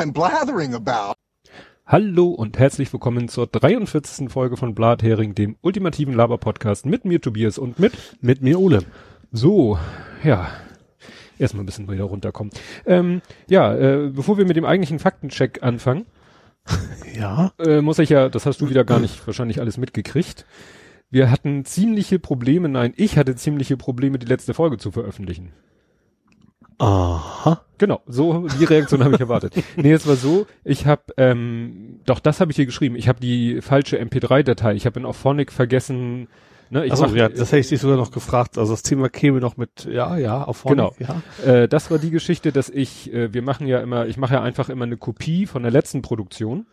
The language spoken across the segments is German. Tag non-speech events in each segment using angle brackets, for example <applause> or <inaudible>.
I'm blathering about. Hallo und herzlich willkommen zur 43. Folge von Blathering, dem ultimativen Laber-Podcast mit mir Tobias und mit Mit mir Ole. so, ja, erstmal ein bisschen wieder runterkommen. Ähm, ja, äh, bevor wir mit dem eigentlichen Faktencheck anfangen, <laughs> Ja. äh, muss ich ja, das hast du wieder gar nicht wahrscheinlich alles mitgekriegt. Wir hatten ziemliche Probleme, nein, ich hatte ziemliche Probleme, die letzte Folge zu veröffentlichen. Aha. Genau, so die Reaktion habe ich erwartet. <laughs> Nee, es war so, ich habe, ähm, doch das habe ich hier geschrieben, ich habe die falsche MP3-Datei, ich habe in Auphonic vergessen, ne, ich Achso, mach, ja, das hätte ich dich sogar noch gefragt. Also das Thema käme noch mit, ja, ja, vorne. Genau. Ja. äh, das war die Geschichte, dass ich, äh, wir machen ja immer, ich mache ja einfach immer eine Kopie von der letzten Produktion,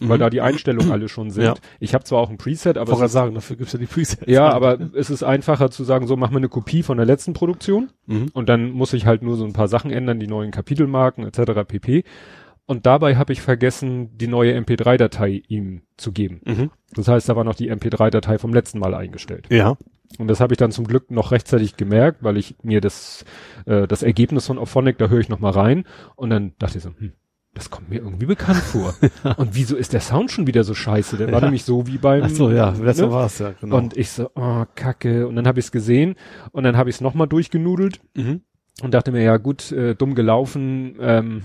weil Mhm. da die Einstellungen alle schon sind. Ja. Ich habe zwar auch ein Preset, aber gerade sagen, dafür gibt's ja die Presets. Ja, aber es ist einfacher zu sagen, so mach mal eine Kopie von der letzten Produktion Mhm. und dann muss ich halt nur so ein paar Sachen ändern, die neuen Kapitelmarken etc. pp. Und dabei habe ich vergessen, die neue MP3-Datei ihm zu geben. Mhm. Das heißt, da war noch die MP3-Datei vom letzten Mal eingestellt. Ja. Und das habe ich dann zum Glück noch rechtzeitig gemerkt, weil ich mir das, äh, das Ergebnis von Auphonic, da höre ich noch mal rein und dann dachte ich so, hm, das kommt mir irgendwie bekannt vor. <laughs> und wieso ist der Sound schon wieder so scheiße? Der war Ja. nämlich so wie beim... Ach so, ja, ne? Mal war's ja, genau. Und ich so, oh, kacke. Und dann habe ich es gesehen und dann habe ich es nochmal durchgenudelt mhm. und dachte mir, ja gut, äh, dumm gelaufen, ähm,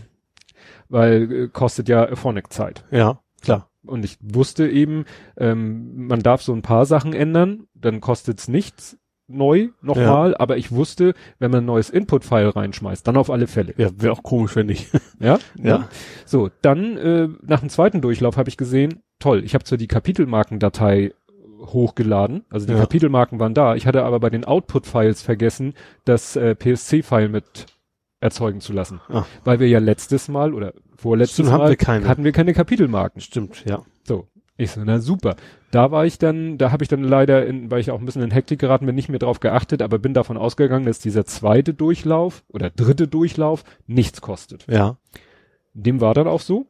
weil äh, kostet ja Phonic Zeit. Ja, klar. Und ich wusste eben, ähm, man darf so ein paar Sachen ändern, dann kostet's nichts neu nochmal, aber ich wusste, wenn man ein neues Input-File reinschmeißt, dann auf alle Fälle. Ja, wäre auch komisch, wenn nicht. <laughs> Ja? Ja. So, dann äh, nach dem zweiten Durchlauf habe ich gesehen, toll, ich habe zwar die Kapitelmarkendatei hochgeladen, also die Ja. Kapitelmarken waren da, ich hatte aber bei den Output-Files vergessen, das äh, PSC-File mit erzeugen zu lassen. Ah. Weil wir ja letztes Mal oder vorletztes Stimmt, hatten Mal wir keine. hatten wir keine Kapitelmarken. Stimmt, ja. So. Ich so, na super. Da war ich dann, da habe ich dann leider, in, weil ich auch ein bisschen in Hektik geraten bin, nicht mehr drauf geachtet, aber bin davon ausgegangen, dass dieser zweite Durchlauf oder dritte Durchlauf nichts kostet. Ja. Dem war dann auch so.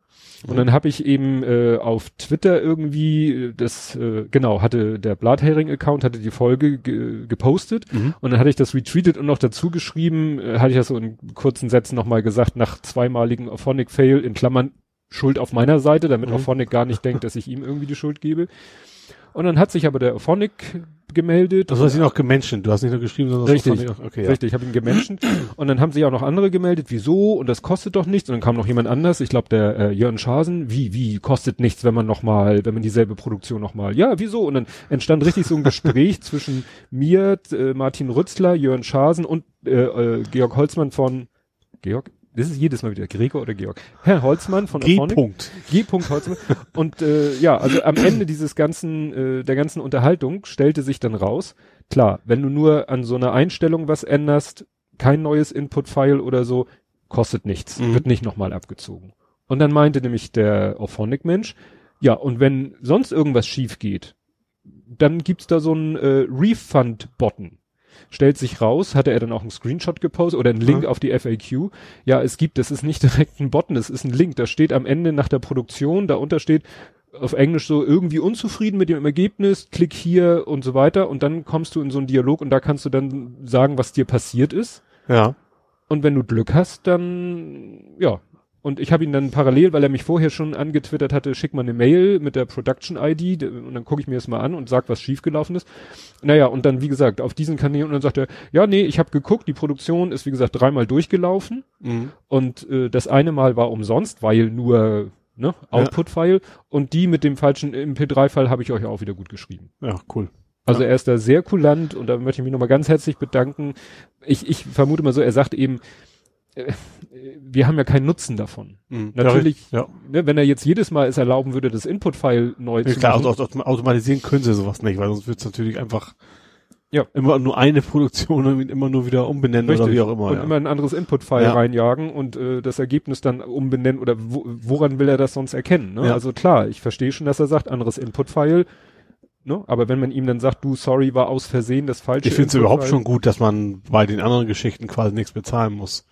Und dann habe ich eben äh, auf Twitter irgendwie äh, das, äh, genau, hatte der Blathering-Account, hatte die Folge ge gepostet Mhm. und dann hatte ich das retweetet und noch dazu geschrieben, äh, hatte ich das so in kurzen Sätzen nochmal gesagt, nach zweimaligen Auphonic-Fail in Klammern Schuld auf meiner Seite, damit Mhm. Auphonic gar nicht denkt, dass ich ihm irgendwie die Schuld gebe. Und dann hat sich aber der Auphonic gemeldet. Das hast du noch gemenschen. Du hast nicht nur geschrieben, sondern das Richtig. ich auch- Okay, ja. Richtig, ich habe ihn gemenschen und dann haben sich auch noch andere gemeldet, wieso und das kostet doch nichts und dann kam noch jemand anders, ich glaube der äh, Jörn Schasen, wie wie kostet nichts, wenn man noch mal, wenn man dieselbe Produktion noch mal, ja wieso und dann entstand richtig so ein Gespräch <laughs> zwischen mir, äh, Martin Rützler, Jörn Schasen und äh, äh, Georg Holzmann von Georg, das ist jedes Mal wieder Gregor oder Georg, Herr Holzmann von G. Punkt. G. Holzmann. Und äh, ja, also am Ende dieses ganzen, äh, der ganzen Unterhaltung stellte sich dann raus, klar, wenn du nur an so einer Einstellung was änderst, kein neues Input-File oder so, kostet nichts, Mhm. wird nicht nochmal abgezogen. Und dann meinte nämlich der Auphonic-Mensch, ja, und wenn sonst irgendwas schief geht, dann gibt's da so einen äh, Refund-Button. Stellt sich raus, hatte er dann auch einen Screenshot gepostet oder einen Link Mhm. auf die FAQ. Ja, es gibt, das ist nicht <laughs> direkt ein Button, es ist ein Link. Da steht am Ende nach der Produktion, da unter steht auf Englisch so irgendwie unzufrieden mit dem Ergebnis, klick hier und so weiter und dann kommst du in so einen Dialog und da kannst du dann sagen, was dir passiert ist. Ja. Und wenn du Glück hast, dann ja. Und ich habe ihn dann parallel, weil er mich vorher schon angetwittert hatte, schick mal eine Mail mit der Production ID und dann gucke ich mir das mal an und sag, was schiefgelaufen ist. Naja, und dann, wie gesagt, auf diesen Kanälen und dann sagt er, ja, nee, ich habe geguckt, die Produktion ist, wie gesagt, dreimal durchgelaufen Mhm. und äh, das eine Mal war umsonst, weil nur ne, Output-File und die mit dem falschen MP3-File habe ich euch auch wieder gut geschrieben. Ja, cool. Also Ja. er ist da sehr kulant und da möchte ich mich nochmal ganz herzlich bedanken. Ich, ich vermute mal so, er sagt eben, wir haben ja keinen Nutzen davon. Mhm. Natürlich, Ja. Ne, wenn er jetzt jedes Mal es erlauben würde, das Input-File neu ja. zu Klar, machen. auto, automatisieren können sie sowas nicht, weil sonst wird's natürlich einfach Ja. immer nur eine Produktion und immer nur wieder umbenennen oder Richtig. wie auch immer. und ja. immer ein anderes Input-File Ja. reinjagen und äh, das Ergebnis dann umbenennen oder wo, woran will er das sonst erkennen? Ne? Also klar, ich verstehe schon, dass er sagt, anderes Input-File, ne? aber wenn man ihm dann sagt, du, sorry, war aus Versehen das falsche ich finde es überhaupt schon gut, dass man bei den anderen Geschichten quasi nichts bezahlen muss.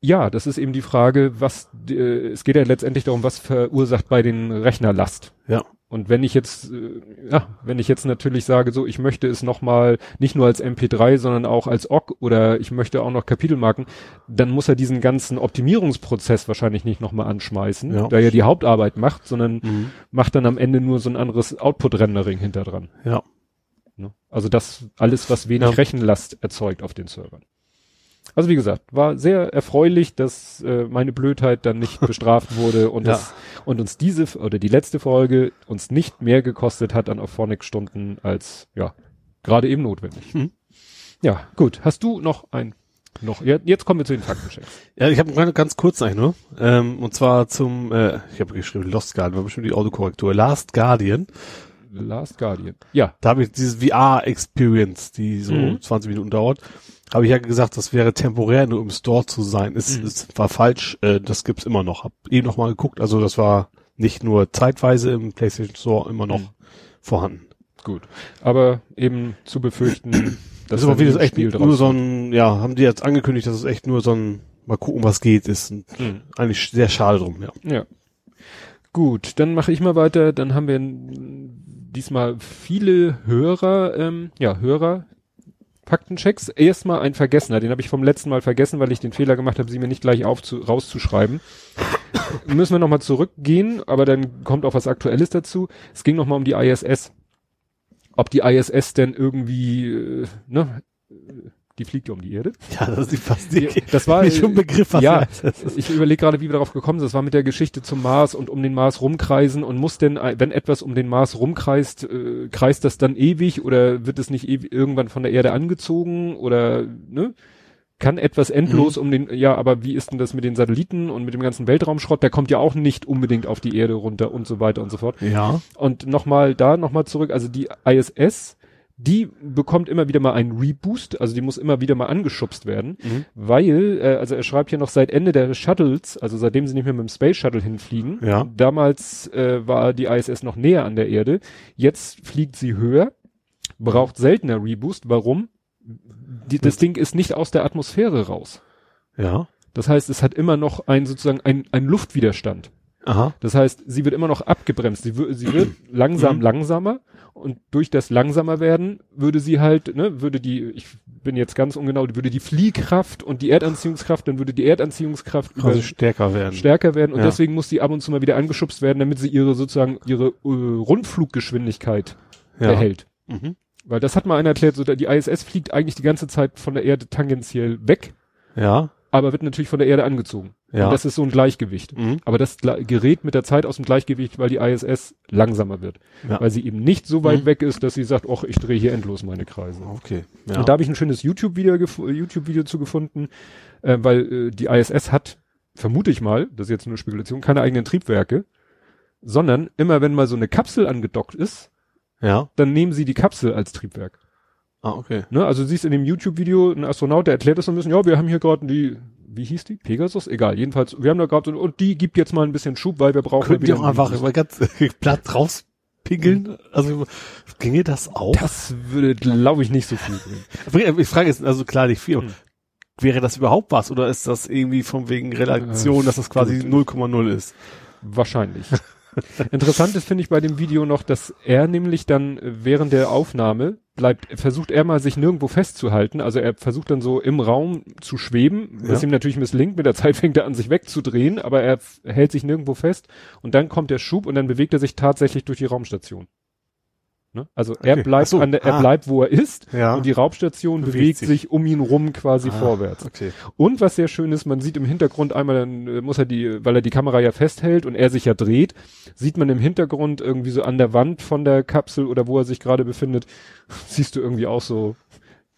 Ja, das ist eben die Frage, was, äh, es geht ja letztendlich darum, was verursacht bei den Rechnerlast. Ja. Und wenn ich jetzt, äh, ja, wenn ich jetzt natürlich sage, so, ich möchte es nochmal nicht nur als MP3, sondern auch als OGG oder ich möchte auch noch Kapitelmarken, dann muss er diesen ganzen Optimierungsprozess wahrscheinlich nicht nochmal anschmeißen, Ja. da er die Hauptarbeit macht, sondern Mhm. macht dann am Ende nur so ein anderes Output-Rendering hinter dran. Ja. Ne? Also das alles, was wenig Ja. Rechenlast erzeugt auf den Servern. Also wie gesagt, war sehr erfreulich, dass äh, meine Blödheit dann nicht <laughs> bestraft wurde und, Ja. das, und uns diese oder die letzte Folge uns nicht mehr gekostet hat an Auphonic-Stunden als ja gerade eben notwendig. Mhm. Ja, gut. Hast du noch ein noch jetzt, kommen wir zu den Faktenchecks. Ja, ich habe ganz kurz eigentlich nur. Ähm, und zwar zum, äh, ich habe geschrieben Lost Guardian, war bestimmt die Autokorrektur. Last Guardian. Last Guardian. Ja, Da habe ich dieses VR-Experience, die so Mhm. 20 Minuten dauert. Habe ich ja gesagt, das wäre temporär nur im Store zu sein. Es, Mhm. es war falsch, äh, das gibt's immer noch. Hab eben noch mal geguckt, also das war nicht nur zeitweise im PlayStation Store immer noch Mhm. vorhanden. gut. Aber eben zu befürchten, Das <clears throat> dass ist aber dann wie das ein echt Spiel nur so ein, ja, haben die jetzt angekündigt, dass es echt nur so ein, mal gucken, was geht, ist. Mhm. Eigentlich sehr schade drum, ja. Ja. Gut, dann mache ich mal weiter. Dann haben wir diesmal viele Hörer, ähm, ja, Hörer. Faktenchecks. Erstmal ein Vergessener, den habe ich vom letzten Mal vergessen, weil ich den Fehler gemacht habe, sie mir nicht gleich aufzu rauszuschreiben. <laughs> Müssen wir nochmal zurückgehen, aber dann kommt auch was Aktuelles dazu. Es ging nochmal um die ISS. Ob die ISS denn irgendwie, äh, ne, die fliegt ja um die Erde. <laughs> Ja, das ist fast Die- das war schon Begriff, was ja, ich überlege gerade, wie wir darauf gekommen sind. Das war mit der Geschichte zum Mars und um den Mars rumkreisen und muss denn, äh, wenn etwas um den Mars rumkreist, äh, kreist das dann ewig oder wird es nicht irgendwann von der Erde angezogen oder ne? Kann etwas endlos um den, ja, aber wie ist denn das mit den Satelliten und mit dem ganzen Weltraumschrott? Der kommt ja auch nicht unbedingt auf die Erde runter und so weiter und so fort. Ja. Und nochmal da, nochmal zurück, also die ISS, die bekommt immer wieder mal einen Reboost, also die muss immer wieder mal angeschubst werden, Mhm. weil, äh, also er schreibt hier noch seit Ende der Shuttles, also seitdem sie nicht mehr mit dem Space Shuttle hinfliegen, Ja. damals äh, war die ISS noch näher an der Erde, jetzt fliegt sie höher, braucht seltener Reboost, warum? Die, das Ding ist nicht aus der Atmosphäre raus. Ja. Das heißt, es hat immer noch ein sozusagen ein, ein Luftwiderstand. Aha. Das heißt, sie wird immer noch abgebremst. Sie, sie wird <clears throat> langsam Mhm. langsamer und durch das langsamer werden würde sie halt, ne, würde die, ich bin jetzt ganz ungenau, würde die Fliehkraft und die Erdanziehungskraft, dann würde die Erdanziehungskraft über, Also stärker werden. stärker werden und Ja. deswegen muss sie ab und zu mal wieder angeschubst werden, damit sie ihre sozusagen ihre äh, Rundfluggeschwindigkeit ja. erhält. Mhm. Weil das hat mal einer erklärt, so, die ISS fliegt eigentlich die ganze Zeit von der Erde tangentiell weg, Ja. aber wird natürlich von der Erde angezogen. Ja. Und das ist so ein Gleichgewicht. Mhm. Aber das gerät mit der Zeit aus dem Gleichgewicht, weil die ISS langsamer wird. Ja. Weil sie eben nicht so weit Mhm. weg ist, dass sie sagt, ach, ich drehe hier endlos meine Kreise. Okay. Ja. Und da habe ich ein schönes YouTube-Video gef- YouTube-Video zu gefunden, äh, weil äh, die ISS hat, vermute ich mal, das ist jetzt nur Spekulation, keine eigenen Triebwerke, sondern immer wenn mal so eine Kapsel angedockt ist, ja. dann nehmen sie die Kapsel als Triebwerk. Ah, okay. Ne? Also du siehst in dem YouTube-Video ein Astronaut, der erklärt das so ein bisschen, ja, wir haben hier gerade die, wie hieß die? Pegasus? Egal, jedenfalls, wir haben da gerade so, und die gibt jetzt mal ein bisschen Schub, weil wir brauchen die wieder auch einen einfach mal ganz <laughs> platt rauspingeln? Also ginge das auch? Das würde, glaube ich, nicht so viel bringen. Ich frage jetzt, also klar nicht viel. Hm. Wäre das überhaupt was oder ist das irgendwie von wegen Relation, Äh, dass das quasi gut. 0,0 ist? Wahrscheinlich. <laughs> Interessant ist, finde ich, bei dem Video noch, dass er nämlich dann äh, während der Aufnahme bleibt, versucht er mal sich nirgendwo festzuhalten. Also er versucht dann so im Raum zu schweben, was Ja. ihm natürlich misslingt. Mit der Zeit <laughs> fängt er an, sich wegzudrehen, aber er hält sich nirgendwo fest. Und dann kommt der Schub und dann bewegt er sich tatsächlich durch die Raumstation. Ne? Also er Okay. bleibt Ach so. an der, er Ah. bleibt, wo er ist. Ja. Und die Raumstation Bewegt bewegt sich. sich. um ihn rum quasi Ah, vorwärts. Okay. Und was sehr schön ist, man sieht im Hintergrund einmal, dann äh, muss er die, weil er die Kamera ja festhält und er sich ja dreht, sieht man im Hintergrund irgendwie so an der Wand von der Kapsel oder wo er sich gerade befindet, <laughs> siehst du irgendwie auch so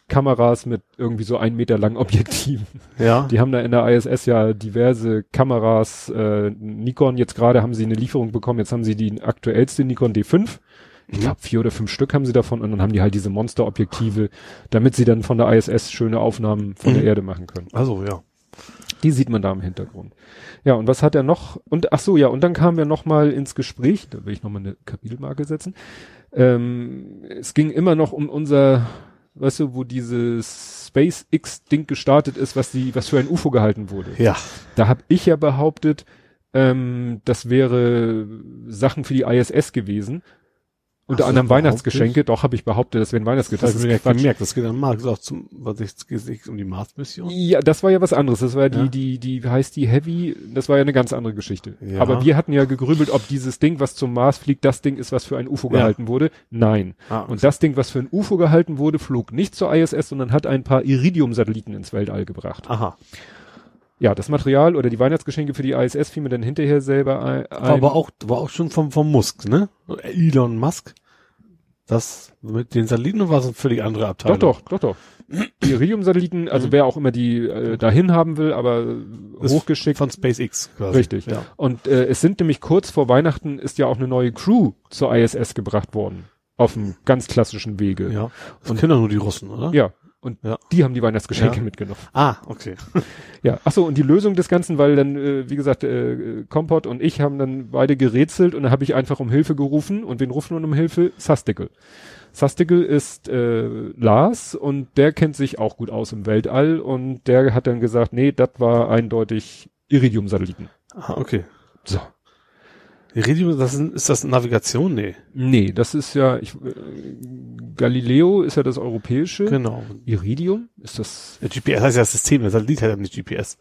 Kameras mit irgendwie so ein Meter langen Objektiven. Ja. Die haben da in der ISS ja diverse Kameras, äh, Nikon, jetzt gerade haben sie eine Lieferung bekommen, jetzt haben sie die aktuellste Nikon D5. Ich glaube, vier oder fünf Stück haben sie davon und dann haben die halt diese Monsterobjektive, damit sie dann von der ISS schöne Aufnahmen von der Mhm. Erde machen können. Also ja. Die sieht man da im Hintergrund. Ja, und was hat er noch? Und ach so, ja, und dann kamen wir noch mal ins Gespräch, da will ich noch mal eine Kapitelmarke setzen. Ähm, es ging immer noch um unser, weißt du, wo dieses SpaceX-Ding gestartet ist, was die, was für ein UFO gehalten wurde. Ja. Da habe ich ja behauptet, Ähm, das wäre Sachen für die ISS gewesen. Unter so, anderem? Weihnachtsgeschenke. Doch, habe ich behauptet, das wären Weihnachtsgeschenke. Das Das ist ich Quatsch. gemerkt. Das geht an Marx auch zum, was ich, geht um die Mars-Mission. Ja, das war ja was anderes. Das war die, Ja. die, die, wie heißt die Heavy, das war ja eine ganz andere Geschichte. Ja. Aber wir hatten ja gegrübelt, ob dieses Ding, was zum Mars fliegt, das Ding ist, was für ein UFO Ja. gehalten wurde. Nein. Ah, Und das Ding, was für ein UFO gehalten wurde, flog nicht zur ISS, sondern hat ein paar Iridium-Satelliten ins Weltall gebracht. Aha. Ja, das Material oder die Weihnachtsgeschenke für die ISS fiel mir dann hinterher selber ein. War aber auch, war auch schon vom, vom Musk, ne? Elon Musk. Das mit den Satelliten war es eine völlig andere Doch, Abteilung? doch, doch, doch. Die Iridium-Satelliten, also wer auch immer die äh, dahin haben will, aber Das hochgeschickt. Von SpaceX quasi. Richtig. Ja. Und äh, es sind nämlich kurz vor Weihnachten ist ja auch eine neue Crew zur ISS gebracht worden. Auf einem ganz klassischen Wege. Ja. Das kennen doch nur die Russen, oder? Ja. Und Ja. die haben die Weihnachtsgeschenke Ja. mitgenommen. Ah, okay. <laughs> Ja. Ach so und die Lösung des Ganzen, weil dann, äh, wie gesagt, äh, Kompott und ich haben dann beide gerätselt und dann habe ich einfach um Hilfe gerufen. Und wen rufen wir um Hilfe? Sastikel. Sastikel ist äh, Lars und der kennt sich auch gut aus im Weltall und der hat dann gesagt, nee, das war eindeutig Iridium-Satelliten. Ah, okay. So. Iridium, das ist, ist das Navigation? Nee. Nee, das ist ja, ich, äh, Galileo ist ja das europäische. Genau. Iridium? Ist das? Ja, GPS heißt ja System, das Satellit hat ja nicht GPS.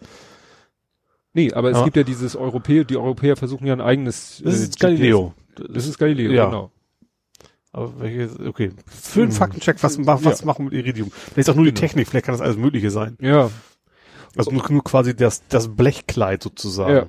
Nee, aber es Ja. gibt ja dieses Europäer, die Europäer versuchen ja ein eigenes. Das äh, ist Galileo. Das ist Galileo, Ja. genau. Aber welche, okay. Für einen Hm. Faktencheck, was, was Ja. machen wir mit Iridium? Vielleicht auch nur die Genau. Technik, vielleicht kann das alles Mögliche sein. Ja. Also nur, nur quasi das, das Blechkleid sozusagen. Ja.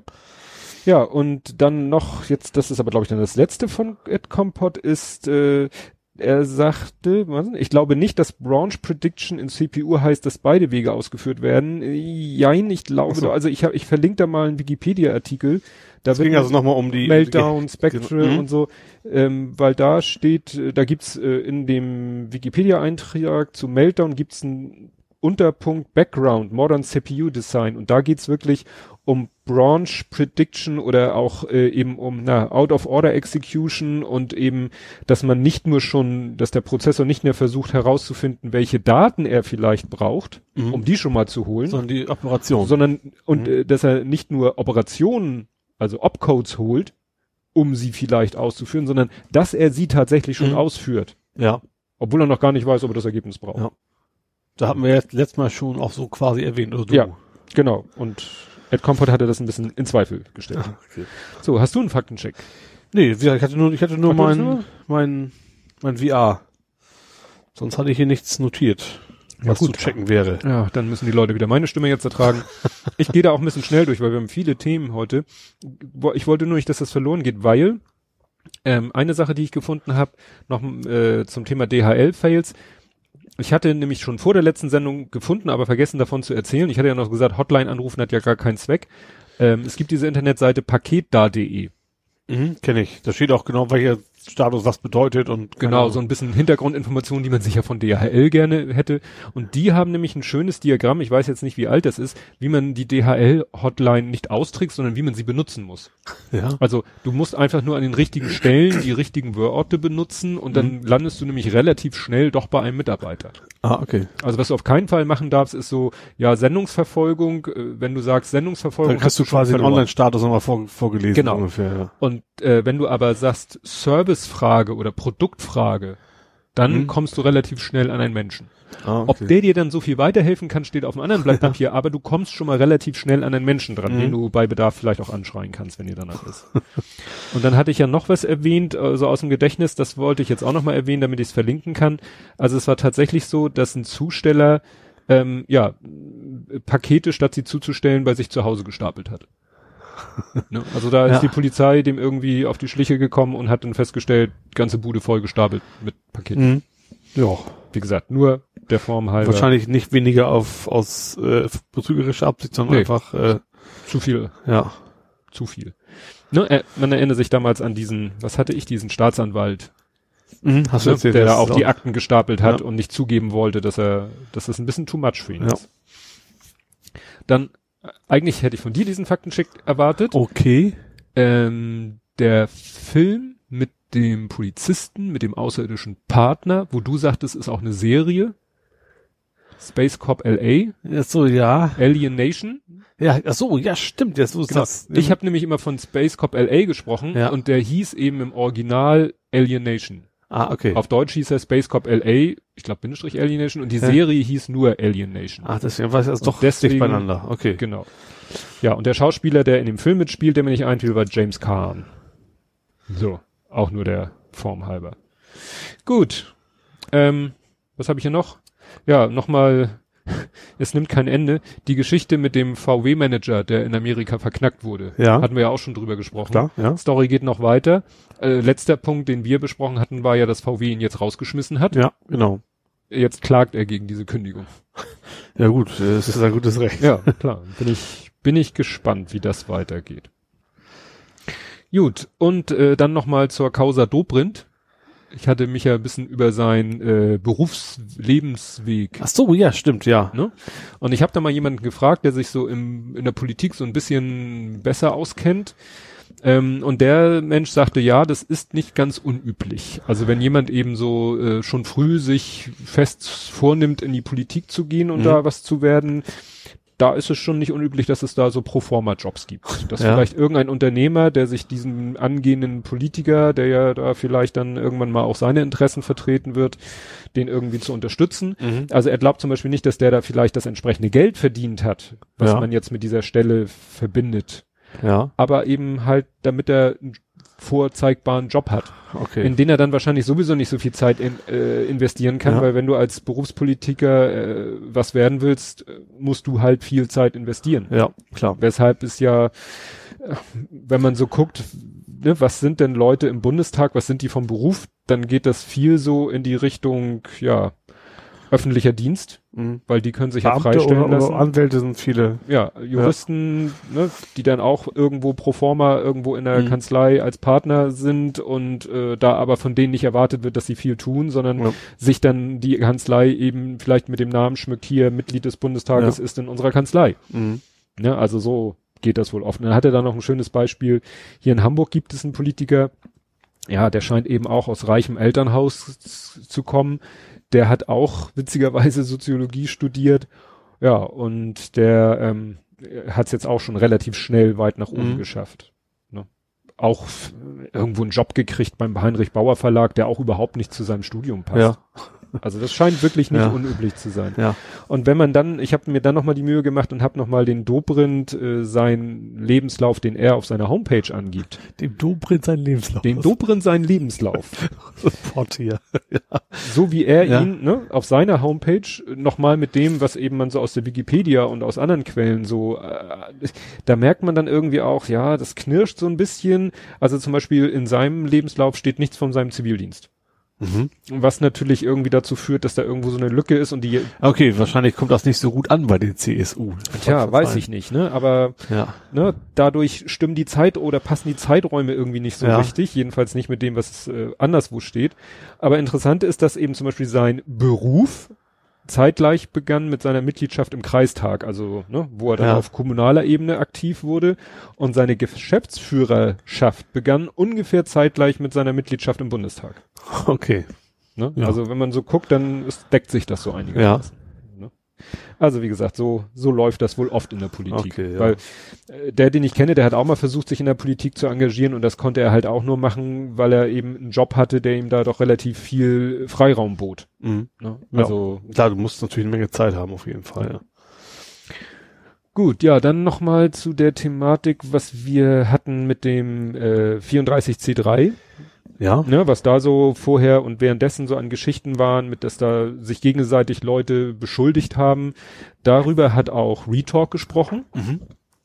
Ja, und dann noch, jetzt, das ist aber glaube ich dann das letzte von Ed Compot, ist, äh, er sagte, ich glaube nicht, dass Branch Prediction in CPU heißt, dass beide Wege ausgeführt werden. Jein, ich glaube, so. also ich habe, ich verlinke da mal einen Wikipedia-Artikel. Da Es ging also nochmal um die Meltdown, Spectral Mhm. und so, ähm, weil da steht, äh, da gibt's äh, in dem Wikipedia-Eintrag zu Meltdown gibt's einen Unterpunkt Background, Modern CPU Design und da geht's wirklich um Branch Prediction oder auch äh, eben um na, Out of Order Execution und eben, dass man nicht nur schon, dass der Prozessor nicht mehr versucht herauszufinden, welche Daten er vielleicht braucht, Mhm. um die schon mal zu holen, sondern die Operation. sondern und Mhm. äh, dass er nicht nur Operationen, also Opcodes holt, um sie vielleicht auszuführen, sondern dass er sie tatsächlich schon Mhm. ausführt, ja. obwohl er noch gar nicht weiß, ob er das Ergebnis braucht. Ja. Da hatten wir jetzt letztes Mal schon auch so quasi erwähnt, oder du? Ja. Genau. Und Ed Comfort hatte das ein bisschen in Zweifel gestellt. Ah, okay. So, hast du einen Faktencheck? Nee, ich hatte nur, ich hatte nur mein, mein, mein VR. Sonst hatte ich hier nichts notiert, Ja, was gut. zu checken wäre. Ja, dann müssen die Leute wieder meine Stimme jetzt ertragen. ich gehe da auch ein bisschen schnell durch, weil wir haben viele Themen heute. Ich wollte nur nicht, dass das verloren geht, weil ähm, eine Sache, die ich gefunden habe, noch äh, zum Thema DHL-Fails. Ich hatte nämlich schon vor der letzten Sendung gefunden, aber vergessen davon zu erzählen. Ich hatte ja noch gesagt, Hotline anrufen hat ja gar keinen Zweck. Ähm, es gibt diese Internetseite paketda.de. Mhm, kenne ich. Da steht auch genau, welcher Status was bedeutet und Genau, so ein bisschen Hintergrundinformationen, die man sicher von DHL gerne hätte. Und die haben nämlich ein schönes Diagramm, ich weiß jetzt nicht, wie alt das ist, wie man die DHL-Hotline nicht austrickst, sondern wie man sie benutzen muss. ja. Also du musst einfach nur an den richtigen Stellen die richtigen Wörter benutzen und dann landest du nämlich relativ schnell doch bei einem Mitarbeiter. Ah, okay. Also was du auf keinen Fall machen darfst, ist so, ja, Sendungsverfolgung, äh, wenn du sagst Sendungsverfolgung, Dann kriegst du schon quasi den. Online-Status nochmal vor, vorgelesen Genau. ungefähr. Ja. Und äh, wenn du aber sagst Servicefrage oder Produktfrage, dann Mhm. kommst du relativ schnell an einen Menschen. Ah, Ob der dir dann so viel weiterhelfen kann, steht auf einem anderen Blatt Papier, <laughs> aber du kommst schon mal relativ schnell an einen Menschen dran, Mhm. den du bei Bedarf vielleicht auch anschreien kannst, wenn dir danach ist. Und dann hatte ich ja noch was erwähnt, also aus dem Gedächtnis, das wollte ich jetzt auch noch mal erwähnen, damit ich es verlinken kann. Also es war tatsächlich so, dass ein Zusteller ähm, ja Pakete, statt sie zuzustellen, bei sich zu Hause gestapelt hat. Ne? Also da ist Ja. die Polizei dem irgendwie auf die Schliche gekommen und hat dann festgestellt, ganze Bude voll gestapelt mit Paketen. Mhm. Ja. Wie gesagt, nur der Form halber. Wahrscheinlich nicht weniger auf, aus äh, betrügerischer Absicht, sondern Nee. einfach, äh, zu viel, ja. zu viel. Ne, äh, man erinnert sich damals an diesen, was hatte ich, diesen Staatsanwalt, Mhm. Hast du ne, erzählt, der da auch ist die Akten gestapelt hat Ja. und nicht zugeben wollte, dass er, dass das ein bisschen too much für ihn Ja. ist. Dann, eigentlich hätte ich von dir diesen Faktencheck erwartet. Okay. Ähm, der Film mit dem Polizisten, mit dem außerirdischen Partner, wo du sagtest, ist auch eine Serie. Space Cop LA, Ja, so, ja. Alien Nation. Ja, ach so, ja, stimmt, jetzt ist Genau. das. Ich habe nämlich immer von Space Cop LA gesprochen Ja. und der hieß eben im Original Alien Nation. Ah, okay. Auf Deutsch hieß er Space Cop LA, ich glaube Bindestrich Alien Nation und die Ja. Serie hieß nur Alien Nation. Ah, deswegen weiß ich das Und doch deswegen- dicht beieinander. Okay. Genau. Ja, und der Schauspieler, der in dem Film mitspielt, der mir nicht einfiel, war James Caan. So, auch nur der Form halber. Gut. Ähm, was habe ich hier noch? Ja, nochmal, <laughs> es nimmt kein Ende. Die Geschichte mit dem VW-Manager, der in Amerika verknackt wurde. Ja. Hatten wir ja auch schon drüber gesprochen. Klar, ja. Story geht noch weiter. Äh, letzter Punkt, den wir besprochen hatten, war ja, dass VW ihn jetzt rausgeschmissen hat. Ja, genau. Jetzt klagt er gegen diese Kündigung. <laughs> Ja gut, es ist ein gutes Recht. Ja, klar. Bin ich, bin ich gespannt, wie das weitergeht. Gut, und äh, dann nochmal zur Causa Dobrindt. Ich hatte mich ja ein bisschen über seinen äh, Berufslebensweg Ach so, ja, stimmt, ja. Ne? Und ich habe da mal jemanden gefragt, der sich so im, in der Politik so ein bisschen besser auskennt. Ähm, und der Mensch sagte, ja, das ist nicht ganz unüblich. Also wenn jemand eben so äh, schon früh sich fest vornimmt, in die Politik zu gehen und Mhm. da was zu werden, da ist es schon nicht unüblich, dass es da so Proforma-Jobs gibt. Dass Ja. vielleicht irgendein Unternehmer, der sich diesen angehenden Politiker, der ja da vielleicht dann irgendwann mal auch seine Interessen vertreten wird, den irgendwie zu unterstützen. Mhm. Also er glaubt zum Beispiel nicht, dass der da vielleicht das entsprechende Geld verdient hat, was Ja. man jetzt mit dieser Stelle verbindet. Ja, Aber eben halt, damit er einen vorzeigbaren Job hat, okay. in den er dann wahrscheinlich sowieso nicht so viel Zeit in, äh, investieren kann, Ja. weil wenn du als Berufspolitiker äh, was werden willst, äh, musst du halt viel Zeit investieren. ja, klar. Weshalb ist ja, äh, wenn man so guckt, ne, was sind denn Leute im Bundestag, was sind die vom Beruf, dann geht das viel so in die Richtung, ja, öffentlicher Dienst, Mhm. weil die können sich ja Beamte freistellen oder, lassen. oder Anwälte sind viele. ja, Juristen, Ne, die dann auch irgendwo pro forma irgendwo in der Mhm. Kanzlei als Partner sind und äh, da aber von denen nicht erwartet wird, dass sie viel tun, sondern Ja. sich dann die Kanzlei eben vielleicht mit dem Namen schmückt, hier Mitglied des Bundestages ist in unserer Kanzlei. Mhm. Ne, also so geht das wohl oft. Und dann hat er da noch ein schönes Beispiel. Hier in Hamburg gibt es einen Politiker, ja, der scheint eben auch aus reichem Elternhaus zu kommen. Der hat auch witzigerweise Soziologie studiert. Ja, und der ähm, hat es jetzt auch schon relativ schnell weit nach oben Mhm. geschafft. Ne? Auch irgendwo einen Job gekriegt beim Heinrich Bauer Verlag, der auch überhaupt nicht zu seinem Studium passt. Ja, Also das scheint wirklich nicht Ja. unüblich zu sein. ja. Und wenn man dann, ich habe mir dann nochmal die Mühe gemacht und habe nochmal den Dobrindt, äh, seinen Lebenslauf, den er auf seiner Homepage angibt. Dem Dobrindt sein Lebenslauf. Den Dobrindt seinen Lebenslauf. <laughs> Sofort hier. <laughs> Ja. so wie er Ja. ihn ne, auf seiner Homepage nochmal mit dem, was eben man so aus der Wikipedia und aus anderen Quellen so, äh, da merkt man dann irgendwie auch, ja, das knirscht so ein bisschen. Also zum Beispiel in seinem Lebenslauf steht nichts von seinem Zivildienst. Mhm. Was natürlich irgendwie dazu führt, dass da irgendwo so eine Lücke ist und die, Okay, wahrscheinlich kommt das nicht so gut an bei den CSU. tja, weiß ich nicht, ne, aber Ja. ne, dadurch stimmen die Zeit oder passen die Zeiträume irgendwie nicht so Ja. richtig, jedenfalls nicht mit dem, was äh, anderswo steht. Aber interessant ist, dass eben zum Beispiel sein Beruf zeitgleich begann mit seiner Mitgliedschaft im Kreistag, also ne, wo er dann Ja. auf kommunaler Ebene aktiv wurde und seine Geschäftsführerschaft begann ungefähr zeitgleich mit seiner Mitgliedschaft im Bundestag. Okay. Ne? Ja. Also wenn man so guckt, dann ist, deckt sich das so einigermaßen. Ne? Also wie gesagt, so so läuft das wohl oft in der Politik, Okay, ja. weil äh, der, den ich kenne, der hat auch mal versucht, sich in der Politik zu engagieren und das konnte er halt auch nur machen, weil er eben einen Job hatte, der ihm da doch relativ viel Freiraum bot. Mhm. Ne? Ja. Also Klar, du musst natürlich eine Menge Zeit haben, auf jeden Fall, ja. Gut, ja, dann nochmal zu der Thematik, was wir hatten mit dem äh, 34C3, Ja? ne, was da so vorher und währenddessen so an Geschichten waren, mit dass da sich gegenseitig Leute beschuldigt haben. Darüber hat auch Retalk gesprochen Mhm.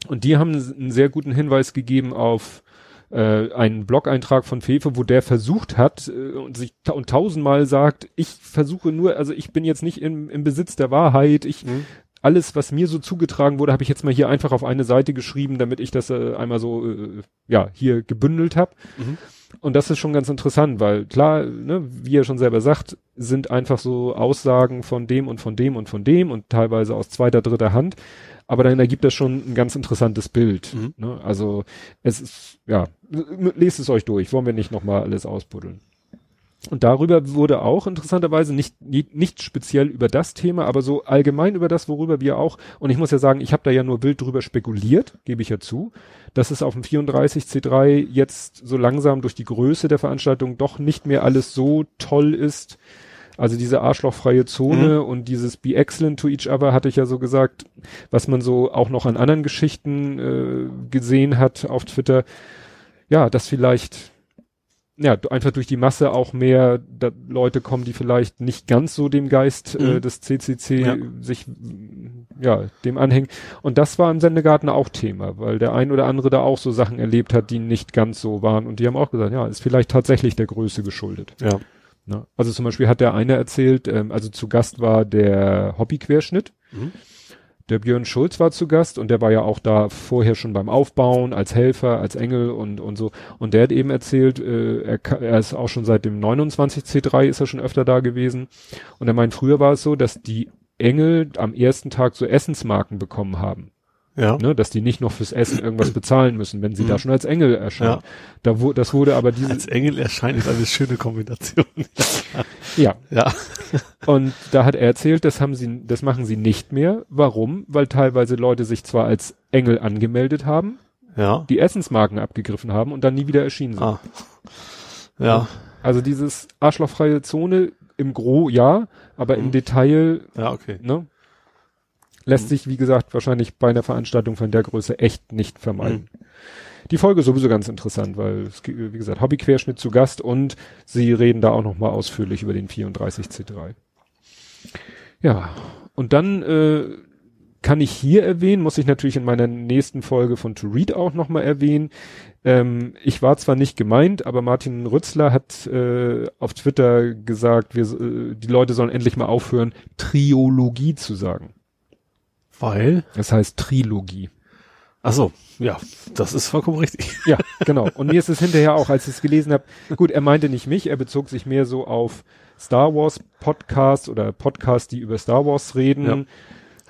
und die haben einen sehr guten Hinweis gegeben auf äh, einen Blog-Eintrag von Fefe, wo der versucht hat äh, und sich ta und tausendmal sagt, ich versuche nur, also ich bin jetzt nicht im, im Besitz der Wahrheit, ich Mhm. alles, was mir so zugetragen wurde, habe ich jetzt mal hier einfach auf eine Seite geschrieben, damit ich das äh, einmal so äh, ja hier gebündelt habe. Mhm. Und das ist schon ganz interessant, weil klar, ne, wie er schon selber sagt, sind einfach so Aussagen von dem und von dem und von dem und teilweise aus zweiter, dritter Hand. Aber dann ergibt das schon ein ganz interessantes Bild. Mhm. Ne? Also es ist, ja, lest es euch durch, wollen wir nicht nochmal alles ausbuddeln. Und darüber wurde auch interessanterweise nicht, nicht, nicht speziell über das Thema, aber so allgemein über das, worüber wir auch, und ich muss ja sagen, ich habe da ja nur wild drüber spekuliert, gebe ich ja zu, dass es auf dem 34C3 jetzt so langsam durch die Größe der Veranstaltung doch nicht mehr alles so toll ist. Also diese arschlochfreie Zone Mhm. und dieses Be excellent to each other hatte ich ja so gesagt, was man so auch noch an anderen Geschichten äh, gesehen hat auf Twitter. Ja, dass vielleicht ja, einfach durch die Masse auch mehr Leute kommen, die vielleicht nicht ganz so dem Geist äh, Mhm. des CCC Ja. sich m, ja dem anhängen. Und das war im Sendegarten auch Thema, weil der ein oder andere da auch so Sachen erlebt hat, die nicht ganz so waren. Und die haben auch gesagt, ja, ist vielleicht tatsächlich der Größe geschuldet. Ja. Ne? Also zum Beispiel hat der eine erzählt, ähm, also zu Gast war der Hobbyquerschnitt. Mhm. Der Björn Schulz war zu Gast und der war ja auch da vorher schon beim Aufbauen als Helfer, als Engel und, und so. Und der hat eben erzählt, äh, er, er ist auch schon seit dem 29C3 ist er schon öfter da gewesen. Und er meint, früher war es so, dass die Engel am ersten Tag so Essensmarken bekommen haben. Ja. Ne? Dass die nicht noch fürs Essen irgendwas bezahlen müssen, wenn sie Mhm. da schon als Engel erscheinen. Da wo, das wurde aber dieses, Als Engel erscheint ist eine schöne Kombination. <laughs> ja, ja. Und da hat er erzählt, das haben sie, das machen sie nicht mehr. Warum? Weil teilweise Leute sich zwar als Engel angemeldet haben, Ja. die Essensmarken abgegriffen haben und dann nie wieder erschienen sind. Ah. Ja. Also dieses arschlochfreie Zone im Gro ja, aber im Mhm. Detail, Ja, okay. ne? Lässt Mhm. sich, wie gesagt, wahrscheinlich bei einer Veranstaltung von der Größe echt nicht vermeiden. Mhm. Die Folge ist sowieso ganz interessant, weil es, wie gesagt, Hobbyquerschnitt zu Gast und sie reden da auch nochmal ausführlich über den 34C3. Ja, und dann äh, kann ich hier erwähnen, muss ich natürlich in meiner nächsten Folge von To Read auch nochmal erwähnen. Ähm, ich war zwar nicht gemeint, aber Martin Rützler hat äh, auf Twitter gesagt, wir, äh, die Leute sollen endlich mal aufhören, Triologie zu sagen. Weil? Das heißt Trilogie. Ach so. Ja. Das ist vollkommen richtig. Ja, <laughs> genau. Und mir ist es hinterher auch, als ich es gelesen habe, gut, er meinte nicht mich, er bezog sich mehr so auf Star Wars Podcasts oder Podcasts, die über Star Wars reden. Ja.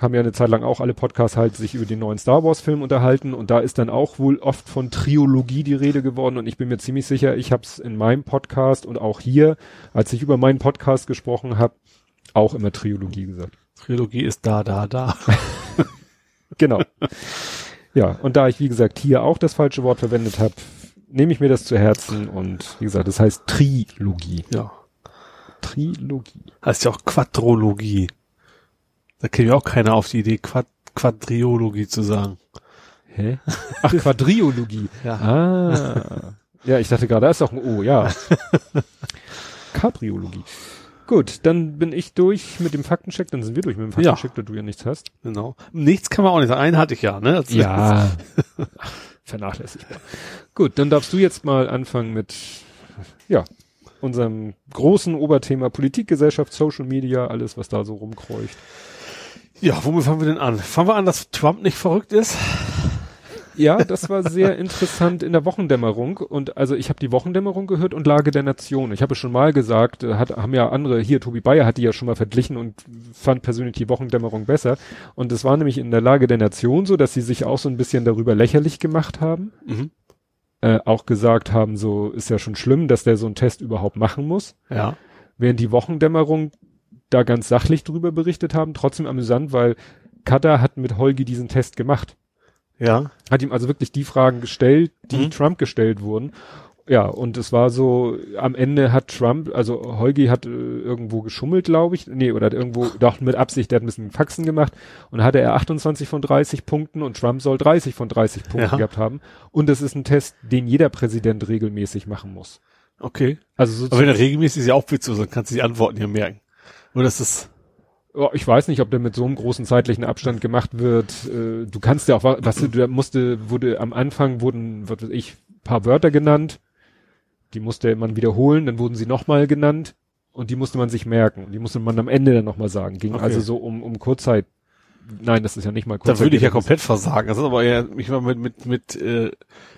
Haben ja eine Zeit lang auch alle Podcasts halt sich über den neuen Star Wars Film unterhalten und da ist dann auch wohl oft von Triologie die Rede geworden und ich bin mir ziemlich sicher, ich habe es in meinem Podcast und auch hier, als ich über meinen Podcast gesprochen habe, auch immer Triologie gesagt. Trilogie ist da, da, da. <laughs> Genau. ja, und da ich, wie gesagt, hier auch das falsche Wort verwendet habe, nehme ich mir das zu Herzen und wie gesagt, das heißt Trilogie. Ja. Trilogie. Heißt ja auch Quadrologie. Da käme ja auch keiner auf die Idee, Quad Quadriologie zu sagen. Hä? Ach, Quadriologie. <laughs> Ja. Ah. Ja, ich dachte gerade, da ist doch ein O, ja. <laughs> Kapriologie. Gut, dann bin ich durch mit dem Faktencheck, dann sind wir durch mit dem Ja. Faktencheck, da du ja nichts hast. Genau. Nichts kann man auch nicht sagen. Einen hatte ich ja, ne? Das- Ja. <laughs> Vernachlässigbar. Gut, dann darfst du jetzt mal anfangen mit, ja, unserem großen Oberthema Politik, Gesellschaft, Social Media, alles, was da so rumkreucht. Ja, womit fangen wir denn an? Fangen wir an, dass Trump nicht verrückt ist? Ja, das war sehr interessant in der Wochendämmerung und also ich habe die Wochendämmerung gehört und Lage der Nation. Ich habe es schon mal gesagt, äh, hat, haben ja andere, hier Tobi Bayer hat die ja schon mal verglichen und fand persönlich die Wochendämmerung besser. Und es war nämlich in der Lage der Nation so, dass sie sich auch so ein bisschen darüber lächerlich gemacht haben. Mhm. Äh, auch gesagt haben, so ist ja schon schlimm, dass der so einen Test überhaupt machen muss. Ja. Während die Wochendämmerung da ganz sachlich drüber berichtet haben, trotzdem amüsant, weil Katar hat mit Holgi diesen Test gemacht Ja. hat ihm also wirklich die Fragen gestellt, die Mhm. Trump gestellt wurden. Ja, und es war so, am Ende hat Trump, also Holgi hat äh, irgendwo geschummelt, glaube ich. Nee, oder hat irgendwo, doch mit Absicht, der hat ein bisschen Faxen gemacht. Und hatte er 28 von 30 Punkten und Trump soll 30 von 30 Punkten Ja. gehabt haben. Und das ist ein Test, den jeder Präsident regelmäßig machen muss. Okay. Also so Aber wenn er regelmäßig ist ja auch witzlos, dann kannst du die Antworten hier merken. Nur das ist, Ja, ich weiß nicht, ob der mit so einem großen zeitlichen Abstand gemacht wird. Äh, du kannst ja auch, wa- was du, da musste, wurde am Anfang wurden, was weiß ich, paar Wörter genannt. Die musste man wiederholen, dann wurden sie nochmal genannt und die musste man sich merken. Die musste man am Ende dann nochmal sagen. Ging Okay. also so um, um Kurzzeit nein, das ist ja nicht mal Da würde ich ja komplett versagen. Das ist aber ja mich mal mit, mit, mit, äh,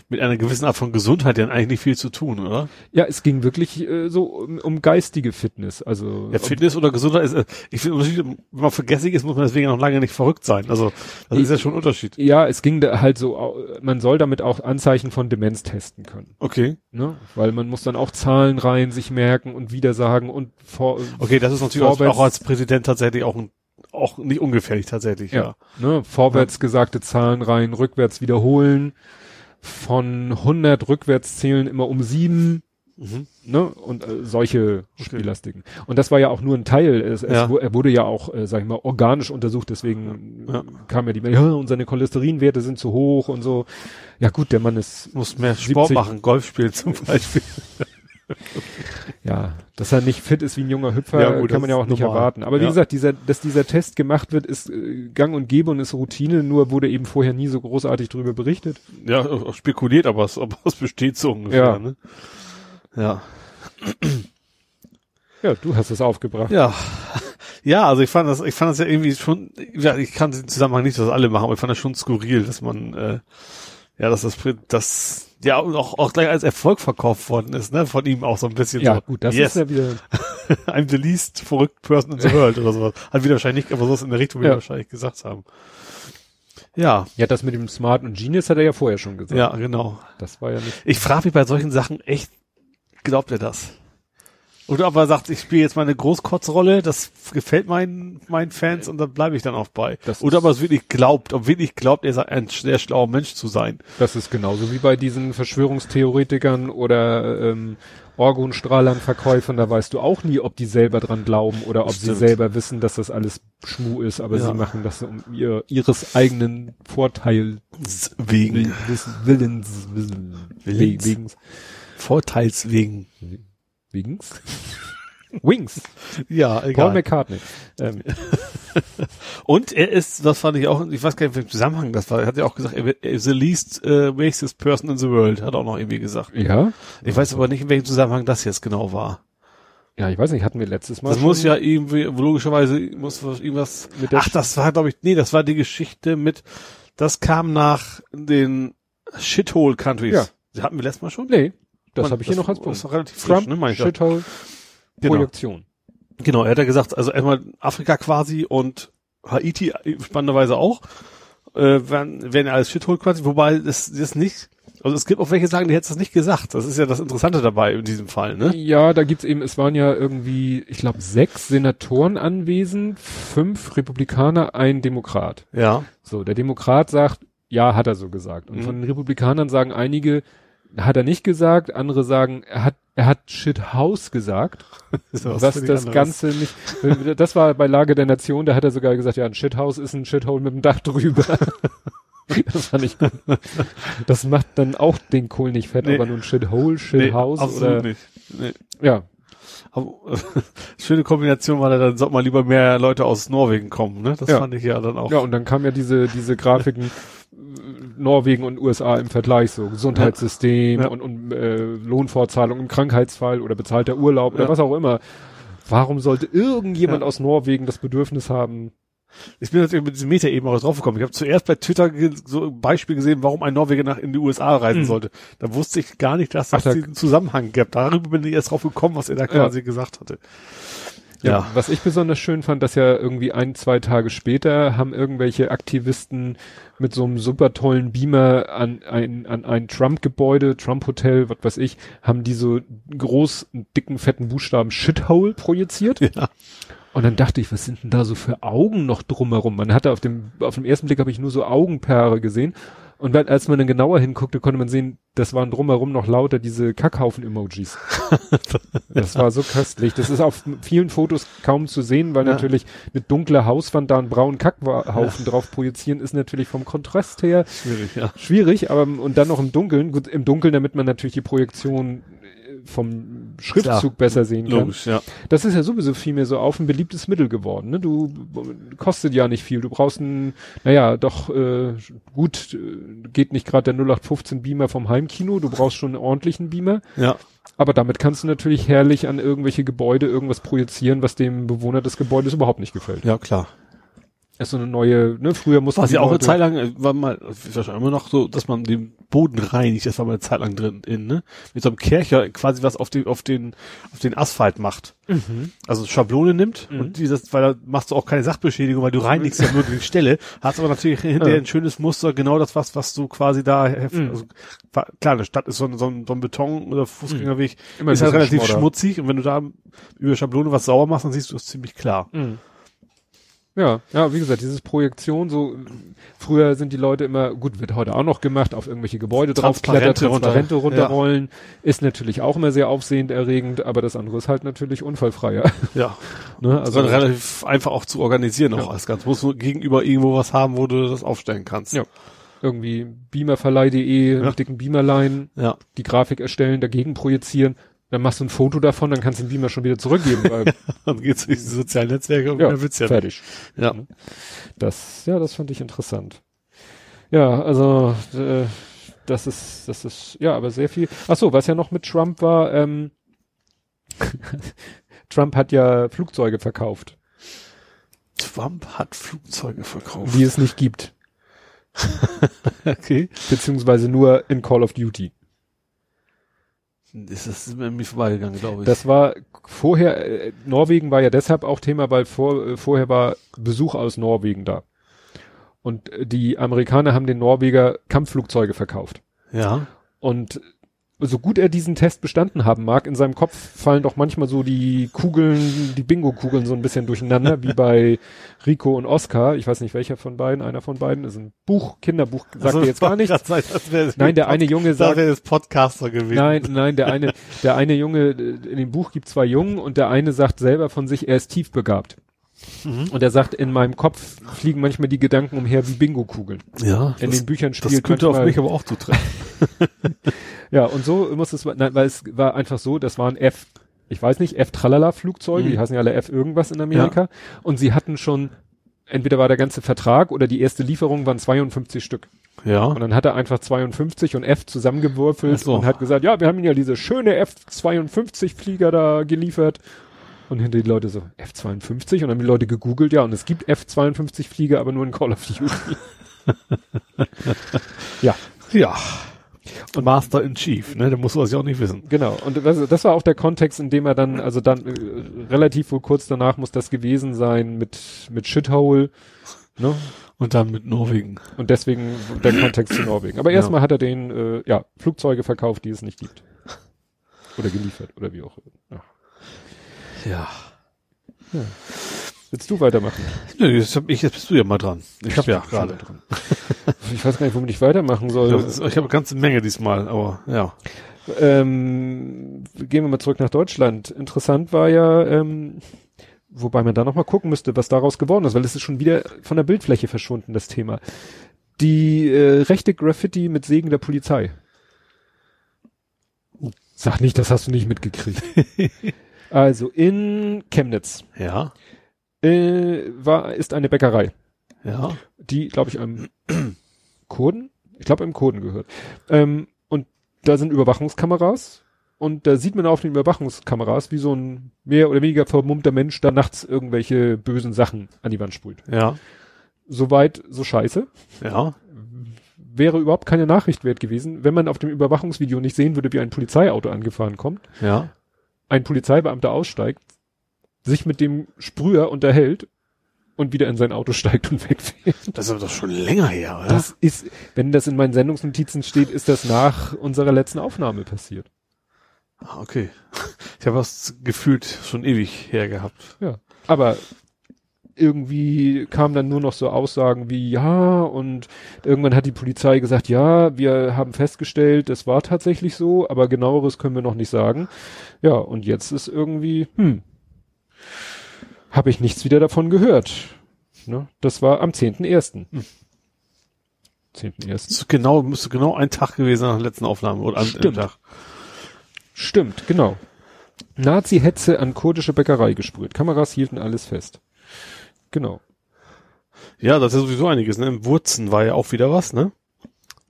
mit einer gewissen Art von Gesundheit ja eigentlich nicht viel zu tun, oder? Ja, es ging wirklich äh, so um, um geistige Fitness. Also Ja, Fitness oder Gesundheit ist, äh, ich finde, wenn man vergesslich ist, muss man deswegen noch lange nicht verrückt sein. Also, das ist ja schon ein Unterschied. ja, es ging da halt so, man soll damit auch Anzeichen von Demenz testen können. Okay. Ne? Weil man muss dann auch Zahlen rein sich merken und wieder sagen und vor, Okay, das ist natürlich auch als Präsident tatsächlich auch ein, auch nicht ungefährlich tatsächlich, ja. ja, ne? vorwärts gesagte Zahlen rein, rückwärts wiederholen, von 100 rückwärts zählen immer um sieben, Mhm. ne? Und äh, solche Spielastiken. Und das war ja auch nur ein Teil. Es, es, Ja. wu- er wurde ja auch, äh, sag ich mal, organisch untersucht, deswegen Ja. kam ja die Mail, ja, und seine Cholesterinwerte sind zu hoch und so. Ja gut, der Mann ist, Muss mehr Sport 70 machen, Golf spielen zum Beispiel. <laughs> ja, dass er nicht fit ist wie ein junger Hüpfer, Ja, gut, kann man ja auch nicht normal. erwarten. Aber wie Ja. gesagt, dieser, dass dieser Test gemacht wird, ist äh, gang und gäbe und ist Routine, nur wurde eben vorher nie so großartig drüber berichtet. Ja, auch spekuliert, aber es, aber es besteht so ungefähr, Ja. ne? Ja. Ja, du hast es aufgebracht. Ja. Ja, also ich fand das, ich fand das ja irgendwie schon, ja, ich kann den Zusammenhang nicht, dass alle machen, aber ich fand das schon skurril, dass man, äh, ja, dass das, das, ja, auch, auch gleich als Erfolg verkauft worden ist, ne, von ihm auch so ein bisschen Ja, so. gut, das yes, ist ja wieder, <laughs> I'm the least verrückt person in the world oder sowas. Hat wieder wahrscheinlich, nicht, aber sowas in der Richtung, wie Ja. wir wahrscheinlich gesagt haben. Ja, ja, das mit dem Smart und Genius hat er ja vorher schon gesagt. ja, genau. Das war ja nicht. Ich frage mich bei solchen Sachen echt, glaubt er das? Oder ob er sagt, ich spiele jetzt meine Großkotzrolle, das gefällt meinen, meinen Fans und da bleibe ich dann auch bei. Das Oder ob er es wirklich glaubt, ob wirklich glaubt, er sei ein sehr schlauer Mensch zu sein. Das ist genauso wie bei diesen Verschwörungstheoretikern oder ähm, Orgonstrahlern-Verkäufern, da weißt du auch nie, ob die selber dran glauben oder ob sie Stimmt. selber wissen, dass das alles Schmu ist, aber Ja. sie machen das um ihr, ihres eigenen Vorteil Wegen. Wissen- Willens, Willens. Wegens. Vorteils wegen. Wegens? <laughs> Wings. Ja, Paul egal. McCartney. Ähm, <laughs> Und er ist, das fand ich auch, ich weiß gar nicht, welchen Zusammenhang das war. Er hat ja auch gesagt, er ist the least äh, racist person in the world, hat er auch noch irgendwie gesagt. ja. Ich weiß aber nicht, in welchem Zusammenhang das jetzt genau war. Ja, ich weiß nicht, hatten wir letztes Mal. Das schon muss ja irgendwie, logischerweise muss was- irgendwas, Mit der ach, das war, glaube ich, nee, das war die Geschichte mit, das kam nach den Shithole Countries. Ja. Die hatten wir letztes Mal schon? Nee, das habe ich hier noch als Das Punkt. relativ frisch, Trump, ne, ich. ja. Shithole, Genau. Projektion. Genau, er hat ja gesagt, also erstmal Afrika quasi und Haiti spannenderweise auch, äh, werden, werden ja alles Shithole quasi, wobei das, das nicht, also es gibt auch welche sagen, die hätten das nicht gesagt. Das ist ja das Interessante dabei in diesem Fall, ne? Ja, da gibt's eben, es waren ja irgendwie, ich glaube, sechs Senatoren anwesend, fünf Republikaner, ein Demokrat. Ja. So, der Demokrat sagt, ja, hat er so gesagt. Und Mhm. von den Republikanern sagen einige, hat er nicht gesagt, andere sagen, er hat, er hat Shit House gesagt, <laughs> ja was das anderes. Ganze nicht, das war bei Lage der Nation, da hat er sogar gesagt, ja, ein Shithouse ist ein Shithole mit dem Dach drüber. <laughs> das fand ich gut. Das macht dann auch den Kohl nicht fett, Nee. aber nur ein Shithole, Shithouse absolut oder, nicht. Nee. ja, Aber, <laughs> schöne Kombination war, dann sollte mal lieber mehr Leute aus Norwegen kommen, ne? Das Ja. fand ich ja dann auch. Ja, und dann kam ja diese, diese Grafiken äh, Norwegen und USA im Vergleich, so Gesundheitssystem Ja. und, und äh, Lohnfortzahlung im Krankheitsfall oder bezahlter Urlaub oder Ja. was auch immer. Warum sollte irgendjemand Ja. aus Norwegen das Bedürfnis haben? Ich bin natürlich mit diesem Meta eben auch drauf gekommen. Ich habe zuerst bei Twitter so ein Beispiel gesehen, warum ein Norweger nach in die USA reisen Mhm. sollte. Da wusste ich gar nicht, dass das Ach, da- diesen Zusammenhang gibt. Darüber bin ich erst drauf gekommen, was er da quasi gesagt hatte. Ja. Was ich besonders schön fand, dass ja irgendwie ein, zwei Tage später haben irgendwelche Aktivisten mit so einem super tollen Beamer an ein, an ein Trump-Gebäude, Trump-Hotel, was weiß ich, haben die so groß, dicken, fetten Buchstaben Shithole projiziert. Ja. Und dann dachte ich, was sind denn da so für Augen noch drumherum? Man hatte auf dem, auf dem ersten Blick habe ich nur so Augenpaare gesehen. Und dann, als man dann genauer hinguckte, konnte man sehen, das waren drumherum noch lauter diese Kackhaufen-Emojis. <laughs> das war so köstlich. Das ist auf vielen Fotos kaum zu sehen, weil Ja. natürlich eine dunkle Hauswand da einen braunen Kackhaufen drauf projizieren, ist natürlich vom Kontrast her Schwierig, ja. schwierig, aber und dann noch im Dunkeln. Gut, im Dunkeln, damit man natürlich die Projektion äh, vom Schriftzug Klar. besser sehen kann. Logisch, ja. Das ist ja sowieso viel mehr so auf ein beliebtes Mittel geworden. Ne? Du kostet ja nicht viel. Du brauchst ein, naja, doch äh, gut, äh, geht nicht gerade der 0815 Beamer vom Heimkino. Du brauchst schon einen ordentlichen Beamer. Ja. Aber damit kannst du natürlich herrlich an irgendwelche Gebäude irgendwas projizieren, was dem Bewohner des Gebäudes überhaupt nicht gefällt. Ja, klar. Ist so eine neue, ne, früher musste Was ja auch eine Zeit lang, äh, war mal, wahrscheinlich immer noch so, dass man den Boden reinigt, das war mal eine Zeit lang drin, in, ne? Mit so einem Kercher quasi was auf den, auf den, auf den Asphalt macht. Mhm. Also Schablone nimmt Mhm. und dieses, weil da machst du auch keine Sachbeschädigung, weil du reinigst ja nur die Stelle, hast aber natürlich <laughs> hinterher ein schönes Muster, genau das was, was du quasi da, Mhm. also, klar, eine Stadt ist so ein, so ein, so ein Beton- oder Fußgängerweg, Immer ist halt relativ Schmodder. schmutzig und wenn du da über Schablone was sauer machst, dann siehst du es ziemlich klar. Ja, ja, wie gesagt, dieses Projektion, so früher sind die Leute immer, gut, wird heute auch noch gemacht, auf irgendwelche Gebäude draufklettern, Transparente runter- runterrollen, ist natürlich auch immer sehr aufsehend erregend, aber das andere ist halt natürlich unfallfreier. Ja. <laughs> ne? Also Also relativ einfach auch zu organisieren auch Ja. als ganz. Musst du gegenüber irgendwo was haben, wo du das aufstellen kannst. Ja. irgendwie beamerverleih.de, Ja. mit dicken Beamerlein, Ja. die Grafik erstellen, dagegen projizieren, dann machst du ein Foto davon, dann kannst du den Beamer schon wieder zurückgeben, weil <laughs> Dann geht's durch die sozialen Netzwerke und ja, mehr wird's ja. nicht. fertig. Ja. Das, ja, das fand ich interessant. Ja, also äh, das ist, das ist, ja, aber sehr viel. Ach so, was ja noch mit Trump war, ähm, <laughs> Trump hat ja Flugzeuge verkauft, Trump hat Flugzeuge verkauft. die es nicht gibt, <laughs> Okay. beziehungsweise nur in Call of Duty. Das ist mir vorbeigegangen, glaube ich. Das war vorher, äh, Norwegen war ja deshalb auch Thema, weil vor, äh, vorher war Besuch aus Norwegen da. Und äh, die Amerikaner haben den Norweger Kampfflugzeuge verkauft. ja. Und so gut er diesen Test bestanden haben mag, in seinem Kopf fallen doch manchmal so die Kugeln, die Bingo-Kugeln so ein bisschen durcheinander, wie bei Rico und Oscar. Ich weiß nicht welcher von beiden, einer von beiden ist ein Buch, Kinderbuch, sagt Also, er jetzt gar nicht. Das, das wär, Nein, der eine Junge das sagt, wäre das Podcaster gewesen. nein, nein, der eine, der eine Junge, in dem Buch gibt zwei Jungen und der eine sagt selber von sich, er ist tiefbegabt. Mhm. Und er sagt, in meinem Kopf fliegen manchmal die Gedanken umher wie Bingo-Kugeln. Ja. In das, den Büchern spielt das könnte auf manchmal- mich aber auch zutreffen. <laughs> Ja, und so muss es, nein, weil es war einfach so, das waren F, ich weiß nicht, F-Tralala-Flugzeuge, Mhm. die heißen ja alle F irgendwas in Amerika. Und sie hatten schon, entweder war der ganze Vertrag oder die erste Lieferung waren 52 Stück. Ja. Und dann hat er einfach 52 und F zusammengewürfelt so. und hat gesagt, ja, wir haben Ihnen ja diese schöne F-52-Flieger da geliefert. Und hinter die Leute so, F-52? Und dann haben die Leute gegoogelt, ja, und es gibt F-52-Flieger, aber nur in Call of Duty. <laughs> Ja. Und Master in Chief, ne? Da musst du das ja auch nicht wissen. Genau, und das, das war auch der Kontext, in dem er dann, also dann äh, relativ wohl kurz danach muss das gewesen sein mit, mit Shithole, ne? Und dann mit Norwegen. Und deswegen der Kontext zu Norwegen. Aber Ja. erstmal hat er den, äh, ja, Flugzeuge verkauft, die es nicht gibt. Oder geliefert, oder wie auch. Ja. Ja. Willst du weitermachen? Nö, jetzt, hab ich, jetzt bist du ja mal dran. Ich habe ja gerade. dran. <laughs> Ich weiß gar nicht, womit ich weitermachen soll. habe ich hab eine ganze Menge diesmal, aber ja. Ähm, gehen wir mal zurück nach Deutschland. Interessant war ja, ähm, wobei man da noch mal gucken müsste, was daraus geworden ist, weil es ist schon wieder von der Bildfläche verschwunden, das Thema. Die äh, rechte Graffiti mit Segen der Polizei. Sag nicht, das hast du nicht mitgekriegt. <laughs> also in Chemnitz Ja. äh, war ist eine Bäckerei, Ja. die, glaube ich, einem Kurden, ich glaube, einem Kurden gehört. Ähm, und da sind Überwachungskameras und da sieht man auf den Überwachungskameras, wie so ein mehr oder weniger vermummter Mensch da nachts irgendwelche bösen Sachen an die Wand sprüht. Ja. Soweit so scheiße. Ja. Wäre überhaupt keine Nachricht wert gewesen, wenn man auf dem Überwachungsvideo nicht sehen würde, wie ein Polizeiauto angefahren kommt, Ja. Ein Polizeibeamter aussteigt, sich mit dem Sprüher unterhält und wieder in sein Auto <laughs> steigt und wegfährt. Das ist aber doch schon länger her, oder? Das ist, wenn das in meinen Sendungsnotizen steht, ist das nach unserer letzten Aufnahme passiert. ah, okay. <laughs> Ich habe was gefühlt schon ewig her gehabt. Ja. Aber irgendwie kamen dann nur noch so Aussagen wie, ja, und irgendwann hat die Polizei gesagt, ja, wir haben festgestellt, es war tatsächlich so, aber genaueres können wir noch nicht sagen. Ja, und jetzt ist irgendwie, hm, habe ich nichts wieder davon gehört. Ne? Das war am 10.1. Hm. 10.1. Das ist genau, müsste genau ein Tag gewesen nach der letzten Aufnahme oder Stimmt. Tag. Stimmt, genau. Nazi-Hetze an kurdische Bäckerei gesprüht. Kameras hielten alles fest. Genau. Ja, das ist ja sowieso einiges, ne? Im Wurzen war ja auch wieder was, ne?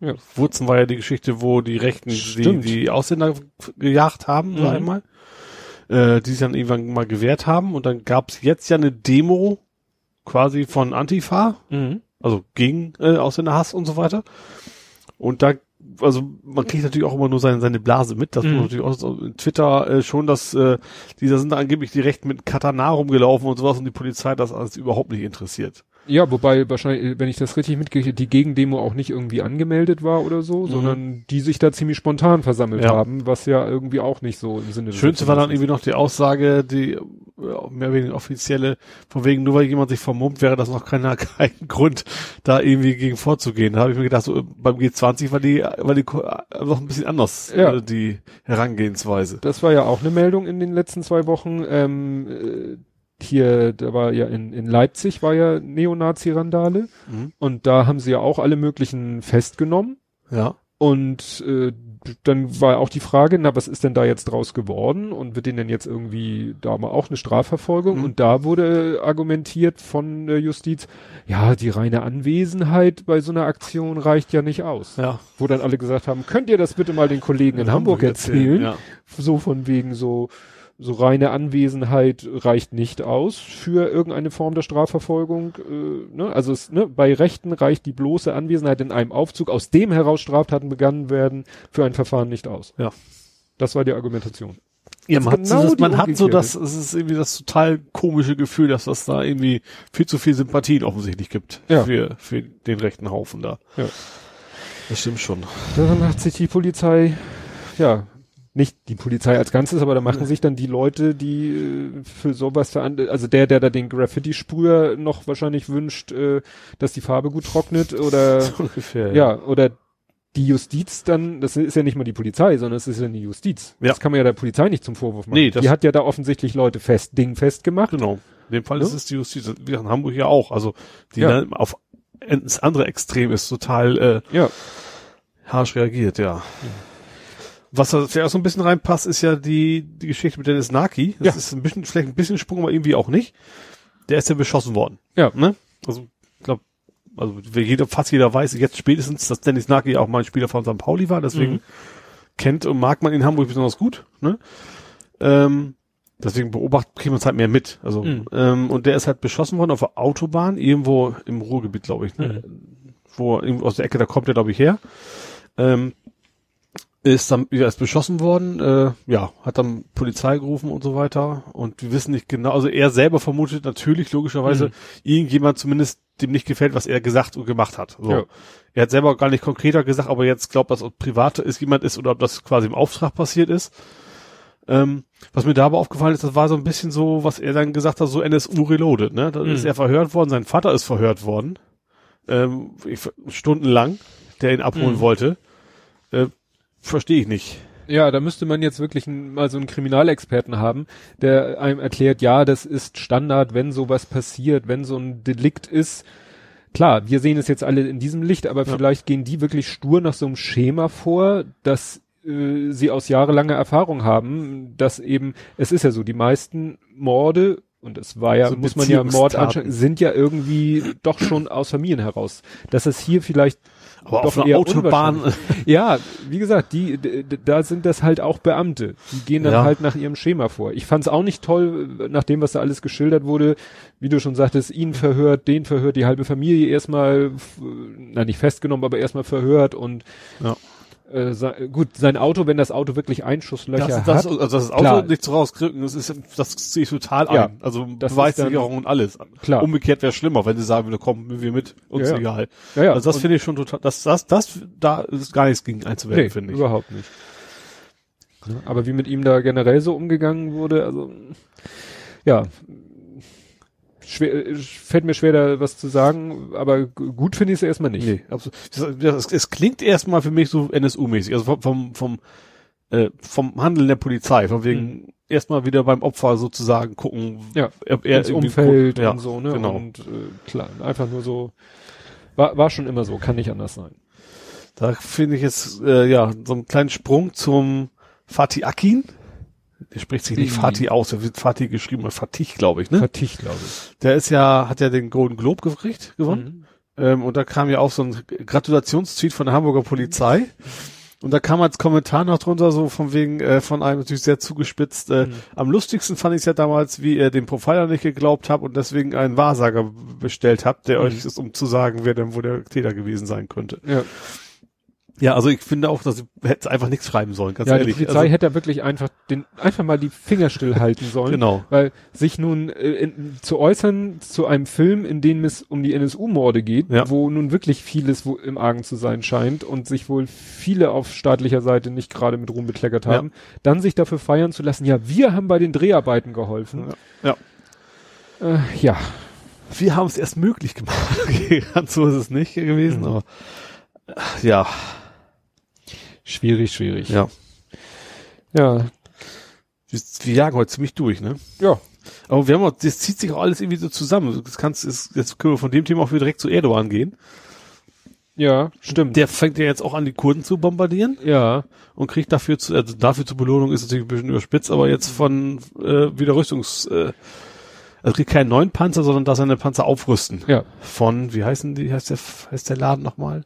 Ja. Wurzen war ja die Geschichte, wo die Rechten die, Stimmt. die Ausländer gejagt haben, so Mhm. einmal. Äh, die sich dann irgendwann mal gewehrt haben und dann gab's jetzt ja eine Demo quasi von Antifa, Mhm. also gegen äh, Ausländer Hass und so weiter. Und da, also man kriegt natürlich auch immer nur seine, seine Blase mit, dass Mhm. man natürlich auch so in Twitter äh, schon, dass äh, dieser sind da angeblich direkt mit Katana rumgelaufen und sowas und die Polizei das alles überhaupt nicht interessiert. Ja, wobei wahrscheinlich, wenn ich das richtig mitkriege, die Gegendemo auch nicht irgendwie angemeldet war oder so, Mhm. sondern die sich da ziemlich spontan versammelt Ja. haben, was ja irgendwie auch nicht so im Sinne des Schönste war dann irgendwie noch die Aussage, die äh, mehr oder weniger offizielle, von wegen nur weil jemand sich vermummt, wäre das noch keiner, <laughs> kein Grund, da irgendwie gegen vorzugehen. Da habe ich mir gedacht, so beim G20 war die, war die äh, noch ein bisschen anders, Ja. äh, die Herangehensweise. Das war ja auch eine Meldung in den letzten zwei Wochen. Ähm, äh, hier, da war ja in, in Leipzig war ja Neonazi-Randale Mhm. und da haben sie ja auch alle möglichen festgenommen Ja. und äh, dann war auch die Frage, na, was ist denn da jetzt draus geworden und wird denen denn jetzt irgendwie da mal auch eine Strafverfolgung? Mhm. Und da wurde argumentiert von der Justiz, ja, die reine Anwesenheit bei so einer Aktion reicht ja nicht aus. Ja. Wo dann alle gesagt haben, könnt ihr das bitte mal den Kollegen in, Hamburg erzählen? Ja. so von wegen so so reine Anwesenheit reicht nicht aus für irgendeine Form der Strafverfolgung. Äh, ne? Also es, ne, bei Rechten reicht die bloße Anwesenheit in einem Aufzug, aus dem heraus Straftaten begangen werden, für ein Verfahren nicht aus. Ja. Das war die Argumentation. Ja, man hat, genau so, das, man hat so das, es ist irgendwie das total komische Gefühl, dass das da irgendwie viel zu viel Sympathien offensichtlich gibt Ja. für, für den rechten Haufen da. Ja. Das stimmt schon. Dann hat sich die Polizei, ja, nicht die Polizei als Ganzes, aber da machen sich dann die Leute, die äh, für sowas veran also der, der da den Graffiti-Sprüher noch wahrscheinlich wünscht, äh, dass die Farbe gut trocknet <laughs> oder So ungefähr. ja, oder die Justiz dann, das ist ja nicht mal die Polizei, sondern es ist ja die Justiz. Ja. Das kann man ja der Polizei nicht zum Vorwurf machen. Nee, das- die hat ja da offensichtlich Leute fest, Ding festgemacht. Genau. In dem Fall Ne? ist es die Justiz. Wie in Hamburg ja auch. Also, die Ja. dann auf ins andere Extrem ist total äh, Ja. harsch reagiert, ja. Was da vielleicht auch so ein bisschen reinpasst, ist ja die, die Geschichte mit Dennis Naki. Das Ja. ist ein bisschen, vielleicht ein bisschen Sprung, aber irgendwie auch nicht. Der ist ja beschossen worden. Ja. Ne? Also, ich glaube, also jeder, fast jeder weiß jetzt spätestens, dass Dennis Naki auch mal ein Spieler von St. Pauli war, deswegen Mhm. kennt und mag man in Hamburg besonders gut. Ne? Ähm, deswegen beobachtet, kriegt man es halt mehr mit. Also, Mhm. ähm, und der ist halt beschossen worden auf der Autobahn, irgendwo im Ruhrgebiet, glaube ich, ne? Wo irgendwo aus der Ecke, da kommt er, glaube ich, her. Ähm, ist dann, ja, ist beschossen worden, äh, ja, hat dann Polizei gerufen und so weiter. Und wir wissen nicht genau, also er selber vermutet natürlich logischerweise Mhm. irgendjemand zumindest dem nicht gefällt, was er gesagt und gemacht hat. So. Ja. Er hat selber gar nicht konkreter gesagt, ob er jetzt glaubt, dass ob privat ist jemand ist oder ob das quasi im Auftrag passiert ist. Ähm, was mir da aber aufgefallen ist, das war so ein bisschen so, was er dann gesagt hat, so NSU reloaded, ne? Da Mhm. ist er verhört worden, sein Vater ist verhört worden, ähm, ich, stundenlang, der ihn abholen Mhm. wollte. Äh, Verstehe ich nicht. Ja, da müsste man jetzt wirklich ein, mal so einen Kriminalexperten haben, der einem erklärt, ja, das ist Standard, wenn sowas passiert, wenn so ein Delikt ist. Klar, wir sehen es jetzt alle in diesem Licht, aber Ja. vielleicht gehen die wirklich stur nach so einem Schema vor, dass äh, sie aus jahrelanger Erfahrung haben, dass eben, es ist ja so, die meisten Morde, und es war ja, So muss man ja Mord anschauen, sind ja irgendwie doch schon aus Familien heraus. Dass es hier vielleicht Aber auf einer Autobahn, <laughs> ja, wie gesagt, die, da sind das halt auch Beamte. Die gehen dann Ja. halt nach ihrem Schema vor. Ich fand's auch nicht toll, nach dem, was da alles geschildert wurde, wie du schon sagtest, ihn verhört, den verhört, die halbe Familie erstmal, na nicht festgenommen, aber erstmal verhört und Ja. Äh, se- gut, sein Auto, wenn das Auto wirklich Einschusslöcher das, das, hat, also das Auto Klar. nicht so rauskriegen, das ist, das sehe ich total Ja. ein. Also Beweissicherung und alles. Klar. Umgekehrt wäre schlimmer, wenn sie sagen würden, komm, wir mit, uns Ja, egal. ja, ja, also das finde ich schon total, das, das, das, da ist gar nichts gegen einzuwenden, nee, finde ich. überhaupt nicht. Aber wie mit ihm da generell so umgegangen wurde, also ja, schwer, fällt mir schwer da was zu sagen, aber gut finde ich es erstmal nicht. Nee, absolut. Es, klingt erstmal für mich so NSU-mäßig, also vom, vom, vom, äh, vom Handeln der Polizei, von wegen erstmal wieder beim Opfer sozusagen gucken, Ja, ob er ins Umfeld guckt. ja, und so, ne? Genau. Und äh, klar, einfach nur so, war, war schon immer so, kann nicht anders sein. Da finde ich jetzt, äh, ja, so einen kleinen Sprung zum Fatih Akin. Der spricht sich nicht Mhm. Fatih aus, der wird Fatih geschrieben, Fatih, glaube ich, ne? Verticht, glaube ich. Der ist ja, hat ja den Golden Globe gekriegt, gewonnen. Mhm. Ähm, und da kam ja auch so ein Gratulationstweet von der Hamburger Polizei. Und da kam als Kommentar noch drunter, so von wegen, äh, von einem natürlich sehr zugespitzt. Äh, Mhm. Am lustigsten fand ich es ja damals, wie ihr dem Profiler nicht geglaubt habt und deswegen einen Wahrsager bestellt habt, der Mhm. euch ist, um zu sagen, wer denn wohl der Täter gewesen sein könnte. Ja, Ja, also ich finde auch, dass sie hätte einfach nichts schreiben sollen, ganz ja die ehrlich. Polizei also, hätte wirklich einfach den, einfach mal die Finger stillhalten sollen. Genau. Weil sich nun äh, in, zu äußern zu einem Film, in dem es um die NSU-Morde geht, Ja. wo nun wirklich vieles wo im Argen zu sein scheint und sich wohl viele auf staatlicher Seite nicht gerade mit Ruhm bekleckert haben, dann sich dafür feiern zu lassen, ja, wir haben bei den Dreharbeiten geholfen. Ja. Äh, ja. Wir haben es erst möglich gemacht. <laughs> Ganz so ist es nicht gewesen, Mhm. aber äh, ja, Schwierig, schwierig. ja. Ja. Wir, wir jagen heute ziemlich durch, ne? Ja. Aber wir haben auch, das zieht sich auch alles irgendwie so zusammen. Das kannst, ist, jetzt können wir von dem Thema auch wieder direkt zu Erdogan gehen. Ja, stimmt. Der fängt ja jetzt auch an, die Kurden zu bombardieren ja. und kriegt dafür zu, also dafür zur Belohnung ist natürlich ein bisschen überspitzt, aber jetzt von äh, wieder Rüstungs, äh, also kriegt keinen neuen Panzer, sondern dass seine Panzer aufrüsten. Ja. Von, wie heißen die, heißt der, heißt der Laden nochmal?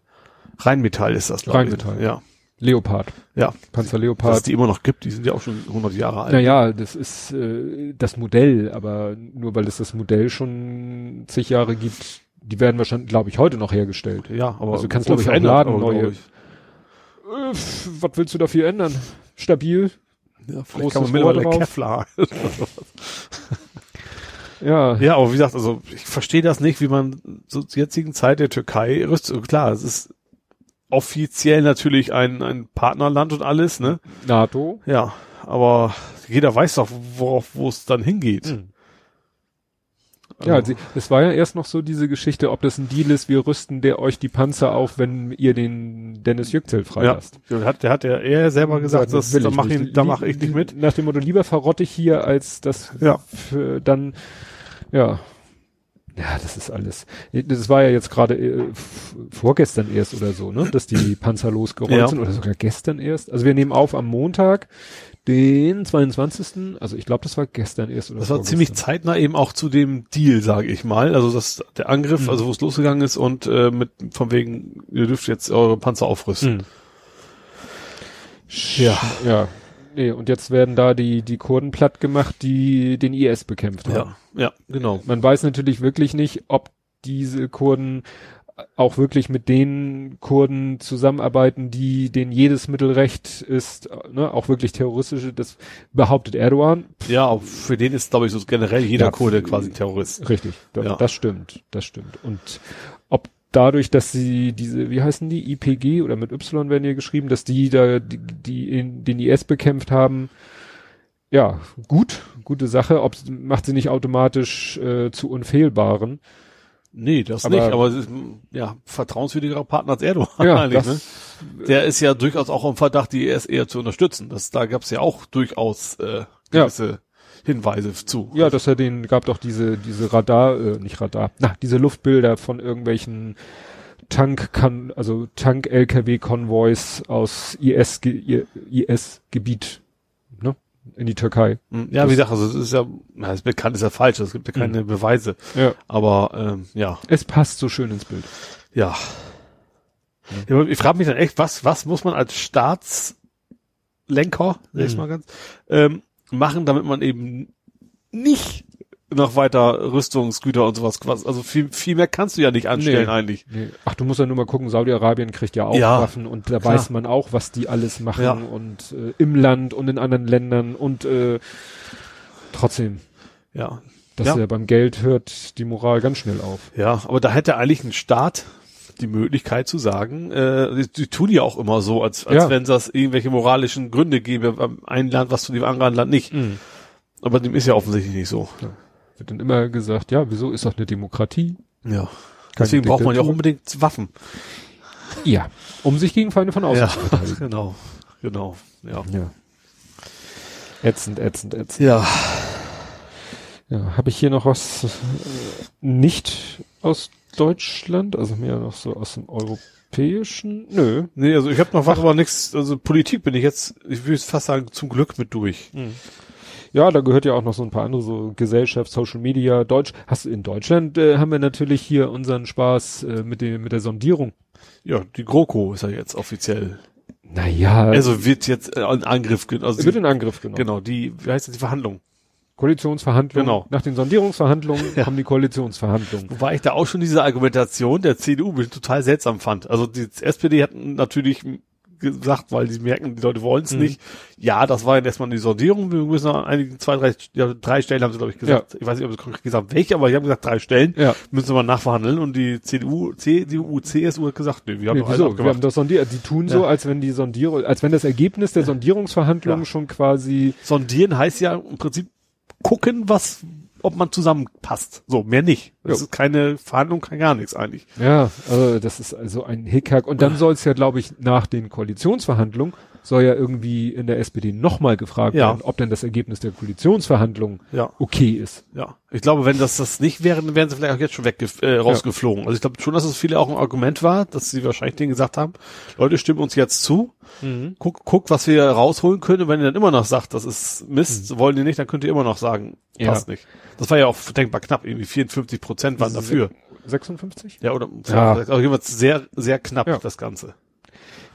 Rheinmetall ist das, glaub ich. Rheinmetall. Ja. Leopard. Ja. Panzer Dass es Leopard. die immer noch gibt, die sind ja auch schon 100 Jahre alt. Naja, das ist äh, das Modell, aber nur weil es das Modell schon zig Jahre gibt, die werden wahrscheinlich, glaube ich, heute noch hergestellt. Ja, aber Also du kannst, glaub ich, auch laden, aber, neue- ich. Äh, was willst du dafür ändern? Stabil? Ja, vielleicht kann man mittlerweile. Kevlar. <laughs> Ja. ja, aber wie gesagt, also ich verstehe das nicht, wie man zur jetzigen Zeit der Türkei rüstet. Klar, es ist offiziell natürlich ein, ein Partnerland und alles, ne? NATO. Ja, aber jeder weiß doch, worauf, wo es dann hingeht. Mhm. Ja, sie, es war ja erst noch so diese Geschichte, ob das ein Deal ist, wir rüsten der euch die Panzer auf, wenn ihr den Dennis ja, freilasst. der hat, der hat ja er selber gesagt, das, will da ich mach nicht. ich, da mach ich nicht mit. Nach dem Motto, lieber verrotte ich hier, als das Ja. dann, ja. Ja, das ist alles. Das war ja jetzt gerade äh, vorgestern erst oder so, ne, dass die Panzer losgerollt Ja. sind oder sogar gestern erst. Also wir nehmen auf am Montag, den 22. Also ich glaube, das war gestern erst oder Das war ziemlich zeitnah eben auch zu dem Deal, sage ich mal. Also das der Angriff, Mhm. also wo es losgegangen ist und äh, mit von wegen, ihr dürft jetzt eure Panzer aufrüsten. Mhm. Ja. Ja. Nee, und jetzt werden da die, die Kurden platt gemacht, die den IS bekämpft haben. Ja, ja, genau. Man weiß natürlich wirklich nicht, ob diese Kurden auch wirklich mit den Kurden zusammenarbeiten, die denen jedes Mittelrecht ist, ne, auch wirklich terroristische, das behauptet Erdogan. Ja, auch für den ist, glaube ich, so generell jeder Ja, Kurde quasi Terrorist. Richtig, Ja. das stimmt, das stimmt. Und dadurch, dass sie diese, wie heißen die, IPG oder mit Y werden hier geschrieben, dass die da die, die in, den IS bekämpft haben, ja, gut, gute Sache. Ob macht sie nicht automatisch äh, zu unfehlbaren. Nee, das Aber- nicht, aber es ist, ja, vertrauenswürdigerer Partner als Erdogan Ja, <laughs> eigentlich, ne? Der ist ja durchaus auch im Verdacht, die IS eher zu unterstützen. Das, da gab es ja auch durchaus äh, gewisse Hinweise zu. Ja, dass er den gab doch diese diese Radar, äh, nicht Radar, na, diese Luftbilder von irgendwelchen Tank kann also Tank LKW Konvois aus IS IS Gebiet, ne, in die Türkei. Hm, Ja, wie gesagt, also es ist ja, na, das bekannt ist ja falsch, es gibt ja keine Beweise. Ja. Aber ähm, ja, Es passt so schön ins Bild. ja. ja ich frage mich dann echt, was, was muss man als Staatslenker, sag ich Mhm. mal ganz, ähm, machen, damit man eben nicht noch weiter Rüstungsgüter und sowas, was- also viel, viel mehr kannst du ja nicht anstellen Nee. eigentlich. Nee. Ach, du musst ja nur mal gucken, Saudi-Arabien kriegt ja auch Ja, Waffen und da klar. weiß man auch, was die alles machen Ja. und äh, im Land und in anderen Ländern und äh, trotzdem, Ja. dass Ja. ja. beim Geld hört die Moral ganz schnell auf. Ja, aber da hätte eigentlich ein Staat die Möglichkeit zu sagen, äh, die, die tun ja auch immer so, als, als Ja. wenn das irgendwelche moralischen Gründe gäbe, beim einen Land was zu dem anderen Land nicht. Aber dem ist ja offensichtlich nicht so. Wird dann immer gesagt, ja, wieso ist doch eine Demokratie? Ja. Keine Deswegen braucht man ja auch unbedingt Waffen. Ja, um sich gegen Feinde von außen Ja, zu verteidigen. <laughs> genau. Genau. Ja. Ja. Ätzend, ätzend, ätzend. Ja. Ja, habe ich hier noch was äh, nicht aus Deutschland, also mehr noch so aus dem europäischen? Nö. Nee, also ich habe noch was, aber nichts, also Politik bin ich jetzt, ich würde fast sagen, zum Glück mit durch. Ja, da gehört ja auch noch so ein paar andere, so Gesellschaft, Social Media, Deutsch. Hast du in Deutschland äh, haben wir natürlich hier unseren Spaß äh, mit dem mit der Sondierung. Ja, die GroKo ist ja jetzt offiziell Naja, Also wird jetzt äh, in Angriff genommen. Also wird in Angriff genommen. genau, die, wie heißt das, die Verhandlung. Koalitionsverhandlungen. Genau. Nach den Sondierungsverhandlungen Ja. kommen die Koalitionsverhandlungen. Wobei ich da auch schon diese Argumentation der CDU total seltsam fand. Also die SPD hat natürlich gesagt, weil die merken, die Leute wollen es Mhm. nicht. Ja, das war jetzt erstmal die Sondierung. Wir müssen noch einige, zwei, drei, ja, drei Stellen haben sie, glaube ich, gesagt. Ich weiß nicht, ob sie konkret gesagt welche, aber die haben gesagt, drei Stellen Ja. müssen wir mal nachverhandeln. Und die CDU, CDU, CSU hat gesagt, nee, wir haben Nee, doch wieso? Wir haben das sondiert. Die tun so, Ja. als wenn die Sondierung, als wenn das Ergebnis der Sondierungsverhandlungen Ja. schon quasi, Sondieren heißt ja im Prinzip gucken, was, ob man zusammenpasst. So, mehr nicht. Das Jo. ist keine Verhandlung, kein gar nichts eigentlich. ja, also das ist also ein Hickhack. Und dann soll es ja, glaube ich, nach den Koalitionsverhandlungen soll ja irgendwie in der SPD nochmal gefragt Ja. werden, ob denn das Ergebnis der Koalitionsverhandlungen Ja. okay ist. Ja, ich glaube, wenn das das nicht wäre, dann wären sie vielleicht auch jetzt schon weg äh, rausgeflogen. Also ich glaube schon, dass es viele auch ein Argument war, dass sie wahrscheinlich denen gesagt haben, Leute, stimmen uns jetzt zu, guck, guck, was wir rausholen können. Und wenn ihr dann immer noch sagt, das ist Mist, wollen die nicht, dann könnt ihr immer noch sagen, Ja. passt nicht. Das war ja auch denkbar knapp, irgendwie 54 Prozent waren dafür. 56? Ja, oder Ja. also jedenfalls sehr, sehr knapp Ja. das Ganze.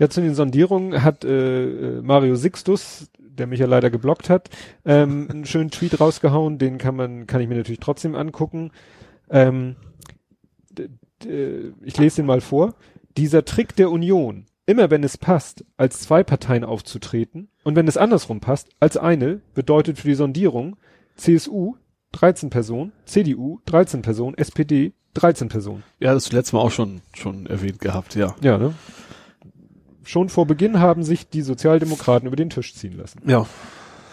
Ja, zu den Sondierungen hat äh, äh, Mario Sixtus, der mich ja leider geblockt hat, ähm, <laughs> einen schönen Tweet rausgehauen, den kann man, kann ich mir natürlich trotzdem angucken. Ähm, d- ich lese den mal vor. Dieser Trick der Union, immer wenn es passt, als zwei Parteien aufzutreten und wenn es andersrum passt, als eine, bedeutet für die Sondierung CSU 13 Personen, CDU 13 Personen, SPD 13 Personen. Ja, das letzte Mal auch schon, schon erwähnt gehabt, ja. Ja, ne? Schon vor Beginn haben sich die Sozialdemokraten über den Tisch ziehen lassen. Ja.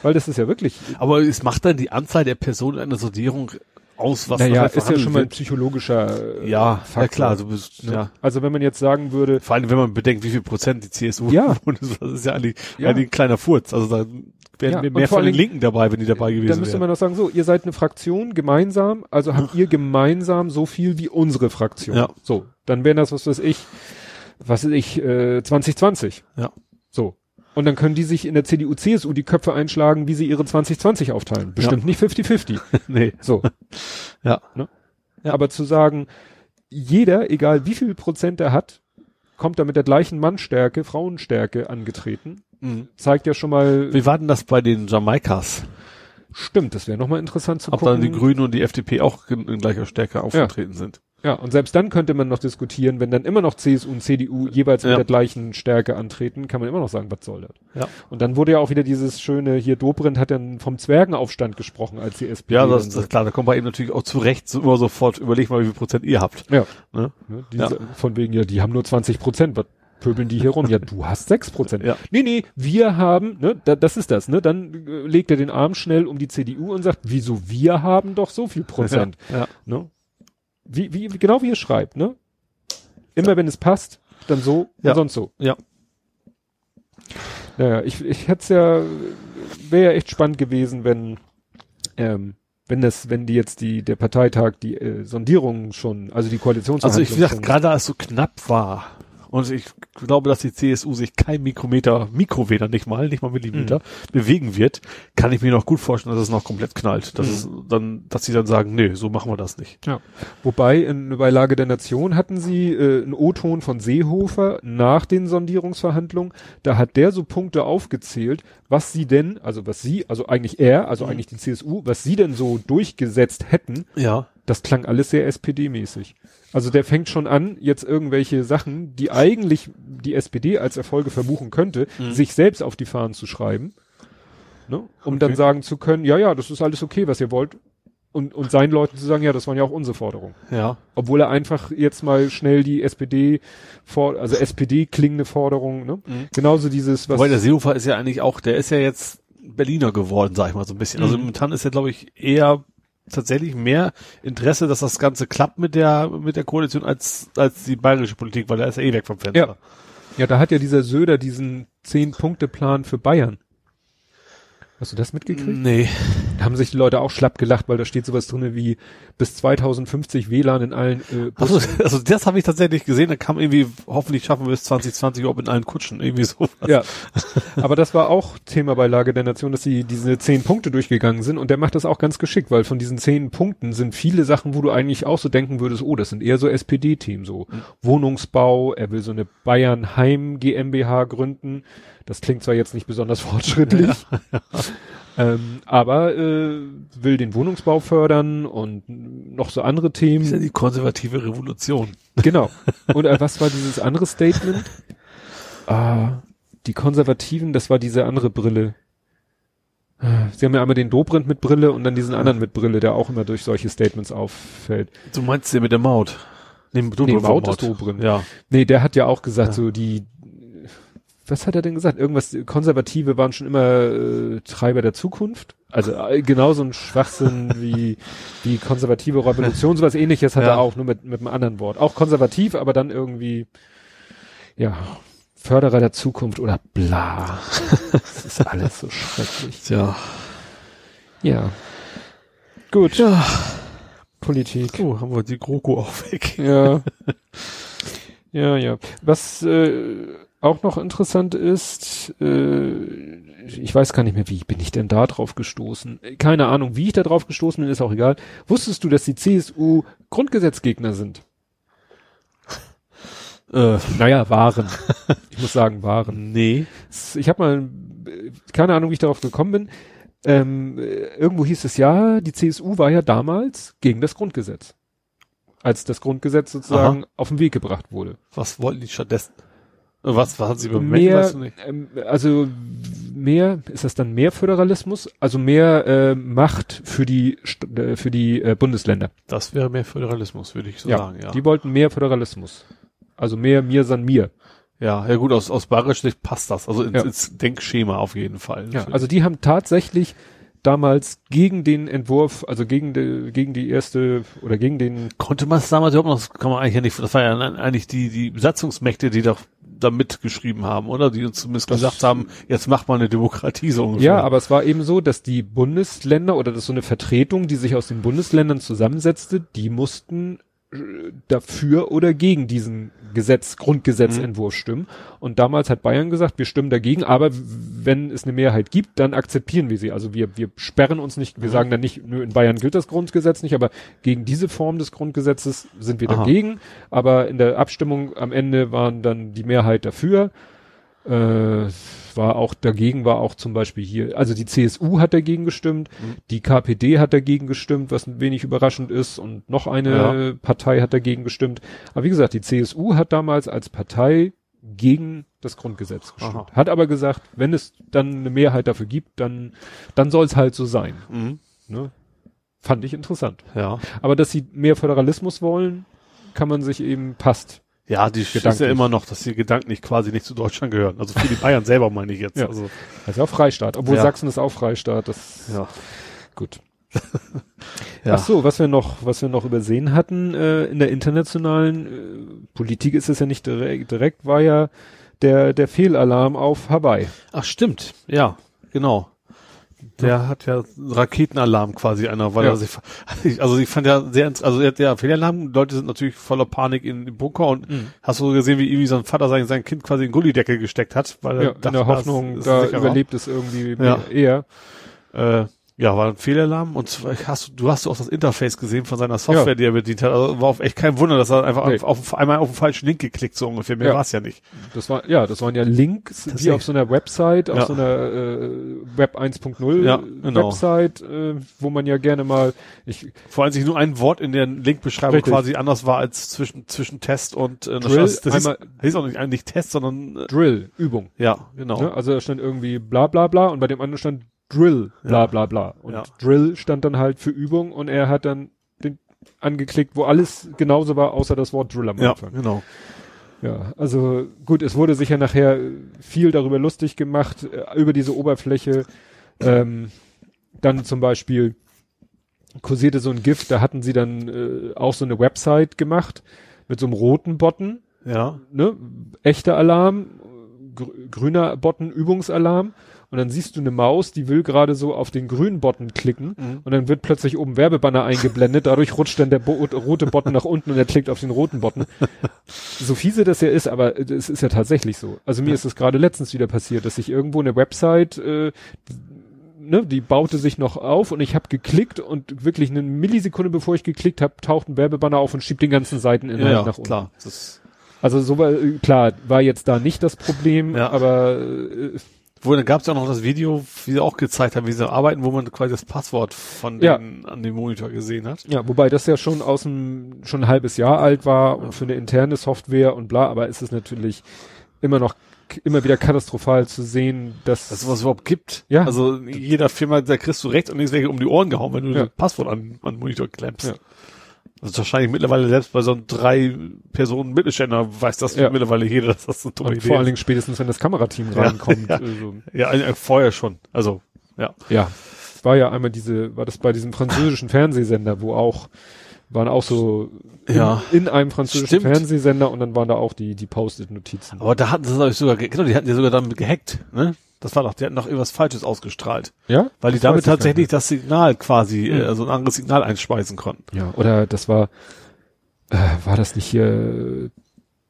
Weil das ist ja wirklich, Aber es macht dann die Anzahl der Personen einer Sondierung aus, was naja, nachher ist ja schon mal ein psychologischer äh, Ja, Faktor. ja klar, du bist, Ne? ja. Also wenn man jetzt sagen würde, Vor allem, wenn man bedenkt, wie viel Prozent die CSU Ja. <laughs> das ist ja eigentlich, Ja. eigentlich ein kleiner Furz. Also da wären Ja, mehr von den Linken dabei, wenn die dabei gewesen dann müsste wären. man doch sagen, so, ihr seid eine Fraktion gemeinsam, also habt ihr <laughs> gemeinsam so viel wie unsere Fraktion. Ja. So, dann wären das, was weiß ich, was weiß ich, äh, 2020. Ja. So. Und dann können die sich in der CDU, CSU die Köpfe einschlagen, wie sie ihre 2020 aufteilen. Bestimmt nicht 50-50. <laughs> nee. So. Ja. Ja. Aber zu sagen, jeder, egal wie viel Prozent er hat, kommt da mit der gleichen Mannstärke, Frauenstärke angetreten, Mhm. zeigt ja schon mal, Wie war denn das bei den Jamaikas? stimmt, das wäre nochmal interessant zu Ob gucken. dann die Grünen und die FDP auch in, in gleicher Stärke aufgetreten sind? Ja, und selbst dann könnte man noch diskutieren, wenn dann immer noch CSU und CDU jeweils mit Ja. der gleichen Stärke antreten, kann man immer noch sagen, was soll das? Ja. Und dann wurde ja auch wieder dieses schöne, hier Dobrindt hat dann vom Zwergenaufstand gesprochen, als die SPD. Ja, dann das, so- das klar, da kommt man eben natürlich auch zurecht so immer sofort, überleg mal, wie viel Prozent ihr habt. ja. Ne? Diese, Von wegen, ja, die haben nur 20 Prozent, was pöbeln die hier rum? Ja, du hast 6 Prozent. Ja. Nee, nee, wir haben, ne, da, das ist das, ne, dann äh, legt er den Arm schnell um die CDU und sagt, wieso wir haben doch so viel Prozent, Ja. ne? Wie, wie, genau wie ihr schreibt, ne? Immer wenn es passt, dann so Ja. und sonst so. Ja. Naja, ich, ich hätte es ja, wäre ja echt spannend gewesen, wenn, ähm, wenn das, wenn die jetzt die, der Parteitag die äh, Sondierungen schon, also die Also Koalitionsverhandlungen ich, wie gesagt, schon- gerade als es so knapp war, und ich glaube, dass die CSU sich kein Mikrometer, Mikroweder nicht mal, nicht mal Millimeter, bewegen wird, kann ich mir noch gut vorstellen, dass es noch komplett knallt. Dass es dann, dass sie dann sagen, nee, so machen wir das nicht. Ja. Wobei in, bei Lage der Nation hatten sie äh, einen O-Ton von Seehofer nach den Sondierungsverhandlungen. Da hat der so Punkte aufgezählt, was sie denn, also was sie, also eigentlich er, also eigentlich die CSU, was sie denn so durchgesetzt hätten. Ja. Das klang alles sehr SPD-mäßig. Also der fängt schon an, jetzt irgendwelche Sachen, die eigentlich die SPD als Erfolge verbuchen könnte, sich selbst auf die Fahnen zu schreiben. Ne? Um Okay. dann sagen zu können, ja, ja, das ist alles okay, was ihr wollt. Und, und seinen Leuten zu sagen, ja, das waren ja auch unsere Forderungen. Ja. Obwohl er einfach jetzt mal schnell die SPD vor, also SPD klingende Forderung, ne? Genauso dieses, was. Wobei der Seehofer ist ja eigentlich auch, der ist ja jetzt Berliner geworden, sag ich mal so ein bisschen. Also Mhm. momentan ist ja, glaube ich, eher tatsächlich mehr Interesse, dass das Ganze klappt mit der, mit der Koalition als, als die bayerische Politik, weil da ist er eh weg vom Fenster. ja, da hat ja dieser Söder diesen Zehn-Punkte-Plan für Bayern. Hast du das mitgekriegt? Nee. haben sich die Leute auch schlapp gelacht, weil da steht sowas drinne wie bis 2050 WLAN in allen äh, Also, Bussen. also das habe ich tatsächlich gesehen, da kam irgendwie, hoffentlich schaffen wir es 2020 auch in allen Kutschen, irgendwie so. Ja, <laughs> aber das war auch Thema bei Lage der Nation, dass sie diese zehn Punkte durchgegangen sind und der macht das auch ganz geschickt, weil von diesen zehn Punkten sind viele Sachen, wo du eigentlich auch so denken würdest, oh, das sind eher so SPD-Themen, so Wohnungsbau, er will so eine Bayern Heim GmbH gründen. Das klingt zwar jetzt nicht besonders <laughs> fortschrittlich, ähm, aber äh, will den Wohnungsbau fördern und noch so andere Themen. ist ja die konservative Revolution. Genau. Und äh, was war dieses andere Statement? Ah, die Konservativen, das war diese andere Brille. Ah, Sie haben ja einmal den Dobrindt mit Brille und dann diesen anderen mit Brille, der auch immer durch solche Statements auffällt. Du meinst den mit der Maut? Nee, du Nee, Maut ist Dobrindt. Ja. Nee, der hat ja auch gesagt, Ja. so die, was hat er denn gesagt? Irgendwas, Konservative waren schon immer äh, Treiber der Zukunft. Also äh, genauso ein Schwachsinn <laughs> wie, wie konservative Revolution, sowas ähnliches hat Ja. er auch, nur mit, mit einem anderen Wort. Auch konservativ, aber dann irgendwie, ja, Förderer der Zukunft oder bla. Das ist alles so schrecklich. <laughs> Tja. Ja. Gut. Ja. Politik. Oh, haben wir die GroKo auch weg. Ja. <laughs> ja, ja. Was äh, auch noch interessant ist, äh, ich weiß gar nicht mehr, wie bin ich denn da drauf gestoßen? Keine Ahnung, wie ich da drauf gestoßen bin, ist auch egal. Wusstest du, dass die CSU Grundgesetzgegner sind? Äh, Naja, waren. Ich muss sagen, waren. <laughs> nee. Ich habe mal, äh, keine Ahnung, wie ich darauf gekommen bin. Ähm, äh, irgendwo hieß es ja, die CSU war ja damals gegen das Grundgesetz. Als das Grundgesetz sozusagen auf den Weg gebracht wurde. Was wollten die stattdessen? Was, was hat sie bemängelt? mehr, Weißt du nicht? ähm, also mehr, ist das dann mehr Föderalismus? Also mehr äh, Macht für die äh, für die äh, Bundesländer. Das wäre mehr Föderalismus, würde ich so ja, sagen, ja. die wollten mehr Föderalismus. Also mehr mir san mir. ja, ja gut, aus, aus bayerischer Sicht passt das. Also ins, Ja. ins Denkschema auf jeden Fall. Ja, also die haben tatsächlich damals gegen den Entwurf, also gegen die, gegen die erste oder gegen den Konnte man es damals überhaupt noch, kann man eigentlich ja nicht, das war ja eigentlich die, die Besatzungsmächte, die doch da mitgeschrieben haben, oder? Die uns zumindest Das- gesagt haben, jetzt macht mal eine Demokratie so ungefähr. Ja, aber es war eben so, dass die Bundesländer oder das so eine Vertretung, die sich aus den Bundesländern zusammensetzte, die mussten dafür oder gegen diesen Gesetz, Grundgesetzentwurf stimmen. Und damals hat Bayern gesagt, wir stimmen dagegen, aber wenn es eine Mehrheit gibt, dann akzeptieren wir sie. Also wir, wir sperren uns nicht, wir sagen dann nicht, nö, in Bayern gilt das Grundgesetz nicht, aber gegen diese Form des Grundgesetzes sind wir Aha. dagegen. Aber in der Abstimmung am Ende waren dann die Mehrheit dafür. Äh, war auch dagegen war auch zum Beispiel hier, also die CSU hat dagegen gestimmt, Mhm. die KPD hat dagegen gestimmt, was ein wenig überraschend ist, und noch eine Partei hat dagegen gestimmt. Aber wie gesagt, die CSU hat damals als Partei gegen das Grundgesetz gestimmt. Aha. Hat aber gesagt, wenn es dann eine Mehrheit dafür gibt, dann, dann soll es halt so sein. Mhm. Ne? Fand ich interessant. Ja. Aber dass sie mehr Föderalismus wollen, kann man sich eben passt. Ja, die ist ja immer noch, dass die Gedanken nicht quasi nicht zu Deutschland gehören. Also für die Bayern selber meine ich jetzt. Ja. Also, Das ist ja auch Freistaat, obwohl Ja. Sachsen ist auch Freistaat. Das ja. gut. Ja. Ach so, was wir noch, was wir noch übersehen hatten äh, in der internationalen äh, Politik ist es ja nicht direkt, direkt war ja der der Fehlalarm auf Hawaii. Ach stimmt, ja, genau. Der hat ja Raketenalarm quasi einer, weil Ja. er sich, <laughs> also ich fand ja sehr, also er hat ja Fehlalarm, Leute sind natürlich voller Panik in den Bunker und Mhm. hast du gesehen, wie irgendwie sein Vater sein, sein Kind quasi in den Gullideckel gesteckt hat, weil er Ja, in der Hoffnung, da sicherer. überlebt es irgendwie Ja. eher. Äh, ja, war ein Fehlalarm und zwar hast du, du hast auch das Interface gesehen von seiner Software, Ja. die er bedient hat. Also war auf echt kein Wunder, dass er einfach Nee. auf, auf einmal auf den falschen Link geklickt, so ungefähr. Mehr Ja. war's ja nicht. Das war ja, das waren ja Links wie Tatsächlich. auf so einer Website, auf Ja. so einer äh, Web 1.0 Ja, genau. Website, äh, wo man ja gerne mal ich Vor allem sich nur ein Wort in der Linkbeschreibung Richtig. quasi anders war als zwischen, zwischen Test und äh, Drill, das, das hieß, einmal- hieß auch nicht eigentlich Test, sondern äh, Drill Übung. ja, genau. Ne? Also da stand irgendwie bla bla bla und bei dem anderen stand Drill bla Ja. bla bla. Und Ja. Drill stand dann halt für Übung und er hat dann den angeklickt, wo alles genauso war, außer das Wort Drill am Ja, Anfang. genau. Ja, also gut, es wurde sicher nachher viel darüber lustig gemacht, äh, über diese Oberfläche. Ähm, dann zum Beispiel kursierte so ein Gift, da hatten sie dann äh, auch so eine Website gemacht mit so einem roten Button Ja, ne, echter Alarm, gr grüner Button Übungsalarm und dann siehst du eine Maus, die will gerade so auf den grünen Button klicken Mhm. und dann wird plötzlich oben Werbebanner eingeblendet, dadurch rutscht dann der Bo rote Button nach unten und er klickt auf den roten Button. so fiese das ja ist, aber es ist ja tatsächlich so. Also mir ist es gerade letztens wieder passiert, dass ich irgendwo eine Website äh, Ne, die baute sich noch auf und ich habe geklickt und wirklich eine Millisekunde bevor ich geklickt habe, taucht ein Werbebanner auf und schiebt den ganzen Seiteninhalt Ja, ja, nach unten. klar. Also so war, äh, klar, war jetzt da nicht das Problem, Ja. aber äh, wo, dann gab es ja auch noch das Video, wie sie auch gezeigt haben, wie sie arbeiten, wo man quasi das Passwort von Ja. denen an dem Monitor gesehen hat. ja, wobei das ja schon aus dem schon ein halbes Jahr alt war und für eine interne Software und bla, aber es ist natürlich immer noch immer wieder katastrophal zu sehen, dass Dass es sowas überhaupt gibt. Ja. Also jeder Firma, da kriegst du rechts und links welche um die Ohren gehauen, wenn du Ja. das Passwort an, an den Monitor klemmst. Ja. Das ist wahrscheinlich mittlerweile selbst bei so einem drei Personen Mittelständler weiß das Ja. mittlerweile jeder, dass das eine dumme und Idee vor allen ist. Dingen spätestens wenn das Kamerateam Ja, reinkommt. <laughs> ja. Also, Ja, äh, vorher schon. Also, ja. ja, war ja einmal diese, war das bei diesem französischen Fernsehsender, wo auch waren auch so Ja. in einem französischen Stimmt. Fernsehsender und dann waren da auch die die Post-it-Notizen. Aber da hatten sie ich, sogar, ge- genau, die hatten ja sogar damit gehackt, ne? Das war doch, die hatten doch irgendwas Falsches ausgestrahlt. Ja, Weil die Das damit tatsächlich das Signal quasi, Mhm. äh, also ein anderes Signal einspeisen konnten. Ja, oder das war, äh, war das nicht hier äh,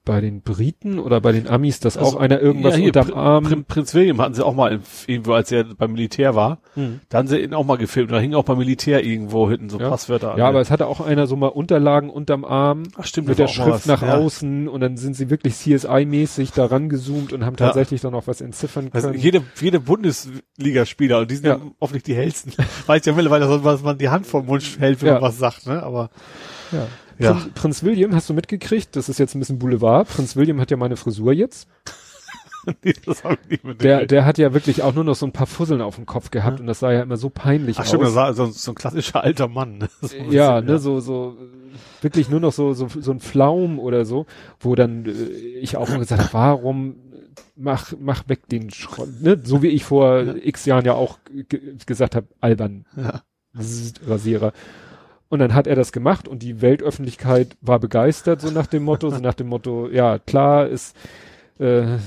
bei den Briten oder bei den Amis, dass Also, auch einer irgendwas ja, hier, unterm Arm. Prin- Prinz William hatten sie auch mal irgendwo, als er beim Militär war. Hm. Da haben sie ihn auch mal gefilmt. Da hingen auch beim Militär irgendwo hinten so Ja. Passwörter an. Ja, aber es hatte auch einer so mal Unterlagen unterm Arm Ach, stimmt, mit der Schrift nach Ja. außen und dann sind sie wirklich CSI-mäßig da rangezoomt und haben Ja. tatsächlich dann auch was entziffern Also können. jede, jede Bundesligaspieler, und die sind Ja. ja. <laughs> offensichtlich die hellsten. Weiß ja mittlerweile, was man die Hand vom Mund hält, wenn Ja. man was sagt, ne? Aber ja. Ja. Prinz, Prinz William, hast du mitgekriegt? Das ist jetzt ein bisschen Boulevard. Prinz William hat ja meine Frisur jetzt. <laughs> nee, das hab ich nicht mit Der, der hat ja wirklich auch nur noch so ein paar Fusseln auf dem Kopf gehabt Ja. und das sah ja immer so peinlich Ach aus. stimmt, das war so, so ein klassischer alter Mann. ne? Ein ja, bisschen, ne, so, so, äh, wirklich nur noch so, so, so ein Flaum oder so, wo dann äh, ich auch mal gesagt habe, warum mach, mach weg den Schrott, ne, so wie ich vor Ja. x Jahren ja auch ge gesagt habe, albern, Ja. Rasierer. Und dann hat er das gemacht und die Weltöffentlichkeit war begeistert, so nach dem Motto, so nach dem Motto, ja, klar, ist, äh,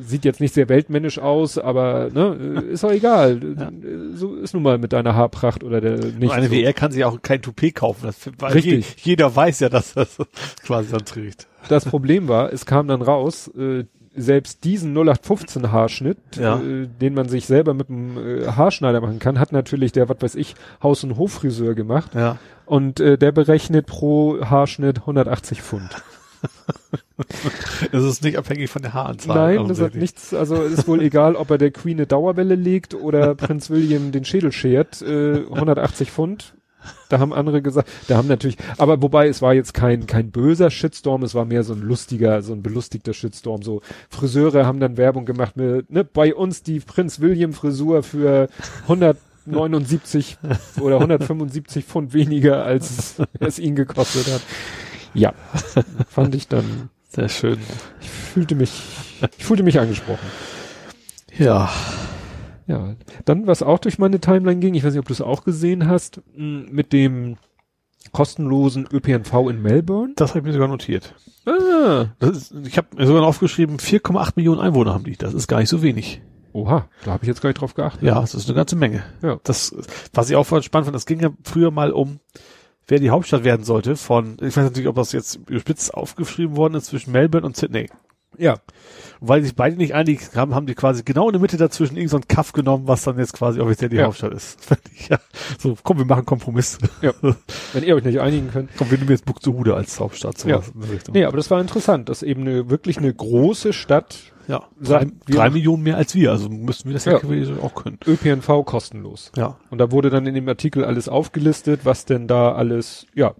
sieht jetzt nicht sehr weltmännisch aus, aber ne, ist auch egal. Ja. So ist nun mal mit deiner Haarpracht oder der nicht. Und eine so. er kann sich auch kein Toupet kaufen. Das, weil Richtig. Je, jeder weiß ja, dass das quasi dann trägt. Das Problem war, es kam dann raus, äh, selbst diesen 0815 Haarschnitt, Ja. äh, den man sich selber mit dem äh, Haarschneider machen kann, hat natürlich der, was weiß ich, Haus- und Hoffriseur gemacht Ja. und äh, der berechnet pro Haarschnitt 180 Pfund. Das ist nicht abhängig von der Haaranzahl. Nein, das hat nichts, also ist wohl egal, ob er der Queen eine Dauerwelle legt oder Prinz William den Schädel schert, äh, 180 Pfund. <laughs> Da haben andere gesagt, da haben natürlich, aber wobei es war jetzt kein kein böser Shitstorm, es war mehr so ein lustiger, so ein belustigter Shitstorm. So Friseure haben dann Werbung gemacht mit, ne, bei uns die Prinz William Frisur für 179 <laughs> oder 175 Pfund weniger, als es ihn gekostet hat. Ja, fand ich dann, Sehr schön. ich fühlte mich, ich fühlte mich angesprochen. Ja. Ja, dann, was auch durch meine Timeline ging, ich weiß nicht, ob du es auch gesehen hast, mh, mit dem kostenlosen ÖPNV in Melbourne. Das habe ich mir sogar notiert. Ah, ist, ich habe mir sogar aufgeschrieben, 4,8 Millionen Einwohner haben die. Das ist gar nicht so wenig. oha, da habe ich jetzt gar nicht drauf geachtet. Ja, das ist eine ganze Menge. Ja. Das, was ich auch voll spannend fand, das ging ja früher mal um, wer die Hauptstadt werden sollte von, ich weiß natürlich, ob das jetzt spitz aufgeschrieben worden ist zwischen Melbourne und Sydney. Ja, Und weil sich beide nicht einig haben, haben die quasi genau in der Mitte dazwischen irgend so Kaff genommen, was dann jetzt quasi offiziell die Ja. Hauptstadt ist. <laughs> Ja, so, komm, wir machen Kompromiss. ja. <laughs> Wenn ihr euch nicht einigen könnt. komm, wir nehmen jetzt Buxtehude als Hauptstadt. Ja. Nee, aber das war interessant, dass eben eine, wirklich eine große Stadt Ja, drei, drei Millionen mehr als wir, also müssten wir das ja, Ja. auch können. ÖPNV kostenlos. Ja. Und da wurde dann in dem Artikel alles aufgelistet, was denn da alles, ja,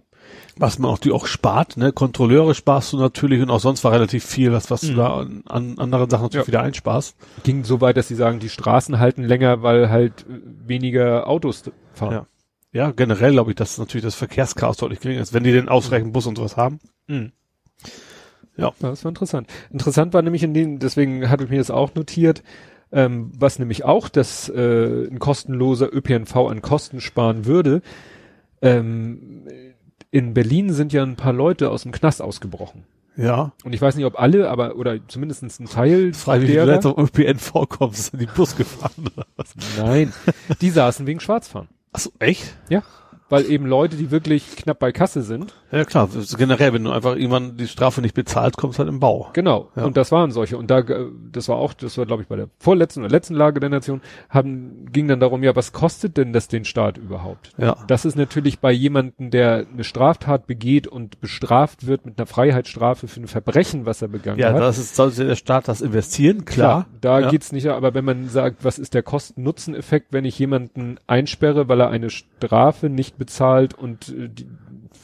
Was man auch, die auch spart, ne? Kontrolleure sparst du natürlich und auch sonst war relativ viel, was, was du Mhm. da an, an anderen Sachen natürlich Ja. wieder einsparst. ging so weit, dass sie sagen, die Straßen halten länger, weil halt äh, weniger Autos fahren. Ja. Ja, generell glaube ich, dass natürlich das Verkehrschaos deutlich geringer ist, wenn die den ausreichend Bus und sowas haben. Mhm. Ja. Ja, das war interessant. Interessant war nämlich in dem, deswegen hatte ich mir das auch notiert, ähm, was nämlich auch das äh, ein kostenloser ÖPNV an Kosten sparen würde. Ähm, in Berlin sind ja ein paar Leute aus dem Knast ausgebrochen. Ja. Und ich weiß nicht, ob alle, aber, oder zumindest ein Teil Frei, wie du derer- jetzt auf ÖPN vorkommst, in die Bus gefahren oder was? Nein, die saßen wegen Schwarzfahren. Achso, echt? Ja. Weil eben Leute, die wirklich knapp bei Kasse sind, Ja klar, generell, wenn du einfach jemand die Strafe nicht bezahlst, kommst halt im Bau. Genau. Ja. Und das waren solche. Und da, äh, das war auch, das war glaube ich bei der vorletzten oder letzten Lage der Nation, haben, ging dann darum, ja, was kostet denn das den Staat überhaupt? Ja. Das ist natürlich bei jemandem, der eine Straftat begeht und bestraft wird mit einer Freiheitsstrafe für ein Verbrechen, was er begangen Ja, hat. das ist, sollte der Staat das investieren, klar. da ja. geht's nicht, aber wenn man sagt, was ist der Kosten-Nutzen-Effekt, wenn ich jemanden einsperre, weil er eine Strafe nicht bezahlt und äh, die,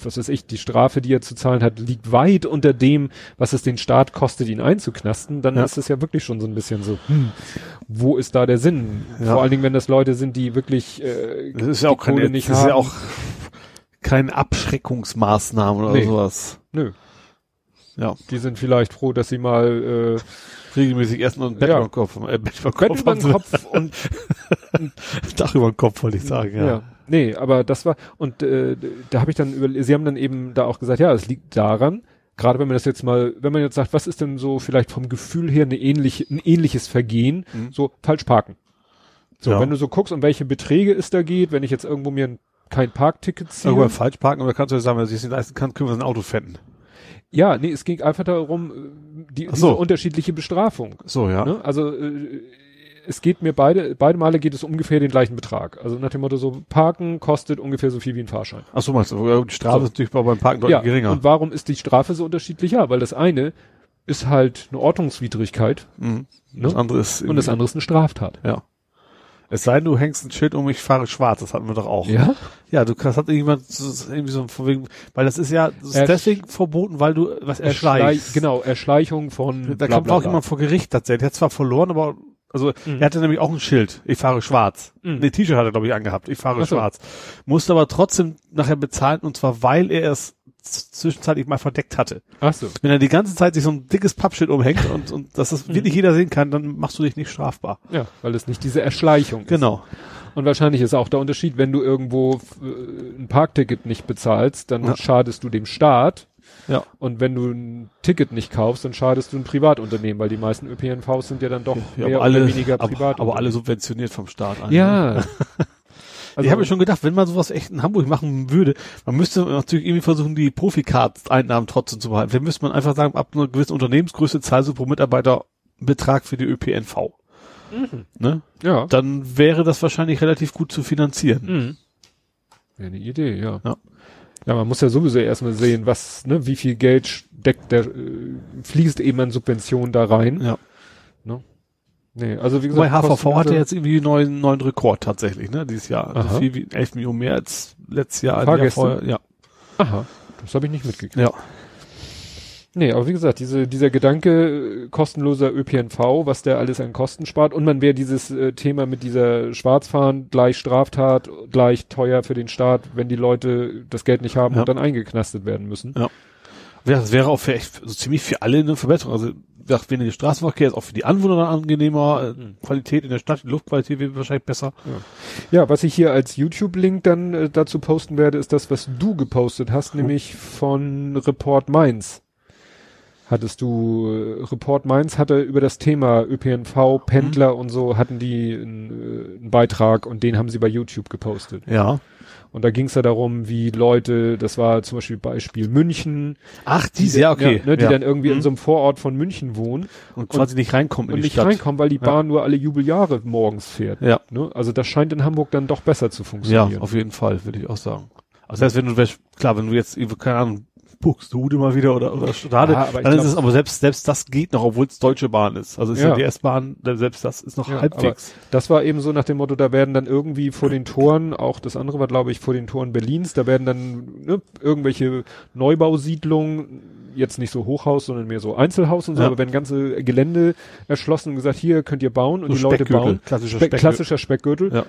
was weiß ich, die Strafe, die er zu zahlen hat, liegt weit unter dem, was es den Staat kostet, ihn einzuknasten, dann Ja. ist es ja wirklich schon so ein bisschen so, hm, wo ist da der Sinn? Ja. Vor allen Dingen, wenn das Leute sind, die wirklich äh, Das ist ja auch keine, Kohle nicht das ist haben. ja auch keine Abschreckungsmaßnahme oder Nee. sowas. Nö, Ja. die sind vielleicht froh, dass sie mal äh, Regelmäßig essen und ein Bett Ja. über den Kopf. Äh, Bett über den Bett Kopf, über den Kopf <laughs> und Dach über den Kopf, wollte ich sagen, ja. Ja. Nee, aber das war, und äh, da habe ich dann über, sie haben dann eben da auch gesagt, ja, es liegt daran, gerade wenn man das jetzt mal, wenn man jetzt sagt, was ist denn so vielleicht vom Gefühl her eine ähnliche, ein ähnliches Vergehen, Mhm. so falsch parken. So, Ja. wenn du so guckst, um welche Beträge es da geht, wenn ich jetzt irgendwo mir ein, kein Parkticket ziehe. Irgendwann falsch parken, aber kannst du ja sagen, wenn du es nicht leisten kannst, können wir ein Auto fänden. Ja, nee, es ging einfach darum, äh, die, so. unterschiedliche Bestrafung. So, ja. Ne? Also äh, es geht mir beide, beide Male geht es ungefähr den gleichen Betrag. Also nach dem Motto, so parken kostet ungefähr so viel wie ein Fahrschein. Ach so, meinst du, Ja, die Strafe So. ist natürlich bei- beim Parken deutlich geringer. Und warum ist die Strafe so unterschiedlich? Ja, weil das eine ist halt eine Ordnungswidrigkeit Mhm. Ne? Das andere ist und das andere ist eine Straftat. Ja. Es sei denn, du hängst ein Schild um, ich fahre schwarz, das hatten wir doch auch. Ja? Ja, du kannst, hat irgendjemand irgendwie so von wegen, weil das ist ja, das ist Ersch- deswegen verboten, weil du was erschleichst. Erschleich- Genau, Erschleichung von Da kommt auch jemand vor Gericht tatsächlich. Der hat zwar verloren, aber, also, Mhm. er hatte nämlich auch ein Schild. Ich fahre schwarz. Mhm. Nee, T-Shirt hat er, glaube ich, angehabt. Ich fahre so. schwarz. Musste aber trotzdem nachher bezahlen, und zwar, weil er es zwischenzeitlich mal verdeckt hatte. Ach so. Wenn er die ganze Zeit sich so ein dickes Pappschild umhängt und, und dass das Mhm. wirklich jeder sehen kann, dann machst du dich nicht strafbar. Ja, weil es nicht diese Erschleichung ist. Genau. Und wahrscheinlich ist auch der Unterschied, wenn du irgendwo äh, ein Parkticket nicht bezahlst, dann Ja. schadest du dem Staat. Ja. Und wenn du ein Ticket nicht kaufst, dann schadest du ein Privatunternehmen, weil die meisten ÖPNVs sind ja dann doch Ja, mehr aber alle, oder weniger aber, privat. aber alle subventioniert vom Staat. eigentlich. Ja. <laughs> Also, ich habe mir schon gedacht, wenn man sowas echt in Hamburg machen würde, man müsste natürlich irgendwie versuchen, die Profikart-Einnahmen trotzdem zu behalten. Dann müsste man einfach sagen, ab einer gewissen Unternehmensgröße zahlst du pro Mitarbeiter Betrag für die ÖPNV. Mhm. Ne? ja. Dann wäre das wahrscheinlich relativ gut zu finanzieren. Mhm. Wäre eine Idee, ja. Ja. Ja, man muss ja sowieso erstmal sehen, was, ne, wie viel Geld steckt der, äh, fließt eben an Subventionen da rein. Ja. Nee, also wie gesagt. HVV kostenlose- hatte jetzt irgendwie einen neuen, neuen Rekord tatsächlich, ne, dieses Jahr. Also Aha. viel wie 11 Millionen mehr als letztes Jahr. ein Jahr Fahrgäste? vorher. Ja. Aha, das habe ich nicht mitgekriegt. Ja. Nee, aber wie gesagt, diese, dieser Gedanke kostenloser ÖPNV, was der alles an Kosten spart und man wäre dieses äh, Thema mit dieser Schwarzfahren gleich Straftat, gleich teuer für den Staat, wenn die Leute das Geld nicht haben Ja. und dann eingeknastet werden müssen. Ja, das wäre auch für echt, so ziemlich für alle eine Verbesserung. Also, gesagt, weniger Straßenverkehr ist auch für die Anwohner dann angenehmer, Mhm. Qualität in der Stadt, die Luftqualität wird wahrscheinlich besser. Ja, was ich hier als YouTube-Link dann äh, dazu posten werde, ist das, was du gepostet hast, nämlich von Report Mainz. Hattest du, äh, Report Mainz hatte über das Thema ÖPNV, Pendler und so, hatten die einen, äh, einen Beitrag und den haben sie bei YouTube gepostet. Ja. Und da ging es ja darum, wie Leute, das war zum Beispiel Beispiel München, Ach, diese, ja, okay. ne, die ja. dann irgendwie Mhm. in so einem Vorort von München wohnen und quasi nicht reinkommen in und die nicht Stadt. reinkommen, weil die Ja. Bahn nur alle Jubeljahre morgens fährt. Ja. Ne? Also das scheint in Hamburg dann doch besser zu Ja, funktionieren. auf jeden Fall, würde ich auch sagen. Also, das heißt, wenn du, klar, wenn du jetzt, keine Ahnung, Buxtehude mal wieder oder, oder Stade, Ja, dann ist glaub- es, aber selbst, selbst das geht noch, obwohl es Deutsche Bahn ist. Also ist ja, Ja. die S-Bahn, selbst das ist noch Ja, halbwegs. Das war eben so nach dem Motto, da werden dann irgendwie vor den Toren, auch das andere war glaube ich vor den Toren Berlins, da werden dann ne, irgendwelche Neubausiedlungen, jetzt nicht so Hochhaus, sondern mehr so Einzelhaus und so, aber werden ganze Gelände erschlossen und gesagt, hier könnt ihr bauen und So die Leute bauen. klassischer Speck, Speckgürtel. klassischer Speckgürtel. Ja.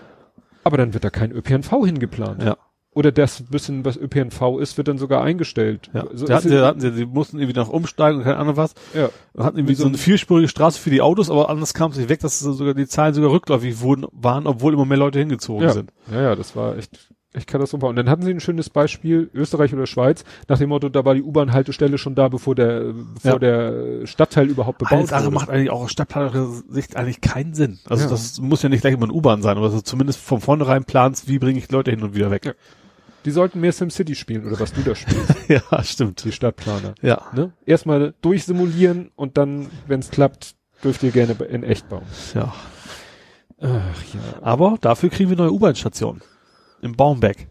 Aber dann wird da kein ÖPNV hingeplant. Ja. Oder das bisschen, was ÖPNV ist, wird dann sogar eingestellt. Ja. So da hatten sie, hatten sie, die mussten irgendwie noch umsteigen und keine Ahnung was. ja. Wir hatten irgendwie Wie so so eine vierspurige Straße für die Autos, aber anders kam es nicht weg, dass sogar die Zahlen sogar rückläufig wurden, waren, obwohl immer mehr Leute hingezogen Ja. sind. ja, ja, das war echt Echt katastrophal. Und dann hatten sie ein schönes Beispiel, Österreich oder Schweiz, nach dem Motto, da war die U-Bahn-Haltestelle schon da, bevor der, bevor Ja. der Stadtteil überhaupt bebaut Alles andere wurde. macht eigentlich auch aus stadtplanerischer Sicht eigentlich keinen Sinn. Also Ja. das muss ja nicht gleich immer eine U-Bahn sein, aber dass du zumindest von vornherein planst, wie bringe ich Leute hin und wieder weg. Ja. Die sollten mehr SimCity spielen oder was du da spielst, <laughs> Ja, stimmt. die Stadtplaner. Ja. Ne? Erstmal durchsimulieren und dann, wenn es klappt, dürft ihr gerne in echt bauen. Ja. Ach ja. Aber dafür kriegen wir neue U-Bahn-Stationen. Im Baumbeck.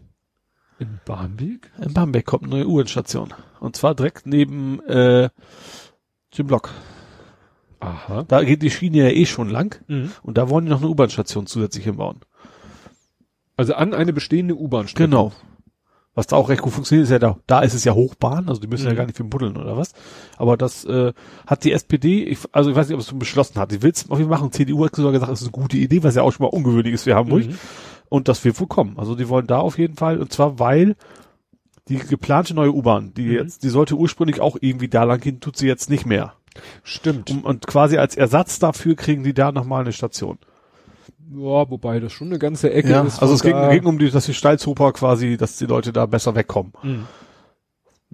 In Barmbek? In Bamberg kommt eine neue U-Bahn-Station. Und zwar direkt neben äh, dem Block. Aha. Da geht die Schiene ja eh schon lang. Mhm. Und da wollen die noch eine U-Bahn-Station zusätzlich hinbauen. Also an eine bestehende U-Bahn-Strecke. Genau. Was da auch recht gut funktioniert, ist ja da, da ist es ja Hochbahn, also die müssen ja Mhm. gar nicht viel buddeln oder was. Aber das äh, hat die SPD, ich, also ich weiß nicht, ob es schon beschlossen hat. Die will es auf jeden Fall machen. CDU hat sogar gesagt, es ist eine gute Idee, was ja auch schon mal ungewöhnlich ist für Hamburg. Mhm. Und das wird wohl kommen. Also die wollen da auf jeden Fall, und zwar weil die geplante neue U-Bahn, die Mhm. jetzt, die sollte ursprünglich auch irgendwie da lang gehen, tut sie jetzt nicht mehr. Stimmt. Und, und quasi als Ersatz dafür kriegen die da nochmal eine Station. Ja, wobei das schon eine ganze Ecke Ja, ist. also es ging, ging um die, dass die Steilzoper quasi, dass die Leute da besser wegkommen. Mhm.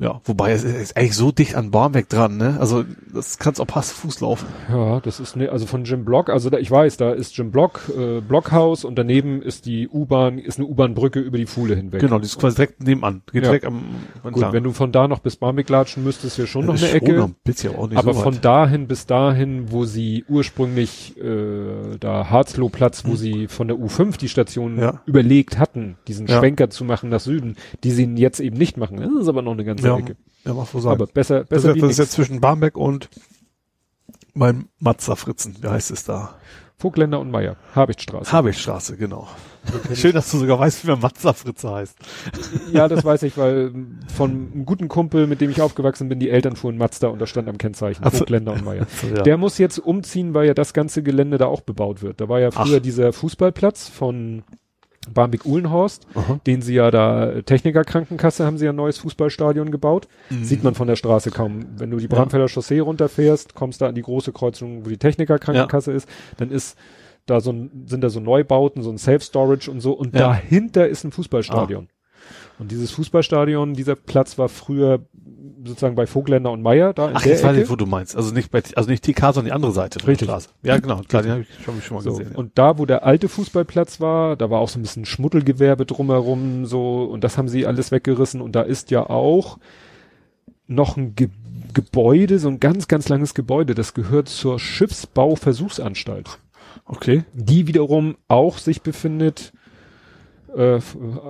Ja, wobei es ist eigentlich so dicht an Barmbek dran, ne? Also das kannst auch pass Fuß laufen. Ja, das ist ne, also von Jim Block, also da, ich weiß, da ist Jim Block, äh, Blockhaus und daneben ist die U-Bahn, ist eine U-Bahn-Brücke über die Fuhle hinweg. Genau, die ist quasi direkt nebenan. Geht Ja. direkt am Gut, wenn du von da noch bis Barmbek latschen müsstest, wäre schon noch eine Ecke. Noch ein bisschen, auch nicht aber so von dahin bis dahin, wo sie ursprünglich äh, da Harzlohplatz, wo sie von der U5 die Station. Ja. überlegt hatten, diesen Ja. Schwenker zu machen nach Süden, die sie jetzt eben nicht machen. Das ist aber noch eine ganze ja, Ecke. ja, mach so sagen. Aber besser, das, besser ist, wie das ist jetzt zwischen Barmbek und mein Mazda Fritzen. Wie heißt es da? Vogtländer und Meier, Habichtstraße. Habichtstraße, genau. Schön, dass du sogar weißt, wie mein Mazda Fritze heißt. Ja, das weiß ich, weil von einem guten Kumpel, mit dem ich aufgewachsen bin, die Eltern fuhren Mazda und da stand am Kennzeichen Ach so. Vogtländer und Meier. ja. Der muss jetzt umziehen, weil ja das ganze Gelände da auch bebaut wird. Da war ja früher Ach. dieser Fußballplatz von Barmbek-Uhlenhorst, Aha. den sie ja da, Techniker-Krankenkasse haben sie ja ein neues Fußballstadion gebaut. Mhm. Sieht man von der Straße kaum. Wenn du die Bramfelder Chaussee runterfährst, kommst da an die große Kreuzung, wo die Techniker-Krankenkasse ist, dann ist da so ein, sind da so Neubauten, so ein Self-Storage und so und Ja. dahinter ist ein Fußballstadion. Und dieses Fußballstadion, dieser Platz war früher sozusagen bei Vogländer und Meier da Ach, jetzt weiß Ecke. ich, wo du meinst. Also nicht bei, also nicht TK, sondern die andere Seite. Richtig. Ja, genau. Klar, den habe ich schon, schon mal So, gesehen. Ja. und da, wo der alte Fußballplatz war, da war auch so ein bisschen Schmuddelgewerbe drumherum, so, und das haben sie alles weggerissen, und da ist ja auch noch ein Ge Gebäude, so ein ganz, ganz langes Gebäude, das gehört zur Schiffsbauversuchsanstalt, Okay. die wiederum auch sich befindet, äh,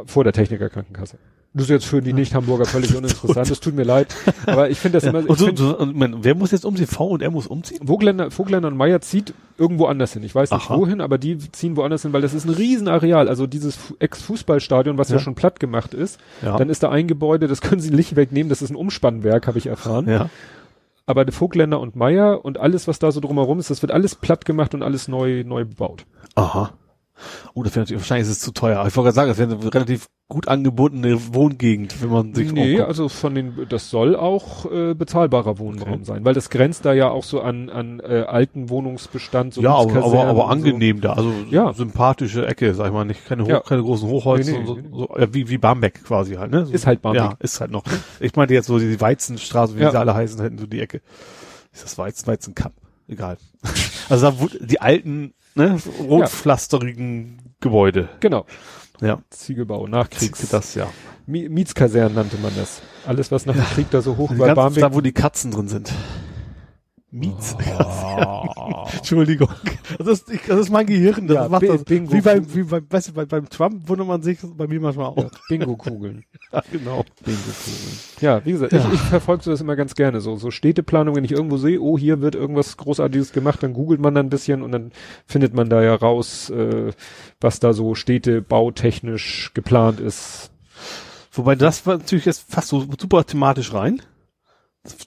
vor der Technikerkrankenkasse. Das ist jetzt für die Nicht-Hamburger völlig <laughs> uninteressant, es tut mir leid, <laughs> aber ich finde das Ja. immer, Und so, so, und, man, wer muss jetzt umziehen? V und R muss umziehen? Vogländer, Vogländer und Meier zieht irgendwo anders hin. Ich weiß nicht Aha. wohin, aber die ziehen woanders hin, weil das ist ein Riesenareal. Also dieses Fu- Ex-Fußballstadion, was ja. Ja. schon platt gemacht ist. Ja. Dann ist da ein Gebäude, das können sie nicht wegnehmen. Das ist ein Umspannwerk, habe ich erfahren. ja. Aber die Vogländer und Meier und alles, was da so drumherum ist, das wird alles platt gemacht und alles neu, neu bebaut. Aha. Oh, das wäre natürlich, wahrscheinlich ist es zu teuer. Ich wollte gerade sagen, das wäre eine relativ gut angebotene Wohngegend, wenn man sich nee, umguckt. also von den, das soll auch äh, bezahlbarer Wohnraum sein, weil das grenzt da ja auch so an, an äh, alten Wohnungsbestand. So ja, aber, aber, aber angenehm da, also Ja. sympathische Ecke, sag ich mal, nicht keine, Hoch, Ja. keine großen Hochhäuser, Nee, nee, so, nee, so ja, wie, wie Barmbek quasi halt, ne? So, Ist halt Barmbek. Ja, ist halt noch. Ich meinte jetzt so die Weizenstraße, wie Ja. sie alle heißen, hinten so die Ecke. Ist das Weizen, Weizenkamm? Egal. <laughs> also da die alten, ne, rotpflasterigen Gebäude. So. Genau. Ja. Ziegelbau, Nachkriegs. Das, ja. Mi- Mietskasernen nannte man das. Alles, was nach dem Krieg da so hoch Die war, da, wo die Katzen drin sind. Miets. <laughs> Entschuldigung. Das ist, ich, das ist mein Gehirn. Das Ja, macht das. Bingo. Wie beim, wie beim, weißt du, bei, beim Trump wundert man sich bei mir manchmal auch. Ja, Bingo-Kugeln. <laughs> Ja, genau. Bingo-Kugeln. Ja, wie gesagt, Ja. ich, ich verfolge das immer ganz gerne. So, so Städteplanung, wenn ich irgendwo sehe, oh, hier wird irgendwas Großartiges gemacht, dann googelt man da ein bisschen und dann findet man da ja raus, äh, was da so städtebautechnisch geplant ist. Wobei das war natürlich jetzt fast so super thematisch rein.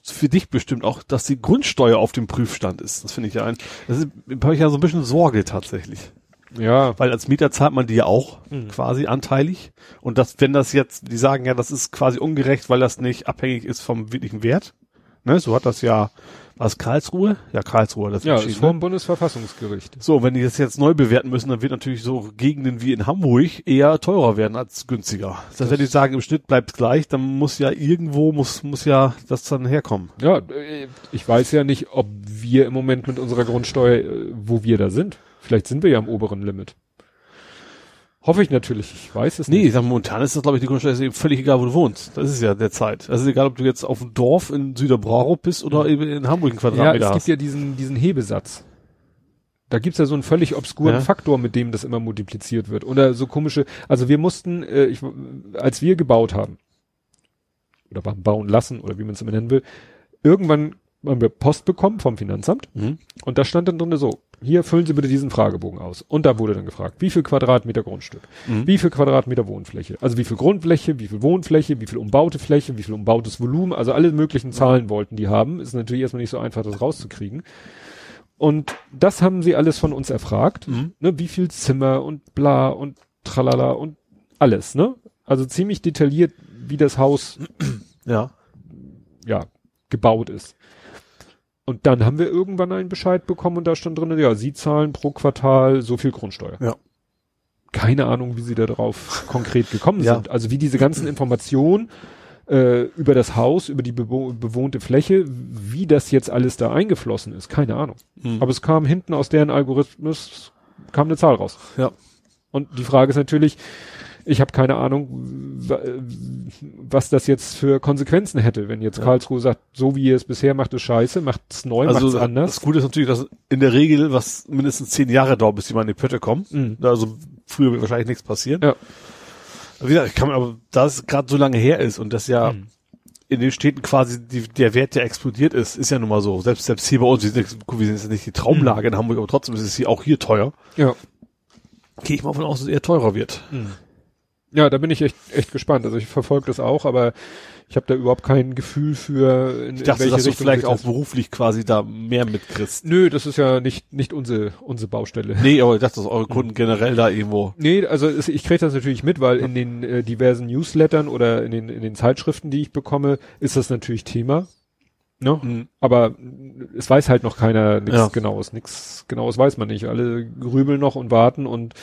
Für dich bestimmt auch, dass die Grundsteuer auf dem Prüfstand ist. Das finde ich ja ein, das habe ich ja so ein bisschen Sorge tatsächlich. Ja, Weil als Mieter zahlt man die ja auch Mhm. quasi anteilig. Und das, wenn das jetzt, die sagen ja, das ist quasi ungerecht, weil das nicht abhängig ist vom wirklichen Wert ne, so hat das ja, was Karlsruhe? Ja, Karlsruhe, das Ja, ist vor ne? dem Bundesverfassungsgericht. So, wenn die das jetzt neu bewerten müssen, dann wird natürlich so Gegenden wie in Hamburg eher teurer werden als günstiger. Das, wenn die sagen, im Schnitt bleibt gleich, dann muss ja irgendwo, muss, muss ja das dann herkommen. Ja, äh, ich weiß ja nicht, ob wir im Moment mit unserer Grundsteuer, äh, wo wir da sind. Vielleicht sind wir ja am oberen Limit. Hoffe ich natürlich. Ich weiß es Nee, ich nicht. sag, momentan ist das, glaube ich, die Grundsteuer ist eben völlig egal, wo du wohnst. Das ist ja der Zeit. Also egal, ob du jetzt auf dem Dorf in Süderbrauch bist oder eben in Hamburg einen Ja, Quadratmeter es gibt hast. ja diesen, diesen Hebesatz. Da gibt's ja so einen völlig obskuren Ja. Faktor, mit dem das immer multipliziert wird. Oder so komische, also wir mussten, äh, ich, als wir gebaut haben, oder beim Bauen lassen, oder wie man es immer nennen will, irgendwann haben wir Post bekommen vom Finanzamt Mhm. und da stand dann drin so, hier füllen Sie bitte diesen Fragebogen aus. Und da wurde dann gefragt, wie viel Quadratmeter Grundstück, Mhm. wie viel Quadratmeter Wohnfläche, also wie viel Grundfläche, wie viel Wohnfläche, wie viel umbaute Fläche, wie viel umbautes Volumen, also alle möglichen Zahlen wollten die haben. Ist natürlich erstmal nicht so einfach, das rauszukriegen. Und das haben sie alles von uns erfragt, Mhm. ne, wie viel Zimmer und bla und tralala und alles, ne? Also ziemlich detailliert, wie das Haus Ja. ja, gebaut ist. Und dann haben wir irgendwann einen Bescheid bekommen und da stand drin, ja, Sie zahlen pro Quartal so viel Grundsteuer. Ja. Keine Ahnung, wie Sie da drauf konkret gekommen Ja. sind. Also wie diese ganzen Informationen äh, über das Haus, über die bewo bewohnte Fläche, wie das jetzt alles da eingeflossen ist, keine Ahnung. Mhm. Aber es kam hinten aus deren Algorithmus, kam eine Zahl raus. Ja. Und die Frage ist natürlich, ich habe keine Ahnung, wa- was das jetzt für Konsequenzen hätte, wenn jetzt Ja. Karlsruhe sagt, so wie ihr es bisher macht, ist scheiße, macht es neu, Also anders. das Gute ist natürlich, dass in der Regel was mindestens zehn Jahre dauert, bis die mal in die Pötte kommen. Mhm. Also früher wird wahrscheinlich nichts passieren. Ja. Wie gesagt, ich kann mir aber, da es gerade so lange her ist und das ja Mhm. in den Städten quasi die, der Wert, der explodiert ist, ist ja nun mal so. Selbst, selbst hier bei uns, wir sind, wir sind jetzt nicht die Traumlage in Hamburg, aber trotzdem ist es hier auch hier teuer. Ja. Gehe ich mal davon aus, dass es eher teurer wird. Ja, da bin ich echt, echt gespannt. Also ich verfolge das auch, aber ich habe da überhaupt kein Gefühl für, in, Ich dachte, in welche dass du vielleicht auch beruflich quasi da mehr mitkriegst. Nö, das ist ja nicht, nicht unsere, unsere Baustelle. Nee, aber ich dachte, dass eure Kunden generell da irgendwo. Nee, also es, ich kriege das natürlich mit, weil in den äh, diversen Newslettern oder in den, in den Zeitschriften, die ich bekomme, ist das natürlich Thema. Ne? Mhm. Aber es weiß halt noch keiner nichts Ja. Genaues. Nichts Genaues weiß man nicht. Alle grübeln noch und warten und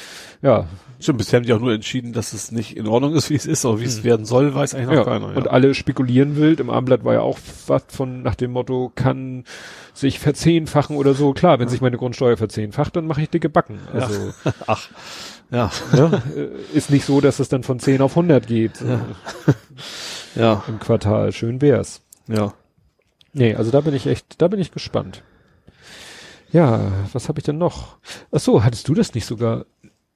ja. Stimmt, bisher haben die auch nur entschieden, dass es nicht in Ordnung ist, wie es ist, aber wie es werden soll, weiß eigentlich noch ja. keiner. Und alle spekulieren wild. Im Abendblatt war ja auch was von nach dem Motto, kann sich verzehnfachen oder so. Klar, wenn sich meine Grundsteuer verzehnfacht, dann mache ich dicke Backen. Also <laughs> Ach, ja, ne? äh, ist nicht so, dass es dann von 10 auf 100 geht äh, <laughs> ja, im Quartal. Schön wär's. ja. Nee, also da bin ich echt, da bin ich gespannt. Ja, was habe ich denn noch? Ach so, hattest du das nicht sogar?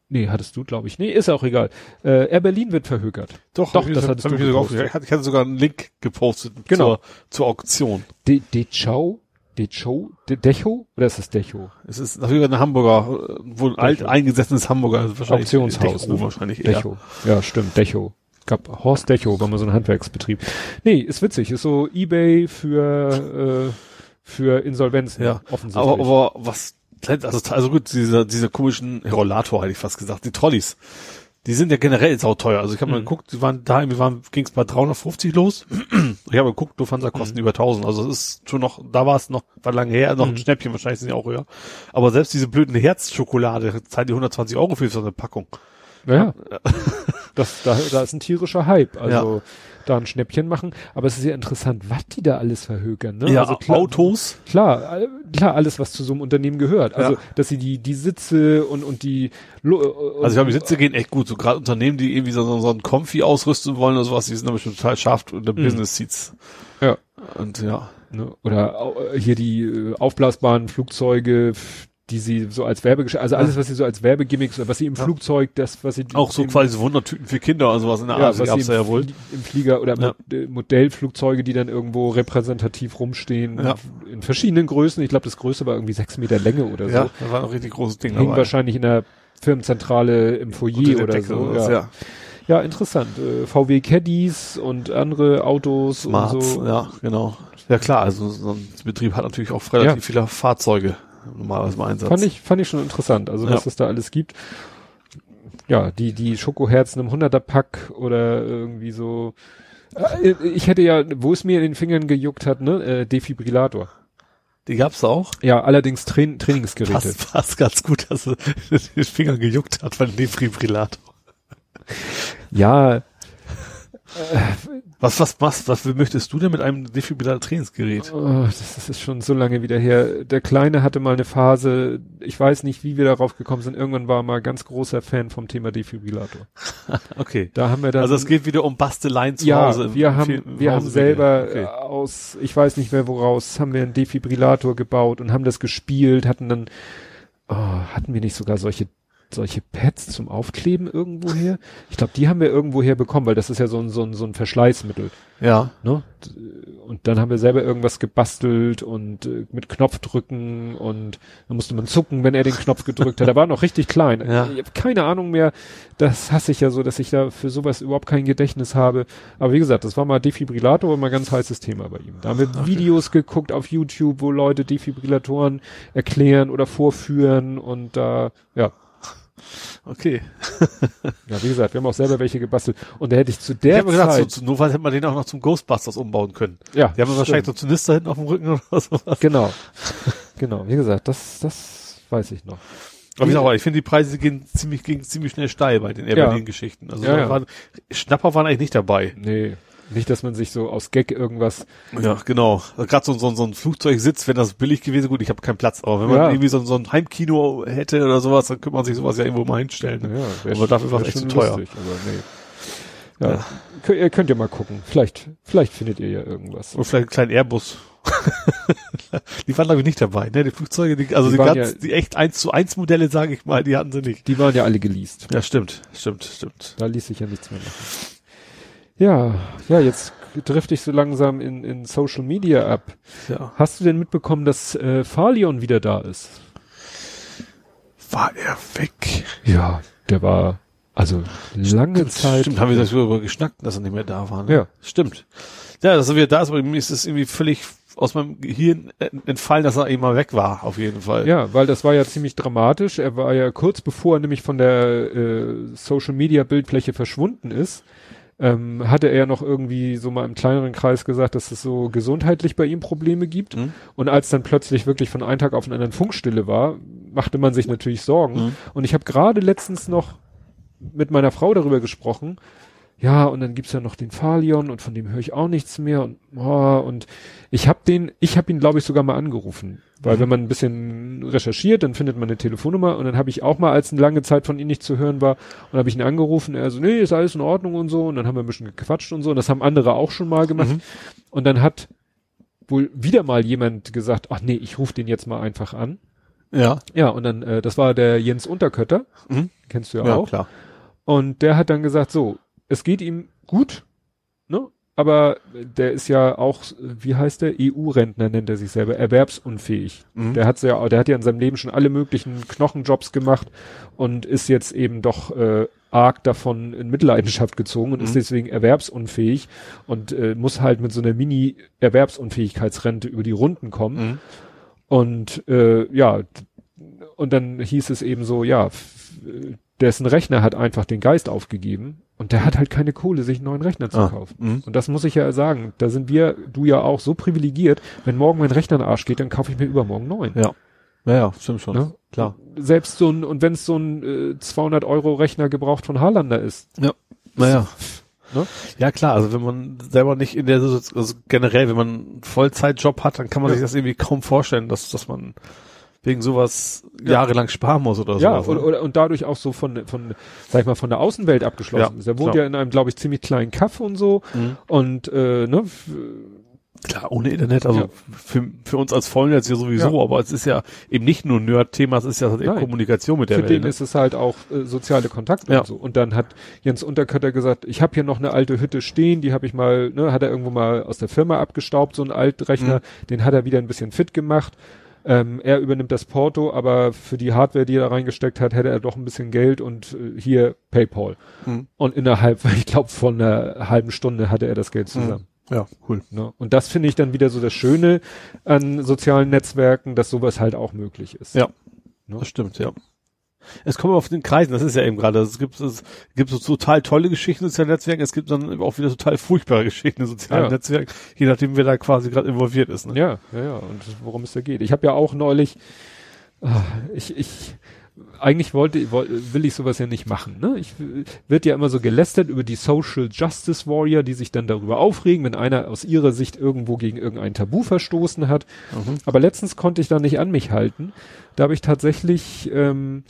Nee, hattest du, glaube ich. Nee, ist auch egal. Äh, Air Berlin wird verhökert. Doch, Doch, das hab hattest du sogar ich hatte- sogar einen Link gepostet Genau. zur, zur Auktion. De Dechau? Decho? De Decho? Oder ist das Decho? Es ist natürlich ein Hamburger, äh, wohl ein alt eingesessenes Hamburger, also wahrscheinlich Auktionshaus. Decho ne? wahrscheinlich eher. Decho. Ja, stimmt, Decho. Gab Horst Decho, war mal so ein Handwerksbetrieb. Nee, ist witzig, ist so Ebay für, äh, für Insolvenzen. Ja, offensichtlich. aber, aber was, also, also gut, diese, diese komischen Rollator hätte ich fast gesagt, die Trolleys, die sind ja generell sauteuer. Also ich habe mal Mhm. geguckt, die waren da, irgendwie waren, ging es bei 350 los. <clears throat> ich habe geguckt, Lufthansa Mhm. kosten über 1000. Also es ist schon noch, da war es noch, war lange her, noch Mhm. ein Schnäppchen, wahrscheinlich sind die auch höher. Aber selbst diese blöden Herzschokolade zahlen die 120 Euro für so eine Packung. Ja. <laughs> Das, da, da ist ein tierischer Hype. Also da ein Schnäppchen machen. Aber es ist ja interessant, was die da alles verhökern. Ne? Ja, also klar, Autos. Klar, klar, alles, was zu so einem Unternehmen gehört. Also, Ja. dass sie die, die Sitze und, und die, Lo- und, Also ich glaube, die Sitze gehen echt gut. So gerade Unternehmen, die irgendwie so, so, so ein Comfy ausrüsten wollen oder sowas, die sind aber schon total scharf unter Business Seats. Ja. Und ja. ne, oder au- hier die äh, aufblasbaren Flugzeuge, die sie so als Werbegesch also alles, was sie so als Werbegimmicks oder was sie im Ja. Flugzeug, das, was sie Auch so im- quasi Wundertüten für Kinder oder sowas in der ja, Art. was gab's ja wohl. Im Flieger oder Ja. Äh, Modellflugzeuge, die dann irgendwo repräsentativ rumstehen, Ja. in verschiedenen Größen. Ich glaube, das größte war irgendwie sechs Meter Länge oder Ja, so. da war ein richtig großes Ding Hing dabei. wahrscheinlich in der Firmenzentrale im Foyer der oder Decke so. oder was, ja. ja. ja, interessant. Äh, VW Caddies und andere Autos Smarts, und so. ja, genau. Ja klar, also so ein Betrieb hat natürlich auch relativ Ja. viele Fahrzeuge normalerweise im Einsatz. Fand ich, fand ich schon interessant, also was Ja. es da alles gibt. Ja, die, die Schokoherzen im 100er Pack oder irgendwie so Äh, Ich hätte ja, wo es mir in den Fingern gejuckt hat, ne, äh, Defibrillator. Die gab's auch. Ja, allerdings Train Trainingsgeräte. Passt, passt ganz gut, dass er den Finger gejuckt hat von dem Defibrillator. Ja, Was, was, was, was möchtest du denn mit einem Defibrillator-Trainingsgerät? oh, das, das ist schon so lange wieder her. Der Kleine hatte mal eine Phase, ich weiß nicht, wie wir darauf gekommen sind. Irgendwann war er mal ganz großer Fan vom Thema Defibrillator. <laughs> Okay. Da haben wir dann. Also es geht wieder um Basteleien zu ja, Hause. wir haben, wir haben selber Okay. äh, aus, ich weiß nicht mehr woraus, haben wir einen Defibrillator gebaut und haben das gespielt, hatten dann, oh, hatten wir nicht sogar solche solche Pads zum Aufkleben irgendwoher? Ich glaube, die haben wir irgendwoher bekommen, weil das ist ja so ein, so ein, so ein Verschleißmittel. Ja. Ne? Und dann haben wir selber irgendwas gebastelt und äh, mit Knopfdrücken und dann musste man zucken, wenn er den Knopf gedrückt hat. Er war noch richtig klein. Ja. Ich habe keine Ahnung mehr. Das hasse ich ja so, dass ich da für sowas überhaupt kein Gedächtnis habe. Aber wie gesagt, das war mal Defibrillator, war mal ein ganz heißes Thema bei ihm. Da haben wir Videos geguckt auf YouTube, wo Leute Defibrillatoren erklären oder vorführen und da, ja, Okay. <laughs> ja, wie gesagt, wir haben auch selber welche gebastelt. Und da hätte ich zu der ich habe gedacht, so, Zeit, zu, nur weil hätte man den auch noch zum Ghostbusters umbauen können. ja, Die haben stimmt. wahrscheinlich so Zynister hinten auf dem Rücken oder <laughs> sowas. Genau. genau. Wie gesagt, das, das weiß ich noch. Aber, wie gesagt, ich finde, die Preise gehen ziemlich, gingen ziemlich schnell steil bei den Airberlin-Geschichten. Also Ja, ja. Waren, Schnapper waren eigentlich nicht dabei. Nee. Nicht, dass man sich so aus Gag irgendwas. Ja, genau. Gerade so, so, so ein Flugzeug sitzt, wenn das billig gewesen, gut, ich habe keinen Platz, aber wenn man Ja. irgendwie so, so ein Heimkino hätte oder sowas, dann könnte man sich sowas ja irgendwo mal hinstellen. wär Aber dafür sch- war's wär echt schon zu teuer. lustig, aber nee. Ja. Könnt, ihr könnt ja mal gucken. Vielleicht, vielleicht findet ihr ja irgendwas. Oder vielleicht einen kleinen Airbus. <laughs> die waren glaube ich nicht dabei, ne? Die Flugzeuge, die, also Die die, ganz, ja- die echt 1 zu 1 Modelle, sage ich mal, die hatten sie nicht. Die waren ja alle geleast. Ja, stimmt, stimmt, stimmt. Da ließ sich ja nichts mehr machen. Ja, ja, jetzt drifte ich so langsam in, in Social Media ab. Ja. Hast du denn mitbekommen, dass äh, Falion wieder da ist? War er weg? Ja, der war also lange Zeit. Stimmt, haben wir das darüber geschnackt, dass er nicht mehr da war. Ne? Ja. Stimmt. Ja, dass er wieder da ist, aber mir ist es irgendwie völlig aus meinem Gehirn entfallen, dass er eben mal weg war, auf jeden Fall. Ja, weil das war ja ziemlich dramatisch. Er war ja kurz bevor er nämlich von der äh, Social Media Bildfläche verschwunden ist, ähm, hatte er ja noch irgendwie so mal im kleineren Kreis gesagt, dass es so gesundheitlich bei ihm Probleme gibt. Mhm. Und als dann plötzlich wirklich von einem Tag auf den anderen Funkstille war, machte man sich natürlich Sorgen. Mhm. Und ich habe gerade letztens noch mit meiner Frau darüber gesprochen. Ja, und dann gibt's ja noch den Falion und von dem höre ich auch nichts mehr. Und, oh, und ich habe den, ich habe ihn, glaube ich, sogar mal angerufen. Weil Mhm. wenn man ein bisschen recherchiert, dann findet man eine Telefonnummer und dann habe ich auch mal, als eine lange Zeit von ihm nicht zu hören war, und habe ich ihn angerufen, er so, nee, ist alles in Ordnung und so. Und dann haben wir ein bisschen gequatscht und so. Und das haben andere auch schon mal gemacht. Mhm. Und dann hat wohl wieder mal jemand gesagt, ach nee, ich rufe den jetzt mal einfach an. Ja, Ja, und dann, äh, das war der Jens Unterkötter, Mhm. kennst du ja, ja, auch. klar. Und der hat dann gesagt, so, es geht ihm gut, ne? Aber der ist ja auch, wie heißt der? EU-Rentner nennt er sich selber, erwerbsunfähig. Mhm. Der hat ja, der hat ja in seinem Leben schon alle möglichen Knochenjobs gemacht und ist jetzt eben doch äh, arg davon in Mitleidenschaft gezogen und Mhm. ist deswegen erwerbsunfähig und äh, muss halt mit so einer Mini-Erwerbsunfähigkeitsrente über die Runden kommen. Mhm. Und äh, ja, und dann hieß es eben so, ja, dessen Rechner hat einfach den Geist aufgegeben und der hat halt keine Kohle, sich einen neuen Rechner zu Ah, kaufen. mhm. Und das muss ich ja sagen, da sind wir, du ja auch so privilegiert, wenn morgen mein Rechner in den Arsch geht, dann kaufe ich mir übermorgen neuen. Ja. Ja, ja, stimmt schon. Ne? Klar. Selbst so ein, und wenn es so ein äh, 200 Euro Rechner gebraucht von Harlander ist. Ja. Naja. Ne? Ja klar, also wenn man selber nicht in der also generell, wenn man einen Vollzeitjob hat, dann kann man Ja. sich das irgendwie kaum vorstellen, dass, dass man wegen sowas Ja. jahrelang sparen muss oder Ja, sowas. und, ne? oder, und dadurch auch so von, von, sag ich mal, von der Außenwelt abgeschlossen Ja, ist. Er wohnt klar. ja in einem, glaube ich, ziemlich kleinen Kaff und so. Mhm. Und äh, ne, Klar, ohne Internet, also Ja. für, für uns als Vollnetz ja sowieso, Ja. aber es ist ja eben nicht nur ein Nerd-Thema, es ist ja eben Nein. Kommunikation mit der für Welt. den ne? ist es halt auch äh, soziale Kontakte Ja. und so. Und dann hat Jens Unterkötter gesagt, ich habe hier noch eine alte Hütte stehen, die habe ich mal, ne, hat er irgendwo mal aus der Firma abgestaubt, so ein Altrechner, Mhm. den hat er wieder ein bisschen fit gemacht. Ähm, er übernimmt das Porto, aber für die Hardware, die er da reingesteckt hat, hätte er doch ein bisschen Geld und äh, hier PayPal. Mhm. Und innerhalb, <laughs> ich glaube, von einer halben Stunde hatte er das Geld zusammen. Ja, cool. Ne? Und das finde ich dann wieder so das Schöne an sozialen Netzwerken, dass sowas halt auch möglich ist. Ja. Ne? Das stimmt, ja. Es kommt auf den Kreisen, das ist ja eben gerade. Es gibt, es gibt so total tolle Geschichten in sozialen Netzwerken, es gibt dann auch wieder total furchtbare Geschichten in sozialen Ja. Netzwerken, je nachdem, wer da quasi gerade involviert ist. Ne? Ja, ja, ja. Und worum es da geht. Ich habe ja auch neulich, ah, ich, ich, eigentlich wollte, woll- will ich sowas ja nicht machen. Ne? Ich wird ja immer so gelästert über die Social Justice Warrior, die sich dann darüber aufregen, wenn einer aus ihrer Sicht irgendwo gegen irgendein Tabu verstoßen hat. Mhm. Aber letztens konnte ich da nicht an mich halten. Da habe ich tatsächlich ähm,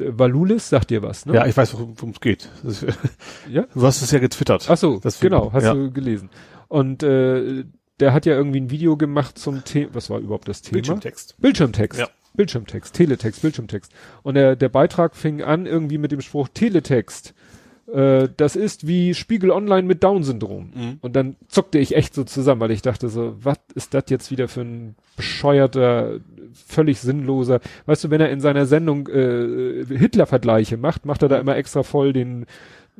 Valulis, sagt dir was, ne? Ja, ich weiß, worum es geht. Ist, <laughs> ja? du hast es ja getwittert. Ach so, Deswegen, genau, hast ja. du gelesen. Und äh, der hat ja irgendwie ein Video gemacht zum Thema, was war überhaupt das Thema? Bildschirmtext. Bildschirmtext. Ja. Bildschirmtext, Teletext, Bildschirmtext. Und der, der Beitrag fing an irgendwie mit dem Spruch Teletext. Äh, das ist wie Spiegel Online mit Down-Syndrom. Mhm. Und dann zuckte ich echt so zusammen, weil ich dachte so, was ist das jetzt wieder für ein bescheuerter, völlig sinnloser, weißt du, wenn er in seiner Sendung äh, Hitler-Vergleiche macht, macht er da immer extra voll den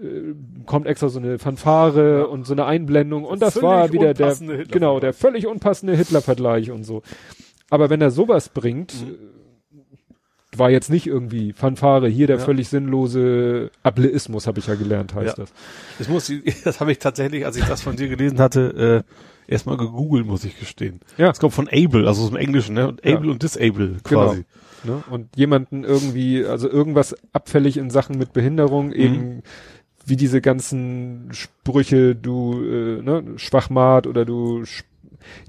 äh, kommt extra so eine Fanfare Ja. und so eine Einblendung und das Völlig war wieder der genau der völlig unpassende Hitler-Vergleich und so. Aber wenn er sowas bringt, Mhm. äh, war jetzt nicht irgendwie Fanfare, hier der Ja. völlig sinnlose Ableismus, habe ich ja gelernt, heißt Ja. das. <laughs> Das muss, ich- das habe ich tatsächlich, als ich das von dir gelesen hatte, äh, erstmal gegoogelt, muss ich gestehen. Ja. Es kommt von Able, also aus dem Englischen, ne? Und Ja. Able und Disable quasi. Ne? Und jemanden irgendwie, also irgendwas abfällig in Sachen mit Behinderung, eben wie diese ganzen Sprüche, du äh, ne, Schwachmat oder du Sch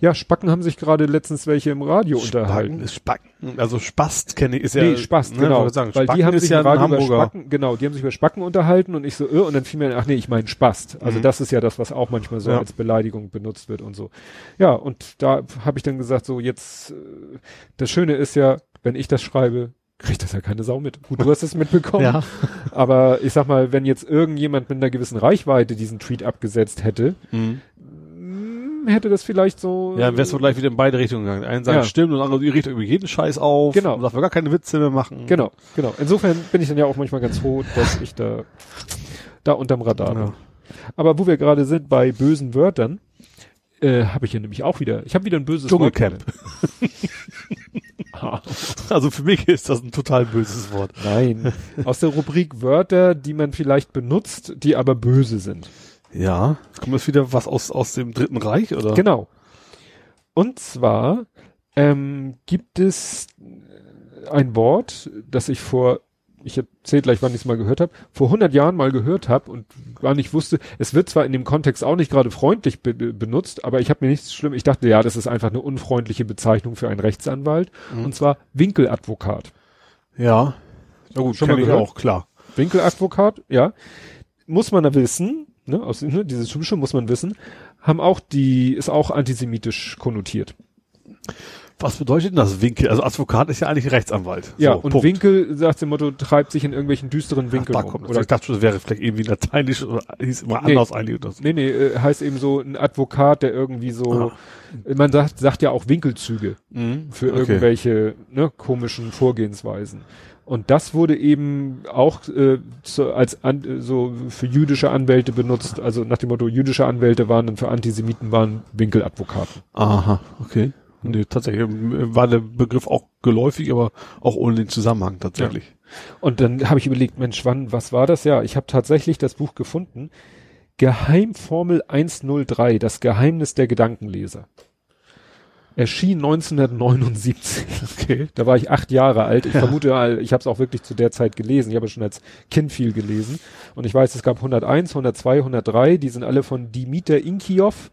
ja, Spacken haben sich gerade letztens welche im Radio Spacken unterhalten. ist Spacken. Also Spast kenne ich, ist ja. nee, Spast, ne, genau. Sagen, weil Spacken die haben sich ja im Radio über. Spacken, genau, die haben sich über Spacken unterhalten und ich so, äh, und dann fiel mir, ach nee, ich meine Spast. Also Mhm. das ist ja das, was auch manchmal so Ja. als Beleidigung benutzt wird und so. Ja, und da habe ich dann gesagt, so jetzt, äh, das Schöne ist ja, wenn ich das schreibe, kriegt das ja keine Sau mit. Gut, du hast es mitbekommen. <laughs> Ja. Aber ich sag mal, wenn jetzt irgendjemand mit einer gewissen Reichweite diesen Tweet abgesetzt hätte, Mhm. Hätte das vielleicht so. Ja, dann wärst du gleich wieder in beide Richtungen gegangen. Einen sagt Ja. stimmt und der andere die richtet über jeden Scheiß auf. Genau. Und darf man gar keine Witze mehr machen. Genau, genau. Insofern bin ich dann ja auch manchmal ganz froh, dass ich da, da unterm Radar bin. Ja. Aber wo wir gerade sind bei bösen Wörtern, äh, habe ich hier nämlich auch wieder, ich habe wieder ein böses Dschungelcamp. Wort. <laughs> Ah, Also für mich ist das ein total böses Wort. Nein, aus der Rubrik Wörter, die man vielleicht benutzt, die aber böse sind. Ja. Kommt das wieder was aus, aus dem Dritten Reich, oder? Genau. Und zwar ähm, gibt es ein Wort, das ich vor, ich erzähle gleich, wann ich es mal gehört habe, vor 100 Jahren mal gehört habe und gar nicht wusste, es wird zwar in dem Kontext auch nicht gerade freundlich be benutzt, aber ich habe mir nichts schlimm, ich dachte, ja, das ist einfach eine unfreundliche Bezeichnung für einen Rechtsanwalt, Mhm. und zwar Winkeladvokat. Ja. Na gut, Schon mal ich gehört? auch, klar. Winkeladvokat, ja, muss man da wissen, ne, aus ne, dieses typische muss man wissen, haben auch die, ist auch antisemitisch konnotiert. Was bedeutet denn das Winkel? Also Advokat ist ja eigentlich Rechtsanwalt. Ja, So, und Punkt. Winkel, sagt dem Motto, treibt sich in irgendwelchen düsteren Ach, Winkeln da rum. kommt das. Oder, Ich dachte schon, das wäre vielleicht irgendwie lateinisch oder hieß immer Nee. anders eigentlich. Oder so. nee, nee, äh, heißt eben so ein Advokat, der irgendwie so, man sagt, sagt ja auch Winkelzüge Mhm. für Okay. irgendwelche ne, komischen Vorgehensweisen. Und das wurde eben auch äh, so als an, so für jüdische Anwälte benutzt. Also nach dem Motto, jüdische Anwälte waren dann für Antisemiten waren Winkeladvokaten. Aha, okay. Nee, tatsächlich äh, war der Begriff auch geläufig, aber auch ohne den Zusammenhang tatsächlich. Und dann habe ich überlegt, Mensch, wann, was war das? Ja, ich habe tatsächlich das Buch gefunden. Geheimformel 103, das Geheimnis der Gedankenleser. Erschien 1979. Okay. Da war ich acht Jahre alt. Ich vermute, äh, ich habe es auch wirklich zu der Zeit gelesen. Ich habe schon als Kind viel gelesen. Und ich weiß, es gab 101, 102, 103. Die sind alle von Dimitar Inkiov.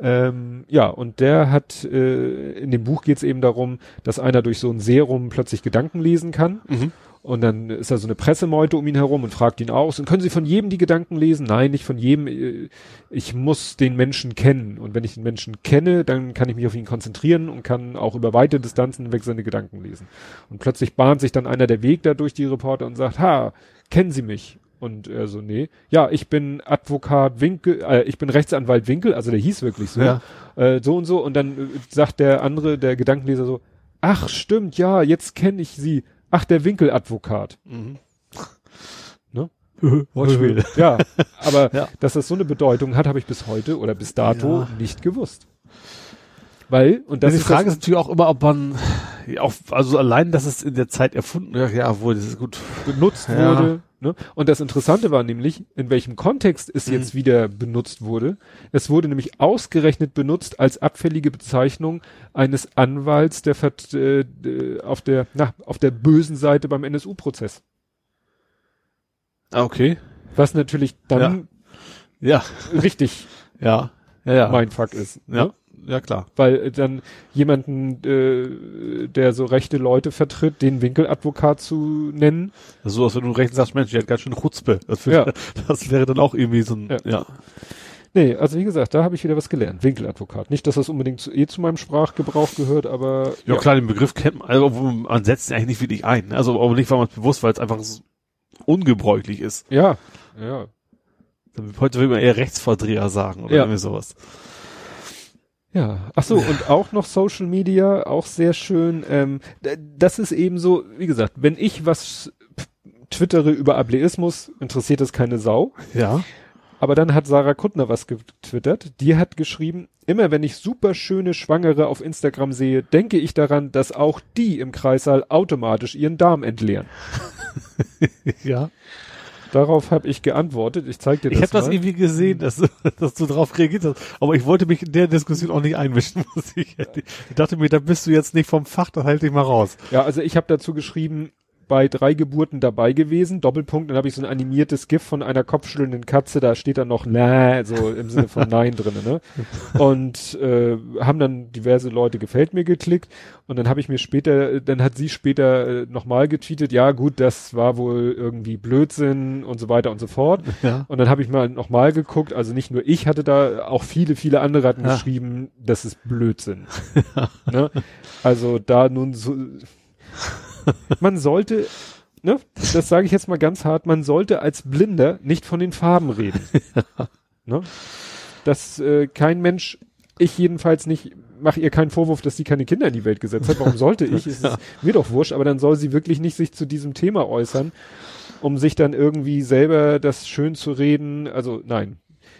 Ähm, ja, und der hat, äh, in dem Buch geht es eben darum, dass einer durch so ein Serum plötzlich Gedanken lesen kann. Mhm. Und dann ist da so eine Pressemeute um ihn herum und fragt ihn aus. Und können Sie von jedem die Gedanken lesen? Nein, nicht von jedem. Äh, Ich muss den Menschen kennen. Und wenn ich den Menschen kenne, dann kann ich mich auf ihn konzentrieren und kann auch über weite Distanzen hinweg seine Gedanken lesen. Und plötzlich bahnt sich dann einer der Weg da durch die Reporter und sagt, ha, kennen Sie mich? Und er so, nee. Ja, ich bin Advokat Winkel, äh, ich bin Rechtsanwalt Winkel, also der hieß wirklich so. Ja. Äh, so und so. Und dann äh, sagt der andere, der Gedankenleser so, ach stimmt, ja, jetzt kenne ich Sie. Ach, der Winkeladvokat. Mhm. <laughs> Ne? <laughs> Wortspiel. <laughs> Ja, aber Ja. dass das so eine Bedeutung hat, habe ich bis heute oder bis dato Ja. nicht gewusst. Weil, und das die ist Frage das, ist natürlich auch immer, ob man, Ja, auch, also allein, dass es in der Zeit erfunden, ja, ja wohl, das ist gut. benutzt Ja. wurde. Ne? Und das Interessante war nämlich, in welchem Kontext es Mhm. jetzt wieder benutzt wurde. Es wurde nämlich ausgerechnet benutzt als abfällige Bezeichnung eines Anwalts, der äh, auf der na, auf der bösen Seite beim NSU-Prozess. Ah, okay. Was natürlich dann Ja, richtig ja, ja, ja. mein Fuck ist. ja, Ne? ja, klar. Weil äh, dann jemanden, äh, der so rechte Leute vertritt, den Winkeladvokat zu nennen. So, als wenn du rechts sagst, Mensch, die hat ganz schön Chutzpe. Das, Ja. <laughs> das wäre dann auch irgendwie so ein, Ja. ja. Nee, also wie gesagt, da habe ich wieder was gelernt. Winkeladvokat. Nicht, dass das unbedingt zu, eh zu meinem Sprachgebrauch gehört, aber Ja, klar, den Begriff kennt man, also man setzt ihn eigentlich nicht wirklich ein. ne? Also, aber nicht, weil man es bewusst, weil es einfach so ungebräuchlich ist. Ja, ja. Heute will man eher Rechtsverdreher sagen oder Ja. irgendwie sowas. Ja, ach so, und auch noch Social Media, auch sehr schön. Ähm, das ist eben so, wie gesagt, wenn ich was twittere über Ableismus, interessiert es keine Sau. Ja. Aber dann hat Sarah Kuttner was getwittert. Die hat geschrieben, immer wenn ich super schöne Schwangere auf Instagram sehe, denke ich daran, dass auch die im Kreissaal automatisch ihren Darm entleeren. <laughs> Ja. Darauf habe ich geantwortet. Ich zeig dir das Ich habe das irgendwie gesehen, dass, du- <laughs> dass du darauf reagiert hast. Aber ich wollte mich in der Diskussion auch nicht einmischen, <laughs> ich. Ich dachte mir, da bist du jetzt nicht vom Fach, das halte ich mal raus. Ja, also ich habe dazu geschrieben, bei drei Geburten dabei gewesen, Doppelpunkt, dann habe ich so ein animiertes GIF von einer kopfschüttelnden Katze, da steht dann noch na, so im Sinne von <laughs> Nein drinne, ne? Und äh, haben dann diverse Leute gefällt mir geklickt und dann habe ich mir später, dann hat sie später äh, nochmal getweetet, ja gut, das war wohl irgendwie Blödsinn und so weiter und so fort. <laughs> Ja. Und dann habe ich mal nochmal geguckt, also nicht nur ich hatte da, auch viele, viele andere hatten Ja. geschrieben, das ist Blödsinn. <laughs> ne? Also da nun so, man sollte, ne, das sage ich jetzt mal ganz hart, man sollte als Blinder nicht von den Farben reden. <laughs> ne? Dass äh, kein Mensch, ich jedenfalls nicht, mache ihr keinen Vorwurf, dass sie keine Kinder in die Welt gesetzt hat. Warum sollte ich? Es ist <laughs> mir doch wurscht, aber dann soll sie wirklich nicht sich zu diesem Thema äußern, um sich dann irgendwie selber das schön zu reden. Also nein,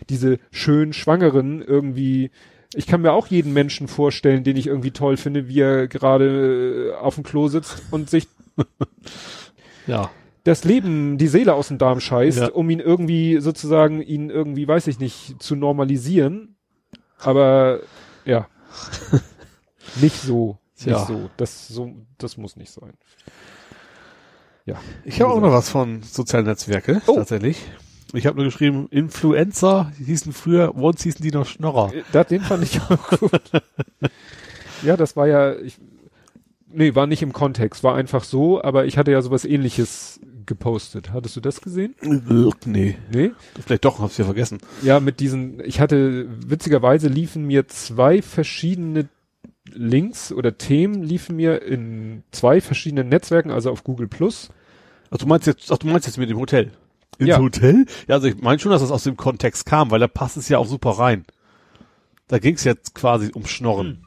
diese schön Schwangeren irgendwie ich kann mir auch jeden Menschen vorstellen, den ich irgendwie toll finde, wie er gerade äh, auf dem Klo sitzt und sich <laughs> Ja. das Leben, die Seele aus dem Darm scheißt, Ja. um ihn irgendwie sozusagen, ihn irgendwie, weiß ich nicht, zu normalisieren. Aber ja, <laughs> nicht so, nicht Ja. so. Das so, das muss nicht sein. Ja. Ich habe auch noch was von sozialen Netzwerke, Oh. tatsächlich. Ich habe nur geschrieben, Influencer, die hießen früher, once hießen die noch Schnorrer. Äh, Das, den fand ich auch gut. <laughs> ja, das war ja, ich, nee, war nicht im Kontext, war einfach so, aber ich hatte ja sowas ähnliches gepostet. Hattest du das gesehen? Nee. Nee? Vielleicht doch, hab's ja vergessen. Ja, mit diesen, ich hatte, witzigerweise liefen mir zwei verschiedene Links oder Themen liefen mir in zwei verschiedenen Netzwerken, also auf Google Plus. Ach, du meinst jetzt, ach, du meinst jetzt mit dem Hotel? Ins Ja. Hotel? Ja, also ich meine schon, dass das aus dem Kontext kam, weil da passt es ja auch super rein. Da ging's jetzt quasi um Schnorren.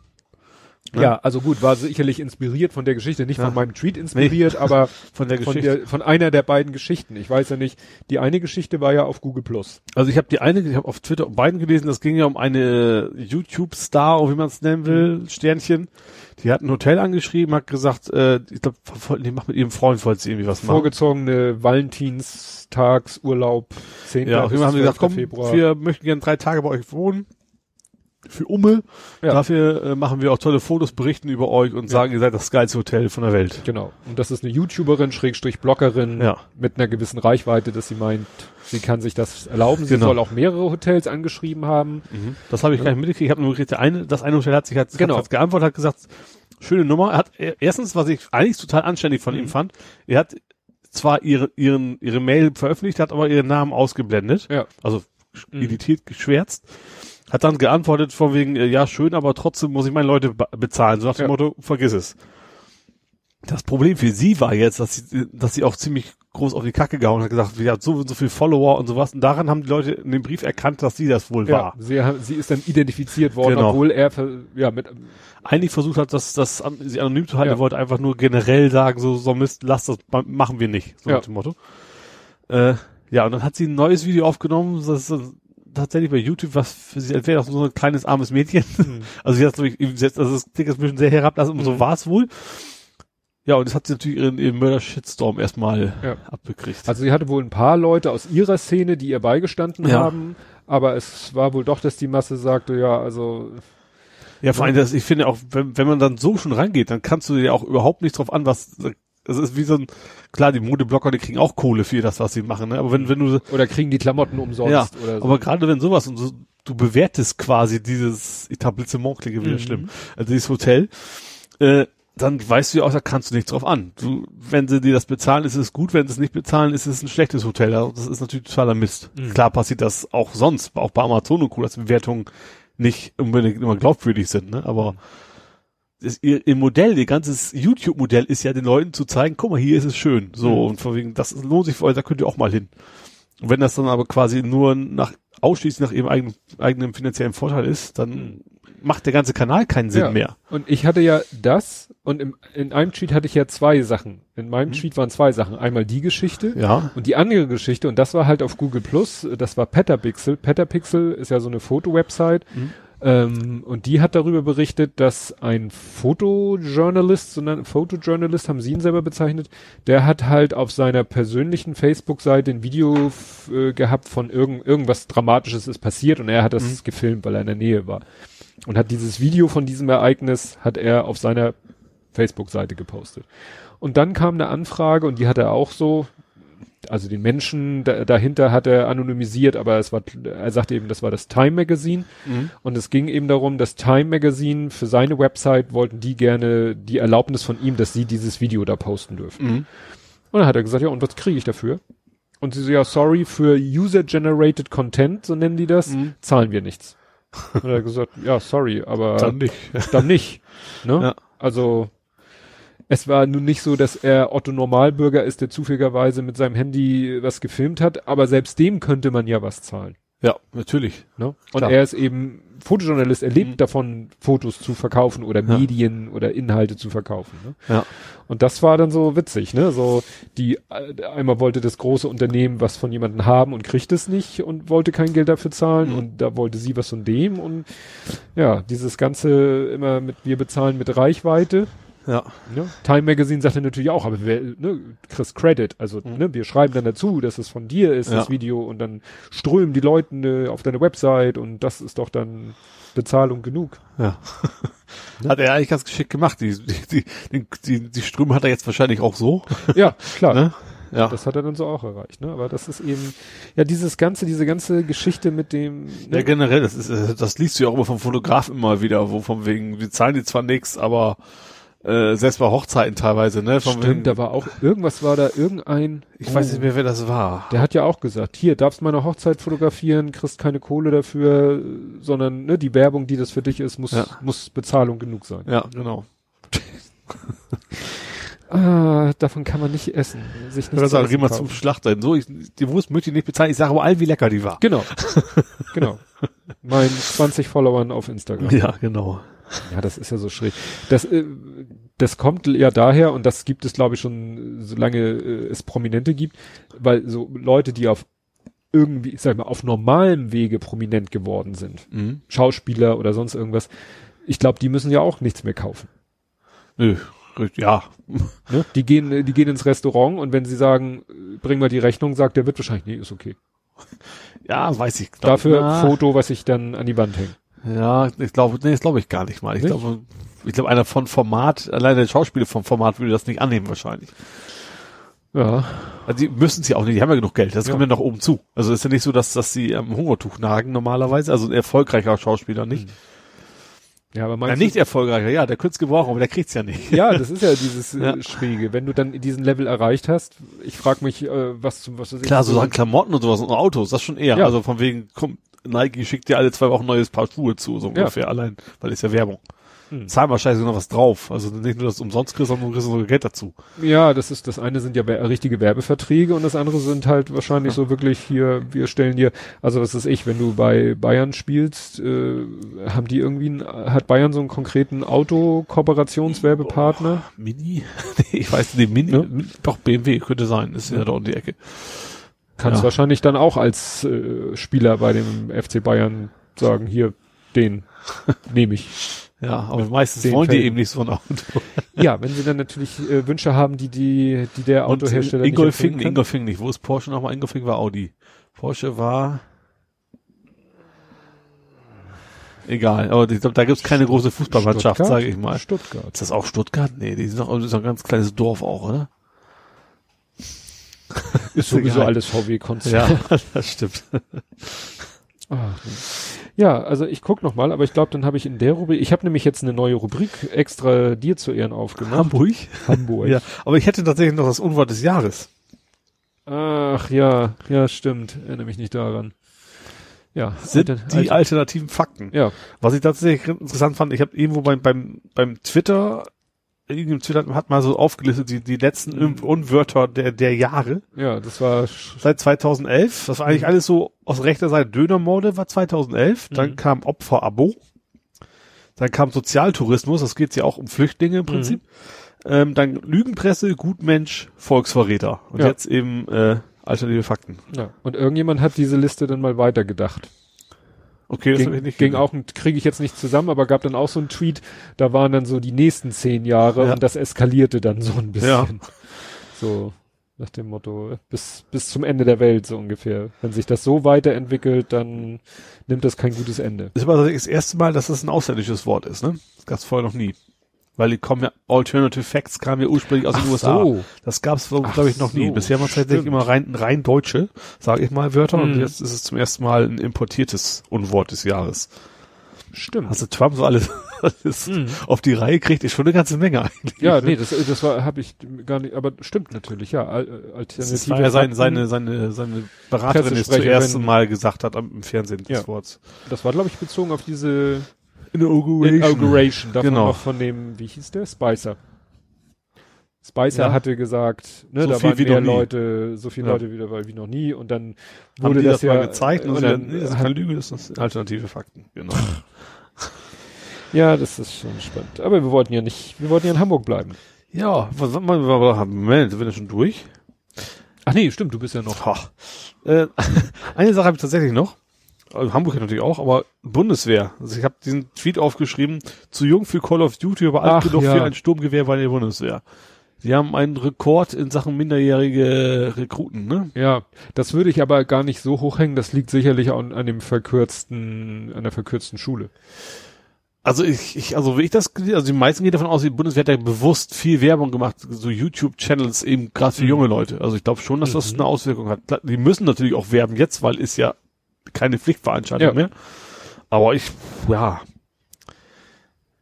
Ne? Ja, also gut, war sicherlich inspiriert von der Geschichte, nicht Ja. von meinem Tweet inspiriert, aber <laughs> Von der von Geschichte. der, von einer der beiden Geschichten. Ich weiß ja nicht, die eine Geschichte war ja auf Google Plus. Also ich habe die eine, ich habe auf Twitter beiden gelesen, das ging ja um eine YouTube-Star, oder wie man es nennen will, Sternchen. Die hat ein Hotel angeschrieben, hat gesagt, äh, ich glaube, die macht mit ihrem Freund, wollte sie irgendwie was machen. Vorgezogene Valentinstagsurlaub, 10. Ja, auf jeden Fall haben sie gesagt, 12. komm, Februar. wir möchten gerne drei Tage bei euch wohnen. Für Umme. Ja. Dafür äh, machen wir auch tolle Fotos, berichten über euch und sagen, ihr seid das geilste Hotel von der Welt. Genau. Und das ist eine YouTuberin, Schrägstrich Bloggerin Ja. mit einer gewissen Reichweite, dass sie meint, sie kann sich das erlauben. Sie Genau. soll auch mehrere Hotels angeschrieben haben. Das habe ich gar nicht mitgekriegt. Ich habe nur gekriegt, eine, das eine Hotel hat sich halt, Genau. hat geantwortet, hat gesagt, schöne Nummer. Er hat er- erstens, was ich eigentlich total anständig von Mhm. ihm fand, er hat zwar ihre, ihren, ihre Mail veröffentlicht, hat aber ihren Namen ausgeblendet. Ja. Also Mhm. editiert, geschwärzt. Hat dann geantwortet von wegen, äh, ja, schön, aber trotzdem muss ich meine Leute be- bezahlen. So nach dem Ja. Motto, vergiss es. Das Problem für sie war jetzt, dass sie, dass sie auch ziemlich groß auf die Kacke gehauen hat, gesagt, sie hat so und so viel Follower und sowas. Und daran haben die Leute in dem Brief erkannt, dass sie das wohl Ja, war. sie, sie ist dann identifiziert worden, Genau. obwohl er ja mit Eigentlich versucht hat, das, das an, sie anonym zu halten. Ja. Er wollte einfach nur generell sagen, so, so Mist, lass das, ma- machen wir nicht. So Ja. nach dem Motto. Äh, ja, und dann hat sie ein neues Video aufgenommen, das, das, tatsächlich bei YouTube was für sie, wäre das so ein kleines armes Mädchen. Mhm. <laughs> Also sie hat glaube ich, selbst, also das Ding ist ein bisschen sehr herablassen, mhm. so war es wohl. Ja, und das hat sie natürlich ihren, ihren Mörder-Shitstorm erstmal ja. abbekriegt. Also sie hatte wohl ein paar Leute aus ihrer Szene, die ihr beigestanden ja. haben, aber es war wohl doch, dass die Masse sagte, ja, also ja, vor allem, das, ich finde auch, wenn, wenn man dann so schon rangeht, dann kannst du dir auch überhaupt nicht drauf an, was, es ist wie so ein, klar, die Modeblocker, die kriegen auch Kohle für das, was sie machen, ne? Aber wenn, wenn du. Oder kriegen die Klamotten umsonst ja, oder so. Aber gerade wenn sowas und so, du bewertest quasi dieses Etablissement, klingt wieder mhm. schlimm, also dieses Hotel, äh, dann weißt du ja auch, da kannst du nichts drauf an. Du, wenn sie dir das bezahlen, ist es gut, wenn sie es nicht bezahlen, ist es ein schlechtes Hotel. Das ist natürlich totaler Mist. Mhm. Klar passiert das auch sonst, auch bei Amazon und Co., dass Bewertungen nicht unbedingt immer glaubwürdig sind, ne? Aber das, ihr, ihr Modell, ihr ganzes YouTube-Modell ist ja den Leuten zu zeigen, guck mal, hier ist es schön. So, mhm. und von wegen, das lohnt sich für euch, da könnt ihr auch mal hin. Und wenn das dann aber quasi nur nach, ausschließlich nach ihrem eigenen, eigenen finanziellen Vorteil ist, dann macht der ganze Kanal keinen Sinn ja. mehr. Und ich hatte ja das und im, in einem Tweet hatte ich ja zwei Sachen. In meinem mhm. Tweet waren zwei Sachen. Einmal die Geschichte ja. und die andere Geschichte und das war halt auf Google Plus. Das war Petapixel. Petapixel ist ja so eine Foto-Website. Mhm. Ähm, und die hat darüber berichtet, dass ein Fotojournalist, sondern Fotojournalist haben sie ihn selber bezeichnet, der hat halt auf seiner persönlichen Facebook-Seite ein Video äh, gehabt von irgend, irgendwas Dramatisches ist passiert und er hat das mhm. gefilmt, weil er in der Nähe war und hat dieses Video von diesem Ereignis hat er auf seiner Facebook-Seite gepostet. Und dann kam eine Anfrage und die hat er auch so, also den Menschen da, dahinter hat er anonymisiert, aber es war, er sagte eben, das war das Time Magazine. Mhm. Und es ging eben darum, das Time Magazine für seine Website wollten die gerne die Erlaubnis von ihm, dass sie dieses Video da posten dürfen. Mhm. Und dann hat er gesagt, ja, und was kriege ich dafür? Und sie so, ja, sorry, für User-Generated Content, so nennen die das, mhm. zahlen wir nichts. <laughs> Und er hat gesagt, ja, sorry, aber dann nicht. Dann nicht. Ne? Ja. Also es war nun nicht so, dass er Otto Normalbürger ist, der zufälligerweise mit seinem Handy was gefilmt hat, aber selbst dem könnte man ja was zahlen. Ja, natürlich. Ne? Und Klar. er ist eben Fotojournalist, er lebt mhm. davon, Fotos zu verkaufen oder ja. Medien oder Inhalte zu verkaufen. Ne? Ja. Und das war dann so witzig, ne? So die äh, einmal wollte das große Unternehmen was von jemandem haben und kriegt es nicht und wollte kein Geld dafür zahlen mhm. und da wollte sie was von dem und ja, dieses ganze immer mit wir bezahlen mit Reichweite. Ja. Ne? Time Magazine sagte natürlich auch, aber wer, ne, Chris Credit, also mhm. ne, wir schreiben dann dazu, dass es von dir ist, ja. das Video, und dann strömen die Leute ne, auf deine Website und das ist doch dann Bezahlung genug. Ja. hat er eigentlich ganz geschickt gemacht. Die, die, die, die, die Ströme hat er jetzt wahrscheinlich auch so. Ja, klar. <laughs> ne? Ja. Das hat er dann so auch erreicht, ne? Aber das ist eben, ja, dieses ganze, diese ganze Geschichte mit dem. Ne? Ja, generell, das ist, das liest du ja auch immer vom Fotograf immer wieder, wo von wegen, die zahlen die zwar nichts, aber äh, selbst bei Hochzeiten teilweise, ne? Von Stimmt, da war auch, irgendwas war da, irgendein. Ich oh, weiß nicht mehr, wer das war. Der hat ja auch gesagt, hier, darfst meine Hochzeit fotografieren, kriegst keine Kohle dafür, sondern, ne, die Werbung, die das für dich ist, muss, ja. muss Bezahlung genug sein. Ja, genau. <laughs> ah, davon kann man nicht essen. Sich nicht sagen, geh mal zum Schlachter. So, ich, die Wurst möchte ich nicht bezahlen, ich sage aber all, wie lecker die war. Genau. <laughs> genau. Mein 20 Followern auf Instagram. Ja, genau. Ja, das ist ja so schräg. Das, äh, das kommt ja daher, und das gibt es, glaube ich, schon, solange äh, es Prominente gibt, weil so Leute, die auf irgendwie, ich sag mal, auf normalem Wege prominent geworden sind, mhm. Schauspieler oder sonst irgendwas, ich glaube, die müssen ja auch nichts mehr kaufen. Nö, ja. Ne? Die gehen, die gehen ins Restaurant und wenn sie sagen, bring mal die Rechnung, sagt der wird wahrscheinlich, nee, ist okay. Ja, weiß ich. Glaub, Dafür na. Foto, was ich dann an die Wand hänge. Ja, ich glaube, nee, das glaube ich gar nicht mal. Ich glaube, ich glaube, einer von Format, alleine der Schauspieler vom Format würde das nicht annehmen wahrscheinlich. Ja. Also die müssen sie auch nicht, die haben ja genug Geld, das ja. kommt ja noch oben zu. Also ist ja nicht so, dass, dass sie am Hungertuch nagen normalerweise, also ein erfolgreicher Schauspieler nicht. Hm. Ja, aber meinst ja, nicht erfolgreicher, ja, der könnte es gebrauchen, aber der kriegt's ja nicht. Ja, das ist ja dieses äh, <laughs> ja. Schräge. Wenn du dann diesen Level erreicht hast, ich frage mich, äh, was zum was weiß ich. Klar, so, so Klamotten und sowas und Autos, das schon eher. Ja. Also von wegen, komm, Nike schickt dir alle zwei Wochen neues Paar Schuhe zu, so ungefähr, ja. allein, weil ist ja Werbung. Hm. Zahl mal scheiße noch was drauf. Also nicht nur, dass du umsonst kriegst, sondern du kriegst noch Geld dazu. Ja, das ist, das eine sind ja richtige Werbeverträge und das andere sind halt wahrscheinlich so wirklich hier, wir stellen dir, also was ist ich, wenn du bei Bayern spielst, äh, haben die irgendwie, ein, hat Bayern so einen konkreten Auto-Kooperationswerbepartner? Mini? <laughs> ich weiß nicht, Mini, ne? doch BMW könnte sein, ist ja da um die Ecke. Kannst Ja. wahrscheinlich dann auch als äh, Spieler bei dem FC Bayern sagen, hier, den nehme ich. Ja, aber meistens zehn wollen die Felgen. eben nicht so ein Auto. Ja, wenn sie dann natürlich äh, Wünsche haben, die, die, die der Und Autohersteller Ingolfing, nicht. Ingolfing nicht. Wo ist Porsche nochmal? Ingolfing war Audi. Porsche war... Egal, aber ich glaube, da gibt's keine große Fußballmannschaft, sage ich mal. Stuttgart. Ist das auch Stuttgart? Nee, die sind doch, das ist doch ein ganz kleines Dorf auch, oder? <laughs> Ist sowieso egal. alles VW-Konzern. Ja, <laughs> das stimmt. Ach, nee. Ja, also ich guck noch mal, aber ich glaube, dann habe ich in der Rubrik, ich habe nämlich jetzt eine neue Rubrik extra dir zu Ehren aufgemacht. Hamburg? Hamburg. Ja, aber ich hätte tatsächlich noch das Unwort des Jahres. Ach ja, ja, stimmt. Erinnere mich nicht daran. Ja, Sind alte- die alte- alternativen Fakten. ja, Was ich tatsächlich interessant fand, ich habe irgendwo beim, beim, beim Twitter, irgendein Twitter hat mal so aufgelistet, die, die letzten Mhm. Unwörter der, der Jahre. ja, das war Seit 2011, das war eigentlich alles so aus rechter Seite. Dönermorde war 2011, dann Mhm. kam Opferabo, dann kam Sozialtourismus, das geht ja auch um Flüchtlinge im Prinzip. Ähm, dann Lügenpresse, Gutmensch, Volksverräter. Und Ja. jetzt eben äh, alternative Fakten. ja. Und irgendjemand hat diese Liste dann mal weitergedacht. Okay, das Ging, ich nicht ging auch, kriege ich jetzt nicht zusammen, aber gab dann auch so einen Tweet, da waren dann so die nächsten zehn Jahre Ja. und das eskalierte dann so ein bisschen. Ja. So nach dem Motto, bis, bis zum Ende der Welt so ungefähr. Wenn sich das so weiterentwickelt, dann nimmt das kein gutes Ende. Das ist aber das erste Mal, dass das ein ausländisches Wort ist, ne? Das gab's vorher noch nie. Weil die kommen ja, Alternative Facts kamen ja ursprünglich aus den Ach USA. so. Das gab's, glaube Ach ich, noch nie. so, Bisher waren es tatsächlich immer rein, rein deutsche, sage ich mal, Wörter. Und Mhm. jetzt ist es zum ersten Mal ein importiertes Unwort des Jahres. Stimmt. Also Trump so alles, <laughs> alles Mhm. auf die Reihe kriegt, ist schon eine ganze Menge eigentlich. Ja, nee, das, das war, habe ich gar nicht, aber stimmt natürlich, ja. Äh, Alternative Das war ja sein, seine, seine, seine Beraterin, die es Pressesprecherin. zuerst mal gesagt hat am im Fernsehen des Ja. Worts. Das war, glaube ich, bezogen auf diese Inauguration. Inauguration. Davon Genau. noch von dem, wie hieß der? Spicer. Spicer Ja. hatte gesagt, ne, So da viel waren mehr. Leute, so viele Ja. Leute wieder weil wie noch nie und dann Haben wurde die das, das, ja mal gezeigt und, und dann, dann, nee, das ist keine Lüge, das sind alternative Fakten. Genau. <laughs> ja, das ist schon spannend. Aber wir wollten ja nicht, wir wollten ja in Hamburg bleiben. Ja, was soll man, Moment, sind wir denn schon durch? Ach nee, stimmt, du bist ja noch. Ach, äh, <laughs> eine Sache habe ich tatsächlich noch. Also Hamburg natürlich auch, aber Bundeswehr. Also ich habe diesen Tweet aufgeschrieben, zu jung für Call of Duty, aber alt genug ja. für ein Sturmgewehr bei der Bundeswehr. Die haben einen Rekord in Sachen minderjährige Rekruten, ne? Ja, das würde ich aber gar nicht so hochhängen. Das liegt sicherlich an, an dem verkürzten, an der verkürzten Schule. Also ich, ich, also wie ich das, also die meisten gehen davon aus, die Bundeswehr hat ja bewusst viel Werbung gemacht, so YouTube-Channels eben gerade für Mhm. junge Leute. Also ich glaube schon, dass das Mhm. eine Auswirkung hat. Die müssen natürlich auch werben jetzt, weil ist ja keine Pflichtveranstaltung Ja. mehr. Aber ich, ja.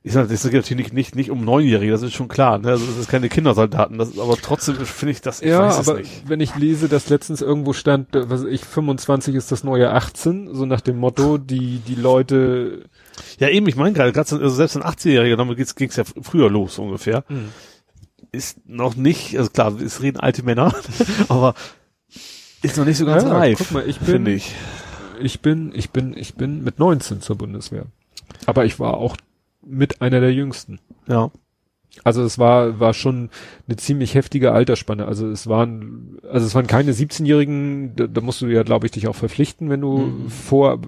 Ich sag, das geht natürlich nicht, nicht, nicht um Neunjährige, das ist schon klar. Ne? Also das ist keine Kindersoldaten, das, aber trotzdem finde ich das, ich ja, weiß es aber nicht. wenn ich lese, dass letztens irgendwo stand, äh, was ich, 25 ist das neue 18, so nach dem Motto, die, die Leute, Ja, eben, ich meine gerade, gerade so- also selbst ein 18-Jähriger, damit geht's, ging's ja fr- früher los ungefähr. ist noch nicht, also klar, es reden alte Männer, <laughs> aber ist noch nicht so ganz Ja, reif. guck mal, ich bin- ich. Ich bin, ich bin, ich bin mit 19 zur Bundeswehr. Aber ich war auch mit einer der jüngsten. Ja. Also es war, war schon eine ziemlich heftige Altersspanne. Also es waren, also es waren keine 17-Jährigen, da, da musst du ja, glaube ich, dich auch verpflichten, wenn du Mhm. vor,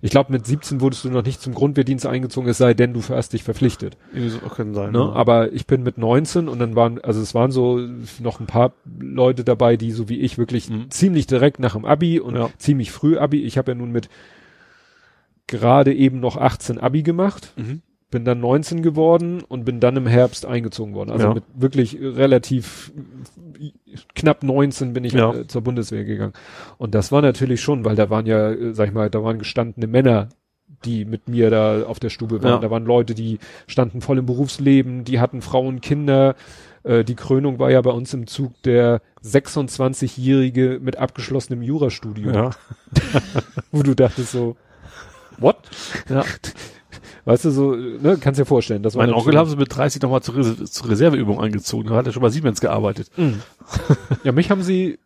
ich glaube, mit 17 wurdest du noch nicht zum Grundwehrdienst eingezogen, es sei denn, du hast dich verpflichtet. So können sein. Ne? ja. Aber ich bin mit 19 und dann waren, also es waren so noch ein paar Leute dabei, die so wie ich wirklich Mhm. ziemlich direkt nach dem Abi und Ja. ziemlich früh Abi. Ich habe ja nun mit gerade eben noch 18 Abi gemacht, Mhm. Bin dann 19 geworden und bin dann im Herbst eingezogen worden. Also Ja. mit wirklich relativ knapp 19 bin ich Ja. äh, zur Bundeswehr gegangen. Und das war natürlich schon, weil da waren ja, äh, sag ich mal, da waren gestandene Männer, die mit mir da auf der Stube waren. Ja. Da waren Leute, die standen voll im Berufsleben, die hatten Frauen, Kinder. Äh, die Krönung war ja bei uns im Zug der 26-Jährige mit abgeschlossenem Jurastudium, Ja. <laughs> wo du dachtest so, what? ja. <laughs> Weißt du, so, ne, kannst dir vorstellen, das Mein Onkel haben sie mit 30 nochmal zur, Res zur Reserveübung angezogen. Da hat er schon bei Siemens gearbeitet. Mhm. Ja, mich haben sie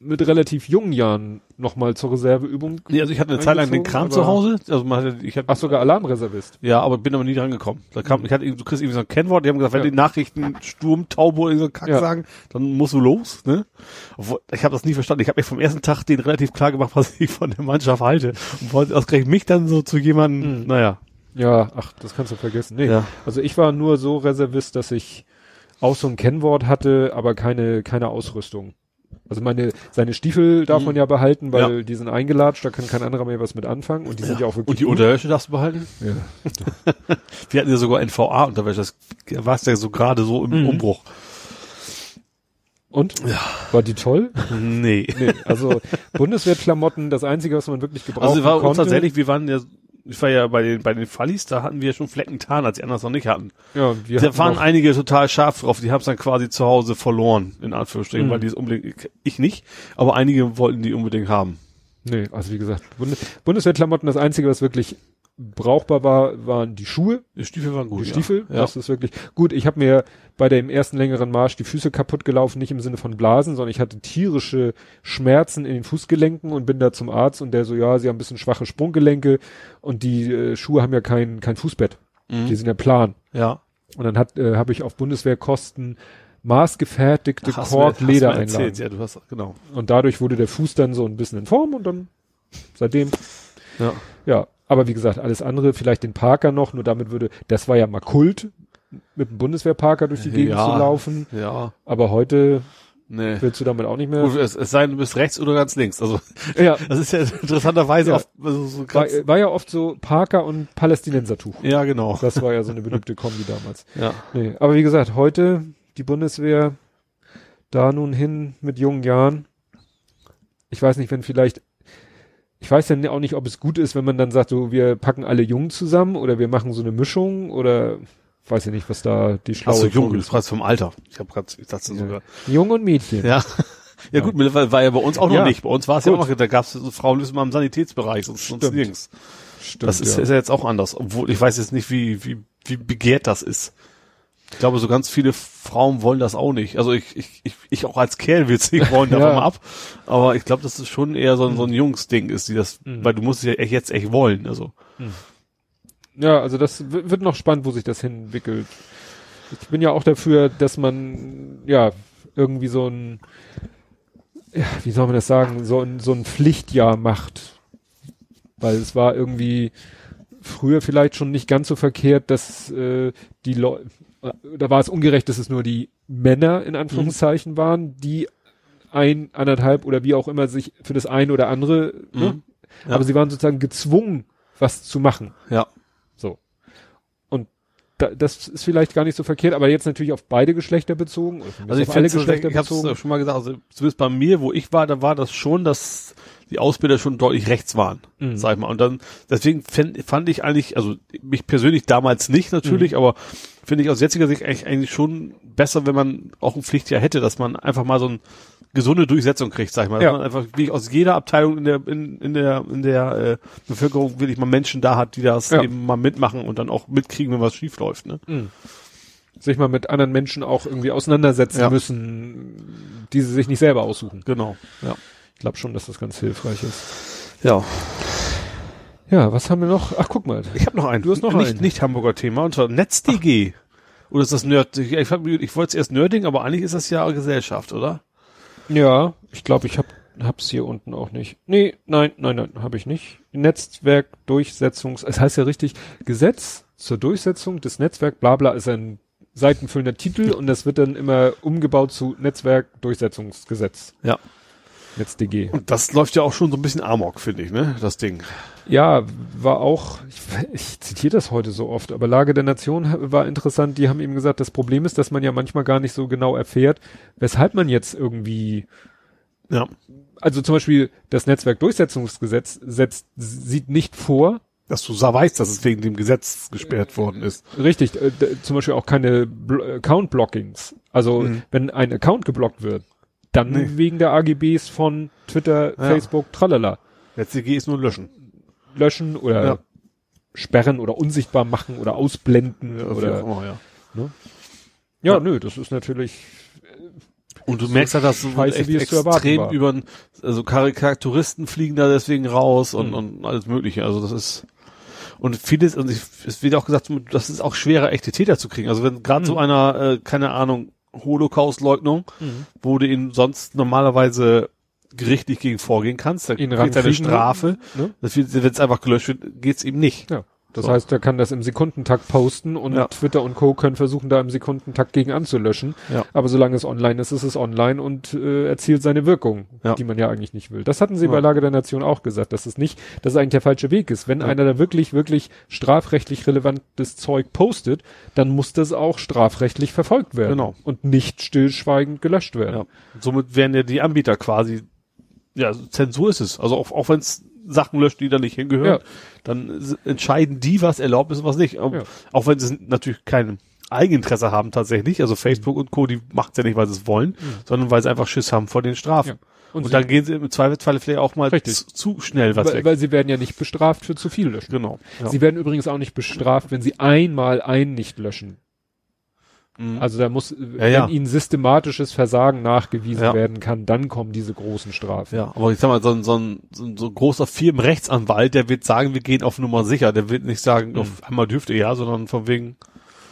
mit relativ jungen Jahren nochmal zur Reserveübung. Nee, also ich hatte eine Zeit lang den Kram zu Hause. Also man hatte, ich hatte, Ach, sogar Alarmreservist. ja, aber bin aber nie dran gekommen. Da kam, ich hatte, du kriegst irgendwie so ein Kennwort, die haben gesagt, wenn Ja. die Nachrichten Sturm, Taube oder so einen Kack Ja. sagen, dann musst du los, ne? Obwohl, ich habe das nie verstanden. Ich habe mir vom ersten Tag denen relativ klar gemacht, was ich von der Mannschaft halte. Und wollte ausgerechnet mich dann so zu jemandem, Mhm. naja. Ja, ach, das kannst du vergessen. Nee. Ja. Also ich war nur so Reservist, dass ich auch so ein Kennwort hatte, aber keine, keine Ausrüstung. Also meine, seine Stiefel darf Mhm. man ja behalten, weil die sind eingelatscht, da kann kein anderer mehr was mit anfangen und die sind ja auch wirklich. Und die gut. Unterwäsche darfst du behalten? Ja. <laughs> Wir hatten ja sogar NVA-Unterwäsche. Das war ja so gerade so im Mhm. Umbruch. Und? War die toll? Nee. Nee, also <laughs> Bundeswehrklamotten, das einzige, was man wirklich gebrauchen Also war uns konnte. tatsächlich, wir waren ja, ich war ja bei den, bei den Fallis, da hatten wir schon Flecken Tarn, als die anderen noch nicht hatten. ja, wir Da hatten waren einige total scharf drauf, die haben es dann quasi zu Hause verloren, in Anführungsstrichen, Mhm. weil die es unbedingt, ich nicht, aber einige wollten die unbedingt haben. Nee, also wie gesagt, Bundes Bundeswehrklamotten, das einzige, was wirklich brauchbar war, waren die Schuhe, Die Stiefel waren gut. die Stiefel. Ja. Das ist wirklich gut. Ich habe mir bei dem ersten längeren Marsch die Füße kaputt gelaufen, nicht im Sinne von Blasen, sondern ich hatte tierische Schmerzen in den Fußgelenken und bin da zum Arzt und der so, ja, sie haben ein bisschen schwache Sprunggelenke und die äh, Schuhe haben ja kein, kein Fußbett. Mhm. Die sind ja plan. ja. Und dann hat, äh, habe ich auf Bundeswehrkosten maßgefertigte Kork-Ledereinlagen. Ja, du hast, genau. Und dadurch wurde der Fuß dann so ein bisschen in Form und dann seitdem, Ja. ja. Aber wie gesagt, alles andere, vielleicht den Parker noch, nur damit würde, das war ja mal Kult, mit dem Bundeswehrparker durch die Gegend Ja. zu laufen. Ja. Aber heute Nee. willst du damit auch nicht mehr. Gut, es, es sei denn, du bist rechts oder ganz links. Also, Ja, <laughs> das ist ja interessanterweise Ja. oft, also so war, war ja oft so Parker und Palästinensertuch. ja, genau. Das war ja so eine beliebte Kombi damals. Ja. Nee, aber wie gesagt, heute die Bundeswehr da nun hin mit jungen Jahren. Ich weiß nicht, wenn vielleicht, ich weiß ja auch nicht, ob es gut ist, wenn man dann sagt, so, wir packen alle Jungen zusammen oder wir machen so eine Mischung oder weiß ja nicht, was da die schlaue Achso, jung, Vogel- du fragst vom Alter. Ich habe gerade, ich dachte sogar. Jung und Mädchen. <laughs> Ja. Ja gut, mittlerweile war ja bei uns auch noch Ja. nicht. Bei uns war es ja auch noch, da gab es so Frauen müssen mal im Sanitätsbereich, sonst, sonst nirgends. Stimmt, Das ist, ja. ist ja jetzt auch anders. Obwohl, ich weiß jetzt nicht, wie, wie, wie begehrt das ist. Ich glaube, so ganz viele Frauen wollen das auch nicht. Also ich, ich, ich, ich auch als Kerl will es nicht wollen, <laughs> davon Ja. mal ab. Aber ich glaube, dass es schon eher so ein, so ein Jungsding ist, die das, Mhm. weil du musst es ja echt jetzt echt wollen. Also Ja, also das wird noch spannend, wo sich das hinentwickelt. Ich bin ja auch dafür, dass man ja irgendwie so ein, ja, wie soll man das sagen, so ein, so ein Pflichtjahr macht. Weil es war irgendwie früher vielleicht schon nicht ganz so verkehrt, dass äh, die Leute, da war es ungerecht, dass es nur die Männer in Anführungszeichen waren, die ein, anderthalb oder wie auch immer sich für das eine oder andere, ne? Mhm. Ja. aber sie waren sozusagen gezwungen, was zu machen. ja. So. Und da, das ist vielleicht gar nicht so verkehrt, aber jetzt natürlich auf beide Geschlechter bezogen. Also ich auf alle finde, Geschlechter ich habe bezogen. es schon mal gesagt, also zumindest bei mir, wo ich war, da war das schon, dass die Ausbilder schon deutlich rechts waren, Mhm. sag ich mal. Und dann, deswegen fänd, fand ich eigentlich, also mich persönlich damals nicht natürlich, Mhm. aber finde ich aus jetziger Sicht eigentlich, eigentlich schon besser, wenn man auch ein Pflichtjahr hätte, dass man einfach mal so eine gesunde Durchsetzung kriegt, sag ich mal. Dass Ja. man einfach wie aus jeder Abteilung in der, in, in der, in der äh, Bevölkerung wirklich mal Menschen da hat, die das Ja. eben mal mitmachen und dann auch mitkriegen, wenn was schief läuft. Ne? sich mal mit anderen Menschen auch irgendwie auseinandersetzen Ja. müssen, die sie sich nicht selber aussuchen. Genau. Ja. Ich glaube schon, dass das ganz hilfreich ist. Ja. Ja, was haben wir noch? Ach, guck mal. Ich habe noch einen. Du hast noch nicht, einen. Nicht Hamburger Thema, und zwar NetzDG. Oder ist das Nerd? Ich, ich, ich wollte es erst Nerding, aber eigentlich ist das ja Gesellschaft, oder? Ja, ich glaube, ich hab, hab's hier unten auch nicht. Nee, nein, nein, nein, habe ich nicht. Netzwerk Durchsetzungs, es heißt ja richtig, Gesetz zur Durchsetzung des Netzwerk bla bla ist ein seitenfüllender Titel und das wird dann immer umgebaut zu Netzwerk Durchsetzungsgesetz. Ja. NetzDG. Und das läuft ja auch schon so ein bisschen amok, finde ich, ne? Das Ding. Ja, war auch, ich, ich zitiere das heute so oft, aber Lage der Nation war interessant. Die haben eben gesagt, das Problem ist, dass man ja manchmal gar nicht so genau erfährt, weshalb man jetzt irgendwie Ja. also zum Beispiel das Netzwerkdurchsetzungsgesetz setzt, sieht nicht vor, Dass du sa- weißt, dass es wegen dem Gesetz gesperrt worden ist. richtig, äh, zum Beispiel auch keine Bl Account-Blockings. Also Mhm. wenn ein Account geblockt wird, dann Nee. wegen der AGBs von Twitter, Ja. Facebook, tralala. NetzDG ist nur löschen. Löschen oder Ja. sperren oder unsichtbar machen oder ausblenden Ja, oder auch ja. Ja, Ja. nö, das ist natürlich, äh, Und du merkst halt, dass so Scheiße, echt extrem über, also Karikaturisten fliegen da deswegen raus und, Mhm. und alles mögliche. Also das ist, und vieles, und ich, es wird auch gesagt, das ist auch schwerer, echte Täter zu kriegen. Also wenn gerade Mhm. so einer, äh, keine Ahnung, Holocaust-Leugnung, wo du ihn sonst normalerweise gerichtlich gegen vorgehen kannst, dann Ihn kriegt er eine Strafe. ne? Das wird, wenn es einfach gelöscht wird, geht's ihm nicht. Ja. Das So. heißt, er kann das im Sekundentakt posten und Ja. Twitter und Co. können versuchen, da im Sekundentakt gegen anzulöschen. Ja. Aber solange es online ist, ist es online und äh, erzielt seine Wirkung, Ja. die man ja eigentlich nicht will. Das hatten sie bei Lage der Nation auch gesagt, dass es nicht, dass es eigentlich der falsche Weg ist. Wenn einer da wirklich, wirklich strafrechtlich relevantes Zeug postet, dann muss das auch strafrechtlich verfolgt werden. Genau. Und nicht stillschweigend gelöscht werden. Somit werden ja die Anbieter quasi, ja, Zensur ist es. Also auch, auch wenn es Sachen löscht, die da nicht hingehören, Ja. dann entscheiden die, was erlaubt ist und was nicht. Ähm, Ja. Auch wenn sie natürlich kein Eigeninteresse haben tatsächlich. Also Facebook und Co., die macht's ja nicht, weil sie es wollen, sondern weil sie einfach Schiss haben vor den Strafen. Ja. Und, sie- dann gehen sie im Zweifelsfall vielleicht auch mal zu, zu schnell was weil, weg. weil sie werden ja nicht bestraft für zu viel löschen. genau. Ja. Sie werden übrigens auch nicht bestraft, wenn sie einmal ein nicht löschen. Mhm. Also da muss, wenn ja. ihnen systematisches Versagen nachgewiesen Ja. werden kann, dann kommen diese großen Strafen. Ja, aber ich sag mal, so ein, so ein, so ein, so ein großer Firmenrechtsanwalt, der wird sagen, wir gehen auf Nummer sicher. Der wird nicht sagen, Mhm. auf einmal dürfte ja, sondern von wegen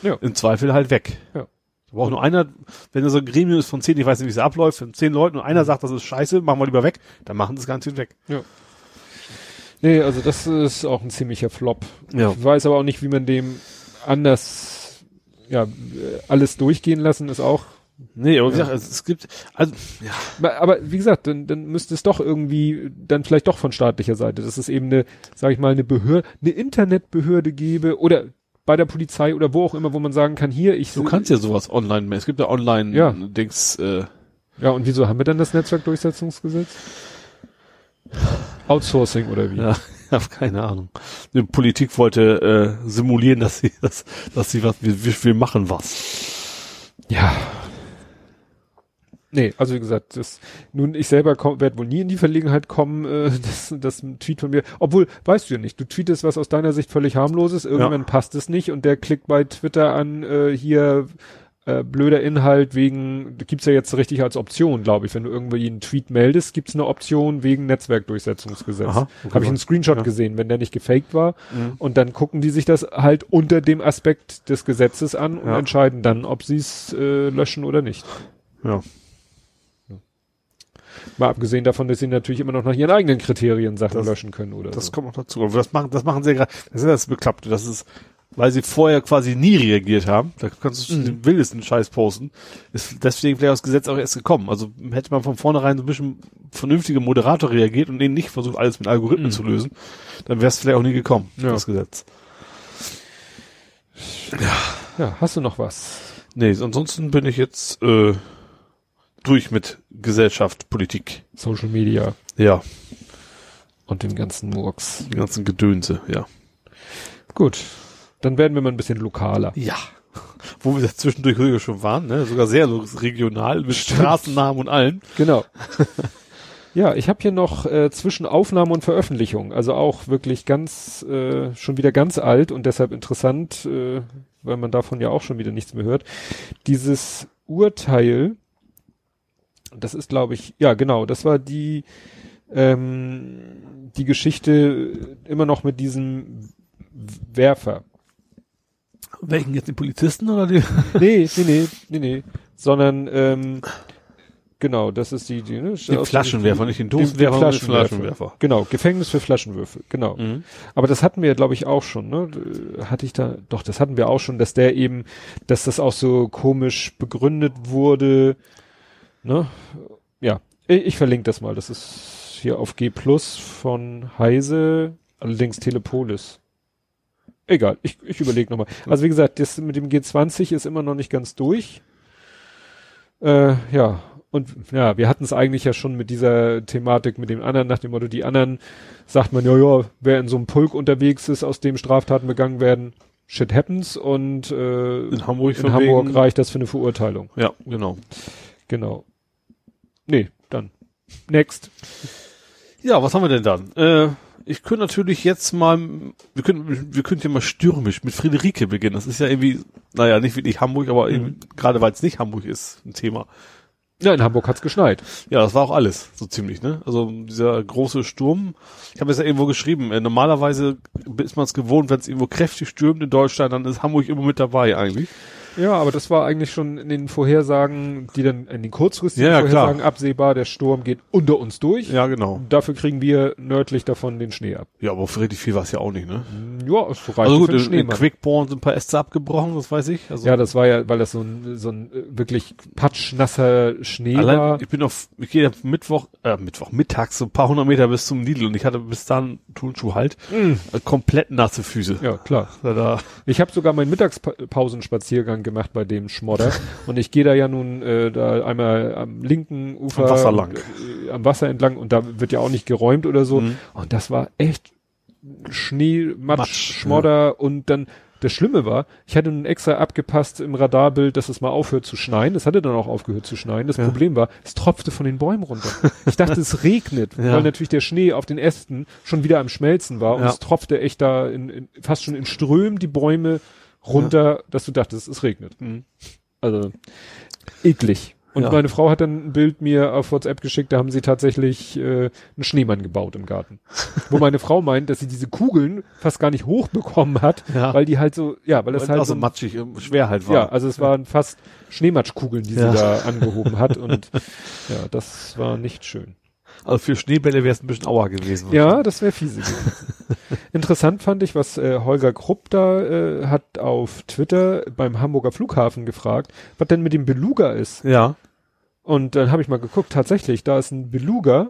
Ja. im Zweifel halt weg. Ja. Da braucht nur einer, wenn so ein Gremium ist von zehn, ich weiß nicht, wie es abläuft, von zehn Leuten und einer sagt, das ist scheiße, machen wir lieber weg, dann machen das Ganze weg. Nee, also das ist auch ein ziemlicher Flop. Ja. Ich weiß aber auch nicht, wie man dem anders, ja, alles durchgehen lassen ist auch. Nee, aber wie gesagt, es, es gibt, also, ja, Aber- wie gesagt, dann, dann müsste es doch irgendwie, dann vielleicht doch von staatlicher Seite, dass es eben eine, sag ich mal, eine Behörde, eine Internetbehörde gebe oder bei der Polizei oder wo auch immer, wo man sagen kann, hier, ich du kannst ja sowas online, es gibt ja online Ja. Dings, äh, Ja, und wieso haben wir dann das Netzwerkdurchsetzungsgesetz? Outsourcing oder wie? Ja, habe keine Ahnung. Die Politik wollte äh, simulieren, dass sie dass, dass sie was wir, wir, machen was. Ja. Nee, also wie gesagt, das, nun, ich selber werde wohl nie in die Verlegenheit kommen, äh, <laughs> dass, dass ein Tweet von mir, obwohl, weißt du ja nicht, du tweetest was aus deiner Sicht völlig harmloses, irgendwann passt es nicht und der klickt bei Twitter an, äh, hier, äh, blöder Inhalt wegen, gibt's ja jetzt richtig als Option, glaube ich, wenn du irgendwie einen Tweet meldest, gibt's eine Option wegen Netzwerkdurchsetzungsgesetz. Aha, okay. Habe ich einen Screenshot Ja. gesehen, wenn der nicht gefaked war. Mhm. Und dann gucken die sich das halt unter dem Aspekt des Gesetzes an und Ja. entscheiden dann, ob sie es äh, löschen oder nicht. Ja. Mal abgesehen davon, dass sie natürlich immer noch nach ihren eigenen Kriterien Sachen Das- löschen können oder Das so. kommt noch dazu. Aber das machen, das machen sie ja gerade. Das ist das Beklappte. Das ist, weil sie vorher quasi nie reagiert haben. Da kannst du Mhm. den wildesten Scheiß posten. Ist deswegen vielleicht das Gesetz auch erst gekommen. Also hätte man von vornherein so ein bisschen vernünftiger Moderator reagiert und den nicht versucht, alles mit Algorithmen Mhm. zu lösen, dann wäre es vielleicht auch nie gekommen, Ja. das Gesetz. Ja, hast du noch was? Nee, ansonsten bin ich jetzt äh, durch mit Gesellschaft, Politik. Social Media Ja, und dem ganzen Murks. die ganzen Gedönse, ja. Gut. Dann werden wir mal ein bisschen lokaler. Ja. <laughs> Wo wir zwischendurch schon waren, ne? sogar sehr regional, mit Straßennamen und allem. Genau. <laughs> ja, ich habe hier noch äh, zwischen Aufnahme und Veröffentlichung, also auch wirklich ganz, äh, schon wieder ganz alt und deshalb interessant, äh, weil man davon ja auch schon wieder nichts mehr hört. Dieses Urteil, das ist, glaube ich, ja genau, das war die ähm, die Geschichte immer noch mit diesem Werfer. Welchen jetzt, die Polizisten oder die? <laughs> Nee, nee, nee, nee, nee. Sondern, ähm, genau, das ist die, die, ne? Den Flaschenwerfer, nicht den Dosenwerfer, den den Flaschenwerfer. Flaschenwerfer. Genau, Gefängnis für Flaschenwürfe, genau. Mhm. Aber das hatten wir, glaube ich, auch schon, ne? Hatte ich da, doch, das hatten wir auch schon, dass der eben, dass das auch so komisch begründet wurde, ne? Ja, ich, ich verlinke das mal, das ist hier auf G Plus von Heise, allerdings Telepolis. Egal, ich, ich überlege nochmal. Also wie gesagt, das mit dem G20 ist immer noch nicht ganz durch. Äh, ja, und ja, wir hatten es eigentlich ja schon mit dieser Thematik mit dem anderen, nach dem Motto, die anderen sagt man, ja, ja, wer in so einem Pulk unterwegs ist, aus dem Straftaten begangen werden, shit happens und äh, In Hamburg in Hamburg wegen- reicht das für eine Verurteilung. Ja, genau. Genau. Nee, dann. Next. Ja, was haben wir denn dann? Äh, ich könnte natürlich jetzt mal, wir können, wir könnten ja mal stürmisch mit Friederike beginnen. Das ist ja irgendwie, naja, nicht wirklich Hamburg, aber eben, gerade weil es nicht Hamburg ist, ein Thema. Ja, in Hamburg hat's geschneit. Ja, das war auch alles, so ziemlich, ne? Also dieser große Sturm, ich habe es ja irgendwo geschrieben, äh, normalerweise ist man es gewohnt, wenn es irgendwo kräftig stürmt in Deutschland, dann ist Hamburg immer mit dabei eigentlich. Ja, aber das war eigentlich schon in den Vorhersagen, die dann in den kurzfristigen Ja, ja, klar. Vorhersagen absehbar, der Sturm geht unter uns durch. Ja, genau. Dafür kriegen wir nördlich davon den Schnee ab. Ja, aber richtig viel war es ja auch nicht, ne? Ja, es reicht Also gut, für den in, in. Quickborn sind ein paar Äste abgebrochen, das weiß ich. Also Ja, das war ja, weil das so ein, so ein äh, wirklich patschnasser Schnee Allein, war. ich bin auf, ich gehe am Mittwoch, äh, Mittwoch, mittags so ein paar hundert Meter bis zum Lidl und ich hatte bis dann Turnschuh halt, äh, komplett nasse Füße. Ja, klar. Da, da, Ich habe sogar meinen Mittagspausenspaziergang gemacht bei dem Schmodder <laughs> und ich gehe da ja nun äh, da einmal am linken Ufer Am Wasser lang. äh, am Wasser entlang und da wird ja auch nicht geräumt oder so Mhm. und das war echt Schnee, Matsch, Matsch, Schmodder und dann das Schlimme war, ich hatte nun extra abgepasst im Radarbild, dass es mal aufhört zu schneien. Es hatte dann auch aufgehört zu schneien. Das Ja. Problem war, es tropfte von den Bäumen runter. Ich dachte, es <laughs> regnet, Ja. weil natürlich der Schnee auf den Ästen schon wieder am Schmelzen war und Ja. es tropfte echt da in, in, fast schon in Strömen die Bäume runter, dass du dachtest, es regnet. Mhm. Also eklig. Und Ja. meine Frau hat dann ein Bild mir auf WhatsApp geschickt, da haben sie tatsächlich äh, einen Schneemann gebaut im Garten. <laughs> Wo meine Frau meint, dass sie diese Kugeln fast gar nicht hochbekommen hat, Ja. weil die halt so, ja, weil das weil halt auch so matschig, äh, schwer halt war. ja, also es waren fast Schneematschkugeln, die Ja. sie da angehoben hat und <laughs> ja, das war nicht schön. Also für Schneebälle wäre es ein bisschen Auer gewesen. Ja, das wäre fiese. <laughs> Interessant fand ich, was äh, Holger Krupp da äh, hat auf Twitter beim Hamburger Flughafen gefragt, was denn mit dem Beluga ist. Ja. Und dann habe ich mal geguckt, tatsächlich, da ist ein Beluga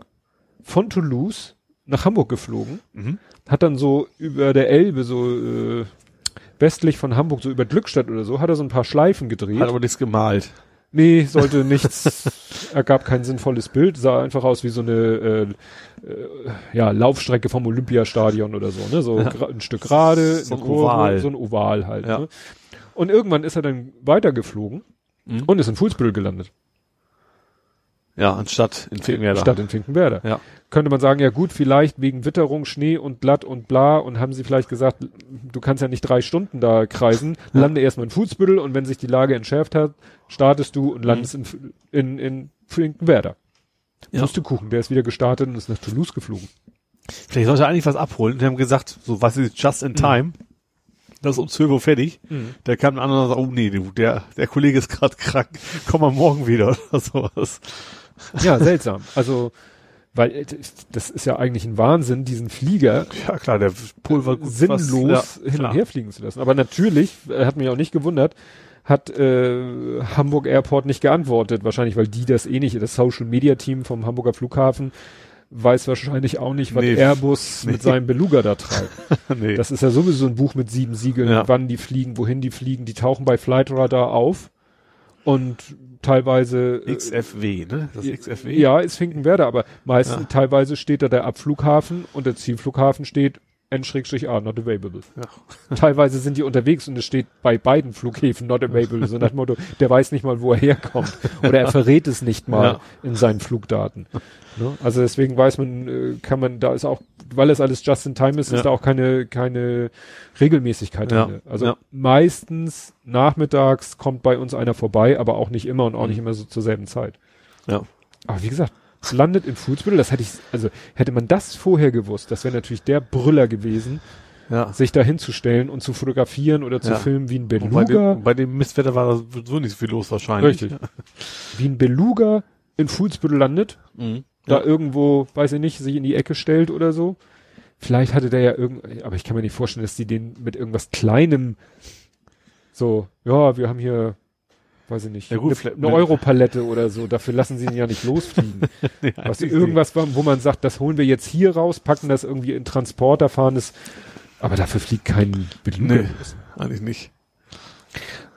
von Toulouse nach Hamburg geflogen, Mhm. hat dann so über der Elbe, so äh, westlich von Hamburg, so über Glückstadt oder so, hat er so ein paar Schleifen gedreht. Hat aber nichts gemalt. Nee, sollte nichts, <laughs> ergab kein sinnvolles Bild, sah einfach aus wie so eine äh, äh, ja, Laufstrecke vom Olympiastadion oder so, ne? So gra- ein Stück gerade, So ein Kurve, Oval. so ein Oval halt. Ja. Ne? Und irgendwann ist er dann weitergeflogen Mhm. und ist in Fußbüttel gelandet, Ja, anstatt in Finkenwerder. statt in Finkenwerder. Ja. Könnte man sagen, ja gut, vielleicht wegen Witterung, Schnee und glatt und bla und haben sie vielleicht gesagt, du kannst ja nicht drei Stunden da kreisen, lande erstmal in Fußbüttel und wenn sich die Lage entschärft hat, startest du und landest in, in, in Finkenwerder. Ja. Pustekuchen, der ist wieder gestartet und ist nach Toulouse geflogen. Vielleicht sollte er eigentlich was abholen. Die haben gesagt, so was ist just in time. Das ist um 12 Uhr fertig. Der kam ein anderer und sagt, oh nee, der, der Kollege ist gerade krank. Komm mal morgen wieder <laughs> oder sowas. Ja, seltsam. Also, weil das ist ja eigentlich ein Wahnsinn, diesen Flieger Ja klar, der Pulver sinnlos fast- ja, hin und her fliegen zu lassen. Aber natürlich, äh, hat mich auch nicht gewundert, hat äh, Hamburg Airport nicht geantwortet. Wahrscheinlich, weil die das eh nicht, das Social Media Team vom Hamburger Flughafen weiß wahrscheinlich auch nicht, was Nee. Airbus <laughs> mit Nee. seinem Beluga da treibt. <laughs> nee. Das ist ja sowieso ein Buch mit sieben Siegeln, Ja. wann die fliegen, wohin die fliegen. Die tauchen bei Flightradar auf und teilweise äh, XFW, ne? Das XFW? ja, ist Finkenwerder, aber meistens Ja. teilweise steht da der Abflughafen und der Zielflughafen steht N-A not available. Ja. <laughs> Teilweise sind die unterwegs und es steht bei beiden Flughäfen not available, so nach dem Motto, der weiß nicht mal, wo er herkommt. Oder er verrät es nicht mal Ja. in seinen Flugdaten. Ne? Also deswegen weiß man, äh, kann man, da ist auch, weil es alles just in time ist, Ja. ist da auch keine, keine Regelmäßigkeit drin. Also meistens nachmittags kommt bei uns einer vorbei, aber auch nicht immer und auch Mhm. nicht immer so zur selben Zeit. Ja. Aber wie gesagt, es landet in Fußbüttel, das hätte ich, also hätte man das vorher gewusst, das wäre natürlich der Brüller gewesen, Ja. sich da hinzustellen und zu fotografieren oder zu Ja. filmen wie ein Und bei, Beluga, dem, bei dem Mistwetter war da so nicht so viel los wahrscheinlich. Richtig. wie ein Beluga in Fußbüttel landet, Mhm. da Ja. irgendwo, weiß ich nicht, sich in die Ecke stellt oder so. Vielleicht hatte der ja irgend, aber ich kann mir nicht vorstellen, dass die den mit irgendwas Kleinem so, ja, wir haben hier, weiß ich nicht, Ja gut, eine, eine Europalette oder so, dafür lassen sie ihn ja nicht <laughs> losfliegen. Ja, Was irgendwas wo man sagt, das holen wir jetzt hier raus, packen das irgendwie in Transporter, fahren es. Aber dafür fliegt kein Beluga Nee. Eigentlich nicht.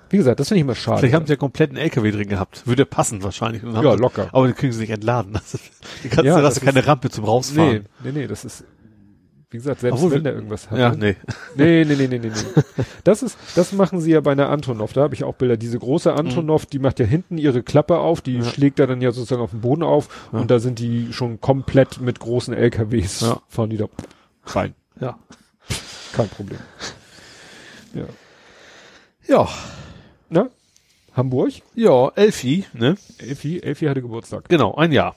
Wie gesagt, das finde ich immer schade. Vielleicht haben sie ja komplett einen LKW drin gehabt. Würde passen wahrscheinlich. Und dann Ja, haben sie- locker. Aber den kriegen sie nicht entladen. <laughs> Ist, die kannst, Ja, da hast du keine Rampe zum nee, Rausfahren. nee, nee, das ist, wie gesagt, selbst Obwohl wenn der irgendwas hat. Ja, ne? nee. Nee, nee, nee, nee, nee, nee. Das ist, das machen sie ja bei einer Antonov. Da habe ich auch Bilder. Diese große Antonov, die macht ja hinten ihre Klappe auf, die Mhm. Ja. schlägt er dann ja sozusagen auf den Boden auf Ja. und da sind die schon komplett mit großen LKWs Ja. fahren die da rein. Ja. Kein Problem. Ja. Ja. Na? Hamburg. Ja, Elfi, ne? Elfi, Elfi hatte Geburtstag. Genau, ein Jahr.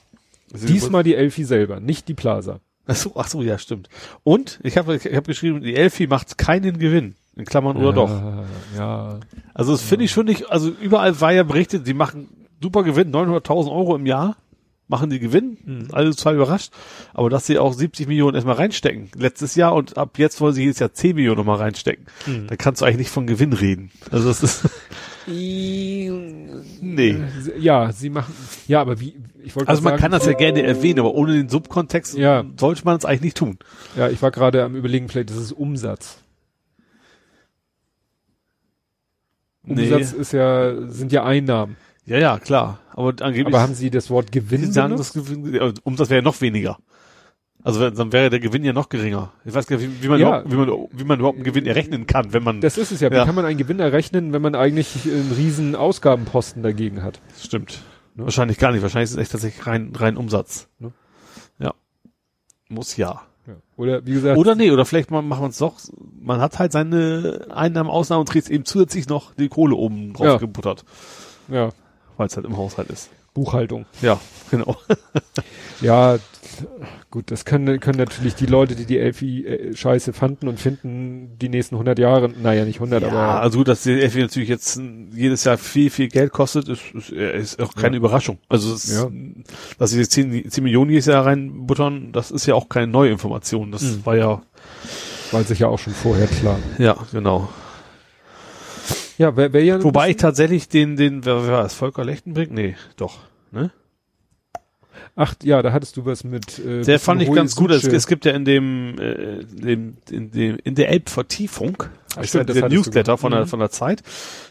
Diesmal die Elfi selber, nicht die Plaza. Ach so, ach so, ja, stimmt. Und ich habe ich hab geschrieben, die Elfi macht keinen Gewinn. In Klammern oder doch. Ja. Also das finde ich schon nicht, also überall war ja berichtet, die machen super Gewinn, 900.000 Euro im Jahr machen die Gewinn, Mhm. alle total überrascht, aber dass sie auch 70 Millionen erstmal reinstecken, letztes Jahr und ab jetzt wollen sie jedes Jahr 10 Millionen nochmal reinstecken, Mhm. da kannst du eigentlich nicht von Gewinn reden. Also das ist, <laughs> nee. Ja, sie machen, ja, aber wie, Also man sagen, kann das ja gerne erwähnen, aber ohne den Subkontext Ja. sollte man es eigentlich nicht tun. Ja, ich war gerade am überlegen, vielleicht ist es Umsatz. Umsatz ist ja, sind ja Einnahmen. Ja, ja, klar. Aber angeblich, Aber haben Sie das Wort Gewinn sie sagen, das Gewinn, Umsatz wäre ja noch weniger. Also dann wäre der Gewinn ja noch geringer. Ich weiß gar nicht, wie, wie man Ja. überhaupt, wie man, wie man überhaupt einen Gewinn errechnen kann, wenn man, Das ist es ja. Wie Ja. kann man einen Gewinn errechnen, wenn man eigentlich einen riesen Ausgabenposten dagegen hat? stimmt. Wahrscheinlich gar nicht. Wahrscheinlich ist es echt tatsächlich rein, rein Umsatz. Ne? Ja. Muss ja. Ja. Oder wie gesagt, Oder nee, oder vielleicht machen wir es doch. Man hat halt seine Einnahmen, Ausnahmen und kriegt eben zusätzlich noch die Kohle oben drauf Ja. gebuttert, ja, weil es halt im Haushalt ist. Buchhaltung. Ja, genau. Ja, gut, das können, können natürlich die Leute, die die Elfi äh, scheiße fanden und finden, die nächsten 100 Jahre, naja, nicht 100, Ja, aber also gut, dass die FI natürlich jetzt jedes Jahr viel, viel Geld kostet, ist, ist, äh, ist auch keine Ja. Überraschung. Also, es, Ja. dass sie jetzt 10, 10 Millionen jedes Jahr reinbuttern, das ist ja auch keine neue Information. Das Mhm. war ja, war sich ja auch schon vorher klar. ja, genau. Ja, wer, wer ja Wobei ich tatsächlich den, den, wer, wer war das, Volker Lechtenbrink? Nee, doch, ne? Ach ja, da hattest du was mit. Äh, Der fand ich ganz gut. Es, es gibt ja in dem, äh, dem, in dem, in der Elbvertiefung, Ach, stimmt, der Newsletter von der, Mhm. von der Zeit.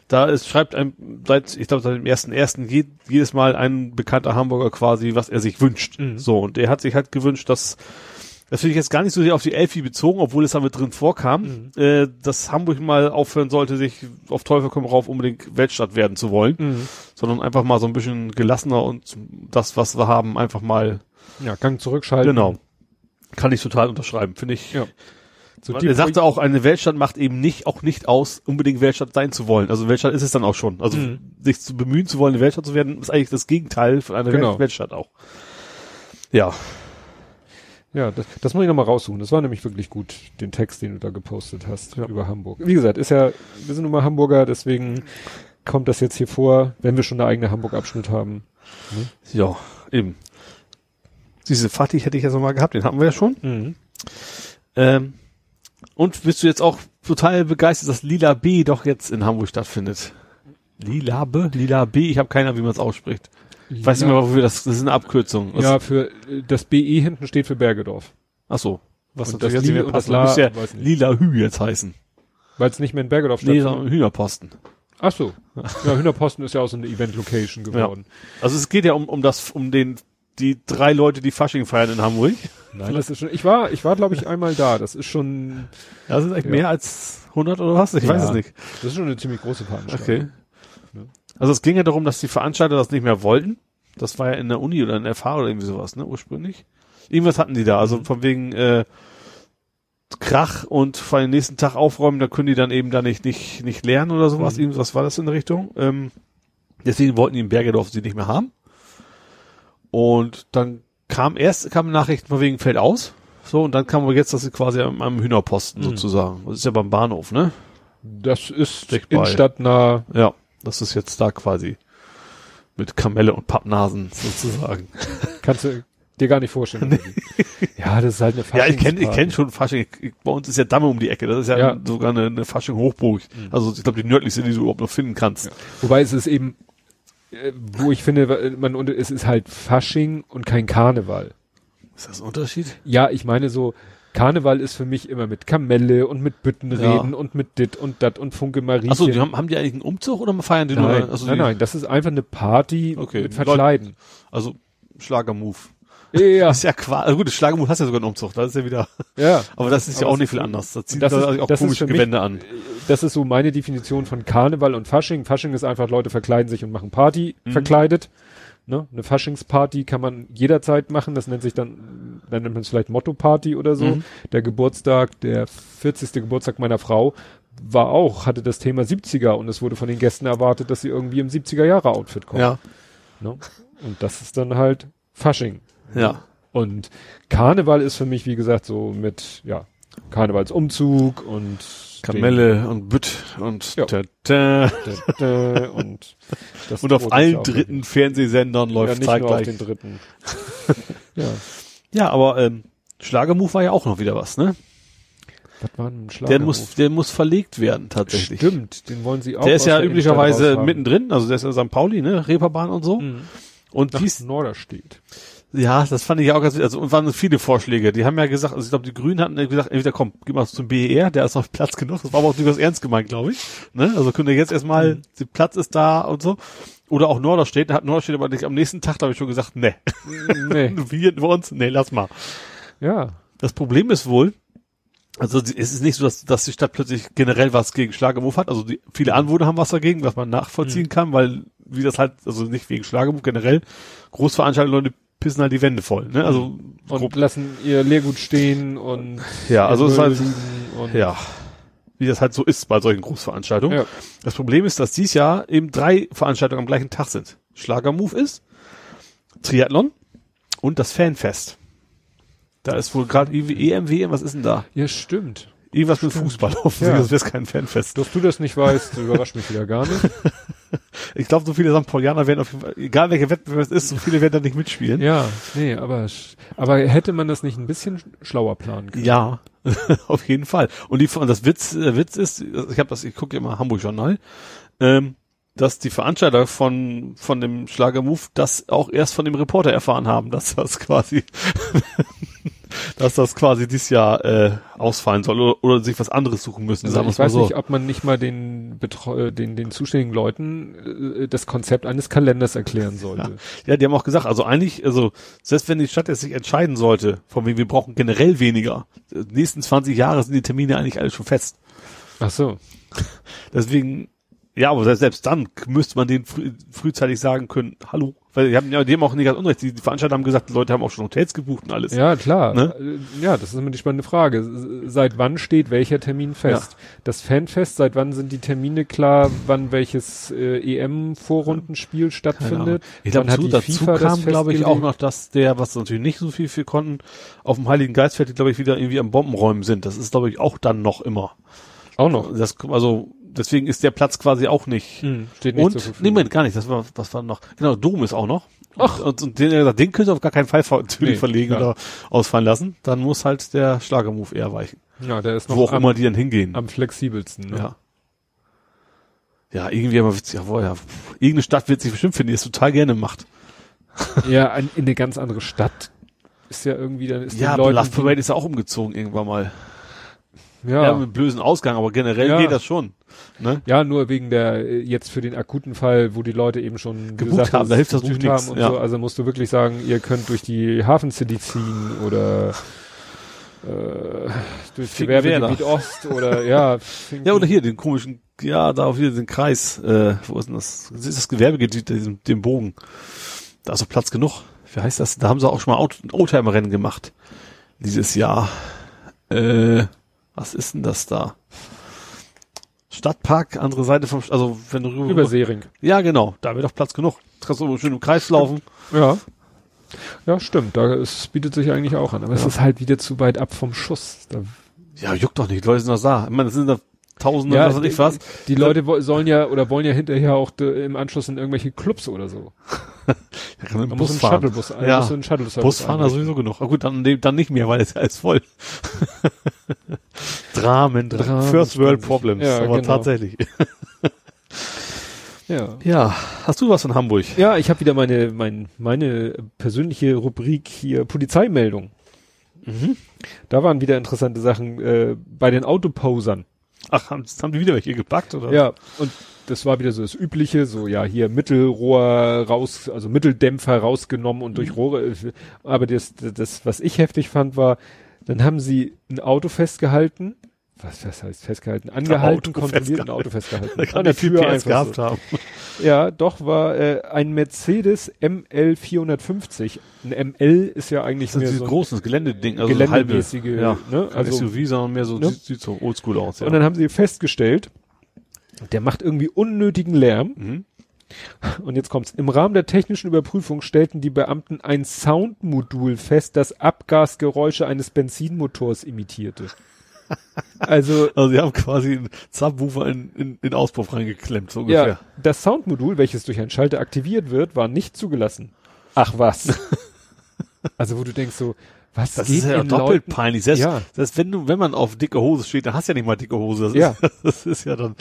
Da ist, schreibt ein, seit, ich glaube, seit dem ersten ersten je, jedes Mal ein bekannter Hamburger quasi, was er sich wünscht. Mhm. So, und er hat sich halt gewünscht, dass, das finde ich jetzt gar nicht so sehr auf die Elfi bezogen, obwohl es damit drin vorkam, Mhm. äh, dass Hamburg mal aufhören sollte, sich auf Teufel komm rauf unbedingt Weltstadt werden zu wollen, Mhm. sondern einfach mal so ein bisschen gelassener und das, was wir haben, einfach mal, Ja, Gang zurückschalten. genau. Kann ich total unterschreiben, finde ich. Ja. So er sagte auch, eine Weltstadt macht eben nicht, auch nicht aus, unbedingt Weltstadt sein zu wollen. Also Weltstadt ist es dann auch schon. Also Mhm. sich zu bemühen zu wollen, eine Weltstadt zu werden, ist eigentlich das Gegenteil von einer Genau. Welt- Weltstadt auch. Ja, Ja, das, das muss ich nochmal raussuchen. Das war nämlich wirklich gut, den Text, den du da gepostet hast Ja. über Hamburg. Wie gesagt, ist ja, wir sind nun mal Hamburger, deswegen kommt das jetzt hier vor, wenn wir schon eine eigene Hamburg-Abschnitt haben. ja, eben. Diese Fatih hätte ich ja noch mal gehabt, den hatten wir ja schon. Mhm. Ähm, und bist du jetzt auch total begeistert, dass Lila B doch jetzt in Hamburg stattfindet? Lila B? Lila B? Ich habe keine Ahnung, wie man es ausspricht. Ich weiß nicht mehr, wofür das, das ist eine Abkürzung. Was- Ja, für das BE hinten steht für Bergedorf. Ach so. Was Und das jetzt nicht Li mehr und das La- Das weiß ja. Lila Hü jetzt heißen. Weil es nicht mehr in Bergedorf Nee, stattfindet. sondern Hühnerposten. Ach so. Ja, Hühnerposten ist ja auch so eine Event-Location geworden. Also es geht ja um, um das, um den, die drei Leute, die Fasching feiern in Hamburg. Nein, das ist schon, ich war, ich war glaube ich einmal da. Das ist schon, Ja, das sind echt Ja. mehr als 100 oder was? Ich weiß Ja. es nicht. das ist schon eine ziemlich große Veranstaltung. Okay. Also es ging ja darum, dass die Veranstalter das nicht mehr wollten. Das war ja in der Uni oder in der FH oder irgendwie sowas, ne, ursprünglich. Irgendwas hatten die da, also von wegen äh, Krach und vor den nächsten Tag aufräumen, da können die dann eben da nicht nicht nicht lernen oder sowas. Mhm. Irgendwas war das in der Richtung. Ähm, deswegen wollten die in Bergedorf sie nicht mehr haben. Und dann kam erst kam Nachrichten von wegen fällt aus. So, und dann kam aber jetzt, dass sie quasi am, am Hühnerposten Mhm. sozusagen. Das ist ja beim Bahnhof, ne? Das ist bei. innenstadtnah. Ja, das ist jetzt da quasi mit Kamelle und Pappnasen sozusagen. <laughs> Kannst du dir gar nicht vorstellen. ja, das ist halt eine ja, ich kenne ich kenn schon Fasching. Bei uns ist ja Damme um die Ecke. Das ist ja, Ja. sogar eine, eine Fasching-Hochburg. Also ich glaube die nördlichste, die du überhaupt noch finden kannst. Ja. Wobei es ist eben, äh, wo ich finde, man, es ist halt Fasching und kein Karneval. Ist das ein Unterschied? Ja, ich meine so, Karneval ist für mich immer mit Kamelle und mit Büttenreden Ja. und mit dit und dat und Funke Marie. Achso, haben, haben die eigentlich einen Umzug oder feiern die nein, nur? Also nein, nein, das ist einfach eine Party Okay, mit Verkleiden. Also Schlagermove. Ja, Das <laughs> ist ja quasi, also gut, das Schlagermove hast ja sogar einen Umzug. Das ist ja wieder, ja. aber das ist ja auch nicht viel anders. Da zieht das ist- auch das komische für mich- Gewände an. Das ist so meine Definition von Karneval und Fasching. Fasching ist einfach, Leute verkleiden sich und machen Party Mhm. verkleidet. Ne? Eine Faschingsparty kann man jederzeit machen. Das nennt sich dann, dann nennt man es vielleicht Motto-Party oder so. Mhm. Der Geburtstag, der 40. Geburtstag meiner Frau war auch, hatte das Thema 70er und es wurde von den Gästen erwartet, dass sie irgendwie im 70er Jahre Outfit kommen. Ja. Ne? Und das ist dann halt Fasching. Ja. Und Karneval ist für mich, wie gesagt, so mit, ja, Karnevalsumzug und Kamelle und Bütt und Ja. ta, ta. dä, dä, und das und auf allen dritten Fernsehsendern ja, läuft nicht nur auf zeitgleich. den dritten. <laughs> ja. Ja, aber ähm, Schlagermove war ja auch noch wieder was, ne? Was war ein Schlager? Der muss, der muss verlegt werden tatsächlich. Stimmt, den wollen sie auch. Der ist ja üblicherweise mittendrin, also der ist in St. Pauli, ne, Reeperbahn und so. Mhm. Und Nach dies, Norderstedt. Ja, das fand ich ja auch ganz, also und waren viele Vorschläge. Die haben ja gesagt, also ich glaube, die Grünen hatten gesagt, entweder komm, geh mal zum BER, der ist auf Platz genug. Das war aber auch durchaus ernst gemeint, glaube ich. Ne? Also könnt ihr jetzt erstmal, Mhm. der Platz ist da und so. Oder auch Norderstedt, da hat Norderstedt aber nicht am nächsten Tag, glaube ich, schon gesagt, ne, nee. <laughs> wir bei uns, ne, lass mal. Ja. Das Problem ist wohl, also es ist nicht so, dass, dass die Stadt plötzlich generell was gegen Schlagermove hat. Also die, viele Anwohner haben was dagegen, was man nachvollziehen kann, weil wie das halt, also nicht wegen Schlagermove generell, Großveranstaltungen, Leute pissen halt die Wände voll. Ne? Also Und grob, lassen ihr Leergut stehen und ja, also es ist halt, ja, wie das halt so ist bei solchen Großveranstaltungen. Ja. Das Problem ist, dass dies Jahr eben drei Veranstaltungen am gleichen Tag sind. Schlagermove ist, Triathlon und das Fanfest. Da ist wohl gerade irgendwie EM, WM, was ist denn da? ja, stimmt. Irgendwas mit Fußball offensichtlich, Ja. das wäre kein Fanfest. Dass du das nicht weißt, überrascht mich wieder gar nicht. <laughs> Ich glaube, so viele St. Paulianer werden auf jeden Fall, egal welcher Wettbewerb es ist, so viele werden da nicht mitspielen. Ja, nee, aber, aber hätte man das nicht ein bisschen schlauer planen können? Ja, <laughs> auf jeden Fall. Und die und das Witz, der Witz ist, ich habe das, ich gucke immer Hamburg Journal, ähm, dass die Veranstalter von von dem Schlagermove das auch erst von dem Reporter erfahren haben, dass das quasi, <laughs> dass das quasi dieses Jahr äh, ausfallen soll oder, oder sich was anderes suchen müssen. Also ich weiß so. nicht, ob man nicht mal den, Betreu äh, den, den zuständigen Leuten äh, das Konzept eines Kalenders erklären <laughs> sollte. Ja, die haben auch gesagt, also eigentlich, also selbst wenn die Stadt jetzt sich entscheiden sollte, von wegen wir brauchen generell weniger, die nächsten 20 Jahre sind die Termine eigentlich alle schon fest. Ach so. Deswegen, ja, aber selbst- selbst dann müsste man denen früh, frühzeitig sagen können, hallo, weil die haben ja haben auch nicht ganz unrecht. Die, die Veranstalter haben gesagt, die Leute haben auch schon Hotels gebucht und alles. Ja, klar. Ne? Äh, Ja, das ist immer die spannende Frage. Seit wann steht welcher Termin fest? Das Fanfest, seit wann sind die Termine klar, wann welches äh, EM-Vorrundenspiel stattfindet? Ich glaube, dazu FIFA das kam, glaube ich, auch noch, dass der, was natürlich nicht so viel für konnten, auf dem Heiligen Geistfeld, die, glaube ich, wieder irgendwie am Bombenräumen sind. Das ist, glaube ich, auch dann noch immer. Auch noch. Das, also, deswegen ist der Platz quasi auch nicht. Hm, steht nicht Und, zur nee, Verfügung. Moment, gar nicht. Das war, was war noch? Genau, Dom ist auch noch. Ach. Und, und den, den, können sie auf gar keinen Fall ver Nee, verlegen klar. oder ausfallen lassen. Dann muss halt der Schlagermove eher weichen. Ja, der ist noch Wo auch am, immer die dann hingehen. am flexibelsten. Ne? ja. Ja, irgendwie aber witzig. Jawohl, ja. Irgendeine Stadt wird sich bestimmt finden, die es total gerne macht. Ja, ein, in eine ganz andere Stadt ist ja irgendwie dann ist Ja, Love Parade ist ja auch umgezogen irgendwann mal. Ja, ja, mit blösen Ausgang, aber generell Ja. geht das schon. Ne? ja, nur wegen der äh, jetzt für den akuten Fall, wo die Leute eben schon Gebucht gesagt haben, da hilft das natürlich und ja. so. Also musst du wirklich sagen, ihr könnt durch die Hafen City ziehen oder äh, durch. Gewerbegebiet Ost oder ja. <laughs> Finken- Ja, oder hier den komischen, ja, da auf hier den Kreis, äh, wo ist denn das? Das ist das Gewerbegebiet, den, Bogen. Da ist doch Platz genug. Wie heißt das? Da haben sie auch schon mal Oldtimer-Rennen gemacht. Dieses Jahr. Äh, was ist denn das da? Stadtpark, andere Seite vom, also wenn du rüber, Über Seering. ja genau, da wäre doch Platz genug. Du kannst du schön im Kreis laufen. Ja. Ja, stimmt. Da es bietet sich eigentlich auch an. Aber es Ja. ist halt wieder zu weit ab vom Schuss. Da, Ja, juckt doch nicht, die Leute sind doch da. Ich meine, das sind da Tausende, Ja, was weiß ich was. die Leute sollen ja oder wollen ja hinterher auch de, im Anschluss in irgendwelche Clubs oder so. Da kann man Man Bus muss einen fahren. Shuttlebus, äh, Ja. muss einen Shuttle Bus fahren da sowieso genug. Ah gut, dann, dann nicht mehr, weil es ja alles voll. <laughs> Dramen, Dra Dramen, First World. Problems, Ja, aber genau. tatsächlich. <laughs> Ja. Ja, hast du was in Hamburg? Ja, ich habe wieder meine, mein, meine persönliche Rubrik hier Polizeimeldung. Mhm. Da waren wieder interessante Sachen äh, bei den Autoposern. Ach, haben, haben die wieder welche gepackt, oder? Ja, und das war wieder so das Übliche, so ja, hier Mittelrohr raus, also Mitteldämpfer rausgenommen und Mhm. durch Rohre. äh, Aber das, das, was ich heftig fand, war, dann haben sie ein Auto festgehalten. Was, was heißt festgehalten? Angehalten, Auto kontrolliert, ein. Auto festgehalten. <laughs> Da kann An der Tür PS einfach gehabt so. haben. <laughs> Ja, doch war äh, ein Mercedes ML 450. Ein ML ist ja eigentlich Das ist mehr dieses so ein großes Geländeding, also geländemäßige, halbe, ja, ne? Also SUV, sondern mehr so, ne? sieht so oldschool aus, ja. Und dann haben sie festgestellt, der macht irgendwie unnötigen Lärm. Mhm. Und jetzt kommt's. Im Rahmen der technischen Überprüfung stellten die Beamten ein Soundmodul fest, das Abgasgeräusche eines Benzinmotors imitierte. <laughs> Also, Also sie haben quasi einen Subwoofer in, in, in Auspuff reingeklemmt, so ungefähr. ja, das Soundmodul, welches durch einen Schalter aktiviert wird, war nicht zugelassen. Ach was. <laughs> also, wo du denkst so, was Das geht ist ja doppelt Leuten? peinlich. Selbst, Ja. selbst wenn du, wenn man auf dicke Hose steht, dann hast du ja nicht mal dicke Hose. Das, Ja. ist, <laughs> das ist ja dann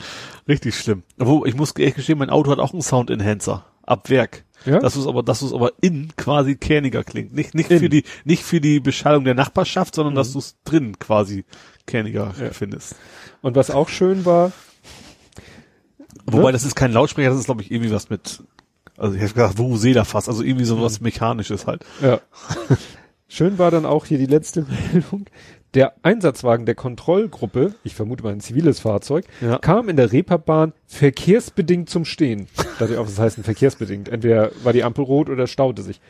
richtig schlimm. Obwohl, ich muss ehrlich gestehen, mein Auto hat auch einen Sound Enhancer. Ab Werk. Ja? Das ist aber, das ist aber in quasi kerniger klingt. Nicht, nicht In. für die, nicht für die Beschallung der Nachbarschaft, sondern dass du es drin quasi kerniger Ja. findest. Und was auch schön war, Wobei, Ne? das ist kein Lautsprecher, das ist, glaube ich, irgendwie was mit, also ich habe gesagt, Vuvuzela fast, also irgendwie so was Mechanisches halt. Ja. <laughs> Schön war dann auch hier die letzte <laughs> Meldung. Der Einsatzwagen der Kontrollgruppe, ich vermute mal ein ziviles Fahrzeug, Ja. kam in der Reeperbahn verkehrsbedingt zum Stehen. <laughs> Ich auch, was heißt denn verkehrsbedingt? Entweder war die Ampel rot oder staute sich.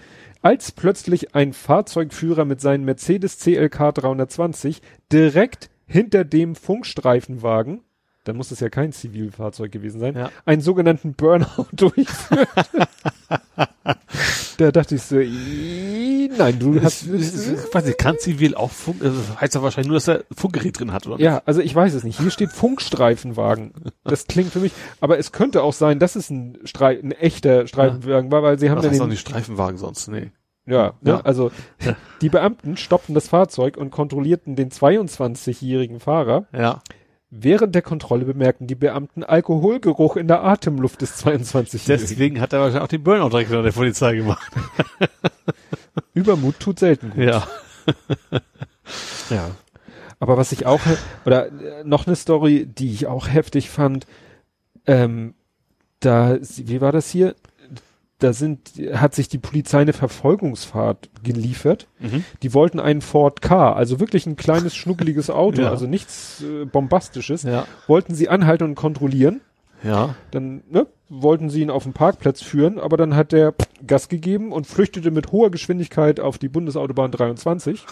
Als plötzlich ein Fahrzeugführer mit seinem Mercedes CLK 320 direkt hinter dem Funkstreifenwagen, dann muss es ja kein Zivilfahrzeug gewesen sein, Ja. einen sogenannten Burnout <laughs> durchführt. da dachte ich so, "Ih, nein, du hast, Ich weiß nicht, kann zivil auch Funk, also heißt ja wahrscheinlich nur, dass er Funkgerät drin hat, oder? ja, also ich weiß es nicht. Hier steht Funkstreifenwagen. Das klingt für mich, aber es könnte auch sein, dass es ein, Strei ein echter Streifenwagen war, weil sie haben Das ja heißt auch den, nicht Streifenwagen sonst, nee. ja, ne? Ja. also die Beamten stoppten das Fahrzeug und kontrollierten den 22-jährigen Fahrer. Ja. Während der Kontrolle bemerkten die Beamten Alkoholgeruch in der Atemluft des 22-jährigen. Deswegen hat er wahrscheinlich auch den Burnout direkt von der Polizei gemacht. <laughs> <laughs> Übermut tut selten gut. Ja. <laughs> Ja. Aber was ich auch, oder äh, noch eine Story, die ich auch heftig fand, ähm, da, wie war das hier? Da sind, hat sich die Polizei eine Verfolgungsfahrt geliefert. Mhm. Die wollten einen Ford K, also wirklich ein kleines, schnuckeliges Auto, <laughs> Ja. also nichts äh, Bombastisches, Ja. wollten sie anhalten und kontrollieren. Ja. Dann ne, wollten sie ihn auf den Parkplatz führen, aber dann hat der Gas gegeben und flüchtete mit hoher Geschwindigkeit auf die Bundesautobahn 23.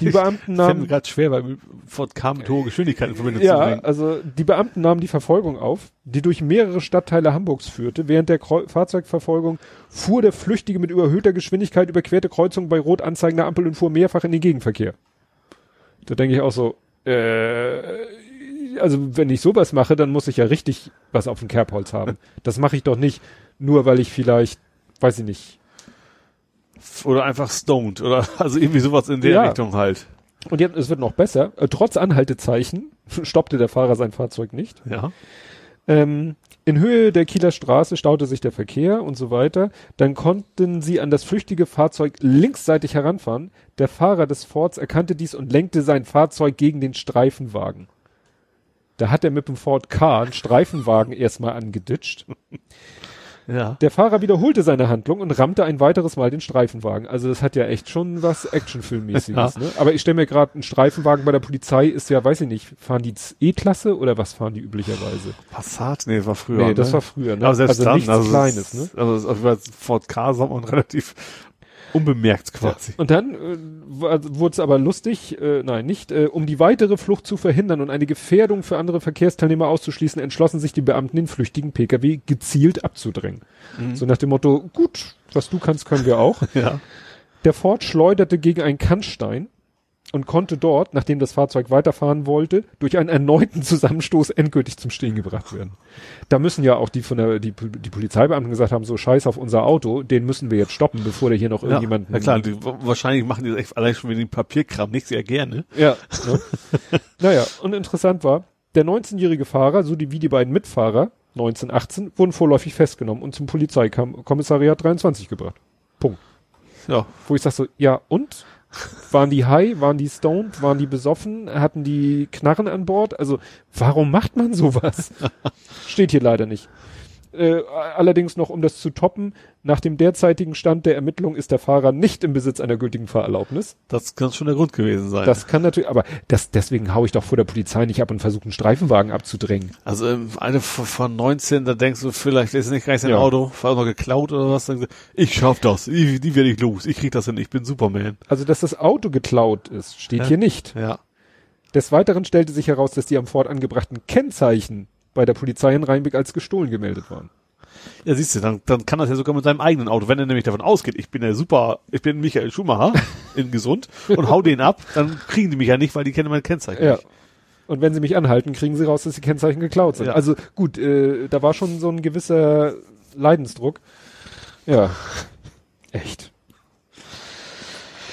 Die Beamten Fällt mir nahmen gerade schwer, weil Ford kam mit hoher Geschwindigkeit in Verbindung zu ja, bringen. also die Beamten nahmen die Verfolgung auf, die durch mehrere Stadtteile Hamburgs führte. Während der Kreu Fahrzeugverfolgung fuhr der Flüchtige mit überhöhter Geschwindigkeit überquerte Kreuzungen bei rot anzeigender Ampel und fuhr mehrfach in den Gegenverkehr. Da denke ich auch so, äh, also wenn ich sowas mache, dann muss ich ja richtig was auf dem Kerbholz haben. Das mache ich doch nicht, nur weil ich vielleicht, weiß ich nicht. Oder einfach stoned oder <laughs> also irgendwie sowas in der Ja. Richtung halt. Und jetzt, es wird noch besser. Äh, trotz Anhaltezeichen <laughs> stoppte der Fahrer sein Fahrzeug nicht. Ja. Ähm, in Höhe der Kieler Straße staute sich der Verkehr und so weiter. Dann konnten sie an das flüchtige Fahrzeug linksseitig heranfahren. Der Fahrer des Fords erkannte dies und lenkte sein Fahrzeug gegen den Streifenwagen. Da hat er mit dem Ford K einen Streifenwagen erstmal angeditscht. Ja. Der Fahrer wiederholte seine Handlung und rammte ein weiteres Mal den Streifenwagen. Also das hat ja echt schon was Actionfilmmäßiges. <laughs> Ja. Ne? Aber ich stelle mir gerade einen Streifenwagen bei der Polizei ist ja, weiß ich nicht, fahren die E-Klasse oder was fahren die üblicherweise? Passat, nee, war früher. nee, das ne? war früher. Ne? Aber selbst also dann, nichts also Kleines. es- Ne? Also auf Ford K sah man relativ unbemerkt quasi. Und dann äh, wurde es aber lustig, äh, nein, nicht, äh, um die weitere Flucht zu verhindern und eine Gefährdung für andere Verkehrsteilnehmer auszuschließen, entschlossen sich die Beamten, den flüchtigen Pkw gezielt abzudrängen. Mhm. So nach dem Motto, gut, was du kannst, können wir auch. <laughs> Ja. Der Ford schleuderte gegen einen Kannstein und konnte dort, nachdem das Fahrzeug weiterfahren wollte, durch einen erneuten Zusammenstoß endgültig zum Stehen gebracht werden. Da müssen ja auch die von der die, die Polizeibeamten gesagt haben, so scheiß auf unser Auto, den müssen wir jetzt stoppen, bevor der hier noch irgendjemanden ja klar, die, wahrscheinlich machen die das echt allein schon wegen dem Papierkram nicht sehr gerne. Ja. Ne? <laughs> naja, und interessant war, der 19-jährige Fahrer sowie die beiden Mitfahrer, 1918, wurden vorläufig festgenommen und zum Polizeikommissariat 23 gebracht. Punkt. Ja. Wo ich sag so, ja und? Waren die high? Waren die stoned? Waren die besoffen? Hatten die Knarren an Bord? Also, warum macht man sowas? <laughs> Steht hier leider nicht. Äh, allerdings noch, um das zu toppen, nach dem derzeitigen Stand der Ermittlung ist der Fahrer nicht im Besitz einer gültigen Fahrerlaubnis. Das kann schon der Grund gewesen sein. Das kann natürlich, aber das, deswegen hau ich doch vor der Polizei nicht ab und versuche einen Streifenwagen abzudrängen. also ähm, eine von- von 19, da denkst du, vielleicht ist nicht gleich sein Ja. Auto, vielleicht noch geklaut oder was. Dann, ich schaff das, die, die werde ich los, ich krieg das hin, ich bin Superman. Also, dass das Auto geklaut ist, steht Ja. hier nicht. Ja. Des Weiteren stellte sich heraus, dass die am Ford angebrachten Kennzeichen bei der Polizei in Rheinbeck als gestohlen gemeldet waren. Ja, siehst du, dann, dann kann das ja sogar mit seinem eigenen Auto. Wenn er nämlich davon ausgeht, ich bin der super, ich bin Michael Schumacher <laughs> in gesund und hau den ab, dann kriegen die mich ja nicht, weil die kennen mein Kennzeichen Ja. nicht. Und wenn sie mich anhalten, kriegen sie raus, dass die Kennzeichen geklaut sind. Ja. Also gut, äh, da war schon so ein gewisser Leidensdruck. Ja. Echt.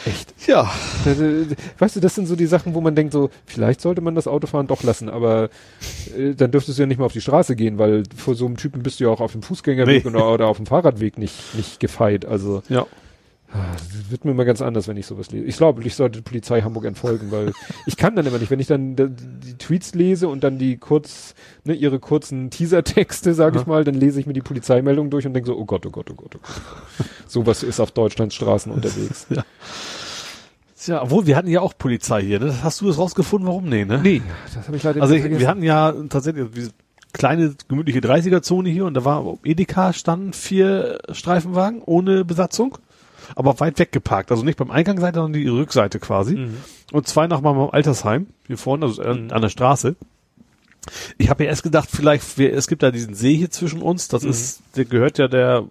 Echt. Ja. Da- da- Weißt du, das sind so die Sachen, wo man denkt so, vielleicht sollte man das Autofahren doch lassen, aber äh, dann dürftest du ja nicht mehr auf die Straße gehen, weil vor so einem Typen bist du ja auch auf dem Fußgängerweg Nee. oder, oder auf dem Fahrradweg nicht, nicht gefeit. Also Ja. Das wird mir immer ganz anders, wenn ich sowas lese. Ich glaube, ich sollte die Polizei Hamburg entfolgen, weil <laughs> ich kann dann immer nicht, wenn ich dann da- die Tweets lese und dann die kurz, ne, ihre kurzen Teasertexte, sage ich Ja. mal, dann lese ich mir die Polizeimeldung durch und denke so, oh Gott, oh Gott, oh Gott, oh Gott. <laughs> Sowas ist auf Deutschlands Straßen unterwegs. <laughs> Tja, obwohl wir hatten ja auch Polizei hier, ne? Hast du das rausgefunden, warum? Nee, ne? Nee, das habe ich leider Also nicht ich, vergessen. wir hatten ja tatsächlich diese kleine, gemütliche 30er-Zone hier und da war Edeka standen vier Streifenwagen ohne Besatzung, aber weit weg geparkt. Also nicht beim Eingangsseite, sondern die Rückseite quasi. Mhm. Und zwei nach meinem Altersheim, hier vorne, also an- Mhm. an der Straße. Ich habe ja erst gedacht, vielleicht, wir, es gibt da diesen See hier zwischen uns, das Mhm. ist, der gehört ja der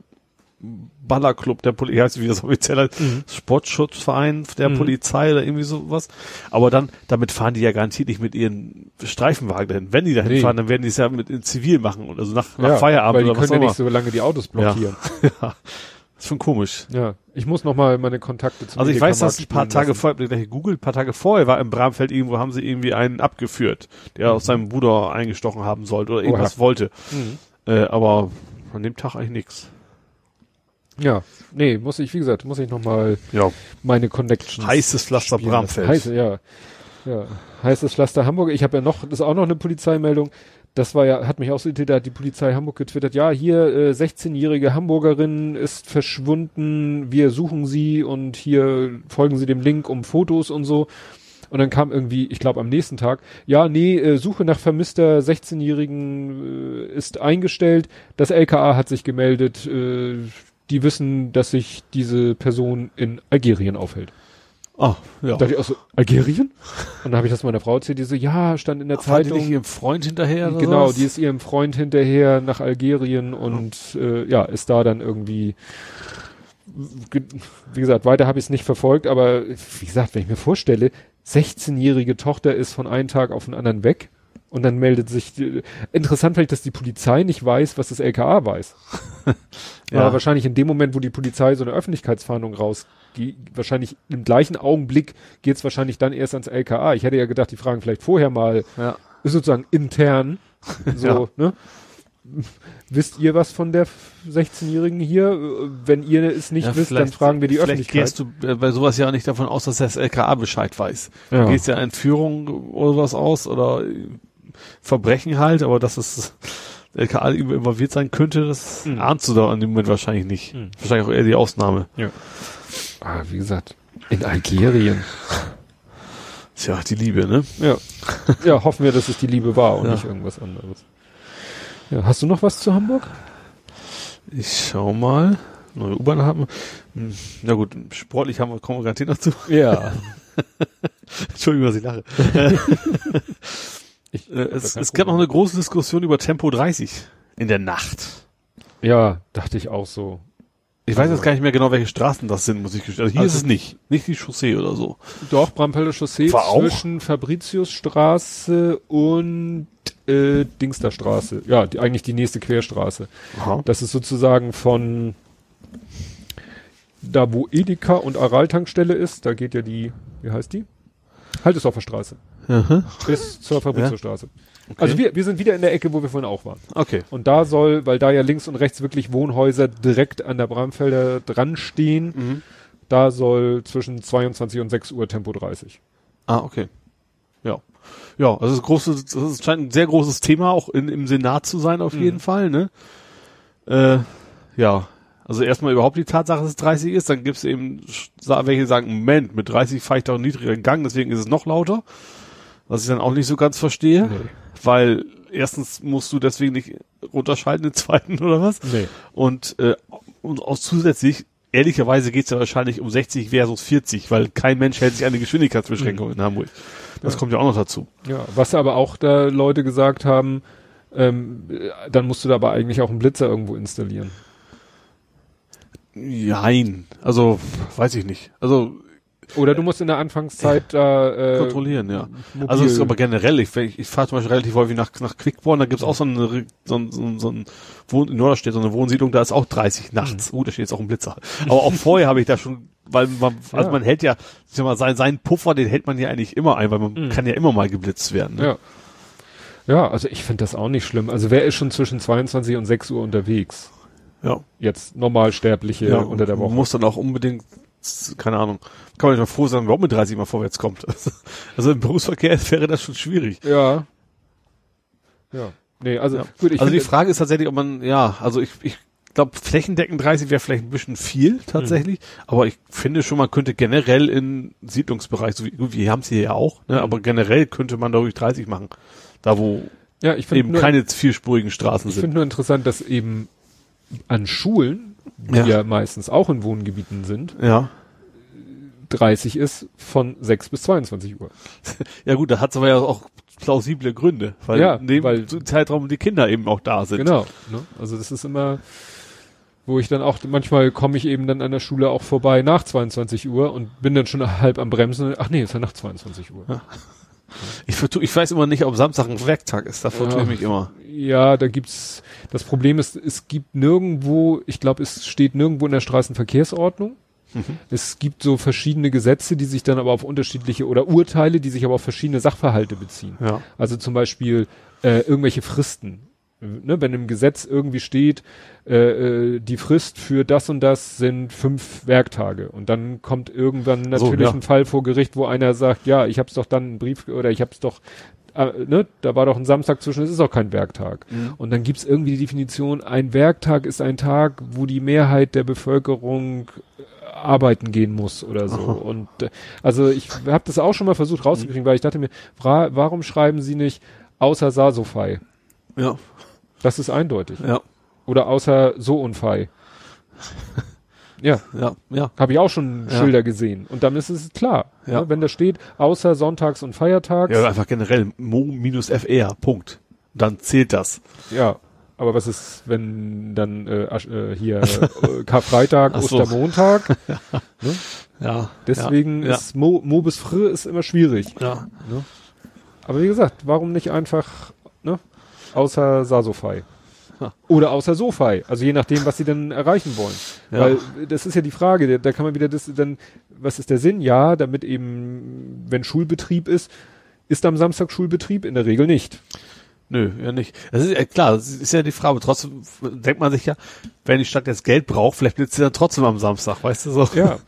Ballerclub der Polizei, heißt <laughs> wie das offiziell heißt, Sportschutzverein der Mhm. Polizei oder irgendwie sowas. Aber dann, damit fahren die ja garantiert nicht mit ihren Streifenwagen dahin. Wenn die dahin Nee. fahren, dann werden die es ja mit in Zivil machen und also nach, nach ja, Feierabend weil die oder was können auch ja nicht so lange die Autos blockieren. <laughs> ja. Ist schon komisch. Ja, ich muss noch mal meine Kontakte zum Also ich weiß, dass ein paar Tage spielen vorher, gleich gegoogelt, ein paar Tage vorher war im Bramfeld irgendwo, haben sie irgendwie einen abgeführt, der aus seinem Bruder eingestochen haben sollte oder irgendwas Oha. wollte. lassen. Äh, aber an dem Tag eigentlich. Mhm. Ja, nee, muss ich, wie gesagt, muss ich noch mal Ja. meine Connections. Heißes Pflaster lassen. Bramfeld. Heiße, ja. Ja. Heißes Pflaster Hamburg. Ich habe ja noch, das ist auch noch eine Polizeimeldung. Das war ja, hat mich auch so da hat die Polizei Hamburg getwittert, ja, hier, äh, 16-jährige Hamburgerin ist verschwunden, wir suchen sie und hier folgen sie dem Link um Fotos und so. Und dann kam irgendwie, ich glaube am nächsten Tag, ja, nee, äh, Suche nach vermisster 16-Jährigen äh, ist eingestellt. Das LKA hat sich gemeldet, äh, die wissen, dass sich diese Person in Algerien aufhält. Ah, ja. Da dachte ich auch so, Algerien? <laughs> Und dann habe ich das meiner Frau erzählt, die so, ja, stand in der War die nicht Zeitung. ihrem Freund hinterher? Oder Genau, sowas? die ist ihrem Freund hinterher nach Algerien und äh, ja, ist da dann irgendwie, ge- wie gesagt, weiter habe ich es nicht verfolgt, aber wie gesagt, wenn ich mir vorstelle, 16-jährige Tochter ist von einem Tag auf den anderen weg und dann meldet sich, die, interessant vielleicht, dass die Polizei nicht weiß, was das LKA weiß. <laughs> Ja. Aber wahrscheinlich in dem Moment, wo die Polizei so eine Öffentlichkeitsfahndung raus, wahrscheinlich im gleichen Augenblick geht's wahrscheinlich dann erst ans LKA. Ich hätte ja gedacht, die fragen vielleicht vorher mal Ja. sozusagen intern. <laughs> So, Ja. ne? Wisst ihr was von der 16-Jährigen hier? Wenn ihr es nicht Ja, wisst, dann fragen wir die vielleicht Öffentlichkeit. gehst du äh, bei sowas ja nicht davon aus, dass das LKA Bescheid weiß. Ja. Du gehst ja in Führung oder was aus oder äh, Verbrechen halt, aber dass es LKA involviert sein könnte, das Mhm. ahnst du da in dem Moment wahrscheinlich nicht. Mhm. Wahrscheinlich auch eher die Ausnahme. Ah, wie gesagt, in Algerien. Tja, die Liebe, ne? Ja. ja, hoffen wir, dass es die Liebe war und Ja. nicht irgendwas anderes. Ja, hast du noch was zu Hamburg? Ich schau mal. Neue U-Bahn haben wir. Hm, Na gut, sportlich haben wir, kommen wir garantiert noch zu. Ja. <laughs> Entschuldigung, dass ich lache. <laughs> Ich, Äh, es, es gab noch eine große Diskussion über Tempo 30 in der Nacht. ja, dachte ich auch so. Ich weiß Also- jetzt gar nicht mehr genau, welche Straßen das sind, muss ich gestehen. Also hier Also- ist es nicht. Nicht die Chaussee oder so. Doch, Bramfelder Chaussee War auch? zwischen Fabritiusstraße und äh, Dingsterstraße. Ja, die, eigentlich die nächste Querstraße. Aha. Das ist sozusagen von da, wo Edeka und Aral-Tankstelle ist, da geht ja die, wie heißt die? Haltesdorfer Straße. Aha. Bis zur Fabritiusstraße. Also wir, wir sind wieder in der Ecke, wo wir vorhin auch waren. Okay. Und da soll, weil da ja links und rechts wirklich Wohnhäuser direkt an der Bramfelder dran stehen, Mhm. da soll zwischen 22 und 6 Uhr Tempo 30. Ah, okay. Ja. Ja, also das, große, das scheint ein sehr großes Thema auch in, im Senat zu sein, auf Mhm. jeden Fall, ne? Äh, ja, also erstmal überhaupt die Tatsache, dass es 30 ist, dann gibt es eben welche, die sagen, Moment, mit 30 fahre ich doch einen niedrigeren Gang, deswegen ist es noch lauter. Was ich dann auch nicht so ganz verstehe, Nee. Weil erstens musst du deswegen nicht runterschalten, den zweiten <laughs> oder was. Nee. Und, äh, und auch zusätzlich, ehrlicherweise geht's ja wahrscheinlich um 60 versus 40, weil kein Mensch hält sich an die Geschwindigkeitsbeschränkung in Hamburg. Das kommt ja auch noch dazu. Ja, was aber auch da Leute gesagt haben, ähm, äh, dann musst du da aber eigentlich auch einen Blitzer irgendwo installieren. Nein, also weiß ich nicht. Also Oder du musst in der Anfangszeit da äh, kontrollieren, ja. mobil- Also es ist aber generell, ich, ich, ich fahre zum Beispiel relativ häufig nach, nach Quickborn, da gibt's auch so eine, so ein, so ein, so ein Wohn, in Norderstedt, so eine Wohnsiedlung, da ist auch 30 nachts. Uh, da steht jetzt auch ein Blitzer. Aber auch vorher habe ich da schon, weil man, <laughs> also Ja. man hält ja, ich sag mal, sein, seinen Puffer, den hält man ja eigentlich immer ein, weil man kann ja immer mal geblitzt werden. Ne? Ja. Ja, also ich finde das auch nicht schlimm. Also wer ist schon zwischen 22 und 6 Uhr unterwegs? Ja. Jetzt Normalsterbliche ja. unter der Man Woche. muss dann auch unbedingt, keine Ahnung, kann man nicht mal froh sein, überhaupt mit 30 mal vorwärts kommt. <laughs> Also im Berufsverkehr <laughs> wäre das schon schwierig. Ja. Ja. Nee, also Ja. gut, ich also die Frage ist tatsächlich, ob man, ja, also ich, ich glaube, flächendeckend 30 wäre vielleicht ein bisschen viel tatsächlich, aber ich finde schon, man könnte generell in Siedlungsbereich, so wie, wir haben es hier ja auch, ne, aber generell könnte man da ruhig 30 machen. Da wo ja, ich eben nur, keine vierspurigen Straßen ich sind. finde nur interessant, dass eben an Schulen, die Ja. ja. meistens auch in Wohngebieten sind, Ja. 30 ist von 6 bis 22 Uhr. <laughs> Ja gut, da hat es aber ja auch plausible Gründe, weil Ja, in dem weil- Zeitraum die Kinder eben auch da sind. Genau. Ne? Also das ist immer, wo ich dann auch, manchmal komme ich eben dann an der Schule auch vorbei nach 22 Uhr und bin dann schon halb am Bremsen. Ach nee, ist ja nach 22 Uhr. Ich, vertu, ich weiß immer nicht, ob Samstag ein Werktag ist, da vertue ich Ja. mich immer. Ja, da gibt's, das Problem ist, es gibt nirgendwo, ich glaube, es steht nirgendwo in der Straßenverkehrsordnung. Es gibt so verschiedene Gesetze, die sich dann aber auf unterschiedliche oder Urteile, die sich aber auf verschiedene Sachverhalte beziehen. Ja. Also zum Beispiel äh, irgendwelche Fristen. Ne, wenn im Gesetz irgendwie steht, äh, äh, die Frist für das und das sind fünf Werktage und dann kommt irgendwann So, natürlich ja. ein Fall vor Gericht, wo einer sagt, ja, ich habe es doch dann einen Brief oder ich habe es doch, äh, ne, da war doch ein Samstag zwischen, es ist auch kein Werktag. Mhm. Und dann gibt's irgendwie die Definition, ein Werktag ist ein Tag, wo die Mehrheit der Bevölkerung arbeiten gehen muss oder so. Aha. Und äh, also ich habe das auch schon mal versucht rauszukriegen, weil ich dachte mir, warum schreiben sie nicht außer Sasofei? Ja. Das ist eindeutig. Ja. Oder außer so unfei. <laughs> Ja, Ja. Ja. habe ich auch schon Ja. Schilder gesehen. Und dann ist es klar. Ja. Ne, wenn da steht, außer Sonntags und Feiertags. Ja, einfach generell Mo minus FR, Punkt. Dann zählt das. Ja, aber was ist, wenn dann äh, äh, hier äh, Karfreitag. Ostermontag? <laughs> Ja. Deswegen ja, ist Mo, Mo bis Fr ist immer schwierig. Ja. Aber wie gesagt, warum nicht einfach, ne? Außer Sasofei. Ja. Oder außer Sofei. Also je nachdem, was sie dann erreichen wollen. Ja. Weil äh, das ist ja die Frage, da, da kann man wieder das dann, was ist der Sinn? Ja, damit eben, wenn Schulbetrieb ist, ist am Samstag Schulbetrieb? In der Regel nicht. Nö, ja nicht. Das ist ja klar, das ist ja die Frage. Trotzdem denkt man sich ja, wenn die Stadt jetzt Geld braucht, vielleicht blitzt sie dann trotzdem am Samstag, weißt du so? Ja.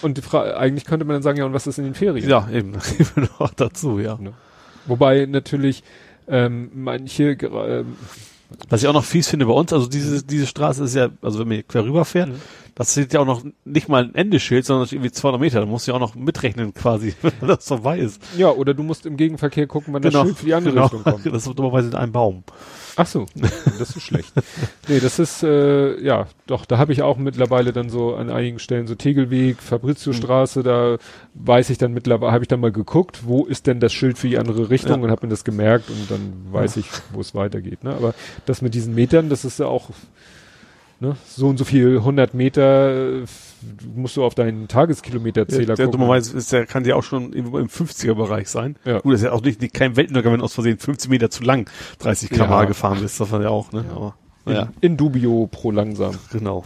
Und die Fra eigentlich könnte man dann sagen, ja, und was ist in den Ferien? Ja, eben. <laughs> Eben noch dazu, ja. Ne? Wobei natürlich ähm, manche, ähm, Was ich auch noch fies finde bei uns, also diese, diese Straße ist ja, also wenn man hier quer rüber fährt, Mhm. Das steht ja auch noch nicht mal ein Endeschild, sondern irgendwie 200 Meter. Da musst du ja auch noch mitrechnen quasi, <laughs> wenn das vorbei ist. ja, oder du musst im Gegenverkehr gucken, wann das Schild für die andere genau. Richtung kommt. <laughs> Das ist dummerweise in einem Baum. Ach so, das ist schlecht. Nee, das ist, äh, ja, doch, da habe ich auch mittlerweile dann so an einigen Stellen so Tegelweg, Fabriziostraße, da weiß ich dann mittlerweile, habe ich dann mal geguckt, wo ist denn das Schild für die andere Richtung Ja. und habe mir das gemerkt und dann weiß ich, wo es weitergeht. Ne? Aber das mit diesen Metern, das ist ja auch ne, so und so viel 100 Meter äh, musst du auf deinen Tageskilometerzähler der gucken. dummerweise ist, der kann ja auch schon irgendwo im 50er-Bereich sein. Ja. Gut, das ist ja auch nicht, nicht kein Weltuntergang, wenn aus Versehen 15 Meter zu lang 30 km Ja. gefahren bist. Das war ja auch, ne? Aber, in, ja, in dubio pro langsam. genau.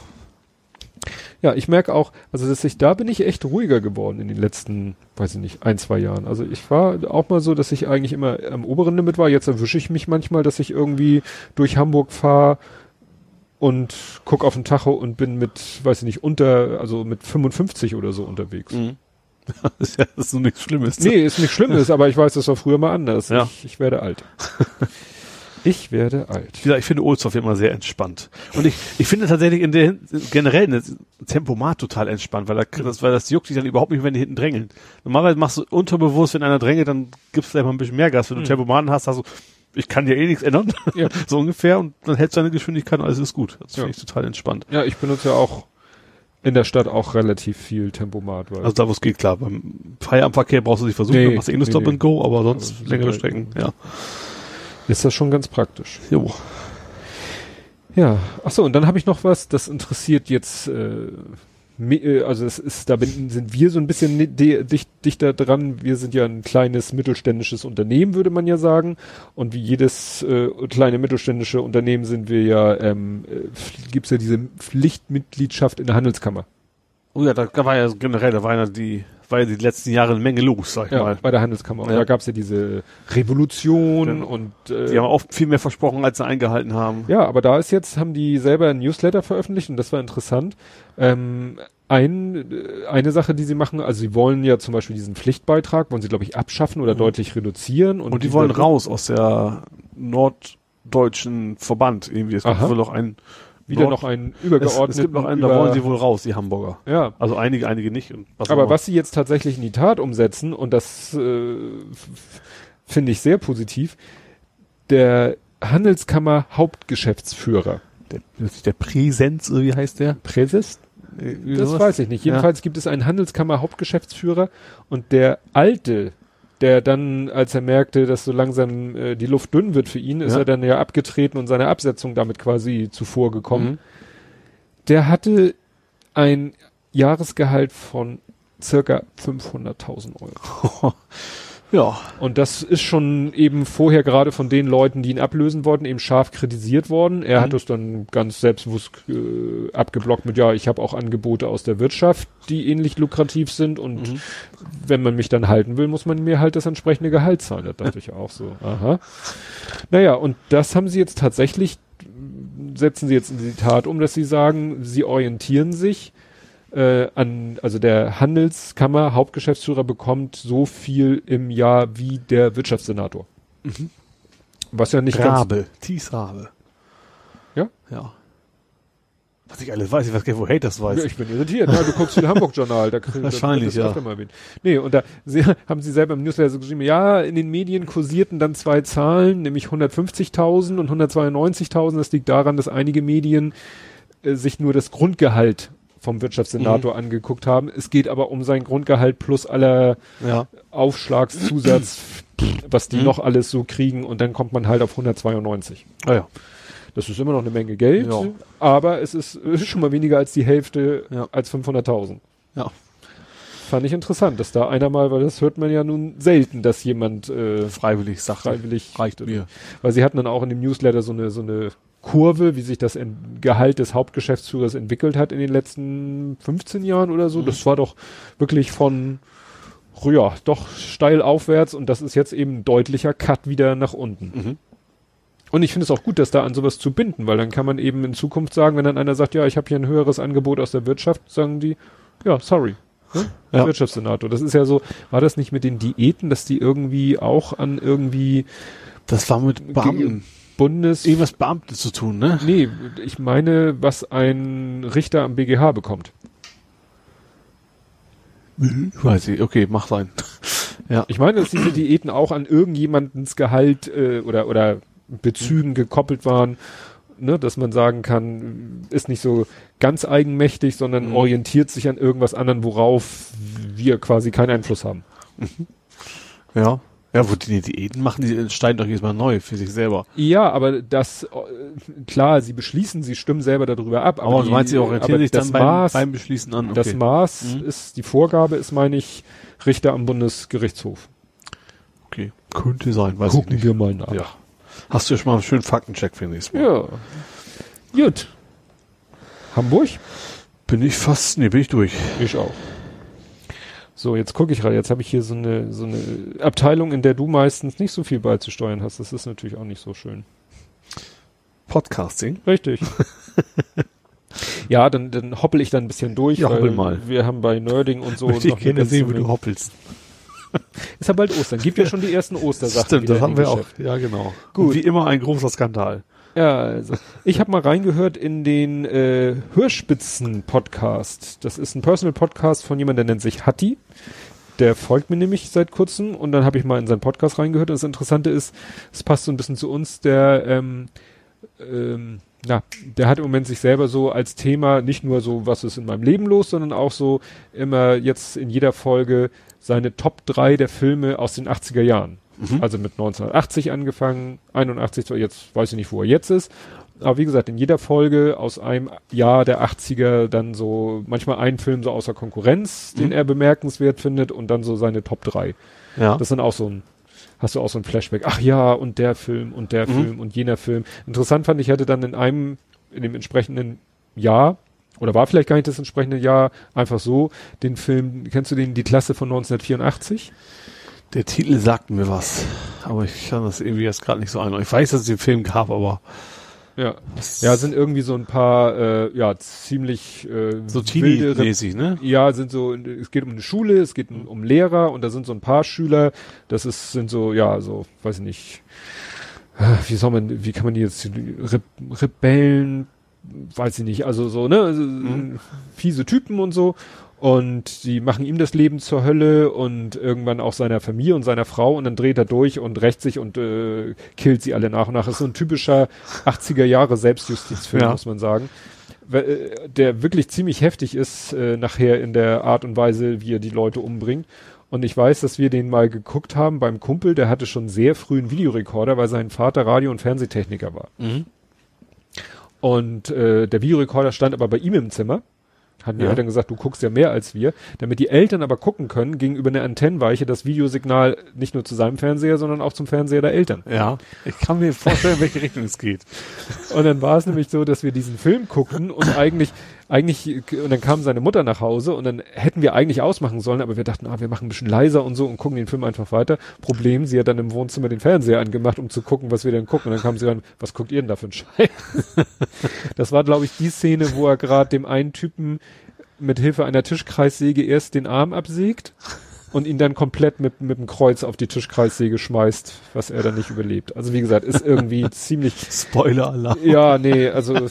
Ja, ich merke auch, also dass ich, da bin ich echt ruhiger geworden in den letzten, weiß ich nicht, ein, zwei Jahren. Also ich war auch mal so, dass ich eigentlich immer am oberen Limit war. Jetzt erwische ich mich manchmal, dass ich irgendwie durch Hamburg fahre und guck auf den Tacho und bin mit, weiß ich nicht, unter, also mit 55 oder so unterwegs. Mhm. das <laughs> ist ja das ist so nichts Schlimmes. Nee, ist nicht Schlimmes, aber ich weiß, das war früher mal anders. Ja. Ich, ich werde alt. <laughs> Ich werde alt. Wie gesagt, ich finde Ohlsdorf immer sehr entspannt. Und ich, ich finde tatsächlich in der generell eine Tempomat total entspannt, weil, das, weil das juckt dich dann überhaupt nicht, wenn die hinten drängeln. Normalerweise machst du unterbewusst, wenn einer drängelt, dann gibst du vielleicht mal ein bisschen mehr Gas. Wenn du Mhm. Tempomaten hast, hast du, ich kann dir eh nichts ändern. <laughs> Ja. so ungefähr. Und dann hältst du deine Geschwindigkeit und alles ist gut. Das Ja. finde ich total entspannt. Ja, ich benutze ja auch in der Stadt auch relativ viel Tempomat. Weil Also da, wo es geht, klar. Beim Feierabendverkehr brauchst du nicht versuchen, Nee, dann machst du eh nur nee, Stop nee. and Go, aber sonst Also, längere Strecken, ja. ist das schon ganz praktisch. Jo. Ja, ach so, und dann habe ich noch was, das interessiert jetzt, äh, also es ist, da sind wir so ein bisschen dicht, dichter dran. Wir sind ja ein kleines mittelständisches Unternehmen, würde man ja sagen. Und wie jedes äh, kleine mittelständische Unternehmen sind wir ja, ähm, äh, gibt's ja diese Pflichtmitgliedschaft in der Handelskammer. Oh ja, da war ja generell, da war ja die, war ja die letzten Jahre eine Menge los, sag ich Ja, mal. bei der Handelskammer. Und Ja. da gab's ja diese Revolution Ja. und äh, Die haben oft viel mehr versprochen, als sie eingehalten haben. Ja, aber da ist jetzt, haben die selber ein Newsletter veröffentlicht und das war interessant. Ähm, ein, äh, eine Sache, die sie machen, also sie wollen ja zum Beispiel diesen Pflichtbeitrag, wollen sie, glaube ich, abschaffen oder Mhm. deutlich reduzieren. Und, Und die wollen raus aus der norddeutschen Verband irgendwie. Es gibt wohl noch einen Wieder Nord- noch einen es, übergeordneten. es gibt noch einen, da über- wollen sie wohl raus, die Hamburger. Ja, Also einige, einige nicht. Was aber was sie jetzt tatsächlich in die Tat umsetzen, und das äh, finde ich sehr positiv, der Handelskammer Hauptgeschäftsführer. Der, der Präsenz, wie heißt der? Präses? Irgendwie Das weiß ich nicht. Ja. Jedenfalls gibt es einen Handelskammer Hauptgeschäftsführer und der alte, der dann, als er merkte, dass so langsam äh, die Luft dünn wird für ihn, ist Ja. er dann ja abgetreten und seine Absetzung damit quasi zuvor gekommen. Mhm. Der hatte ein Jahresgehalt von circa 500.000 Euro. <laughs> Ja. Und das ist schon eben vorher gerade von den Leuten, die ihn ablösen wollten, eben scharf kritisiert worden. Er Mhm. hat es dann ganz selbstbewusst äh, abgeblockt mit, ja, ich habe auch Angebote aus der Wirtschaft, die ähnlich lukrativ sind und Mhm. wenn man mich dann halten will, muss man mir halt das entsprechende Gehalt zahlen. Da dachte ich auch so, aha. Naja, und das haben sie jetzt tatsächlich, setzen sie jetzt in die Tat um, dass sie sagen, sie orientieren sich äh, an, also der Handelskammer Hauptgeschäftsführer bekommt so viel im Jahr wie der Wirtschaftssenator. Mhm. Was ja nicht ganz, Rabe. Thies Rabe. Ja? Ja. Was ich alles weiß, ich weiß gar nicht, wo Hate das weiß. Ja, ich bin irritiert. Ja, du guckst viel Hamburg-Journal. Da krieg- da Wahrscheinlich, das ja. mal erwähnt. Nee, und da sie, <laughs> haben sie selber im Newsletter so geschrieben, ja, in den Medien kursierten dann zwei Zahlen, nämlich 150.000 und 192.000. Das liegt daran, dass einige Medien äh, sich nur das Grundgehalt vom Wirtschaftssenator Mhm. angeguckt haben. Es geht aber um sein Grundgehalt plus aller ja. Aufschlagszusatz, <clears throat> was die Mhm. noch alles so kriegen und dann kommt man halt auf 192. Ah ja. Das ist immer noch eine Menge Geld, Ja. aber es ist, ist schon mal weniger als die Hälfte Ja. als 500.000. Ja. Fand ich interessant, dass da einer mal, weil das hört man ja nun selten, dass jemand äh, Freiwillig sagt. freiwillig, Reicht mir. weil sie hatten dann auch in dem Newsletter so eine so eine Kurve, wie sich das Gehalt des Hauptgeschäftsführers entwickelt hat in den letzten 15 Jahren oder so. Mhm. Das war doch wirklich von ja, doch steil aufwärts und das ist jetzt eben ein deutlicher Cut wieder nach unten. Mhm. Und ich finde es auch gut, das da an sowas zu binden, weil dann kann man eben in Zukunft sagen, wenn dann einer sagt, ja, ich habe hier ein höheres Angebot aus der Wirtschaft, sagen die, ja, sorry. Ne? Ja. Wirtschaftssenator. Das ist ja so, war das nicht mit den Diäten, dass die irgendwie auch an irgendwie Das war mit Beamten. Bundes... Irgendwas Beamte zu tun, ne? Nee, ich meine, was ein Richter am BGH bekommt. Weiß ich, okay, mach sein. <laughs> ja. Ich meine, dass diese Diäten auch an irgendjemandens Gehalt äh, oder, oder Bezügen gekoppelt waren, ne, dass man sagen kann, ist nicht so ganz eigenmächtig, sondern Mhm. orientiert sich an irgendwas anderem, worauf wir quasi keinen Einfluss haben. Ja. Ja, wo die Diäten machen, die entscheiden doch jedes Mal neu für sich selber. Ja, aber das, äh, klar, sie beschließen, sie stimmen selber darüber ab. Aber, die, du meinst, sie orientieren aber sich das dann beim, Maß, beim Beschließen an. Okay. das Maß Mhm. ist, die Vorgabe ist, meine ich, Richter am Bundesgerichtshof. okay. Könnte sein, weiß Gucken ich nicht. wir mal nach. Ja. Hast du ja schon mal einen schönen Faktencheck für nächstes Mal. Ja. Gut. Hamburg? Bin ich fast, nee, bin ich durch. Ich auch. So, jetzt gucke ich gerade. Jetzt habe ich hier so eine, so eine Abteilung, in der du meistens nicht so viel beizusteuern hast. Das ist natürlich auch nicht so schön. Podcasting. Richtig. <laughs> ja, dann, dann hoppel ich dann ein bisschen durch. Ja, hoppel mal. Wir haben bei Nerding und so Möchte <laughs> ich gerne sehen, wie du hoppelst. <laughs> Ist ja bald Ostern. Gibt ja schon die ersten Ostersachen. Stimmt, das haben wir auch. Geschäft. Ja, genau. Gut. Und wie immer ein großer Skandal. Ja, also ich habe mal reingehört in den äh, Hörspitzen-Podcast. Das ist ein Personal-Podcast von jemandem, der nennt sich Hatti. Der folgt mir nämlich seit kurzem und dann habe ich mal in seinen Podcast reingehört. Und das Interessante ist, es passt so ein bisschen zu uns, der ähm, ähm, ja, der hat im Moment sich selber so als Thema nicht nur so, was ist in meinem Leben los, sondern auch so immer jetzt in jeder Folge seine Top 3 der Filme aus den 80er Jahren. Also mit 1980 angefangen, 81, zwar jetzt weiß ich nicht, wo er jetzt ist. Aber wie gesagt, in jeder Folge aus einem Jahr der 80er dann so manchmal ein Film so außer Konkurrenz, den er bemerkenswert findet und dann so seine Top 3. Ja. Das sind auch so ein, hast du auch so ein Flashback. Ach ja, und der Film und der Film und jener Film. Interessant fand ich, hatte dann in einem, in dem entsprechenden Jahr, oder war vielleicht gar nicht das entsprechende Jahr, einfach so, den Film, kennst du den, die Klasse von 1984? Der Titel sagt mir was. Aber ich kann das irgendwie jetzt gerade nicht so einordnen. Ich weiß, dass es den Film gab, aber Ja. Ja, sind irgendwie so ein paar, äh, ja, ziemlich, äh, so Teenie-mäßig, ne? Ja, sind so, es geht um eine Schule, es geht um, um Lehrer und da sind so ein paar Schüler, das ist, sind so, ja, so, weiß ich nicht, äh, wie soll man, wie kann man die jetzt, Re Rebellen, weiß ich nicht, also so, ne, also, fiese Typen und so und die machen ihm das Leben zur Hölle und irgendwann auch seiner Familie und seiner Frau und dann dreht er durch und rächt sich und äh, killt sie alle nach und nach. ist so ein typischer 80er Jahre Selbstjustizfilm, Ja. muss man sagen. Äh, Der wirklich ziemlich heftig ist äh, nachher in der Art und Weise, wie er die Leute umbringt. Und ich weiß, dass wir den mal geguckt haben beim Kumpel, der hatte schon sehr früh einen Videorekorder, weil sein Vater Radio- und Fernsehtechniker war. Mhm. Und äh, der Videorekorder stand aber bei ihm im Zimmer. Hatten die Ja. Eltern gesagt, du guckst ja mehr als wir. Damit die Eltern aber gucken können, ging über eine Antennenweiche das Videosignal nicht nur zu seinem Fernseher, sondern auch zum Fernseher der Eltern. Ja. Ich kann mir vorstellen, in welche Richtung es geht. Und dann war es nämlich so, dass wir diesen Film guckten und eigentlich, eigentlich, und dann kam seine Mutter nach Hause und dann hätten wir eigentlich ausmachen sollen, aber wir dachten, ah, wir machen ein bisschen leiser und so und gucken den Film einfach weiter. Problem, sie hat dann im Wohnzimmer den Fernseher angemacht, um zu gucken, was wir denn gucken. Und dann kam sie ran, was guckt ihr denn da für ein Scheiß? <laughs> das war, glaube ich, die Szene, wo er gerade dem einen Typen mit Hilfe einer Tischkreissäge erst den Arm absägt und ihn dann komplett mit, mit dem Kreuz auf die Tischkreissäge schmeißt, was er dann nicht überlebt. Also wie gesagt, ist irgendwie <laughs> ziemlich Spoiler-Alarm. ja, nee, also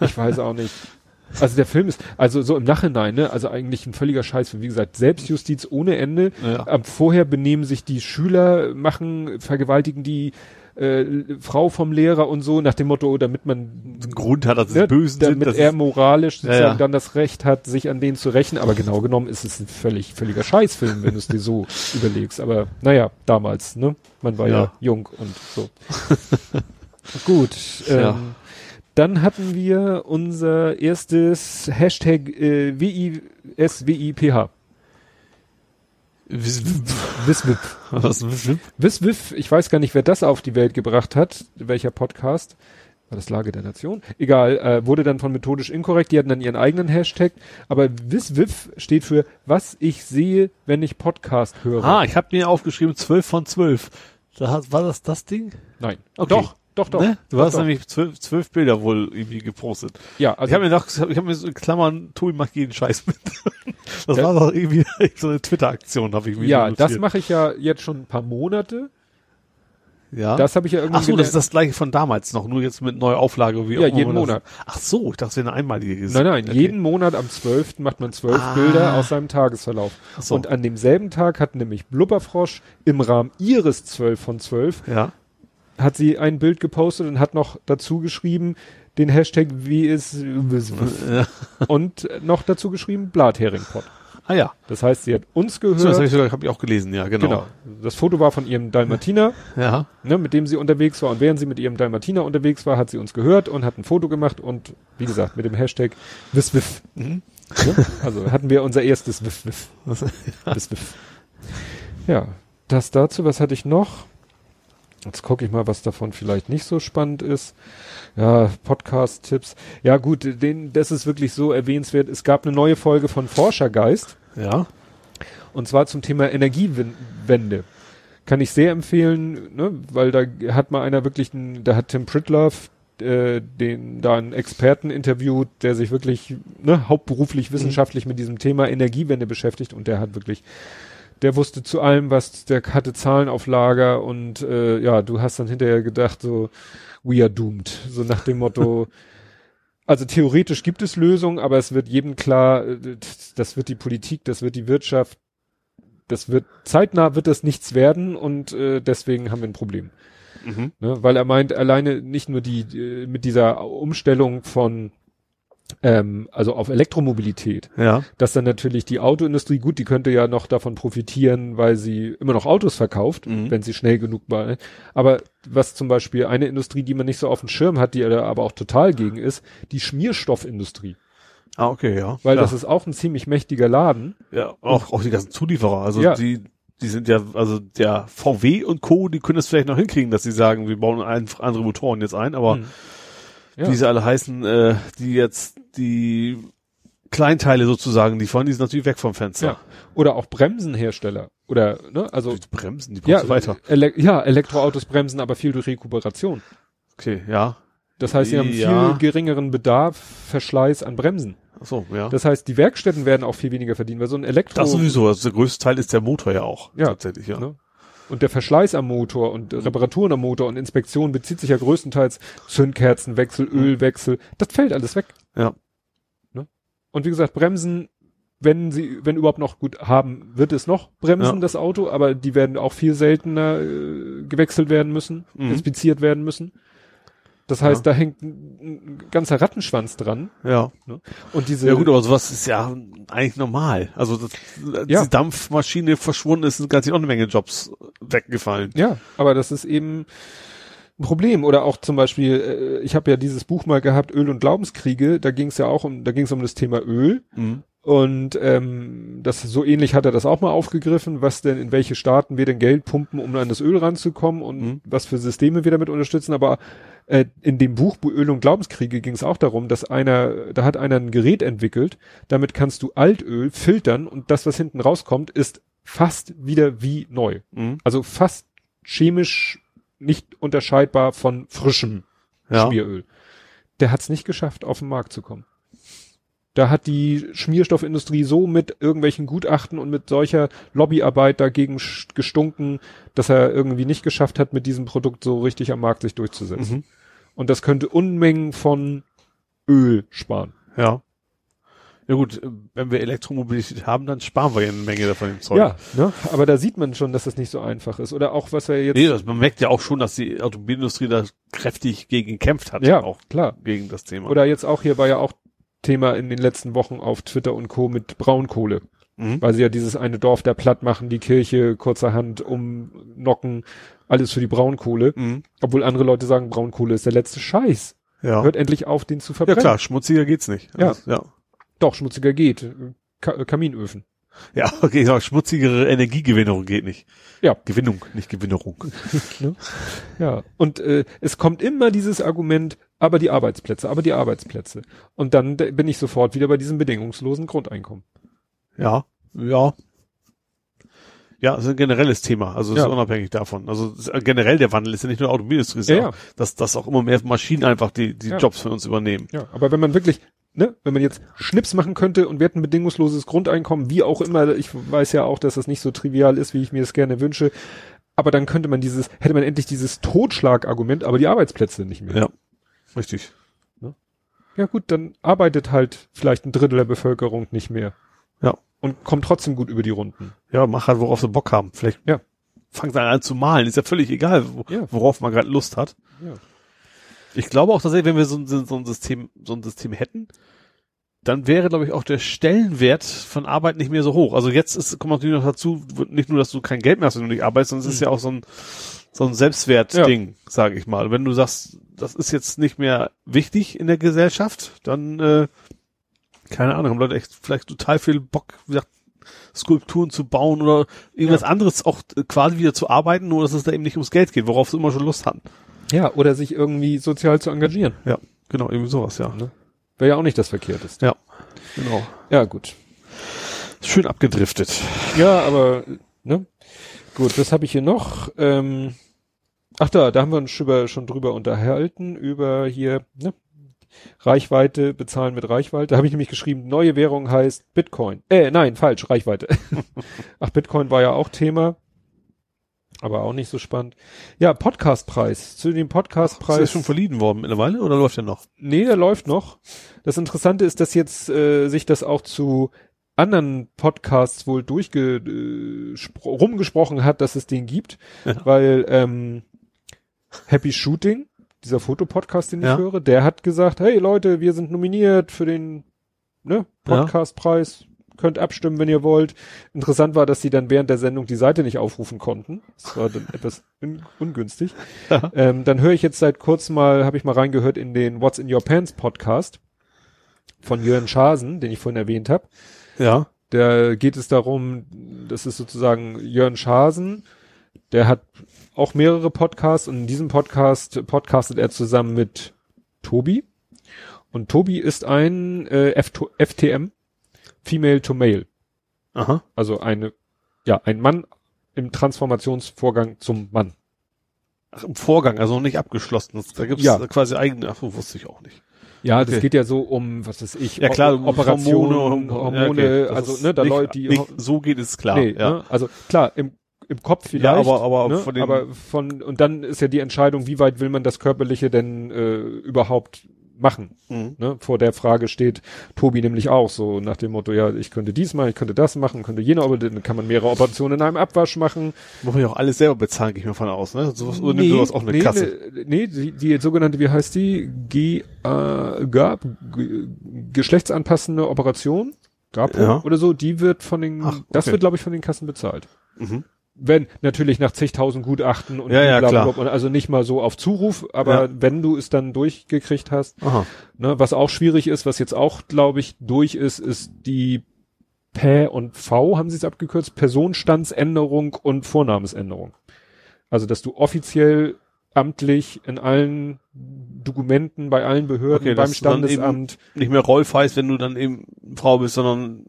ich weiß auch nicht. Also der Film ist, also so im Nachhinein, ne, also eigentlich ein völliger Scheiß. Wie gesagt, Selbstjustiz ohne Ende. Ja. Ab vorher benehmen sich die Schüler, machen, vergewaltigen die äh, Frau vom Lehrer und so, nach dem Motto, damit man Einen Grund hat, dass es ne, damit sind. Das er moralisch sozusagen Ja, ja. dann das Recht hat, sich an denen zu rächen. Aber genau genommen ist es ein völlig, völliger Scheißfilm, wenn du es dir so <laughs> überlegst. Aber naja, damals, ne? Man war ja, Ja. jung und so. <laughs> Gut. Ähm. Dann hatten wir unser erstes Hashtag äh, WISWIPH. Wiswip. <laughs> was, was, Wiswif, ich weiß gar nicht, wer das auf die Welt gebracht hat, welcher Podcast. War das Lage der Nation? Egal, äh, wurde dann von methodisch inkorrekt, die hatten dann ihren eigenen Hashtag, aber Wiswif steht für was ich sehe, wenn ich Podcast höre. ah, ich habe mir aufgeschrieben 12 von 12. Da war das das Ding? Nein. Okay. Doch, doch, doch. Ne? Du doch, hast doch. nämlich zwölf, zwölf Bilder wohl irgendwie gepostet. Ja, also ich habe mir noch, ich habe mir so in Klammern, Tobi macht jeden Scheiß mit. <laughs> Das Ja. war doch irgendwie <laughs> so eine Twitter-Aktion, habe ich mir ja, das mache ich ja jetzt schon ein paar Monate. Ja. Das habe ich ja irgendwie Ach so, das ist das gleiche von damals noch, nur jetzt mit neuer Auflage. Wie Ja, jeden das- Monat. Ach so, ich dachte, es wäre eine einmalige Ges- Nein, nein, Okay. jeden Monat am 12. macht man zwölf Ah. Bilder aus seinem Tagesverlauf. Ach so. Und an demselben Tag hat nämlich Blubberfrosch im Rahmen ihres 12 von 12 Ja. Hat sie ein Bild gepostet und hat noch dazu geschrieben, den Hashtag wie ist ja. <laughs> und noch dazu geschrieben Blatheringpot. Ah ja. Das heißt, sie hat uns So, das gehört. habe ich, hab ich auch gelesen, ja, genau. genau. Das Foto war von ihrem Dalmatiner, Ja. ne, mit dem sie unterwegs war. Und während sie mit ihrem Dalmatiner unterwegs war, hat sie uns gehört und hat ein Foto gemacht und wie gesagt, mit dem Hashtag Wiswiff. Mhm. Ne? Also hatten wir unser erstes Wiswiff. Wiswiff. <laughs> Ja, das dazu, was hatte ich noch? Jetzt gucke ich mal, was davon vielleicht nicht so spannend ist. Ja, Podcast-Tipps. Ja, gut, den, das ist wirklich so erwähnenswert. Es gab eine neue Folge von Forschergeist. Ja. Und zwar zum Thema Energiewende. Kann ich sehr empfehlen, ne? weil da hat mal einer wirklich, einen, da hat Tim Pritlove äh, den da einen Experten interviewt, der sich wirklich ne, hauptberuflich wissenschaftlich mit diesem Thema Energiewende beschäftigt und der hat wirklich der wusste zu allem, was, der hatte Zahlen auf Lager und äh, ja, du hast dann hinterher gedacht, so, we are doomed. So nach dem Motto, <laughs> also theoretisch gibt es Lösungen, aber es wird jedem klar, äh, das wird die Politik, das wird die Wirtschaft, das wird zeitnah wird das nichts werden und äh, deswegen haben wir ein Problem. Mhm. Ne? Weil er meint, alleine nicht nur die äh, mit dieser Umstellung von ähm, also auf Elektromobilität, Ja. dass dann natürlich die Autoindustrie, gut, die könnte ja noch davon profitieren, weil sie immer noch Autos verkauft, Mhm. wenn sie schnell genug war. Aber was zum Beispiel eine Industrie, die man nicht so auf dem Schirm hat, die er aber auch total gegen ist, die Schmierstoffindustrie. Ah, okay, ja. Weil ja. das ist auch ein ziemlich mächtiger Laden. Ja, auch, auch die ganzen Zulieferer. Also Ja. die, die sind ja, also der VW und Co., die können es vielleicht noch hinkriegen, dass sie sagen, wir bauen einfach andere Motoren jetzt ein, aber Hm. Ja. wie sie alle heißen, äh, die jetzt die Kleinteile sozusagen liefern, die sind natürlich weg vom Fenster. Ja. Oder auch Bremsenhersteller. Oder, ne, also, Die Bremsen, die ja, brauchst du weiter. Ele ja, Elektroautos bremsen, aber viel durch Rekuperation. Okay, ja. Das heißt, sie haben Ja. viel geringeren Bedarf, Verschleiß an Bremsen. Ach so, ja. Das, Das heißt, die Werkstätten werden auch viel weniger verdienen, weil so ein Elektro sowieso, also der größte Teil ist der Motor ja auch. Ja. Tatsächlich, ja. Ne? Und der Verschleiß am Motor und Reparaturen am Motor und Inspektion bezieht sich ja größtenteils Zündkerzenwechsel, Ölwechsel. Das fällt alles weg. Ja. Und wie gesagt, Bremsen, wenn sie, wenn überhaupt noch gut haben, wird es noch bremsen, Ja. das Auto, aber die werden auch viel seltener äh, gewechselt werden müssen, Mhm. inspiziert werden müssen. Das heißt, Ja. da hängt ein, ein ganzer Rattenschwanz dran. Ja. Und diese, Ja gut, aber sowas ist ja eigentlich normal. Also das, Ja. die Dampfmaschine verschwunden ist, sind ganz auch eine Menge Jobs weggefallen. Ja, aber das ist eben ein Problem. Oder auch zum Beispiel, äh, ich habe ja dieses Buch mal gehabt, Öl und Glaubenskriege, da ging es ja auch um, da ging es um das Thema Öl. Mhm. Und ähm, das so ähnlich hat er das auch mal aufgegriffen, was denn in welche Staaten wir denn Geld pumpen, um an das Öl ranzukommen und Mhm. was für Systeme wir damit unterstützen. Aber äh, in dem Buch Öl und Glaubenskriege ging es auch darum, dass einer, da hat einer ein Gerät entwickelt, damit kannst du Altöl filtern und das, was hinten rauskommt, ist fast wieder wie neu. Mhm. Also fast chemisch nicht unterscheidbar von frischem Ja. Schmieröl. Der hat es nicht geschafft, auf den Markt zu kommen. Da hat die Schmierstoffindustrie so mit irgendwelchen Gutachten und mit solcher Lobbyarbeit dagegen gestunken, dass er irgendwie nicht geschafft hat, mit diesem Produkt so richtig am Markt sich durchzusetzen. Mhm. Und das könnte Unmengen von Öl sparen. Ja. Ja gut, wenn wir Elektromobilität haben, dann sparen wir ja eine Menge davon im Zeug. Ja, ne? aber da sieht man schon, dass das nicht so einfach ist. Oder auch, was wir jetzt... Nee, das, man merkt ja auch schon, dass die Automobilindustrie da kräftig gegen gekämpft hat. ja, Auch klar. gegen das Thema. Oder jetzt auch hier war ja auch Thema in den letzten Wochen auf Twitter und Co. mit Braunkohle. mhm. Weil sie ja dieses eine Dorf da platt machen, die Kirche kurzerhand umnocken, alles für die Braunkohle. Mhm. Obwohl andere Leute sagen, Braunkohle ist der letzte Scheiß. Ja. Hört endlich auf, den zu ja verbrennen. klar, schmutziger geht's nicht. Ja. Also, ja. Doch, schmutziger geht. Ka Kaminöfen. <laughs> Ja, okay, ja, schmutzigere Energiegewinnung geht nicht. Ja. Gewinnung, nicht Gewinnerung. <laughs> Ja. Und äh, es kommt immer dieses Argument, aber die Arbeitsplätze, aber die Arbeitsplätze. Und dann bin ich sofort wieder bei diesem bedingungslosen Grundeinkommen. Ja, ja. Ja, das ist ein generelles Thema, also Ja. ist unabhängig davon. Also ist, generell der Wandel ist ja nicht nur Automobilindustrie, Ja, ja, dass, dass auch immer mehr Maschinen einfach die, die Ja. Jobs von uns übernehmen. Ja, aber wenn man wirklich, ne, wenn man jetzt Schnips machen könnte und wir hätten bedingungsloses Grundeinkommen, wie auch immer, ich weiß ja auch, dass das nicht so trivial ist, wie ich mir es gerne wünsche, aber dann könnte man dieses, hätte man endlich dieses Totschlagargument, aber die Arbeitsplätze nicht mehr. Ja. Richtig. Ja gut, dann arbeitet halt vielleicht ein Drittel der Bevölkerung nicht mehr. Ja. Und kommt trotzdem gut über die Runden. Ja, mach halt, worauf sie Bock haben. Vielleicht Ja. fangt dann an zu malen. Ist ja völlig egal, wo, Ja. worauf man gerade Lust hat. Ja. Ich glaube auch tatsächlich, wenn wir so ein, so ein System, so ein System hätten, dann wäre, glaube ich, auch der Stellenwert von Arbeit nicht mehr so hoch. Also jetzt ist, kommt natürlich noch dazu, nicht nur, dass du kein Geld mehr hast, wenn du nicht arbeitest, sondern es ist ja auch so ein, so ein Selbstwertding, sage ich mal. Wenn du sagst, das ist jetzt nicht mehr wichtig in der Gesellschaft, dann, äh, keine Ahnung, haben Leute echt vielleicht total viel Bock, wie gesagt, Skulpturen zu bauen oder irgendwas Ja. anderes auch quasi wieder zu arbeiten, nur dass es da eben nicht ums Geld geht, worauf sie immer schon Lust hatten. Ja, oder sich irgendwie sozial zu engagieren. Ja, genau, irgendwie sowas, ja. Ne? Wäre ja auch nicht das Verkehrteste. Ja, genau. Ja, gut. Schön abgedriftet. Ja, aber, ne? Gut, was habe ich hier noch? Ähm, ach da, da haben wir uns schon, schon drüber unterhalten, über hier, ne? Reichweite bezahlen mit Reichweite. Da habe ich nämlich geschrieben, neue Währung heißt Bitcoin. Äh, nein, falsch, Reichweite. <laughs> Ach, Bitcoin war ja auch Thema. Aber auch nicht so spannend. Ja, Podcastpreis. Zu dem Podcastpreis. Ist der schon verliehen worden mittlerweile oder läuft der noch? Nee, der läuft noch. Das Interessante ist, dass jetzt äh, sich das auch zu anderen Podcasts wohl durchge äh, rumgesprochen hat, dass es den gibt, Ja. weil ähm, Happy Shooting, dieser Fotopodcast, den ich Ja. höre, der hat gesagt, hey Leute, wir sind nominiert für den ne, Ja. Könnt abstimmen, wenn ihr wollt. Interessant war, dass sie dann während der Sendung die Seite nicht aufrufen konnten. Das war dann <laughs> etwas un ungünstig. Ja. Ähm, dann höre ich jetzt seit kurzem mal, habe ich mal reingehört in den What's in Your Pants Podcast von Jörn Schasen, den ich vorhin erwähnt habe. Ja. Da geht es darum, das ist sozusagen Jörn Schasen, der hat auch mehrere Podcasts und in diesem Podcast podcastet er zusammen mit Tobi. Und Tobi ist ein äh, FTM, Female to Male. Aha. Also eine, ja, ein Mann im Transformationsvorgang zum Mann. Ach, im Vorgang, also noch nicht abgeschlossen. Da gibt's Ja. quasi eigene, ach, wusste ich auch nicht. Ja, Okay. das geht ja so um, was weiß ich, Ja klar, O- Operationen, Hormone, Hormone, ja, okay. Also ne, da nicht, Leute, die nicht so geht es klar. nee, ja. ne? also klar, im, im Kopf vielleicht, Ja, aber- aber ne? von den- aber von und dann ist ja die Entscheidung, wie weit will man das Körperliche denn äh, überhaupt machen? Mhm. Ne? Vor der Frage steht Tobi nämlich auch so nach dem Motto, ja, ich könnte dies machen, ich könnte das machen, könnte jene, aber dann kann man mehrere Operationen in einem Abwasch machen. Muss man ja auch alles selber bezahlen, gehe ich mal von aus, ne? Sowas, oder nimmt sowas auch eine nee, Kasse? Ne, nee, die, die sogenannte, wie heißt die? G, äh, GAP, G, geschlechtsanpassende Operation, GAPO Ja. oder so, die wird von den, Ach, das okay. wird, glaube ich, von den Kassen bezahlt. Mhm. Wenn, natürlich nach zigtausend Gutachten und Ja, ja, klar. also nicht mal so auf Zuruf, aber Ja. wenn du es dann durchgekriegt hast, ne, was auch schwierig ist, was jetzt auch, glaube ich, durch ist, ist die P und V, haben sie es abgekürzt, Personenstandsänderung und Vornamensänderung. Also, dass du offiziell amtlich in allen Dokumenten, bei allen Behörden, Okay, beim Standesamt, Nicht mehr Rolf heißt, wenn du dann eben Frau bist, sondern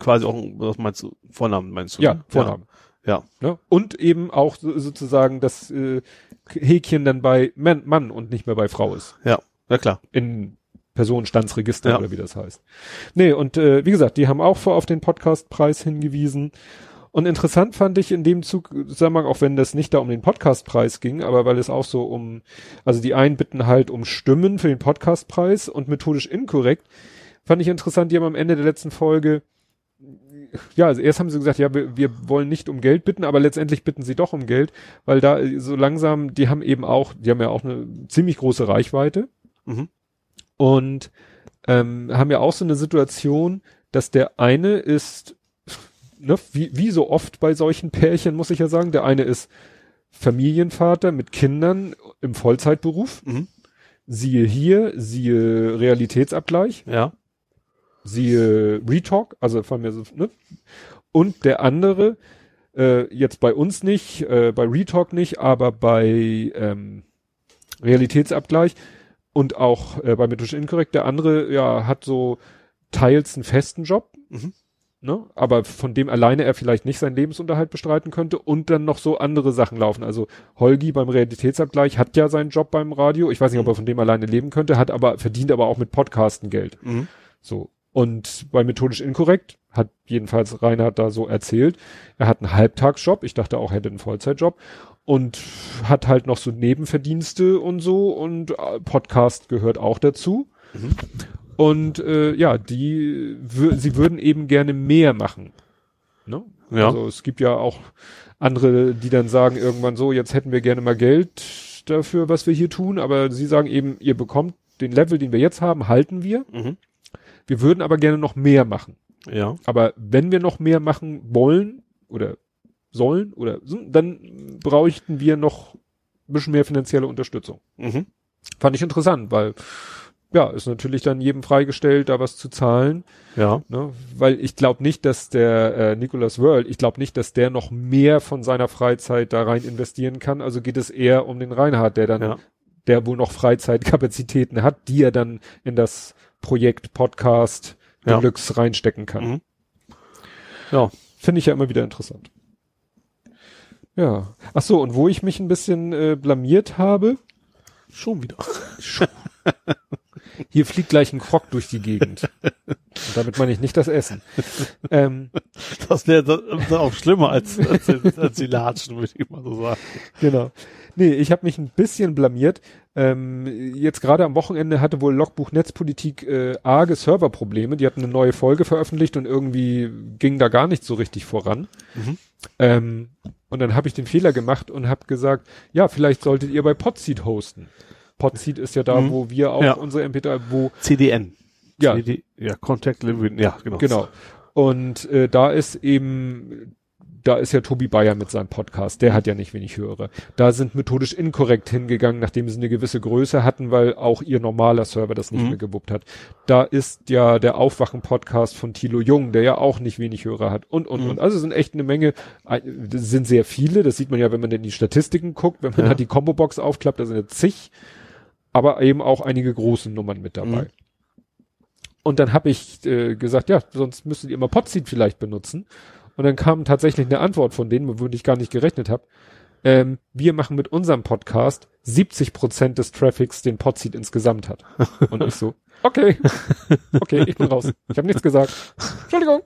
quasi auch, was meinst du, Vornamen meinst du? ja, ne? Vornamen. Ja. Ne? Und eben auch so, sozusagen das äh, Häkchen dann bei Mann, Mann und nicht mehr bei Frau ist. Ja, ja klar. in Personenstandsregister Ja. oder wie das heißt. Nee, und äh, wie gesagt, die haben auch vor auf den Podcastpreis hingewiesen. Und interessant fand ich in dem Zug, Zusammenhang, auch wenn das nicht da um den Podcastpreis ging, aber weil es auch so um, also die einen bitten halt um Stimmen für den Podcastpreis und methodisch inkorrekt, fand ich interessant, die haben am Ende der letzten Folge, ja, also erst haben sie gesagt, ja, wir, wir wollen nicht um Geld bitten, aber letztendlich bitten sie doch um Geld, weil da äh, so langsam, die haben eben auch, die haben ja auch eine ziemlich große Reichweite Mhm. und ähm, haben ja auch so eine Situation, dass der eine ist, ne, wie, wie so oft bei solchen Pärchen, muss ich ja sagen, der eine ist Familienvater mit Kindern im Vollzeitberuf. Mhm. Siehe hier, siehe Realitätsabgleich, Ja. Siehe Retalk, also von mir so, ne? Und der andere, äh, jetzt bei uns nicht, äh, bei Retalk nicht, aber bei ähm, Realitätsabgleich und auch äh, bei methodisch inkorrekt, der andere, ja, hat so teils einen festen Job, Mhm. ne? aber von dem alleine er vielleicht nicht seinen Lebensunterhalt bestreiten könnte und dann noch so andere Sachen laufen. Also Holgi beim Realitätsabgleich hat ja seinen Job beim Radio. Ich weiß nicht, ob er von dem alleine leben könnte, hat aber, verdient aber auch mit Podcasten Geld. Mhm. So. Und bei methodisch inkorrekt hat jedenfalls Reinhard da so erzählt, er hat einen Halbtagsjob, ich dachte auch, er hätte einen Vollzeitjob und hat halt noch so Nebenverdienste und so und äh, Podcast gehört auch dazu. Mhm. Und äh, ja, die sie würden eben gerne mehr machen. Ne? Ja. Also es gibt ja auch andere, die dann sagen irgendwann so, jetzt hätten wir gerne mal Geld dafür, was wir hier tun, aber sie sagen eben, ihr bekommt den Level, den wir jetzt haben, halten wir. Mhm. Wir würden aber gerne noch mehr machen. Ja. Aber wenn wir noch mehr machen wollen oder sollen oder so, dann bräuchten wir noch ein bisschen mehr finanzielle Unterstützung. Mhm. Fand ich interessant, weil ja, ist natürlich dann jedem freigestellt, da was zu zahlen. Ja. Ne? Weil ich glaube nicht, dass der äh, Nicholas World, ich glaube nicht, dass der noch mehr von seiner Freizeit da rein investieren kann. Also geht es eher um den Reinhard, der dann, Ja. der wohl noch Freizeitkapazitäten hat, die er dann in das Projekt Podcast Ja. Deluxe reinstecken kann. Mhm. Ja. Finde ich ja immer wieder interessant. Ja. Ach so, und wo ich mich ein bisschen äh, blamiert habe, Schon wieder. hier fliegt gleich ein Krog durch die Gegend. Und damit meine ich nicht das Essen. Ähm, Das wäre dann auch schlimmer als, als, als die Latschen, würde ich mal so sagen. genau. Nee, ich habe mich ein bisschen blamiert. Ähm, jetzt gerade am Wochenende hatte wohl Logbuch Netzpolitik äh, arge Serverprobleme. Die hatten eine neue Folge veröffentlicht und irgendwie ging da gar nicht so richtig voran. Mhm. Ähm, und dann habe ich den Fehler gemacht und habe gesagt, ja, vielleicht solltet ihr bei Podseed hosten. Podseed ist ja da, Mhm. wo wir auch Ja. unsere MP3, wo CDN. Ja. CD, ja, Contact Living, ja, genau. Genau. Und äh, da ist eben, da ist ja Tobi Bayer mit seinem Podcast, der hat ja nicht wenig Hörer. Da sind methodisch inkorrekt hingegangen, nachdem sie eine gewisse Größe hatten, weil auch ihr normaler Server das nicht Mhm. mehr gewuppt hat. Da ist ja der Aufwachen-Podcast von Thilo Jung, der ja auch nicht wenig Hörer hat und, und, Mhm. und. Also sind echt eine Menge, sind sehr viele, das sieht man ja, wenn man in die Statistiken guckt, wenn man Ja. da die Combo-Box aufklappt, da sind ja zig, aber eben auch einige große Nummern mit dabei. Mhm. Und dann habe ich äh, gesagt, ja, sonst müsstet ihr mal Podseed vielleicht benutzen. Und dann kam tatsächlich eine Antwort von denen, womit ich gar nicht gerechnet habe. Ähm, wir machen mit unserem Podcast 70 Prozent des Traffics, den Podseed insgesamt hat. <laughs> Und ich so, okay, okay, ich bin raus. Ich habe nichts gesagt. Entschuldigung.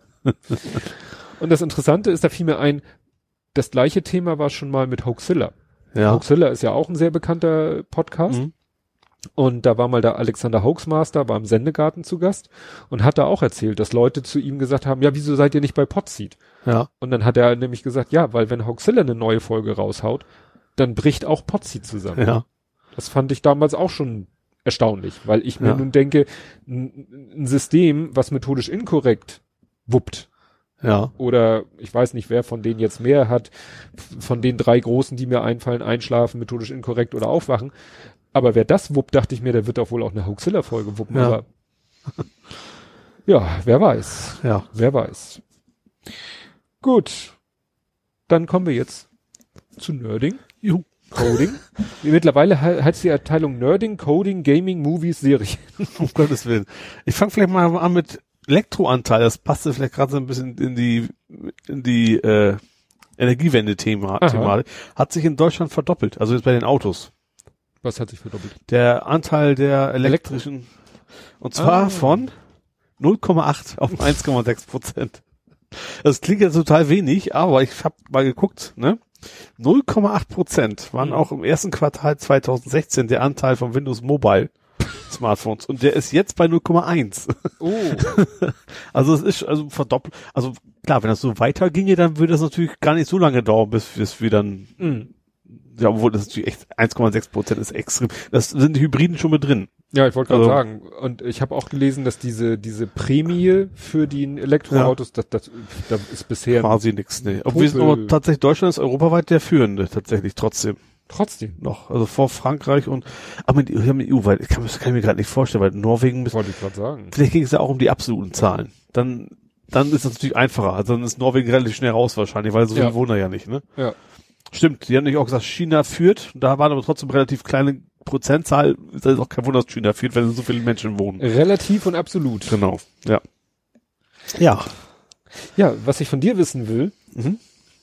Und das Interessante ist, da fiel mir ein, das gleiche Thema war schon mal mit Hoaxilla. Ja. Hoaxilla ist ja auch ein sehr bekannter Podcast. Mhm. Und da war mal der Alexander Hoaxmaster beim Sendegarten zu Gast und hat da auch erzählt, dass Leute zu ihm gesagt haben, ja, wieso seid ihr nicht bei Podseed? Ja. Und dann hat er nämlich gesagt, ja, weil wenn Hoaxilla eine neue Folge raushaut, dann bricht auch Podseed zusammen. Ja. Das fand ich damals auch schon erstaunlich, weil ich mir Ja. nun denke, ein, ein System, was methodisch inkorrekt wuppt, Ja. oder ich weiß nicht, wer von denen jetzt mehr hat, von den drei großen, die mir einfallen, einschlafen, methodisch inkorrekt oder aufwachen. Aber wer das wuppt, dachte ich mir, der wird doch wohl auch eine Hoaxilla-Folge wuppen. Ja. Aber <laughs> ja, wer weiß. Ja. Wer weiß. Gut. Dann kommen wir jetzt zu Nerding. Juhu. Coding. <laughs> Mittlerweile he- heißt die Abteilung Nerding, Coding, Gaming, Movies, Serien. <laughs> Um Gottes Willen. Ich fange vielleicht mal an mit Elektroanteil. Das passte vielleicht gerade so ein bisschen in die, in die, äh, Energiewende-Thema. Aha. Thematik. Hat sich in Deutschland verdoppelt. Also jetzt bei den Autos. Was hat sich verdoppelt? Der Anteil der elektrischen, und zwar Ah. von 0,8 auf 1,6 Prozent. Das klingt jetzt total wenig, aber ich habe mal geguckt, ne? 0,8 Prozent waren Mhm. auch im ersten Quartal 2016 der Anteil von Windows Mobile Smartphones und der ist jetzt bei 0,1. Oh. <laughs> Also es ist also verdoppelt. Also klar, wenn das so weiterginge, dann würde das natürlich gar nicht so lange dauern, bis, bis wir dann mm. Ja, obwohl das natürlich echt 1,6 Prozent ist extrem. Das sind die Hybriden schon mit drin. Ja, ich wollte gerade Also- sagen. Und ich habe auch gelesen, dass diese, diese Prämie für die Elektroautos, das, das, das ist bisher Quasi nix, nee. Obwohl aber tatsächlich, Deutschland ist europaweit der führende, tatsächlich trotzdem trotzdem. noch. Also vor Frankreich und, aber mit, wir haben EU-weit, ich kann, das kann ich mir gerade nicht vorstellen, weil Norwegen, Das wollte ich gerade sagen. vielleicht ging es ja auch um die absoluten Zahlen. Dann, dann ist das natürlich einfacher. Also dann ist Norwegen relativ schnell raus wahrscheinlich, weil so Ja. viele wohnen ja nicht, ne? Ja. Stimmt, die haben nicht auch gesagt, China führt, da waren aber trotzdem relativ kleine Prozentzahl, ist auch kein Wunder, dass China führt, wenn so viele Menschen wohnen. Relativ und absolut. Genau, ja. Ja. Ja, was ich von dir wissen will, Mhm.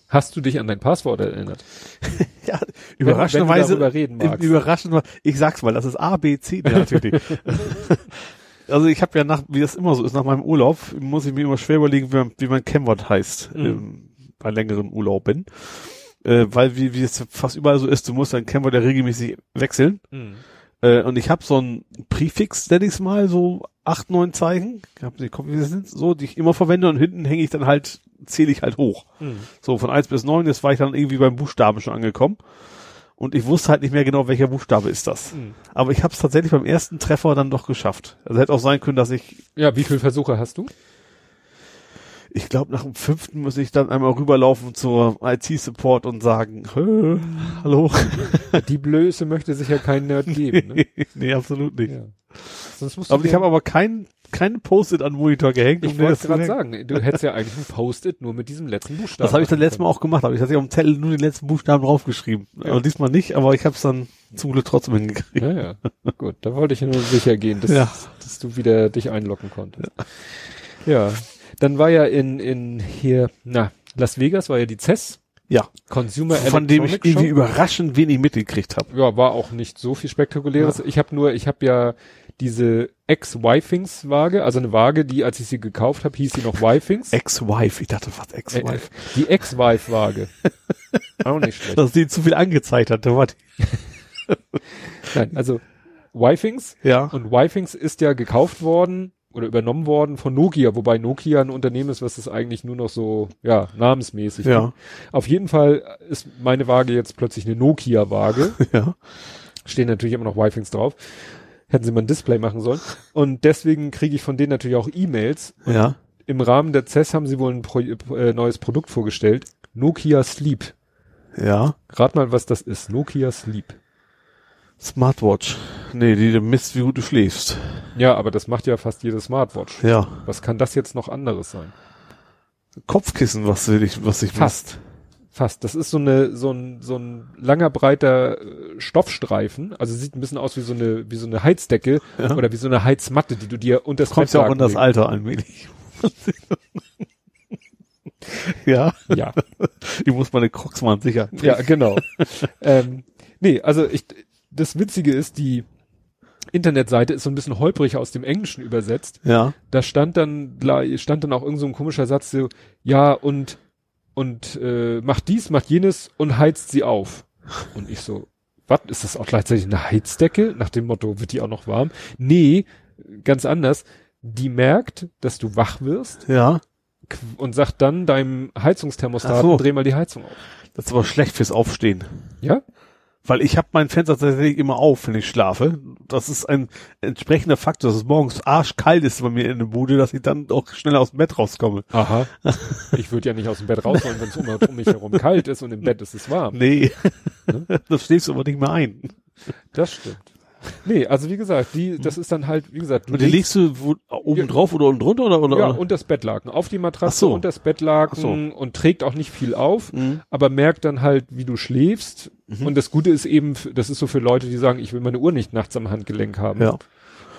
hast du dich an dein Passwort erinnert? <laughs> Ja, Wenn- überraschenderweise, wenn du darüber reden magst. überraschend, ich sag's mal, das ist A, B, C, nee, natürlich. <laughs> also ich habe ja nach, wie das immer so ist, nach meinem Urlaub, muss ich mir immer schwer überlegen, wie, man- wie mein Kennwort heißt, Mhm. ähm, bei längeren Urlauben. Äh, weil wie, wie es fast überall so ist, du musst dein Kennwort ja regelmäßig wechseln. Äh, und ich habe so ein Präfix, nenn ich's mal, so acht, neun Zeichen, ich hab nicht, wie das sind, so, die ich immer verwende und hinten hänge ich dann halt, zähle ich halt hoch. Mhm. So, von eins bis neun, jetzt war ich dann irgendwie beim Buchstaben schon angekommen. Und ich wusste halt nicht mehr genau, welcher Buchstabe ist das. Mhm. Aber ich habe es tatsächlich beim ersten Treffer dann doch geschafft. Also hätte auch sein können, dass ich, Ja, wie viele Versuche hast du? Ich glaube, nach dem fünften muss ich dann einmal rüberlaufen zur IT-Support und sagen, "Hö, hallo. <laughs> Die Blöße möchte sich ja kein Nerd <laughs> geben. Ne? nee, absolut nicht. Ja. Aber ich habe aber kein, kein Post-it an Monitor gehängt. um ich mir wollte gerade sagen, du hättest ja eigentlich ein Post-it nur mit diesem letzten Buchstaben. Das habe ich dann letztes Mal auch gemacht, aber ich hatte auf dem Zettel nur den letzten Buchstaben draufgeschrieben. Ja. Aber diesmal nicht, aber ich habe es dann zum Glück trotzdem hingekriegt. Ja, ja. Gut, da wollte ich nur sicher gehen, dass, Ja. dass du wieder dich einloggen konntest. Ja. Dann war ja in, in hier, na, Las Vegas war ja die CES, Ja, Consumer von dem ich irgendwie überraschend wenig mitgekriegt habe. Ja, war auch nicht so viel spektakuläres. Ich habe nur, ich habe ja diese Ex-Wifings-Waage, also eine Waage, die, als ich sie gekauft habe, hieß sie noch Wifings. Ex-Wife, ich dachte was Äh, Ex-Wife. die Ex-Wife-Waage. <laughs> Auch nicht schlecht. Dass die zu viel angezeigt hat, was? <laughs> Nein, also Wifings. Ja. Und Wifings ist ja gekauft worden oder übernommen worden von Nokia, wobei Nokia ein Unternehmen ist, was es eigentlich nur noch so, ja, namensmäßig Ja. gibt. Auf jeden Fall ist meine Waage jetzt plötzlich eine Nokia-Waage. <laughs> Ja. Stehen natürlich immer noch Wifings drauf. Hätten sie mal ein Display machen sollen. Und deswegen kriege ich von denen natürlich auch E-Mails. Ja. Im Rahmen der CES haben sie wohl ein Pro äh, neues Produkt vorgestellt. Nokia Sleep. Ja. Rat mal, was das ist. Nokia Sleep. Smartwatch. Nee, die misst, wie gut du schläfst. Ja, aber das macht ja fast jede Smartwatch. Ja. Was kann das jetzt noch anderes sein? Kopfkissen, was sich, was sich Fast. Fast. Das ist so eine, so ein, so ein langer, breiter äh, Stoffstreifen. Also sieht ein bisschen aus wie so eine, wie so eine Heizdecke Ja. oder wie so eine Heizmatte, die du dir unter das Kommt ja auch in das. Alter allmählich. <laughs> ja, Ja, die muss meine Crocs mal sicher. ja, genau. <laughs> ähm, nee, also ich, das Witzige ist, die Internetseite ist so ein bisschen holprig aus dem Englischen übersetzt. Ja. da stand dann stand dann auch irgend so ein komischer Satz so ja und und äh, macht dies macht jenes und heizt sie auf und ich so was ist das auch gleichzeitig eine Heizdecke nach dem Motto wird die auch noch warm nee ganz anders die merkt dass du wach wirst Ja. und sagt dann deinem Heizungsthermostat so. dreh mal die Heizung auf Das ist aber schlecht fürs Aufstehen. ja Weil ich habe mein Fenster tatsächlich immer auf, wenn ich schlafe. Das ist ein entsprechender Faktor, dass es morgens arschkalt ist bei mir in der Bude, dass ich dann auch schneller aus dem Bett rauskomme. aha <laughs> ich würde ja nicht aus dem Bett raus wollen wenn es um, um mich herum kalt ist und im Bett ist es warm Nee. <laughs> das schläfst du aber nicht mehr ein. das stimmt nee also wie gesagt die das ist dann halt wie gesagt du Und die legst du wo, oben Ja. drauf oder unten drunter oder? oder Ja, und das Bettlaken. Auf die Matratze so. und das Bettlaken so. und trägt auch nicht viel auf, Mhm. aber merkt dann halt, wie du schläfst. Und das Gute ist eben, das ist so für Leute, die sagen, ich will meine Uhr nicht nachts am Handgelenk haben. Ja.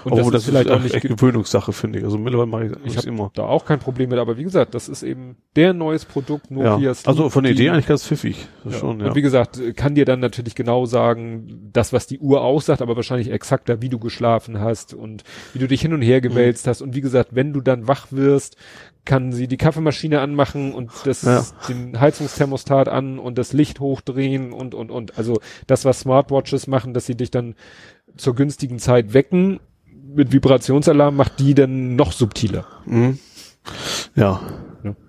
Und Obwohl, das, ist vielleicht auch nicht, Gewöhnungssache, finde ich. Also mittlerweile mache ich, ich das habe immer. da auch kein Problem mit, aber wie gesagt, das ist eben der neues Produkt Nokia Ja. Also von der Idee eigentlich ganz pfiffig. Das ja. schon, ja. Und wie gesagt, kann dir dann natürlich genau sagen, das, was die Uhr aussagt, aber wahrscheinlich exakter, wie du geschlafen hast und wie du dich hin und her gewälzt Mhm. hast. Und wie gesagt, wenn du dann wach wirst, kann sie die Kaffeemaschine anmachen und das, Ja. den Heizungsthermostat an und das Licht hochdrehen und, und, und. Also das, was Smartwatches machen, dass sie dich dann zur günstigen Zeit wecken, mit Vibrationsalarm macht die dann noch subtiler. Mhm. Ja.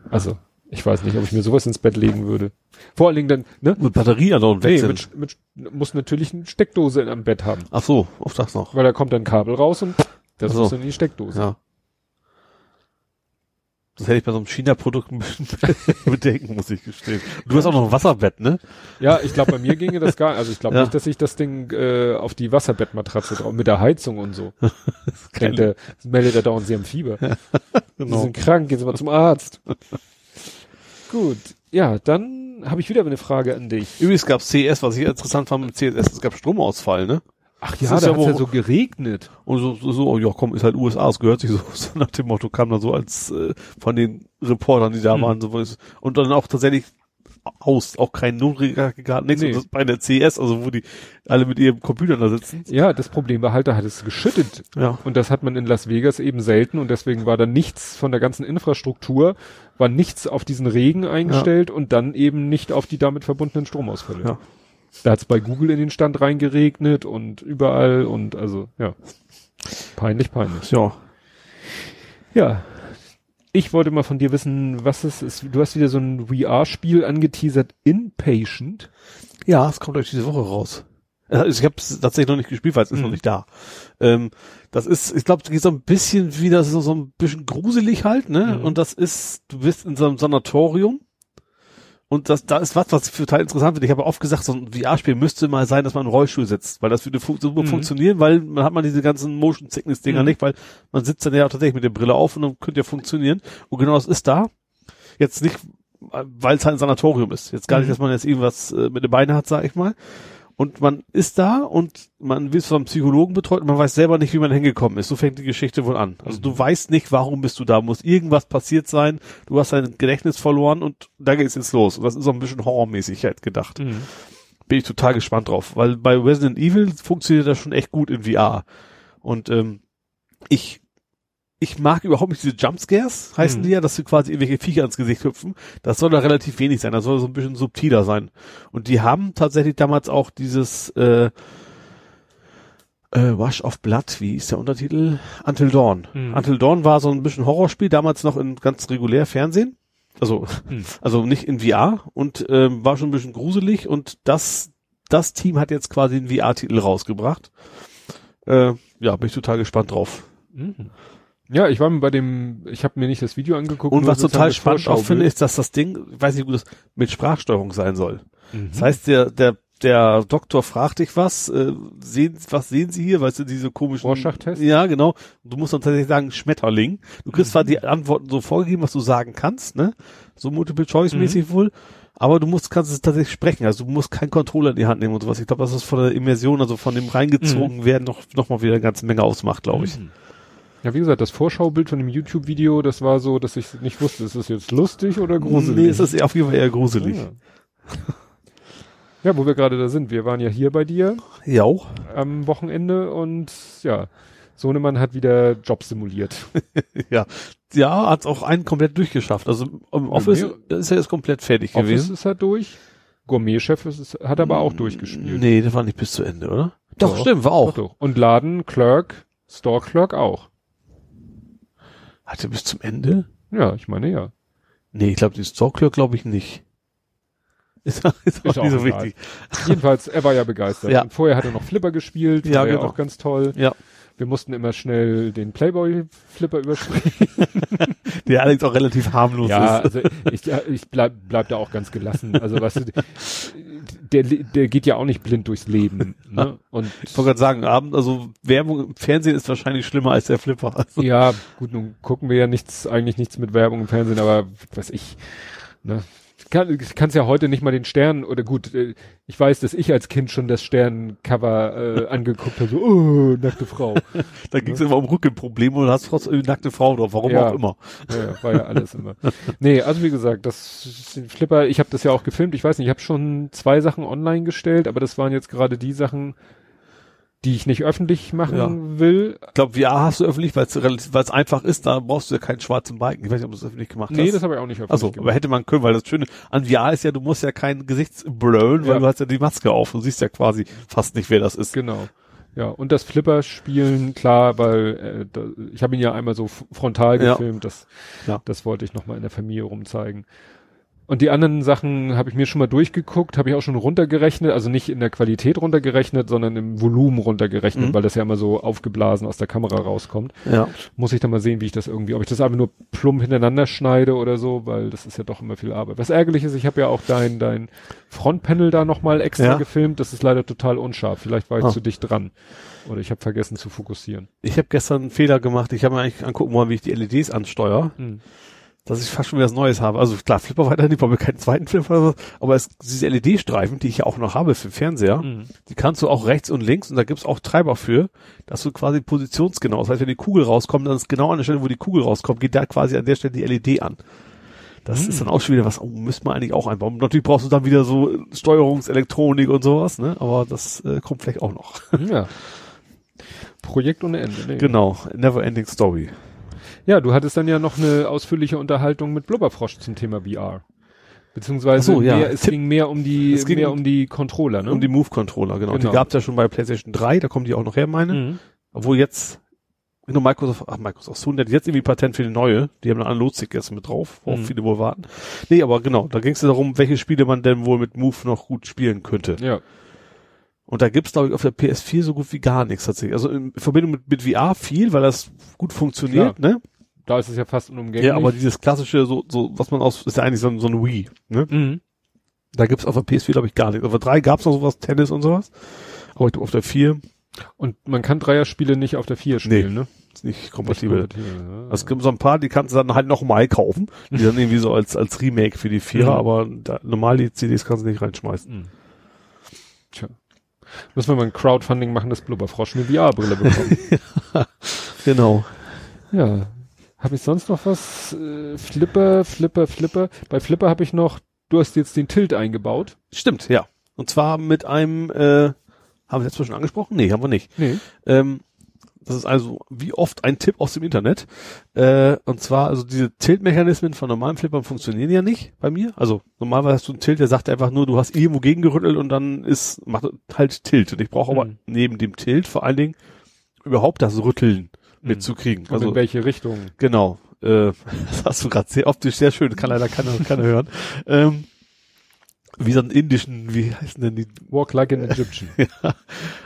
Also, ich weiß nicht, ob ich mir sowas ins Bett legen würde. Vor allen Dingen dann, ne? Mit Batterie an und Nee, mit, mit, muss natürlich eine Steckdose am Bett haben. Ach so, auf das noch. Weil da kommt dann Kabel raus und das so. muss dann in die Steckdose. Ja. Das hätte ich bei so einem China-Produkt <laughs> bedenken, muss ich gestehen. Du hast auch noch ein Wasserbett, ne? Ja, ich glaube, bei mir ginge das gar Also ich glaube Ja. nicht, dass ich das Ding äh, auf die Wasserbettmatratze drauf, mit der Heizung und so. <laughs> Denkt der, meldet er dauernd, sie haben Fieber. <laughs> Sie Genau. sind krank, gehen Sie mal zum Arzt. Gut, ja, dann habe ich wieder eine Frage an dich. Übrigens gab's CS, was ich interessant fand mit CS, es gab Stromausfall, ne? Ach ja, da ja hat's ja so geregnet. Und so, so, so, oh, ja komm, ist halt USA, es gehört sich so, <laughs> so nach dem Motto, kam dann so als äh, von den Reportern, die da Hm. waren, so was. Und dann auch tatsächlich aus, auch kein Notregagat, nichts. Nee. Bei der CS, also wo die alle mit ihrem Computer da sitzen. Ja, das Problem war halt, da hat es geschüttet. Ja. Und das hat man in Las Vegas eben selten und deswegen war da nichts von der ganzen Infrastruktur, war nichts auf diesen Regen eingestellt und dann eben nicht auf die damit verbundenen Stromausfälle. Ja. Da hat es bei Google in den Stand reingeregnet und überall und also, ja. Peinlich, peinlich. Ja. Ja. Ich wollte mal von dir wissen, was es ist. Du hast wieder so ein VR-Spiel angeteasert, Inpatient. Ja, es kommt euch diese Woche raus. Also ich habe es tatsächlich noch nicht gespielt, weil es ist Mhm. noch nicht da. Ähm, das ist, ich glaube, es geht so ein bisschen wie, das ist so ein bisschen gruselig halt, ne? Mhm. Und das ist, du bist in so einem Sanatorium und das, da ist was, was ich total interessant finde. Ich habe oft gesagt, so ein VR-Spiel müsste mal sein, dass man im Rollstuhl sitzt, weil das würde fu super Mhm. funktionieren, weil man hat man diese ganzen Motion Sickness Dinger Mhm. nicht, weil man sitzt dann ja tatsächlich mit der Brille auf und dann könnte ja funktionieren. Und genau das ist da. Jetzt nicht, weil es halt ein Sanatorium ist. Jetzt gar nicht, Mhm. dass man jetzt irgendwas äh, mit den Beinen hat, sag ich mal. Und man ist da und man wird vom Psychologen betreut und man weiß selber nicht, wie man hingekommen ist. So fängt die Geschichte wohl an. Also du weißt nicht, warum bist du da. Muss irgendwas passiert sein. Du hast dein Gedächtnis verloren und da geht's jetzt los. Und das ist so ein bisschen horrormäßig halt gedacht. Bin ich total gespannt drauf. Weil bei Resident Evil funktioniert das schon echt gut in VR. Und ähm, ich ich mag überhaupt nicht diese Jumpscares, heißen Mhm. die ja, dass du quasi irgendwelche Viecher ins Gesicht hüpfen. Das soll da relativ wenig sein, das soll so ein bisschen subtiler sein. Und die haben tatsächlich damals auch dieses äh, äh, Wash of Blood, wie ist der Untertitel? Until Dawn. Mhm. Until Dawn war so ein bisschen Horrorspiel, damals noch in ganz regulär Fernsehen. Also, Mhm. <laughs> also nicht in VR und ähm, war schon ein bisschen gruselig und das, das Team hat jetzt quasi einen VR-Titel rausgebracht. Äh, ja, bin ich total gespannt drauf. Mhm. Ja, ich war mir bei dem, ich habe mir nicht das Video angeguckt. Und was total das spannend auch finde, ist, dass das Ding, ich weiß nicht, wie gut das mit Sprachsteuerung sein soll. Mhm. Das heißt, der, der, der Doktor fragt dich was, äh, sehen, was sehen Sie hier? Weißt du, diese komischen. Rorschach-Test? Ja, genau. Du musst dann tatsächlich sagen, Schmetterling. Du kriegst Mhm. zwar die Antworten so vorgegeben, was du sagen kannst, ne? So multiple choice Mhm. mäßig wohl. Aber du musst, kannst es tatsächlich sprechen. Also du musst keinen Controller in die Hand nehmen und sowas. Ich glaube, das ist von der Immersion, also von dem reingezogen werden, noch, noch mal wieder eine ganze Menge ausmacht, glaube ich. Ja, wie gesagt, das Vorschaubild von dem YouTube-Video, das war so, dass ich nicht wusste, ist das jetzt lustig oder gruselig? Nee, es ist auf jeden Fall eher gruselig. Ja. ja, wo wir gerade da sind. Wir waren ja hier bei dir Ja. auch. am Wochenende und ja, Sohnemann hat wieder Job simuliert. <laughs> ja. Ja, hat auch einen komplett durchgeschafft. Also im Office mir- ist er jetzt komplett fertig Office gewesen. ist er durch. Gourmet-Chef hat aber auch durchgespielt. Nee, das war nicht bis zu Ende, oder? Doch, Doch. stimmt, war auch. Doch, doch. Und Laden, Clerk, Store Clerk auch. Hatte bis zum Ende? Ja, ich meine ja. Nee, ich glaube, die Stalker glaube ich nicht. Ist, ist, auch Ist auch nicht so egal. wichtig. Jedenfalls, er war ja begeistert. Ja. Vorher hat er noch Flipper gespielt, Ja, war ja genau. auch ganz toll. Ja. Wir mussten immer schnell den Playboy-Flipper überspringen. <laughs> Der allerdings auch relativ harmlos ja, ist. also ich, ja, ich bleib, bleib da auch ganz gelassen. Also weißt du, der, der geht ja auch nicht blind durchs Leben. <laughs> Ne? Und Ich wollte gerade sagen, Abend, also Werbung im Fernsehen ist wahrscheinlich schlimmer als der Flipper. Also, <laughs> ja, gut, nun gucken wir ja nichts, eigentlich nichts mit Werbung im Fernsehen, aber was ich, ne, ich kann, ich kann's ja heute nicht mal den Stern, oder gut, äh, ich weiß, dass ich als Kind schon das Sterncover äh, angeguckt habe, so, oh, nackte Frau. <laughs> da ging es immer um Rückenprobleme und hast trotzdem nackte Frau drauf, warum Ja. auch immer. Ja, ja, war ja alles immer. Nee, also wie gesagt, das den Flipper, ich habe das ja auch gefilmt, ich weiß nicht, ich habe schon zwei Sachen online gestellt, aber das waren jetzt gerade die Sachen, die ich nicht öffentlich machen Ja. will. Ich glaube, VR hast du öffentlich, weil es einfach ist, da brauchst du ja keinen schwarzen Balken. Ich weiß nicht, ob du es öffentlich gemacht Nee, hast. das habe ich auch nicht öffentlich Also, aber hätte man können, weil das Schöne an VR ist ja, du musst ja kein Gesicht blurren, weil Ja. du hast ja die Maske auf. Du siehst ja quasi fast nicht, wer das ist. Genau. Ja, und das Flipper-Spielen, klar, weil äh, da, ich habe ihn ja einmal so frontal Ja. gefilmt, das, Ja. das wollte ich nochmal in der Familie rumzeigen. Und die anderen Sachen habe ich mir schon mal durchgeguckt, habe ich auch schon runtergerechnet, also nicht in der Qualität runtergerechnet, sondern im Volumen runtergerechnet, Mhm. weil das ja immer so aufgeblasen aus der Kamera rauskommt. Ja. Muss ich dann mal sehen, wie ich das irgendwie, ob ich das einfach nur plump hintereinander schneide oder so, weil das ist ja doch immer viel Arbeit. Was ärgerlich ist, ich habe ja auch dein, dein Frontpanel da nochmal extra Ja. gefilmt, das ist leider total unscharf. Vielleicht war ich Ah. zu dicht dran. Oder ich habe vergessen zu fokussieren. Ich habe gestern einen Fehler gemacht. Ich habe mir eigentlich angucken wollen, wie ich die LEDs ansteuere, Hm. Dass ich fast schon wieder was Neues habe. Also klar, Flipper weiter nicht, weil wir keinen zweiten Flipper oder so, aber es, diese LED-Streifen, die ich ja auch noch habe für Fernseher, Hm. die kannst du auch rechts und links und da gibt's auch Treiber für, dass du quasi positionsgenau, das heißt, wenn die Kugel rauskommt, dann ist genau an der Stelle, wo die Kugel rauskommt, geht da quasi an der Stelle die LED an. Das Hm. ist dann auch schon wieder was, oh, müsste man eigentlich auch einbauen. Natürlich brauchst du dann wieder so Steuerungselektronik und sowas, ne? Aber das äh, kommt vielleicht auch noch. Ja. Projekt ohne Ende. Nee. genau, never ending story. Ja, du hattest dann ja noch eine ausführliche Unterhaltung mit Blubberfrosch zum Thema VR. Beziehungsweise so, ja. mehr, es Tipp- ging mehr um die, Es ging mehr um- die Controller, ne? Um die Move-Controller, genau. Genau. Die gab's ja schon bei PlayStation 3, da kommen die auch noch her, meine. Mhm. Obwohl jetzt, nur Microsoft, ach, Microsoft, Sony hat jetzt irgendwie Patent für die neue. Die haben eine Analogstick jetzt mit drauf, worauf Mhm. viele wohl warten. Nee, aber genau, da ging es darum, welche Spiele man denn wohl mit Move noch gut spielen könnte. Ja. Und da gibt's glaube ich, auf der PS4 so gut wie gar nichts tatsächlich. Also in Verbindung mit, mit VR viel, weil das gut funktioniert, ne? Da ist es ja fast unumgänglich. Ja, aber dieses klassische, so, so, was man aus, ist ja eigentlich so, ein- so ein Wii, ne? mhm. Da gibt's auf der PS4 glaube ich gar nichts. Auf der 3 gab's noch sowas, Tennis und sowas. Aber ich glaub, auf der 4 Und man kann Dreierspiele nicht auf der 4 spielen, ne? ist nicht kompatibel. Nicht kompatibel, ja. Also es gibt so ein paar, die kannst du dann halt nochmal kaufen, die dann irgendwie so als, als Remake für die Vierer, Mhm. aber da, normal die CDs kannst du nicht reinschmeißen. Mhm. Tja. Müssen wir mal ein Crowdfunding machen, dass Blubberfrosch eine VR-Brille bekommt. <laughs> Genau. ja. Habe ich sonst noch was? Äh, Flipper, Flipper, Flipper. Bei Flipper habe ich noch, du hast jetzt den Tilt eingebaut. Stimmt, ja. Und zwar mit einem, äh, haben wir jetzt schon angesprochen? Nee, haben wir nicht. Nee. Ähm, Das ist also wie oft ein Tipp aus dem Internet. Äh, und zwar, also diese Tilt-Mechanismen von normalen Flippern funktionieren ja nicht bei mir. Also normalerweise hast du einen Tilt, der sagt einfach nur, du hast irgendwo gegengerüttelt und dann ist, macht halt Tilt. Und ich brauche aber Mhm. neben dem Tilt vor allen Dingen überhaupt das Rütteln. Mitzukriegen. Also Also in welche Richtung? Genau. Äh, <laughs> das hast du gerade sehr optisch sehr schön, kann leider keiner, keiner hören. Ähm, wie so einen indischen, wie heißen denn die? Walk like an Egyptian. <laughs> ja.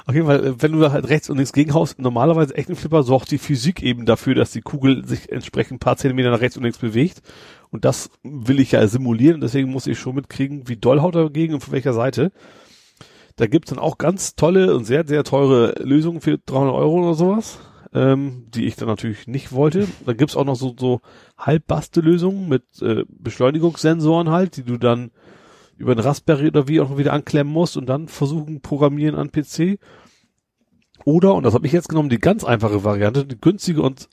Auf jeden Fall, wenn du da halt rechts und links gegenhaust, normalerweise echt ein Flipper sorgt die Physik eben dafür, dass die Kugel sich entsprechend ein paar Zentimeter nach rechts und links bewegt. Und das will ich ja simulieren, deswegen muss ich schon mitkriegen, wie doll haut er dagegen und von welcher Seite. Da gibt's dann auch ganz tolle und sehr, sehr teure Lösungen für 300 Euro oder sowas, ähm, die ich dann natürlich nicht wollte. Da gibt's auch noch so, so Halbbaste-Lösungen mit äh, Beschleunigungssensoren halt, die du dann über einen Raspberry oder wie auch wieder anklemmen musst und dann versuchen programmieren an PC. Oder, und das habe ich jetzt genommen, die ganz einfache Variante, die günstige und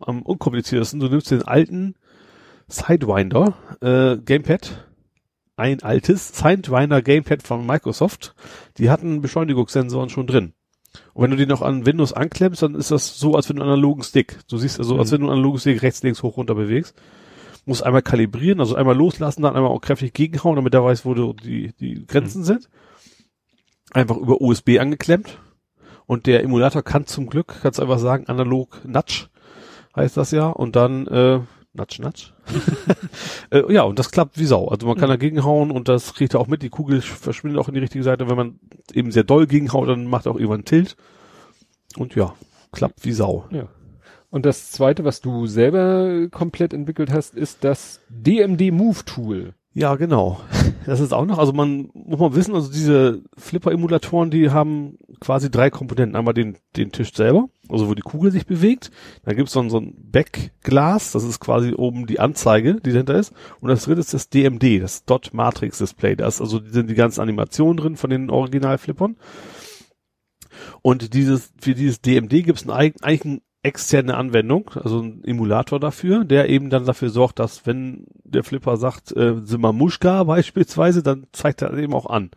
am unkompliziertesten, du nimmst den alten Sidewinder äh, Gamepad, ein altes Sidewinder Gamepad von Microsoft, die hatten Beschleunigungssensoren schon drin. Und wenn du die noch an Windows anklemmst, dann ist das so, als wenn du einen analogen Stick, du siehst also, als Mhm. wenn du einen analogen Stick rechts, links, hoch, runter bewegst, musst einmal kalibrieren, also einmal loslassen, dann einmal auch kräftig gegenhauen, damit er weiß, wo du die, die Grenzen sind. Einfach über USB angeklemmt. Und der Emulator kann zum Glück, kannst einfach sagen, analog Nudge heißt das ja. Und dann, äh, Nudge, Nudge. <laughs> äh, ja, und das klappt wie Sau. Also man kann dagegen hauen und das kriegt er auch mit. Die Kugel verschwindet auch in die richtige Seite. Wenn man eben sehr doll gegenhaut, dann macht er auch irgendwann einen Tilt. Und ja, klappt wie Sau. Ja. Und das zweite, was du selber komplett entwickelt hast, ist das DMD Move Tool. Ja, genau. Das ist auch noch, also man muss man wissen, also diese Flipper-Emulatoren, die haben quasi drei Komponenten. Einmal den, den Tisch selber, also wo die Kugel sich bewegt. Dann gibt's dann so ein Backglas, das ist quasi oben die Anzeige, die dahinter ist. Und das dritte ist das DMD, das Dot Matrix Display. Da ist also sind die ganzen Animationen drin von den Original-Flippern. Und dieses, für dieses DMD gibt's einen eigen- eigentlich eine externe Anwendung, also ein Emulator dafür, der eben dann dafür sorgt, dass wenn der Flipper sagt, äh, Simamushka <laughs> beispielsweise, dann zeigt er eben auch an.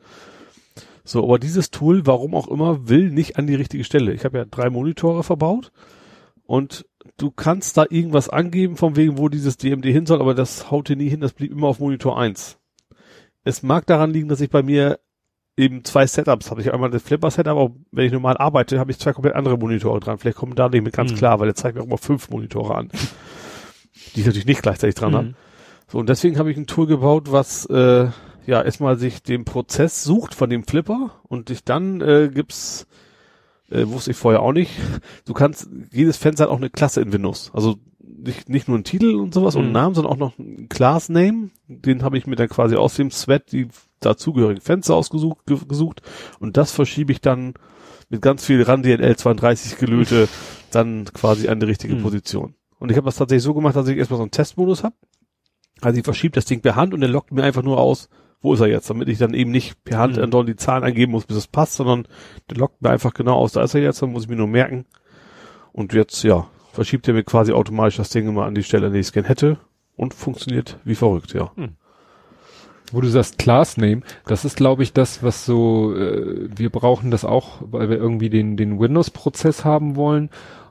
So, aber dieses Tool, warum auch immer, will nicht an die richtige Stelle. Ich habe ja drei Monitore verbaut und du kannst da irgendwas angeben, von wegen, wo dieses DMD hin soll, aber das haut dir nie hin, das blieb immer auf Monitor 1. Es mag daran liegen, dass ich bei mir eben zwei Setups habe. Ich habe einmal das Flipper-Setup, aber wenn ich normal arbeite, habe ich zwei komplett andere Monitore dran. Vielleicht kommen da nicht mit ganz Mhm. klar, weil der zeigt mir auch immer fünf Monitore an, die ich natürlich nicht gleichzeitig dran habe. Mhm. So, und deswegen habe ich ein Tool gebaut, was äh, ja erstmal sich den Prozess sucht von dem Flipper und dich dann äh, gibt's, äh, wusste ich vorher auch nicht, du kannst, jedes Fenster hat auch eine Klasse in Windows. Also nicht, nicht nur ein Titel und sowas und Mhm. einen Namen, sondern auch noch einen Class Name. Den habe ich mir dann quasi aus dem Sweat die dazugehörigen Fenster ausgesucht ge gesucht und das verschiebe ich dann mit ganz viel RAN DLL 32 gelöte <laughs> dann quasi an die richtige Mhm. Position. Und ich habe das tatsächlich so gemacht, dass ich erstmal so einen Testmodus habe. Also ich verschiebe das Ding per Hand und der lockt mir einfach nur aus, wo ist er jetzt, damit ich dann eben nicht per Hand Mhm. andauernd die Zahlen eingeben muss, bis es passt, sondern der lockt mir einfach genau aus, da ist er jetzt, dann muss ich mir nur merken. Und jetzt, ja, verschiebt er mir quasi automatisch das Ding immer an die Stelle, an die ich es gern hätte und funktioniert wie verrückt, ja. Wo du sagst Class Name, das ist glaube ich das, was so, äh, wir brauchen das auch, weil wir irgendwie den, den Windows-Prozess haben wollen.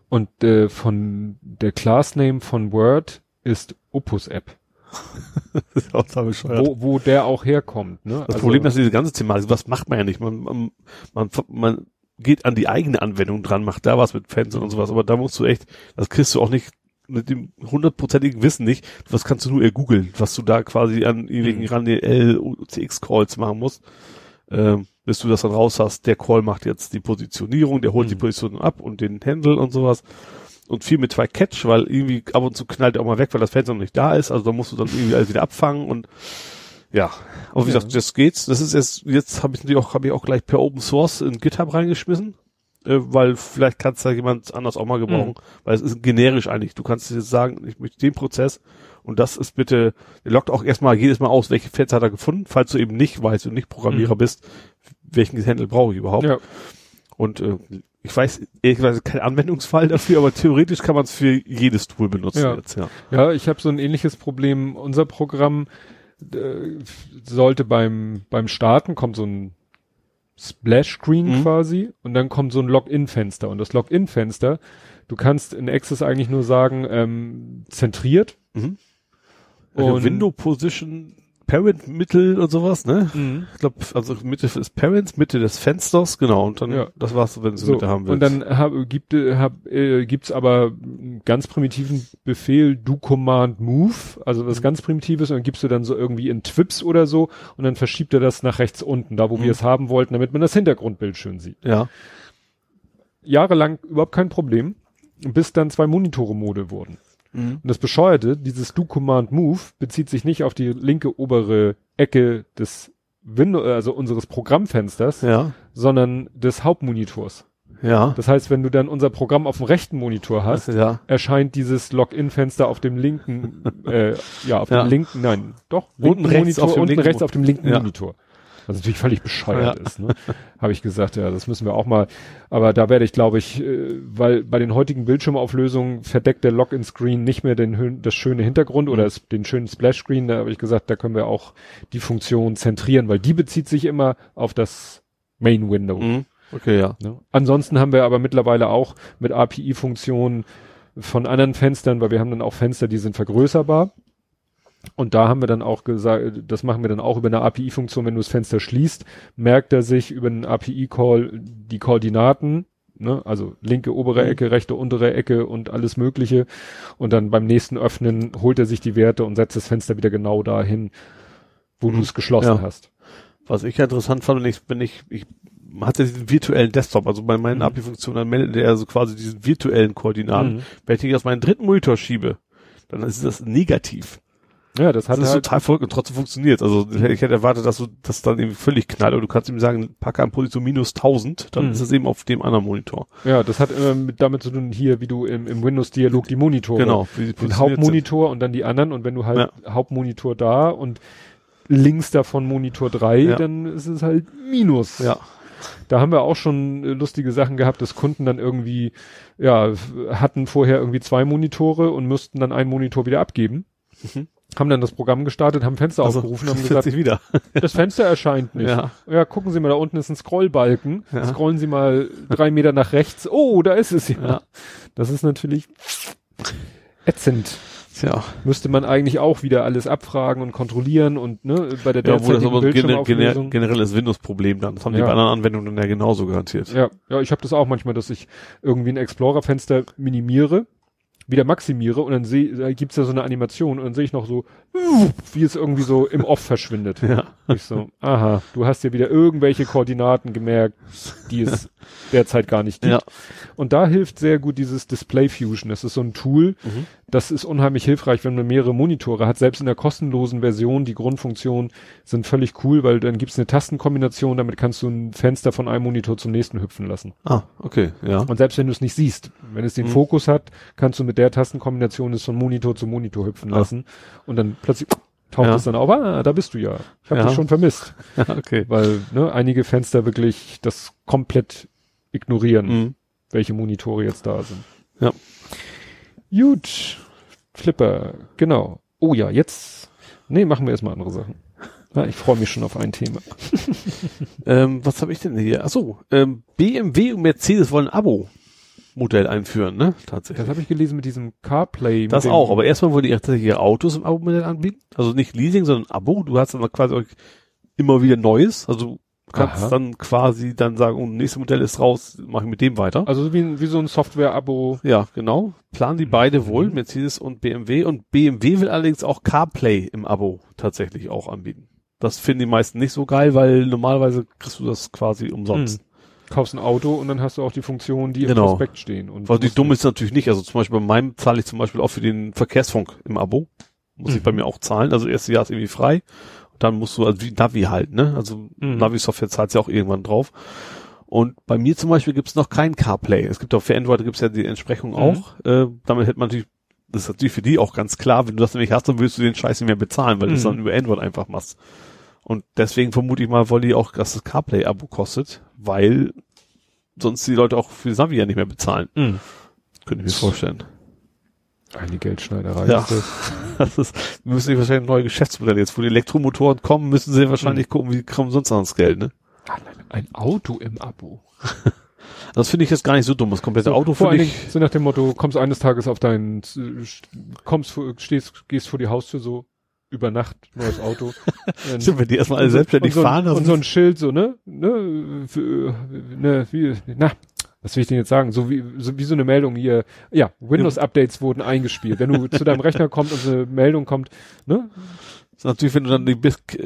Und äh, von der Class Name von Word ist Opus App, <laughs> Das ist auch total bescheuert. wo, wo der auch herkommt. Ne? Das Problem ist diese ganze Thematik, was macht man ja nicht? Man, man, man, man geht an die eigene Anwendung dran, macht da was mit Fans und sowas, aber da musst du echt, das kriegst du auch nicht mit dem hundertprozentigen Wissen nicht. Was kannst du nur eher googeln, was du da quasi an irgendwelchen Mhm. RAN L CX Calls machen musst, ähm, bis du das dann raus hast. Der Call macht jetzt die Positionierung, der holt die Mhm. Position ab und den Handle und sowas. Und viel mit zwei Catch, weil irgendwie ab und zu knallt er auch mal weg, weil das Fenster noch nicht da ist. Also da musst du dann irgendwie alles wieder abfangen und ja, aber wie Ja. gesagt, das geht's. Das ist jetzt, jetzt habe ich natürlich auch, habe ich auch gleich per Open Source in GitHub reingeschmissen, äh, weil vielleicht kann es da jemand anders auch mal gebrauchen, Mhm. weil es ist generisch eigentlich. Du kannst jetzt sagen, ich möchte den Prozess und das ist bitte, der lockt auch erstmal jedes Mal aus, welche Fenster hat er gefunden, falls du eben nicht weißt und nicht Programmierer Mhm. bist, welchen Handle brauche ich überhaupt. Ja. Und äh, ich weiß ehrlich gesagt kein Anwendungsfall dafür, aber theoretisch kann man es für jedes Tool benutzen Ja. jetzt, ja. Ja, ich habe so ein ähnliches Problem. Unser Programm äh, sollte beim beim Starten kommt so ein Splash-Screen Mhm. quasi und dann kommt so ein Login-Fenster und das Login-Fenster, du kannst in Access eigentlich nur sagen, ähm, zentriert. Mhm. Und- Also Window Position, Parent Mittel und sowas, ne? Mhm. Ich glaube, also Mitte ist Parents, Mitte des Fensters, genau. Und dann, Ja. das war's, wenn du So, Mitte haben willst. und dann hab, gibt, hab, äh, gibt's aber einen ganz primitiven Befehl, do command move, also Mhm. was ganz primitives und dann gibst du dann so irgendwie in Twips oder so und dann verschiebt er das nach rechts unten, da wo Mhm. wir es haben wollten, damit man das Hintergrundbild schön sieht. ja. Jahrelang überhaupt kein Problem, bis dann zwei Monitore-Mode wurden. Mhm. Und das Bescheuerte, dieses Do Command Move bezieht sich nicht auf die linke obere Ecke des Windows, also unseres Programmfensters, Ja. sondern des Hauptmonitors. Ja. Das heißt, wenn du dann unser Programm auf dem rechten Monitor hast, ja. erscheint dieses Login-Fenster auf dem linken, äh, ja, auf Ja. dem linken, nein, doch, Unten rechts auf dem unten linken rechts auf dem linken Ja. Monitor. Was natürlich völlig bescheuert Ja. ist, ne? Habe ich gesagt, ja, das müssen wir auch mal. Aber da werde ich, glaube ich, äh, weil bei den heutigen Bildschirmauflösungen verdeckt der Login-Screen nicht mehr den, das schöne Hintergrund oder es, den schönen Splash-Screen. Da habe ich gesagt, da können wir auch die Funktion zentrieren, weil die bezieht sich immer auf das Main-Window. Mhm. Okay, ja. Ne? Ansonsten haben wir aber mittlerweile auch mit API-Funktionen von anderen Fenstern, weil wir haben dann auch Fenster, die sind vergrößerbar. Und da haben wir dann auch gesagt, das machen wir dann auch über eine API-Funktion, wenn du das Fenster schließt, merkt er sich über einen API-Call die Koordinaten, ne? also linke obere Mhm. Ecke, rechte untere Ecke und alles Mögliche. Und dann beim nächsten Öffnen holt er sich die Werte und setzt das Fenster wieder genau dahin, wo Mhm. du es geschlossen Ja. hast. Was ich interessant fand, wenn ich, wenn ich, ich hatte diesen virtuellen Desktop, also bei meinen Mhm. API-Funktionen, dann meldet er so quasi diesen virtuellen Koordinaten. Mhm. Wenn ich die aus meinem dritten Monitor schiebe, dann ist das negativ. Ja, das hat Das ist halt, total verrückt und trotzdem funktioniert. Also ich hätte erwartet, dass du das dann irgendwie völlig knallt, aber du kannst ihm sagen, packe an Position minus 1000, dann Mhm. ist es eben auf dem anderen Monitor. Ja, das hat immer mit damit zu tun, hier, wie du im, im Windows-Dialog die Monitore. Genau. Wie sie Den Hauptmonitor und dann die anderen und wenn du halt Hauptmonitor da und links davon Monitor 3, Ja. dann ist es halt Minus. sind. Ja. Da haben wir auch schon äh, lustige Sachen gehabt, dass Kunden dann irgendwie, ja, hatten vorher irgendwie zwei Monitore und mussten dann einen Monitor wieder abgeben. Mhm. Haben dann das Programm gestartet, haben Fenster Also, aufgerufen, haben das gesagt, wieder. <laughs> das Fenster erscheint nicht. Ja. Ja, gucken Sie mal, da unten ist ein Scrollbalken. Ja. Scrollen Sie mal drei Meter nach rechts. Oh, da ist es ja. Ja. Das ist natürlich ätzend. Tja. Müsste man eigentlich auch wieder alles abfragen und kontrollieren und ne, bei der Ja, wo das aber gener gener generelles Windows-Problem dann. Das haben die Ja. bei anderen Anwendungen dann ja genauso garantiert. ja, ja, ich habe das auch manchmal, dass ich irgendwie ein Explorer-Fenster minimiere, wieder maximiere und dann sehe, da gibt's ja so eine Animation und dann sehe ich noch so, wie es irgendwie so im Off verschwindet. <laughs> Ja. Ich so, aha, du hast dir wieder irgendwelche Koordinaten gemerkt, die es <laughs> derzeit gar nicht gibt. Ja. Und da hilft sehr gut dieses Display Fusion. Das ist so ein Tool, Mhm. Das ist unheimlich hilfreich, wenn man mehrere Monitore hat. Selbst in der kostenlosen Version, die Grundfunktionen sind völlig cool, weil dann gibt's eine Tastenkombination, damit kannst du ein Fenster von einem Monitor zum nächsten hüpfen lassen. Ah, okay, ja. Und selbst wenn du es nicht siehst, wenn es den Mhm. Fokus hat, kannst du mit der Tastenkombination es von Monitor zu Monitor hüpfen Ah. lassen und dann plötzlich taucht Ja. es dann auf, ah, da bist du ja. Ich habe Ja. dich schon vermisst. <laughs> Ja, okay. Weil ne, einige Fenster wirklich das komplett ignorieren, Mhm. welche Monitore jetzt da sind. Ja. Gut. Flipper, genau. Oh ja, jetzt. Nee, machen wir erstmal andere Sachen. Ja, ich freue mich schon auf ein Thema. <laughs> Ähm, was habe ich denn hier? Achso, ähm, BMW und Mercedes wollen ein Abo-Modell einführen, ne? Das Tatsächlich. habe ich gelesen mit diesem CarPlay. mit Das auch, aber erstmal wollen die tatsächlich ihre Autos im Abo-Modell anbieten. Also nicht Leasing, sondern Abo. Du hast dann quasi immer wieder Neues. Also kannst Aha. dann quasi dann sagen, oh, nächste Modell ist raus, mache ich mit dem weiter. Also wie, wie so ein Software-Abo. Ja, genau. Planen die beide wohl, Mercedes und BMW. Und BMW will allerdings auch CarPlay im Abo tatsächlich auch anbieten. Das finden die meisten nicht so geil, weil normalerweise kriegst du das quasi umsonst. Kaufst ein Auto und dann hast du auch die Funktionen, die im Genau. Prospekt stehen. Und Was die dumm du- ist natürlich nicht. Also zum Beispiel bei meinem zahle ich zum Beispiel auch für den Verkehrsfunk im Abo. Muss ich Mhm. bei mir auch zahlen. Also erste Jahr ist irgendwie frei. Dann musst du, also wie Navi halt, ne? Also Mhm. Navi-Software zahlt ja auch irgendwann drauf. Und bei mir zum Beispiel gibt's noch kein CarPlay. Es gibt auch für Android gibt's ja die Entsprechung Mhm. auch. Äh, damit hätte man natürlich, das ist natürlich für die auch ganz klar, wenn du das nämlich hast, dann willst du den Scheiß nicht mehr bezahlen, weil du es Mhm. dann über Android einfach machst. Und deswegen vermute ich mal, wollen die auch, dass das CarPlay-Abo kostet, weil sonst die Leute auch für Navi ja nicht mehr bezahlen. Mhm. Könnte ich mir vorstellen. Eine Geldschneiderei. Ja. <laughs> das. Ist, müssen die wahrscheinlich neue Geschäftsmodelle jetzt, wo die Elektromotoren kommen, müssen sie wahrscheinlich gucken, wie kommen sonst ans Geld, ne? Ein Auto im Abo. <laughs> Das finde ich jetzt gar nicht so dumm. Das komplette So, Auto vor finde ich. So nach dem Motto, kommst eines Tages auf dein, kommst, stehst, gehst vor die Haustür so, über Nacht, neues Auto. <laughs> Stimmt, wenn die erstmal alle selbstständig so, fahren, Und so ein Schild, so, ne, ne, für, ne, wie, na, was will ich denn jetzt sagen? So wie, so wie so eine Meldung hier, ja, Windows-Updates wurden eingespielt. Wenn du <laughs> zu deinem Rechner kommst und eine Meldung kommt, ne, ist natürlich, wenn du dann die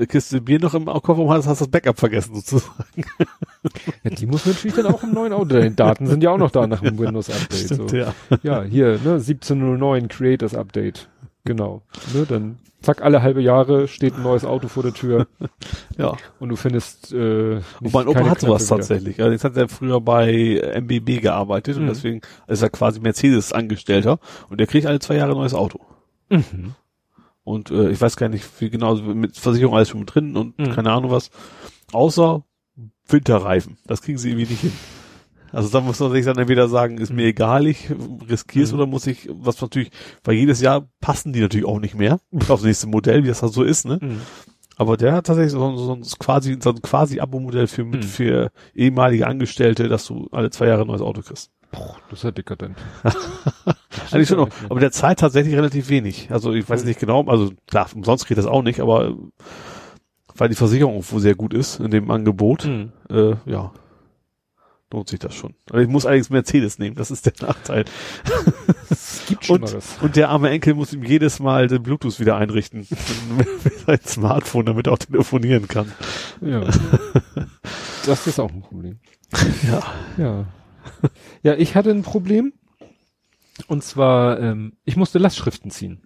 Kiste Bier noch im Kofferraum hast, hast du das Backup vergessen sozusagen. <laughs> ja, die muss natürlich dann auch im neuen Auto, deine Daten sind ja auch noch da nach dem Windows-Update. <laughs> So. ja. Ja, hier, ne, 1709 Creators Update. Genau. Ne, dann zack, alle halbe Jahre steht ein neues Auto vor der Tür <laughs> Ja. und du findest äh, Und nicht, mein Opa hat sowas wieder. tatsächlich. Also jetzt hat er früher bei MBB gearbeitet und Mhm. deswegen ist er quasi Mercedes-Angestellter und der kriegt alle zwei Jahre ein neues Auto. Mhm. Und äh, ich weiß gar nicht, wie genau, mit Versicherung alles schon mit drin und Mhm. keine Ahnung was. Außer Winterreifen. Das kriegen sie irgendwie nicht hin. Also da muss man sich dann entweder sagen, ist mir Mhm. egal, ich riskier's Mhm. oder muss ich, was natürlich, weil jedes Jahr passen die natürlich auch nicht mehr aufs nächste Modell, wie das halt so ist, ne? Mhm. Aber der hat tatsächlich so, so, ein quasi, so ein quasi Abo-Modell für, Mhm. für ehemalige Angestellte, dass du alle zwei Jahre ein neues Auto kriegst. Boah, das ist ja dekadent. <laughs> Eigentlich schon? Aber der zahlt tatsächlich relativ wenig. Also ich weiß Mhm. nicht genau, also klar, umsonst kriegt das auch nicht, aber äh, weil die Versicherung sehr gut ist in dem Angebot, Mhm. äh, ja, lohnt sich das schon. Also ich muss allerdings Mercedes nehmen, das ist der Nachteil. Es gibt Und, Schlimmeres. und der arme Enkel muss ihm jedes Mal den Bluetooth wieder einrichten. <laughs> mit seinem Smartphone, damit er auch telefonieren kann. Ja. <laughs> das ist auch ein Problem. Ja. Ja. Ja, ich hatte ein Problem. Und zwar, ähm, ich musste Lastschriften ziehen.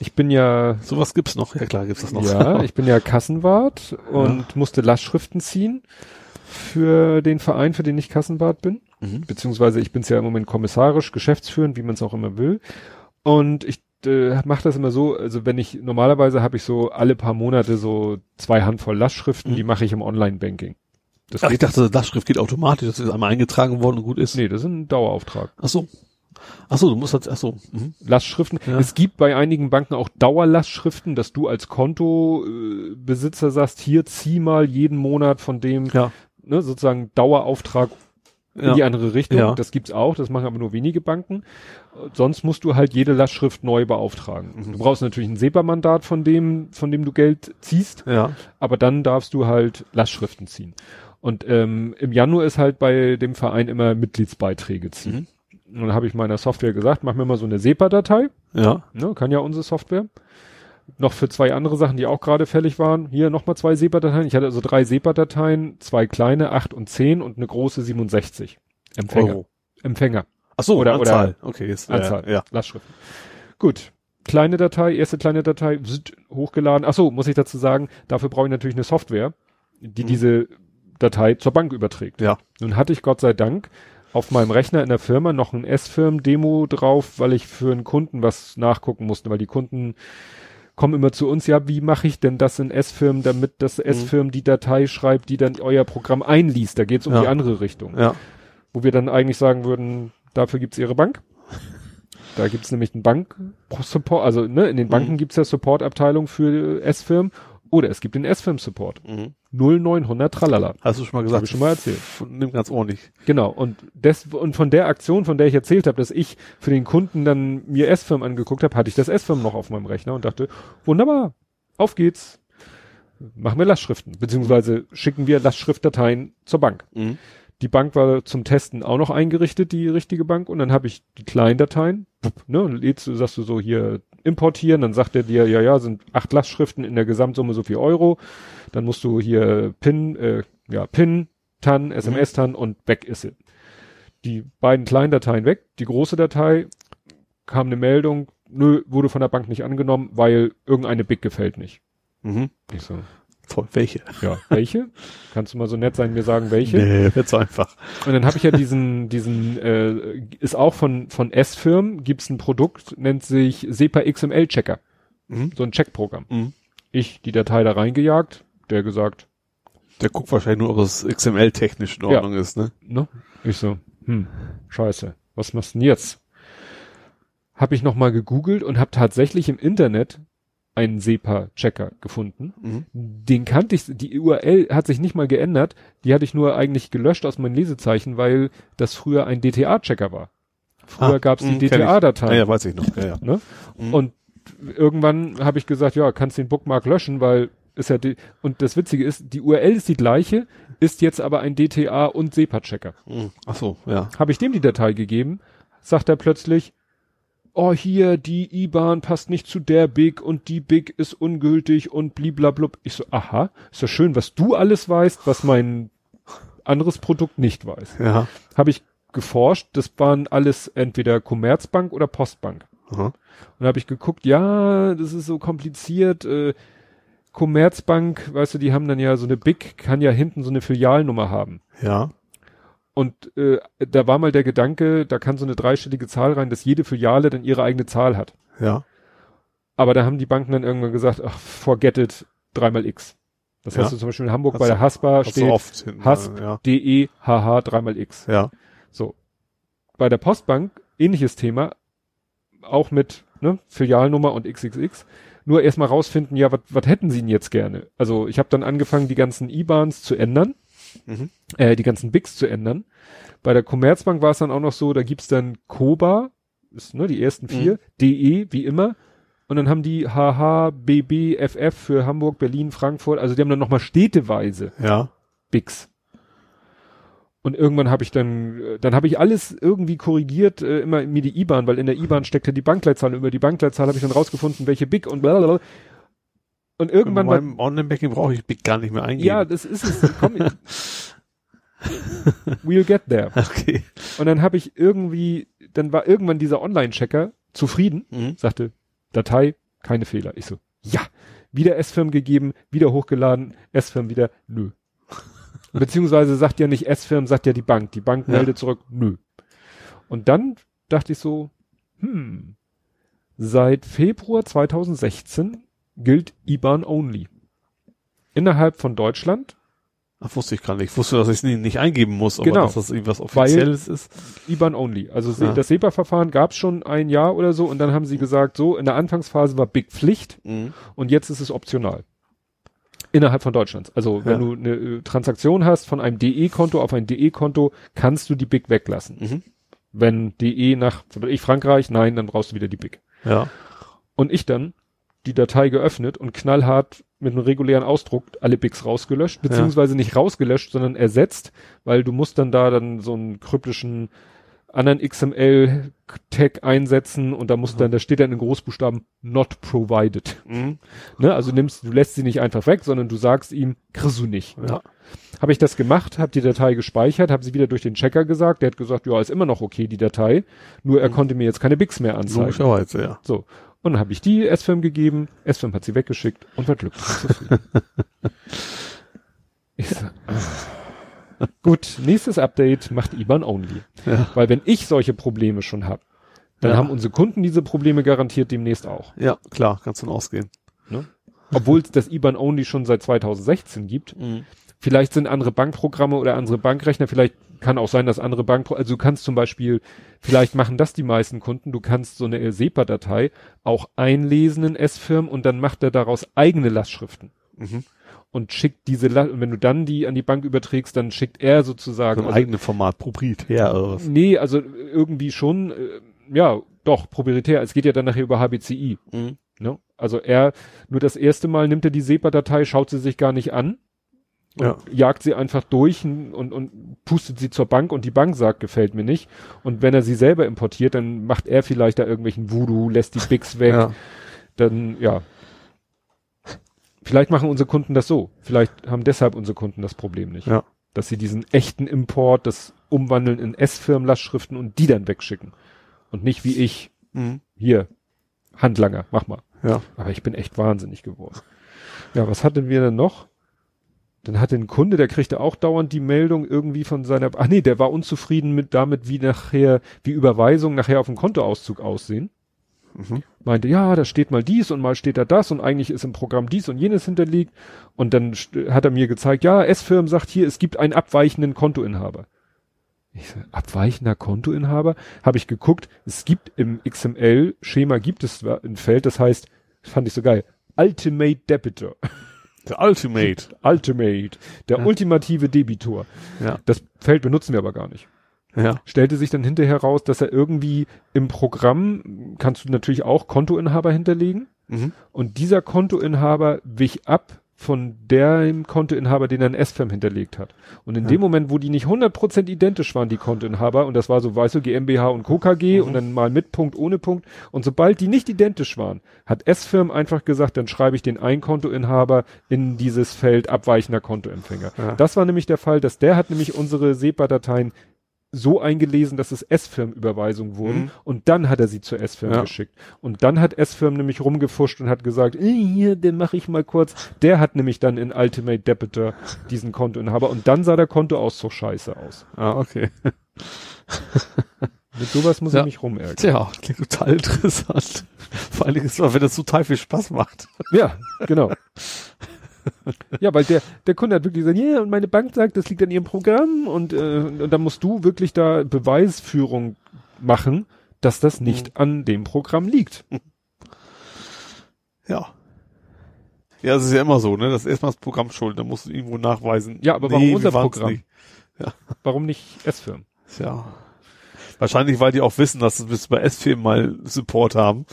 Ich bin ja, Sowas gibt's noch. Ja klar, gibt's das noch. ja, ich bin ja Kassenwart und musste Lastschriften ziehen für den Verein, für den ich Kassenwart bin. Mhm. Beziehungsweise ich bin's ja im Moment kommissarisch, geschäftsführend, wie man es auch immer will. Und ich äh, mache das immer so, also wenn ich, normalerweise habe ich so alle paar Monate so zwei Handvoll Lastschriften, Mhm. die mache ich im Online-Banking. Das Ach, ich dachte, das Schrift geht automatisch, das ist einmal eingetragen worden und gut ist. nee, das ist ein Dauerauftrag. Ach so. Ach so, du musst halt, ach so. Mhm. Lastschriften. Ja. Es gibt bei einigen Banken auch Dauerlastschriften, dass du als Kontobesitzer äh, sagst, hier zieh mal jeden Monat von dem, Ja. Ne, sozusagen Dauerauftrag in Ja. die andere Richtung. Ja. Das gibt's auch, das machen aber nur wenige Banken. Sonst musst du halt jede Lastschrift neu beauftragen. Mhm. Du brauchst natürlich ein SEPA-Mandat von dem, von dem du Geld ziehst, Ja. aber dann darfst du halt Lastschriften ziehen. Und ähm, im Januar ist halt bei dem Verein immer Mitgliedsbeiträge ziehen. Und dann habe ich meiner Software gesagt, mach mir mal so eine SEPA-Datei. Ja. Ne, kann ja unsere Software. Noch für zwei andere Sachen, die auch gerade fällig waren. Hier nochmal zwei SEPA-Dateien. Ich hatte also drei SEPA-Dateien, zwei kleine, acht und zehn und eine große 67. Empfänger. Euro. Empfänger. Ach so, Oder- Anzahl. okay, jetzt, äh, Anzahl. Ja. Lastschriften. Gut. Kleine Datei, erste kleine Datei, hochgeladen. Ach so, muss ich dazu sagen, dafür brauche ich natürlich eine Software, die Mhm. diese Datei zur Bank überträgt. Ja. Nun hatte ich Gott sei Dank auf meinem Rechner in der Firma noch ein S-Firm-Demo drauf, weil ich für einen Kunden was nachgucken musste, weil die Kunden kommen immer zu uns, ja, wie mache ich denn das in S-Firm, damit das Mhm. S-Firm die Datei schreibt, die dann euer Programm einliest. Da geht es um Ja. die andere Richtung. Ja. Wo wir dann eigentlich sagen würden, dafür gibt's ihre Bank. Da gibt's nämlich einen Bank-Support, also ne, in den Banken Mhm. gibt's ja Support-Abteilung für S-Firm oder es gibt den S-Firm-Support. Mhm. 0900 tralala. Hast du schon mal Hab gesagt? ich schon mal erzählt. Nimm ganz ordentlich. Genau. Und des, und von der Aktion, von der ich erzählt habe, dass ich für den Kunden dann mir S-Firm angeguckt habe, hatte ich das S-Firm noch auf meinem Rechner und dachte, wunderbar, auf geht's. Machen wir Lastschriften, beziehungsweise schicken wir Lastschriftdateien zur Bank. Mhm. Die Bank war zum Testen auch noch eingerichtet, die richtige Bank, und dann habe ich die kleinen Dateien, ne, und lädst du, sagst du so hier importieren, dann sagt er dir, ja, ja, sind acht Lastschriften in der Gesamtsumme so viel Euro, dann musst du hier PIN, äh, ja, PIN, TAN, SMS-TAN und weg ist sie. Die beiden kleinen Dateien weg, die große Datei kam eine Meldung, nö, wurde von der Bank nicht angenommen, weil irgendeine Big gefällt nicht. Mhm. Ich so, Toll. Welche? ja, welche? Kannst du mal so nett sein, mir sagen, welche? Nee, wird so einfach. Und dann habe ich ja diesen, diesen, äh, ist auch von, von S-Firmen, gibt's ein Produkt, nennt sich SEPA XML Checker. Mhm. So ein Checkprogramm. Mhm. Ich die Datei da reingejagt, der gesagt, Der guckt wahrscheinlich nur, ob das XML technisch in Ordnung ist, ne? ne? Ich so, hm, scheiße, was machst du denn jetzt? Hab ich nochmal gegoogelt und hab tatsächlich im Internet einen SEPA-Checker gefunden. Mhm. Den kannte ich, die URL hat sich nicht mal geändert. Die hatte ich nur eigentlich gelöscht aus meinen Lesezeichen, weil das früher ein DTA-Checker war. Früher Ah, gab's die mh, kenn ich. DTA-Datei. Ja, ja, weiß ich noch. Ja, ja. Ne? Mhm. Und irgendwann habe ich gesagt, ja, kannst den Bookmark löschen, weil ist ja die, und das Witzige ist, die URL ist die gleiche, ist jetzt aber ein DTA und SEPA-Checker. Mhm. Ach so, ja. Habe ich dem die Datei gegeben, sagt er plötzlich, oh hier, die IBAN passt nicht zu der Big und die Big ist ungültig und bliblablub. Ich so, aha, ist ja schön, was du alles weißt, was mein anderes Produkt nicht weiß. Ja. Habe ich geforscht, das waren alles entweder Commerzbank oder Postbank. Aha. Und da habe ich geguckt, ja, das ist so kompliziert. Äh, Commerzbank, weißt du, die haben dann ja so eine Big, kann ja hinten so eine Filialnummer haben. Ja. Und äh, da war mal der Gedanke, da kann so eine dreistellige Zahl rein, dass jede Filiale dann ihre eigene Zahl hat. Ja. Aber da haben die Banken dann irgendwann gesagt, ach, forget it, dreimal X. Das Ja. hast du zum Beispiel in Hamburg Hast bei der Haspa steht oft hinten, Hasp, äh, ja. HH, dreimal X. Ja. So. Bei der Postbank, ähnliches Thema, auch mit ne, Filialnummer und XXX. Nur erstmal rausfinden, ja, was hätten sie denn jetzt gerne? Also ich habe dann angefangen, die ganzen IBANs zu ändern, Mhm. Äh, die ganzen BICs zu ändern. Bei der Commerzbank war es dann auch noch so, da gibt's dann COBA, ist, ne, die ersten vier, DE, wie immer. Und dann haben die HH, BB, FF für Hamburg, Berlin, Frankfurt, also die haben dann nochmal städteweise Ja. Bix. Und irgendwann habe ich dann, äh, dann habe ich alles irgendwie korrigiert, äh, immer mir die IBAN, weil in der IBAN steckte die Bankleitzahl. Und über die Bankleitzahl habe ich dann rausgefunden, welche Big und blablabla. Und irgendwann Bei war, meinem Online-Banking brauche ich Big gar nicht mehr eingeben. ja, das ist es. Komm, <laughs> <laughs> we'll get there. Okay. Und dann habe ich irgendwie, dann war irgendwann dieser Online-Checker zufrieden, Mhm. sagte, Datei, keine Fehler. Ich so, ja, wieder S-Firm gegeben, wieder hochgeladen, S-Firm wieder, nö. <laughs> Beziehungsweise sagt ja nicht S-Firm, sagt ja die Bank. Die Bank Ja. meldet zurück, nö. Und dann dachte ich so, hm, seit Februar 2016 gilt IBAN only. Innerhalb von Deutschland Ach, wusste ich gar nicht. Ich wusste, dass ich es nicht, nicht eingeben muss, aber Genau. dass das irgendwas Offizielles ist. IBAN only. Also se- Ah. das SEPA-Verfahren gab es schon ein Jahr oder so und dann haben sie gesagt, so in der Anfangsphase war Big Pflicht Mhm. und jetzt ist es optional. Innerhalb von Deutschlands. Also wenn Ja. du eine äh, Transaktion hast von einem DE-Konto auf ein DE-Konto, kannst du die Big weglassen. Mhm. Wenn DE nach ich Frankreich, nein, dann brauchst du wieder die Big. Ja. Und ich dann die Datei geöffnet und knallhart mit einem regulären Ausdruck alle Bigs rausgelöscht, beziehungsweise nicht rausgelöscht, sondern ersetzt, weil du musst dann da dann so einen kryptischen anderen XML-Tag einsetzen und da muss dann, da steht dann in Großbuchstaben not provided. Mhm. Ne? Also nimmst, du lässt sie nicht einfach weg, sondern du sagst ihm, kriegst du nicht. Ja. Habe ich das gemacht, habe die Datei gespeichert, habe sie wieder durch den Checker gesagt, der hat gesagt, ja, ist immer noch okay, die Datei, nur er konnte mir jetzt keine Bigs mehr anzeigen. Logischerweise, ja. So. Und dann habe ich die S-Firm gegeben, S-Firm hat sie weggeschickt und war glücklich zufrieden. <laughs> ich so, ah. Gut, nächstes Update macht IBAN only. Ja. Weil wenn ich solche Probleme schon habe, dann Ja. haben unsere Kunden diese Probleme garantiert demnächst auch. Ja, klar, kannst du ausgehen. Ne? Obwohl es das IBAN only schon seit 2016 gibt. Vielleicht sind andere Bankprogramme oder andere Bankrechner, vielleicht kann auch sein, dass andere Bank, also du kannst zum Beispiel, vielleicht machen das die meisten Kunden, du kannst so eine SEPA-Datei auch einlesen in S-Firm und dann macht er daraus eigene Lastschriften Mhm. und schickt diese, La und wenn du dann die an die Bank überträgst, dann schickt er sozusagen, Ein also, eigenes Format, proprietär oder was? nee, also irgendwie schon, äh, ja, doch, proprietär, es geht ja dann nachher über HBCI, Mhm. ne? Also er, nur das erste Mal nimmt er die SEPA-Datei, schaut sie sich gar nicht an, Ja. jagt sie einfach durch und, und, pustet sie zur Bank und die Bank sagt, gefällt mir nicht. Und wenn er sie selber importiert, dann macht er vielleicht da irgendwelchen Voodoo, lässt die Bigs <laughs> weg, Ja. dann, ja. Vielleicht machen unsere Kunden das so. Vielleicht haben deshalb unsere Kunden das Problem nicht. Ja. Dass sie diesen echten Import, das umwandeln in S-Firmen-Lastschriften und die dann wegschicken. Und nicht wie ich, Mhm. hier, Handlanger, mach mal. Ja. Aber ich bin echt wahnsinnig geworden. Ja, was hatten wir denn noch? Dann hatte ein Kunde, der kriegte auch dauernd die Meldung irgendwie von seiner, ach nee, der war unzufrieden mit damit, wie nachher, wie Überweisungen nachher auf dem Kontoauszug aussehen. Mhm. Meinte, ja, da steht mal dies und mal steht da das und eigentlich ist im Programm dies und jenes hinterlegt. Und dann hat er mir gezeigt, ja, S-Firm sagt hier, es gibt einen abweichenden Kontoinhaber. Ich so, abweichender Kontoinhaber? Habe ich geguckt, es gibt im XML-Schema gibt es ein Feld, das heißt, fand ich so geil, Ultimate Debitor. <laughs> Der Ultimate. <laughs> Ultimate. Der Ja. ultimative Debitor. Ja. Das Feld benutzen wir aber gar nicht. Ja. Stellte sich dann hinterher raus, dass er irgendwie im Programm, kannst du natürlich auch Kontoinhaber hinterlegen. Mhm. Und dieser Kontoinhaber wich ab von dem Kontoinhaber, den er in SFAM hinterlegt hat. Und in Ja. dem Moment, wo die nicht 100% identisch waren, die Kontoinhaber, und das war so, weißt du, GmbH und Co. KG Mhm. und dann mal mit Punkt, ohne Punkt. Und sobald die nicht identisch waren, hat SFirm einfach gesagt, dann schreibe ich den einen Kontoinhaber in dieses Feld abweichender Kontoempfänger. Ja. Das war nämlich der Fall, dass der hat nämlich unsere SEPA-Dateien so eingelesen, dass es S-Firm-Überweisungen wurden Mhm. und dann hat er sie zur S-Firm Ja. geschickt. Und dann hat S-Firm nämlich rumgefuscht und hat gesagt, äh, hier, den mache ich mal kurz. Der hat nämlich dann in Ultimate Debitor diesen Kontoinhaber und dann sah der Kontoauszug scheiße aus. Ah, okay. Mit sowas muss Ja. ich mich rumärgern. Tja, klingt total interessant. Vor allen Dingen ist es, wenn das total viel Spaß macht. Ja, genau. Ja, weil der, der Kunde hat wirklich gesagt, ja, und meine Bank sagt, das liegt an ihrem Programm und, äh, und dann musst du wirklich da Beweisführung machen, dass das nicht an dem Programm liegt. Ja. Ja, es ist ja immer so, ne? Das ist erstmal das Programm schuld, da musst du irgendwo nachweisen. Ja, aber warum unser Programm? nicht. Warum nicht S-Firm? Ja. Wahrscheinlich, weil die auch wissen, dass sie bis bei S-Film mal Support haben.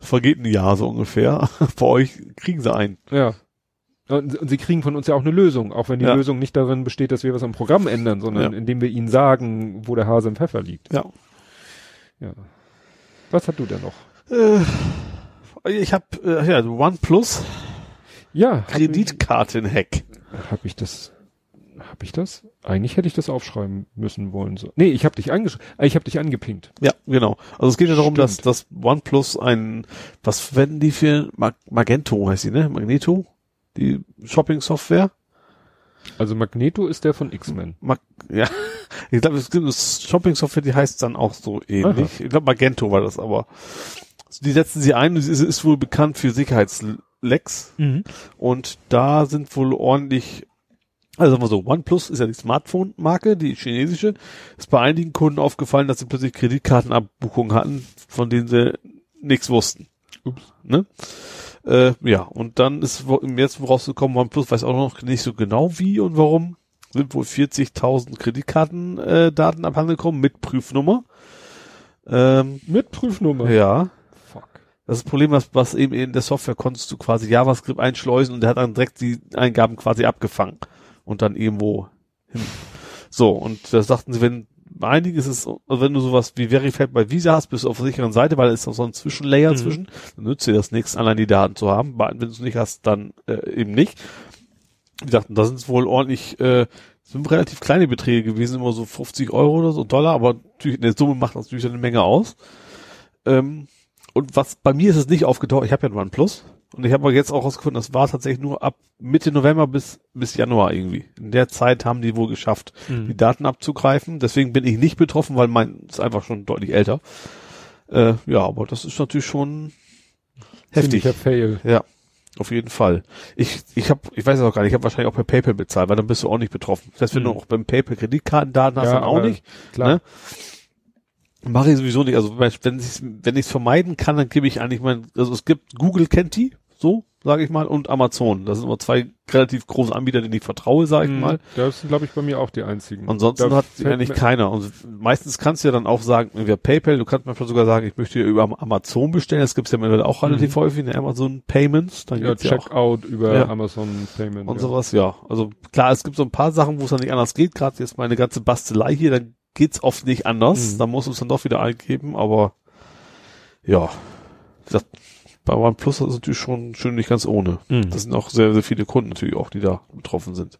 Vergeht ein Jahr so ungefähr. <laughs> Bei euch kriegen sie einen. Ja. Und, und sie kriegen von uns ja auch eine Lösung, auch wenn die Ja. Lösung nicht darin besteht, dass wir was am Programm ändern, sondern Ja. indem wir ihnen sagen, wo der Hase im Pfeffer liegt. Ja. Ja. Was hast du denn noch? Äh, ich habe äh, ja, OnePlus Ja, Kreditkarten-Hack. Hab ich das? Hab ich das? Eigentlich hätte ich das aufschreiben müssen wollen. So. Nee, ich habe dich angesch äh, ich habe dich angepinkt. Ja, genau. Also es geht ja darum, dass Stimmt. das OnePlus ein, was verwenden die für Mag Magento heißt die, ne? Magneto? Die Shopping-Software? Also Magneto ist der von X-Men. Ja, ich glaube, es gibt eine Shopping-Software, die heißt dann auch so ähnlich. Ich glaube, Magento war das aber. Die setzen sie ein, es ist, ist wohl bekannt für Sicherheitslecks und da sind wohl ordentlich, also sagen wir so, OnePlus ist ja die Smartphone-Marke, die chinesische, ist bei einigen Kunden aufgefallen, dass sie plötzlich Kreditkartenabbuchungen hatten, von denen sie nichts wussten. Ups. Ne? Äh, ja, und dann ist März rausgekommen, OnePlus weiß auch noch nicht so genau wie und warum. Sind wohl 40.000 Kreditkartendaten äh, Daten abhandengekommen mit Prüfnummer. Ähm, Mit Prüfnummer. ja, Fuck. das, ist das Problem, was, was eben in der Software konntest du quasi JavaScript einschleusen und der hat dann direkt die Eingaben quasi abgefangen und dann irgendwo hin. So, und da sagten sie, wenn bei einigen ist es, also wenn du sowas wie Verified bei Visa hast, bist du auf der sicheren Seite, weil es ist noch so ein Zwischenlayer Mhm. zwischen, dann nützt dir das nichts, allein die Daten zu haben. Wenn du es nicht hast, dann äh, eben nicht. Die dachten, da sind es wohl ordentlich, äh, sind relativ kleine Beträge gewesen, immer so 50 Euro oder so Dollar, aber natürlich in der Summe macht das natürlich eine Menge aus. Ähm, und was bei mir ist es nicht aufgetaucht, ich habe ja ein OnePlus und ich habe aber jetzt auch rausgefunden, das war tatsächlich nur ab Mitte November bis bis Januar irgendwie. In der Zeit haben die wohl geschafft, Mhm. die Daten abzugreifen. Deswegen bin ich nicht betroffen, weil mein ist einfach schon deutlich älter. Äh, ja, aber das ist natürlich schon heftig. Fail. Ja, auf jeden Fall. Ich ich habe ich weiß auch gar nicht, ich habe wahrscheinlich auch per PayPal bezahlt, weil dann bist du auch nicht betroffen. Das heißt, wenn Mhm. du auch beim PayPal Kreditkartendaten hast, Ja, dann auch aber nicht. Klar. Ne? Mache ich sowieso nicht. Also wenn ich wenn ich es vermeiden kann, dann gebe ich eigentlich mein, also es gibt Google kennt die, so sage ich mal, und Amazon. Das sind immer zwei relativ große Anbieter, denen ich vertraue, sage ich Mhm. mal. Das sind, glaube ich, bei mir auch die einzigen. Ansonsten Da hat eigentlich keiner. Und meistens kannst du ja dann auch sagen, über PayPal, du kannst manchmal sogar sagen, ich möchte über Amazon bestellen. Das gibt's ja mittlerweile auch relativ häufig, in Amazon Payments. Dann Ja, gibt's ja auch Checkout über Ja. Amazon Payment. und ja. sowas, ja. Also klar, es gibt so ein paar Sachen, wo es dann nicht anders geht. Gerade jetzt meine ganze Bastelei hier, dann geht's oft nicht anders. Mhm. Da muss es dann doch wieder eingeben, aber ja, wie gesagt, bei OnePlus ist natürlich schon schön nicht ganz ohne. Mhm. Das sind auch sehr, sehr viele Kunden natürlich auch, die da betroffen sind.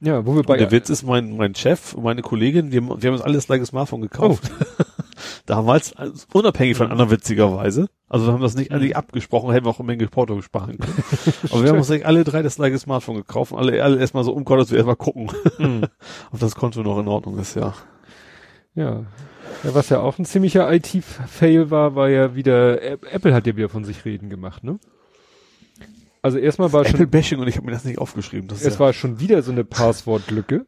Ja, wo wir bei Und der Witz ist, mein, mein Chef und meine Kollegin, wir, haben- wir haben uns alles gleiche Smartphone gekauft. <laughs> Damals, also unabhängig von anderen witzigerweise. Also wir haben das nicht eigentlich abgesprochen, hätten wir auch eine Menge Porto sparen können. <laughs> Aber wir haben uns eigentlich alle drei das gleiche Smartphone gekauft und alle, alle erstmal so umgehört, dass wir erstmal gucken, Mhm. <laughs> ob das Konto noch in Ordnung ist, ja. Ja. Ja. Was ja auch ein ziemlicher IT-Fail war, war ja wieder, Apple hat ja wieder von sich reden gemacht, ne? Also erstmal war Apple schon, Bashing und ich habe mir das nicht aufgeschrieben. Das es ja, war schon wieder so eine Passwortlücke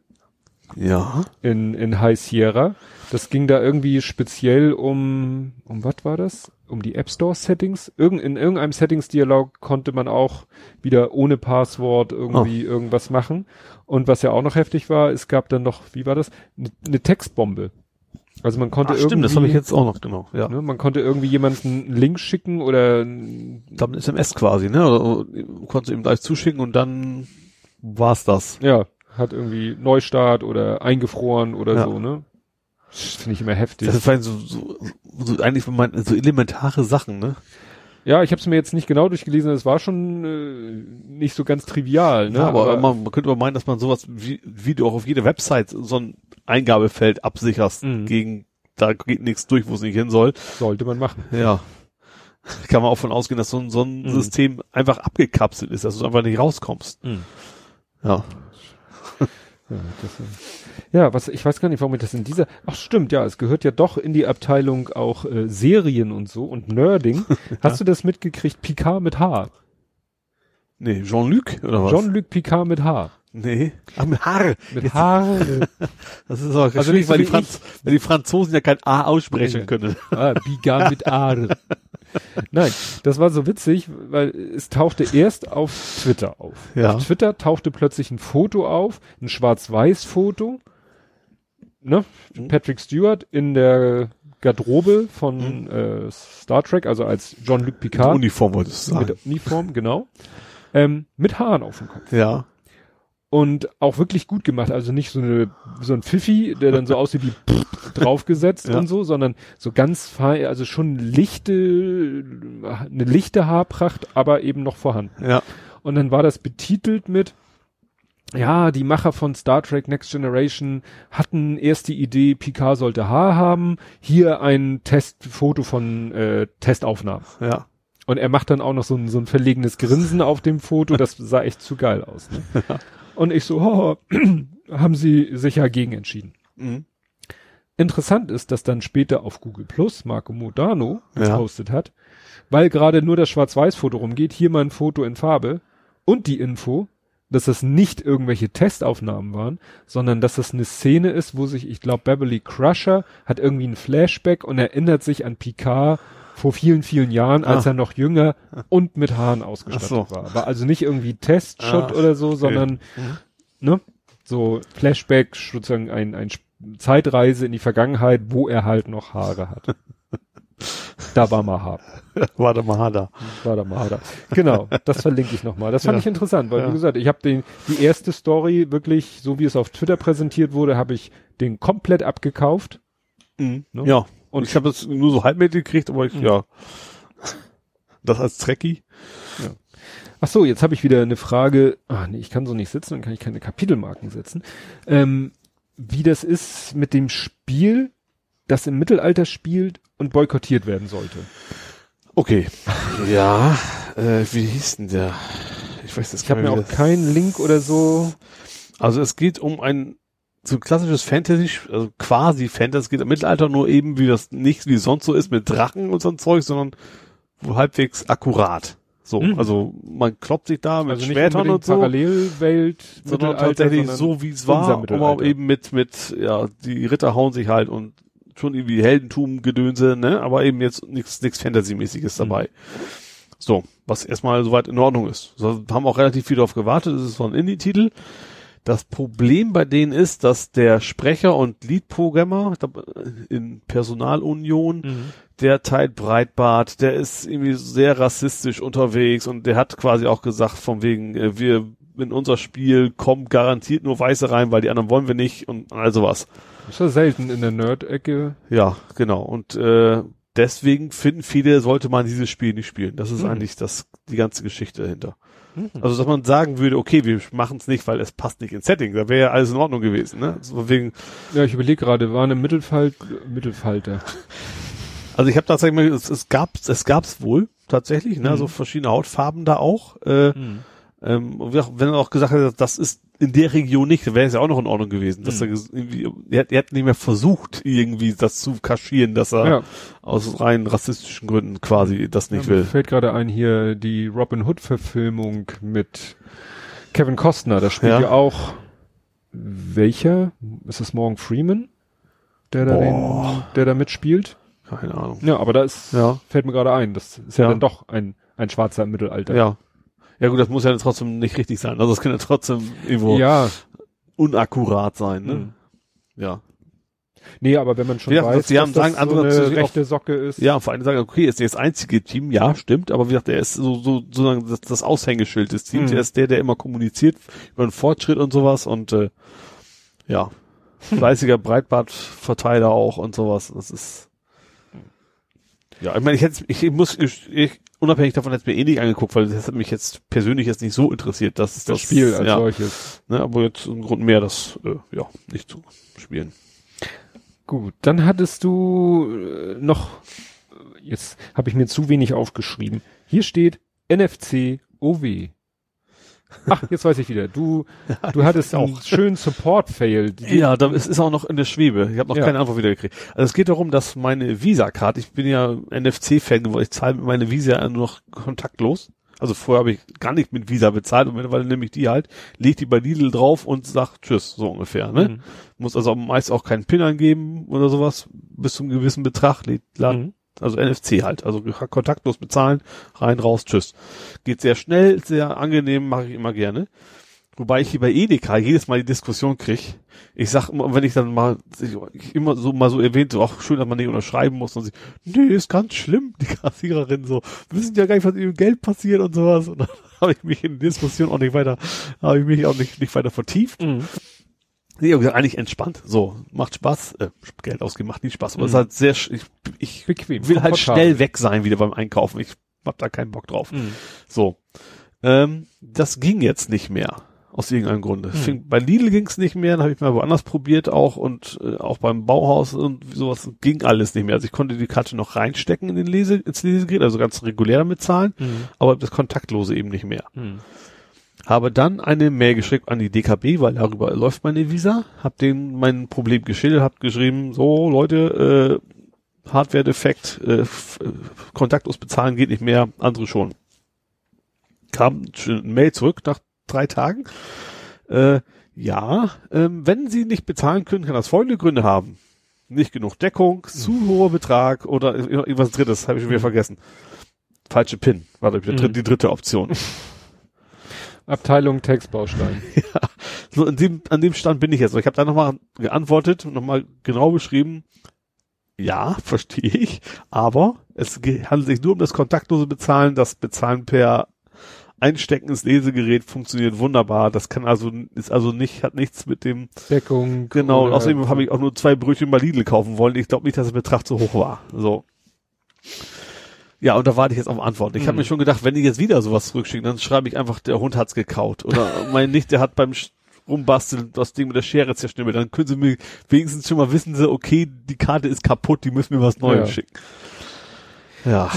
ja. in, in High Sierra. Das ging da irgendwie speziell um, um was war das? um die App Store Settings. Irgend, in irgendeinem Settings-Dialog konnte man auch wieder ohne Passwort irgendwie Oh. irgendwas machen. Und was ja auch noch heftig war, es gab dann noch, wie war das? Eine ne Textbombe. Also man konnte Ach, irgendwie, stimmt, das habe ich jetzt auch noch, genau. Ja. ne, man konnte irgendwie jemanden einen Link schicken oder ein- Dann SMS quasi, ne? Oder, du konntest ihm gleich zuschicken und dann war's das. ja, hat irgendwie Neustart oder eingefroren oder Ja. so, ne? Finde ich immer heftig. Das ist so, so, so eigentlich so elementare Sachen, ne? Ja, ich habe es mir jetzt nicht genau durchgelesen, es war schon äh, nicht so ganz trivial, ne? Ja, aber, man, man könnte aber meinen, dass man sowas wie, wie du auch auf jede Website so ein Eingabefeld absicherst Mhm. gegen da geht nichts durch, wo es nicht hin soll. sollte man machen. Ja. Kann man auch von ausgehen, dass so ein, so ein Mhm. System einfach abgekapselt ist, dass du einfach nicht rauskommst. Mhm. Ja. Ja, das, ja, was ich weiß gar nicht, warum ich das in dieser. Ach stimmt, ja, es gehört ja doch in die Abteilung auch äh, Serien und so und Nerding. <laughs> Hast du das mitgekriegt? Picard mit H. Nee, Jean-Luc oder was? Jean-Luc Picard mit H. nee. Ach, mit Haar. Mit H. <laughs> Das ist auch Also nicht weil, die Franz weil die Franzosen ja kein A aussprechen Nee. können. ah, Picard mit A. <laughs> <laughs> Nein, das war so witzig, weil es tauchte erst auf Twitter auf. Ja. Auf Twitter tauchte plötzlich ein Foto auf, ein Schwarz-Weiß-Foto, ne? Mhm. Patrick Stewart in der Garderobe von äh, Star Trek, also als Jean-Luc Mit Picard Uniform wolltest du mit sagen. der Uniform, genau, ähm, mit Haaren auf dem Kopf. Ja. Und auch wirklich gut gemacht, also nicht so eine so ein Pfiffi, der dann so <laughs> aussieht wie draufgesetzt Ja. und so, sondern so ganz fein, also schon lichte, eine lichte Haarpracht, aber eben noch vorhanden. Ja. Und dann war das betitelt mit, ja, die Macher von Star Trek Next Generation hatten erst die Idee, Picard sollte Haar haben. Hier ein Testfoto von äh, Testaufnahmen. Ja. Und er macht dann auch noch so ein, so ein verlegenes Grinsen auf dem Foto. Das sah echt zu geil aus. Ne? <laughs> Und ich so, oh, <clears throat> haben sie sich ja gegen entschieden. Mhm. Interessant ist, dass dann später auf Google Plus Marco Modano Ja. gepostet hat, weil gerade nur das Schwarz-Weiß-Foto rumgeht, hier mal ein Foto in Farbe und die Info, dass das nicht irgendwelche Testaufnahmen waren, sondern dass das eine Szene ist, wo sich, ich glaube, Beverly Crusher hat irgendwie ein Flashback und erinnert sich an Picard vor vielen, vielen Jahren, als Ah. er noch jünger und mit Haaren ausgestattet so. war. War also nicht irgendwie Testshot Ah, oder so, okay. sondern Mhm. ne, so Flashback, sozusagen ein, ein Zeitreise in die Vergangenheit, wo er halt noch Haare hat. <laughs> da war mal Haar. Warte mal da. War da mal Haare. Genau, das verlinke ich nochmal. Das fand Ja. ich interessant, weil Ja. wie gesagt, ich habe den die erste Story wirklich, so wie es auf Twitter präsentiert wurde, habe ich den komplett abgekauft. Mhm. Ne? Ja. Und ich habe das nur so halb mitgekriegt, aber ich, Mhm. ja. Das als Trekkie? Ach so, jetzt habe ich wieder eine Frage. Ah, nee, ich kann so nicht sitzen, dann kann ich keine Kapitelmarken setzen. Ähm, wie das ist mit dem Spiel, das im Mittelalter spielt und boykottiert werden sollte. Okay. <laughs> Ja, äh, wie hieß denn der? Ich weiß das Ich habe mir auch keinen Link oder so. Also es geht um ein so klassisches Fantasy, also quasi Fantasy, es geht im Mittelalter nur eben, wie das nicht wie sonst so ist mit Drachen und so ein Zeug, sondern halbwegs akkurat. So, Mhm. also man kloppt sich da mit Also Schwertern und so, Parallelwelt, sondern tatsächlich sondern so wie es war, aber eben mit mit ja die Ritter hauen sich halt und schon irgendwie Heldentum Gedönse, ne, aber eben jetzt nichts nichts Fantasy-mäßiges Mhm. dabei. So, was erstmal soweit in Ordnung ist. So, haben auch relativ viel darauf gewartet. Es ist so ein Indie-Titel. Das Problem bei denen ist, dass der Sprecher und Lead-Programmer in Personalunion, Mhm. der teilt Breitbart, der ist irgendwie sehr rassistisch unterwegs und der hat quasi auch gesagt, von wegen, äh, wir in unser Spiel kommen garantiert nur Weiße rein, weil die anderen wollen wir nicht und all sowas. ist ja selten in der Nerd-Ecke. Ja, genau. Und äh, deswegen finden viele, sollte man dieses Spiel nicht spielen. Das ist Mhm. eigentlich das, die ganze Geschichte dahinter. Mhm. Also, dass man sagen würde, okay, wir machen es nicht, weil es passt nicht ins Setting. Da wäre ja alles in Ordnung gewesen, ne? So wegen, Ja, ich überlege gerade, waren im Mittelfalt, Mittelfalter. also ich habe tatsächlich mal, es, es gab, es gab's wohl tatsächlich, ne? Mhm. So verschiedene Hautfarben da auch. Äh, ähm, und auch- wenn er auch gesagt hat, das ist in der Region nicht, dann wäre es ja auch noch in Ordnung gewesen. Dass Mhm. er irgendwie, er, hat- er hat nicht mehr versucht, irgendwie das zu kaschieren, dass er Ja, aus rein rassistischen Gründen quasi das nicht ja, mir will. fällt gerade ein hier die Robin Hood Verfilmung mit Kevin Costner. Da spielt Ja. ja, auch welcher? Ist es Morgan Freeman? Der da, den, der da mitspielt? Keine Ahnung. Ja, aber da ist, Ja. fällt mir gerade ein, das ist ja, Ja. dann doch ein, ein Schwarzer im Mittelalter. Ja. Ja gut, das muss ja trotzdem nicht richtig sein. Also es kann ja trotzdem irgendwo Ja. unakkurat sein, ne? Mhm. Ja. Nee, aber wenn man schon Ja, weiß, sie haben dass sagen, das andere so eine rechte Socke ist. Ja, vor allem sagen, okay, ist das einzige Team, ja, stimmt, aber wie gesagt, er ist so, so, sozusagen das, das Aushängeschild des Teams, Mhm. er ist der, der immer kommuniziert über den Fortschritt und sowas und äh, ja, <laughs> fleißiger Breitbandverteiler auch und sowas. Das ist ja, ich meine, ich hätte ich muss ich, unabhängig davon hätte es mir eh nicht angeguckt, weil das hat mich jetzt persönlich jetzt nicht so interessiert, dass es das Spiel als ja, solches. ne, aber jetzt ein Grund mehr, das äh, ja nicht zu spielen. Gut, dann hattest du äh, noch, jetzt habe ich mir zu wenig aufgeschrieben. Hier steht NFC OW. Ach, jetzt weiß ich wieder. Du, <laughs> du hattest einen auch. <laughs> schönen Support-Fail. Ja, da ist, ist auch noch in der Schwebe. Ich habe noch Ja. keine Antwort wieder gekriegt. Also es geht darum, dass meine Visa-Card, ich bin ja NFC-Fan geworden, ich zahle meine Visa nur noch kontaktlos. Also vorher habe ich gar nicht mit Visa bezahlt und mittlerweile nehme ich die halt, leg die bei Lidl drauf und sag Tschüss, so ungefähr. Ne? Mhm. Muss also meist auch keinen PIN angeben oder sowas, bis zu einem gewissen Betrag. lad- Mhm. Also NFC halt, also kontaktlos bezahlen, rein, raus, tschüss. Geht sehr schnell, sehr angenehm, mache ich immer gerne. Wobei ich hier bei Edeka jedes Mal die Diskussion krieg. Ich sag immer, wenn ich dann mal ich, immer so mal so erwähnt, ach schön, dass man nicht unterschreiben muss und sie, nee, ist ganz schlimm, die Kassiererin so, wissen ja gar nicht, was mit ihrem Geld passiert und sowas. Und dann <laughs> habe ich mich in Diskussion auch nicht weiter, habe ich mich auch nicht, nicht weiter vertieft. Mhm. Nee, aber eigentlich entspannt. So, macht Spaß, äh, Geld ausgeben, macht nicht Spaß, aber es ist Mhm. halt sehr, ich, ich Bequem. will halt schnell weg sein wieder beim Einkaufen. Ich hab da keinen Bock drauf. Mhm. So. Ähm, das ging jetzt nicht mehr. Aus irgendeinem Grunde. Hm. Fing, bei Lidl ging es nicht mehr, dann habe ich mal woanders probiert auch und äh, auch beim Bauhaus und sowas ging alles nicht mehr. Also ich konnte die Karte noch reinstecken in den Lese, ins Lesegerät, also ganz regulär damit zahlen, Mhm. aber das Kontaktlose eben nicht mehr. Mhm. Habe dann eine Mail geschickt an die DKB, weil darüber läuft meine Visa, hab denen mein Problem geschildert, hab geschrieben, so Leute, äh, Hardware-Defekt, äh, äh, kontaktlos bezahlen geht nicht mehr, andere schon. Kam eine Mail zurück nach drei Tagen. Äh, ja, ähm, wenn Sie nicht bezahlen können, kann das folgende Gründe haben. Nicht genug Deckung, zu hoher Betrag oder irgendwas drittes, habe ich schon wieder vergessen. Falsche PIN, war die, Mhm. die dritte Option. <laughs> Abteilung Textbaustein. <laughs> So, in dem, an dem Stand bin ich jetzt. Ich habe da nochmal geantwortet und nochmal genau beschrieben, ja, verstehe ich, aber es handelt sich nur um das kontaktlose Bezahlen. Das Bezahlen per Einstecken ins Lesegerät funktioniert wunderbar. Das kann also, ist also nicht, hat nichts mit dem, Deckung. genau, und außerdem habe ich auch nur zwei Brötchen bei Lidl kaufen wollen. Ich glaube nicht, dass der Betrag zu hoch war. So. Ja, und da warte ich jetzt auf Antworten. Ich habe Mhm. mir schon gedacht, wenn die jetzt wieder sowas zurückschicken, dann schreibe ich einfach, der Hund hat's gekaut. Oder <laughs> mein Nicht, der hat beim Rumbasteln das Ding mit der Schere zerschnibbelt. Dann können sie mir wenigstens schon mal wissen, sie, okay, die Karte ist kaputt, die müssen mir was Neues Ja. schicken. Ja.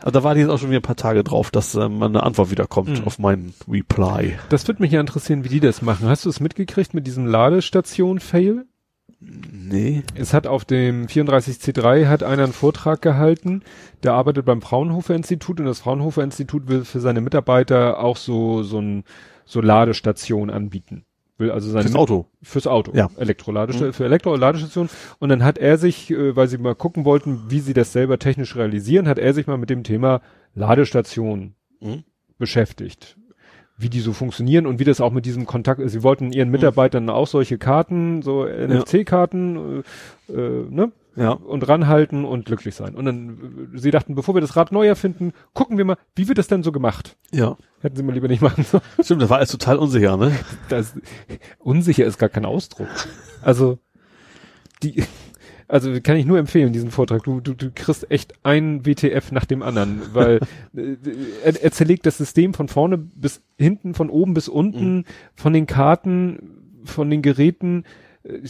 Aber da warte ich jetzt auch schon wieder ein paar Tage drauf, dass äh, mal eine Antwort wieder kommt Mhm. auf meinen Reply. Das würde mich ja interessieren, wie die das machen. Hast du es mitgekriegt mit diesem Ladestation-Fail? Nee. Es hat auf dem 34C3 hat einer einen Vortrag gehalten, der arbeitet beim Fraunhofer Institut und das Fraunhofer Institut will für seine Mitarbeiter auch so, so ein, so Ladestation anbieten. Will also seine Das Auto. Fürs Auto. Ja. Elektroladestation, Mhm. für Elektroladestationen. Und dann hat er sich, äh, weil sie mal gucken wollten, wie sie das selber technisch realisieren, hat er sich mal mit dem Thema Ladestation Mhm. beschäftigt. Wie die so funktionieren und wie das auch mit diesem Kontakt ist. Sie wollten ihren Mitarbeitern auch solche Karten, so NFC-Karten, äh, äh, ne? Ja. Und ranhalten und glücklich sein. Und dann, äh, sie dachten, bevor wir das Rad neu erfinden, gucken wir mal, wie wird das denn so gemacht? Ja. Hätten sie mal lieber nicht machen sollen. Stimmt, das war alles total unsicher, ne? Das, unsicher ist gar kein Ausdruck. Also, die, also kann ich nur empfehlen, diesen Vortrag. Du, du, du kriegst echt ein WTF nach dem anderen, weil <laughs> äh, er, er zerlegt das System von vorne bis hinten, von oben bis unten, von den Karten, von den Geräten. Äh,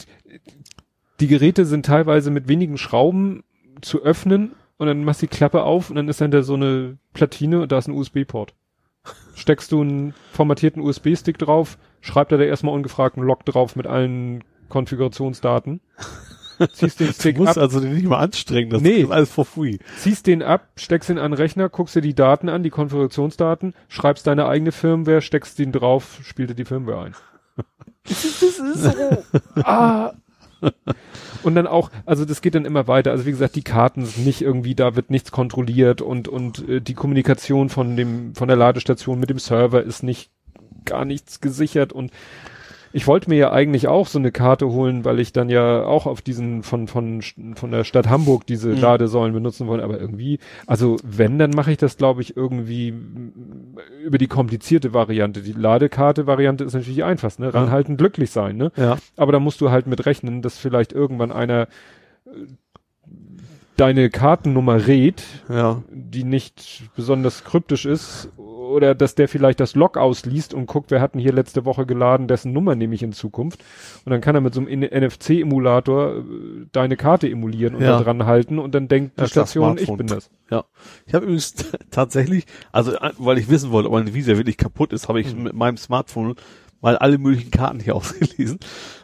Die Geräte sind teilweise mit wenigen Schrauben zu öffnen und dann machst du die Klappe auf und dann ist dann da so eine Platine und da ist ein USB-Port. Steckst du einen formatierten USB-Stick drauf, schreibt er da erstmal ungefragt einen Log drauf mit allen Konfigurationsdaten. Ziehst den <laughs> Du Stick musst ab, also den nicht mal anstrengen, das Nee. ist alles for free. ziehst den ab, steckst ihn an den Rechner, guckst dir die Daten an, die Konfigurationsdaten, schreibst deine eigene Firmware, steckst den drauf, spielt dir die Firmware ein. Das ist, das ist so. ah. Und dann auch, also das geht dann immer weiter. Also wie gesagt, die Karten sind nicht irgendwie, da wird nichts kontrolliert und und äh, die Kommunikation von dem von der Ladestation mit dem Server ist nicht gar nichts gesichert und ich wollte mir ja eigentlich auch so eine Karte holen, weil ich dann ja auch auf diesen von von von der Stadt Hamburg diese Mhm. Ladesäulen benutzen wollen, aber irgendwie, also wenn, dann mache ich das glaube ich irgendwie über die komplizierte Variante. Die Ladekarte-Variante ist natürlich die einfachste, ne? Ranhalten, glücklich sein, ne? Ja. Aber da musst du halt mit rechnen, dass vielleicht irgendwann einer äh, deine Kartennummer rät, Ja. die nicht besonders kryptisch ist, oder dass der vielleicht das Log ausliest und guckt, wer hat denn hier letzte Woche geladen, dessen Nummer nehme ich in Zukunft. Und dann kann er mit so einem NFC-Emulator äh, deine Karte emulieren und Ja. da dran halten und dann denkt die Ja, Station, ich bin das. Ja. Ich habe übrigens <laughs> tatsächlich, also äh, weil ich wissen wollte, ob meine Visa wirklich kaputt ist, habe ich Hm. mit meinem Smartphone mal alle möglichen Karten hier <laughs> ausgelesen.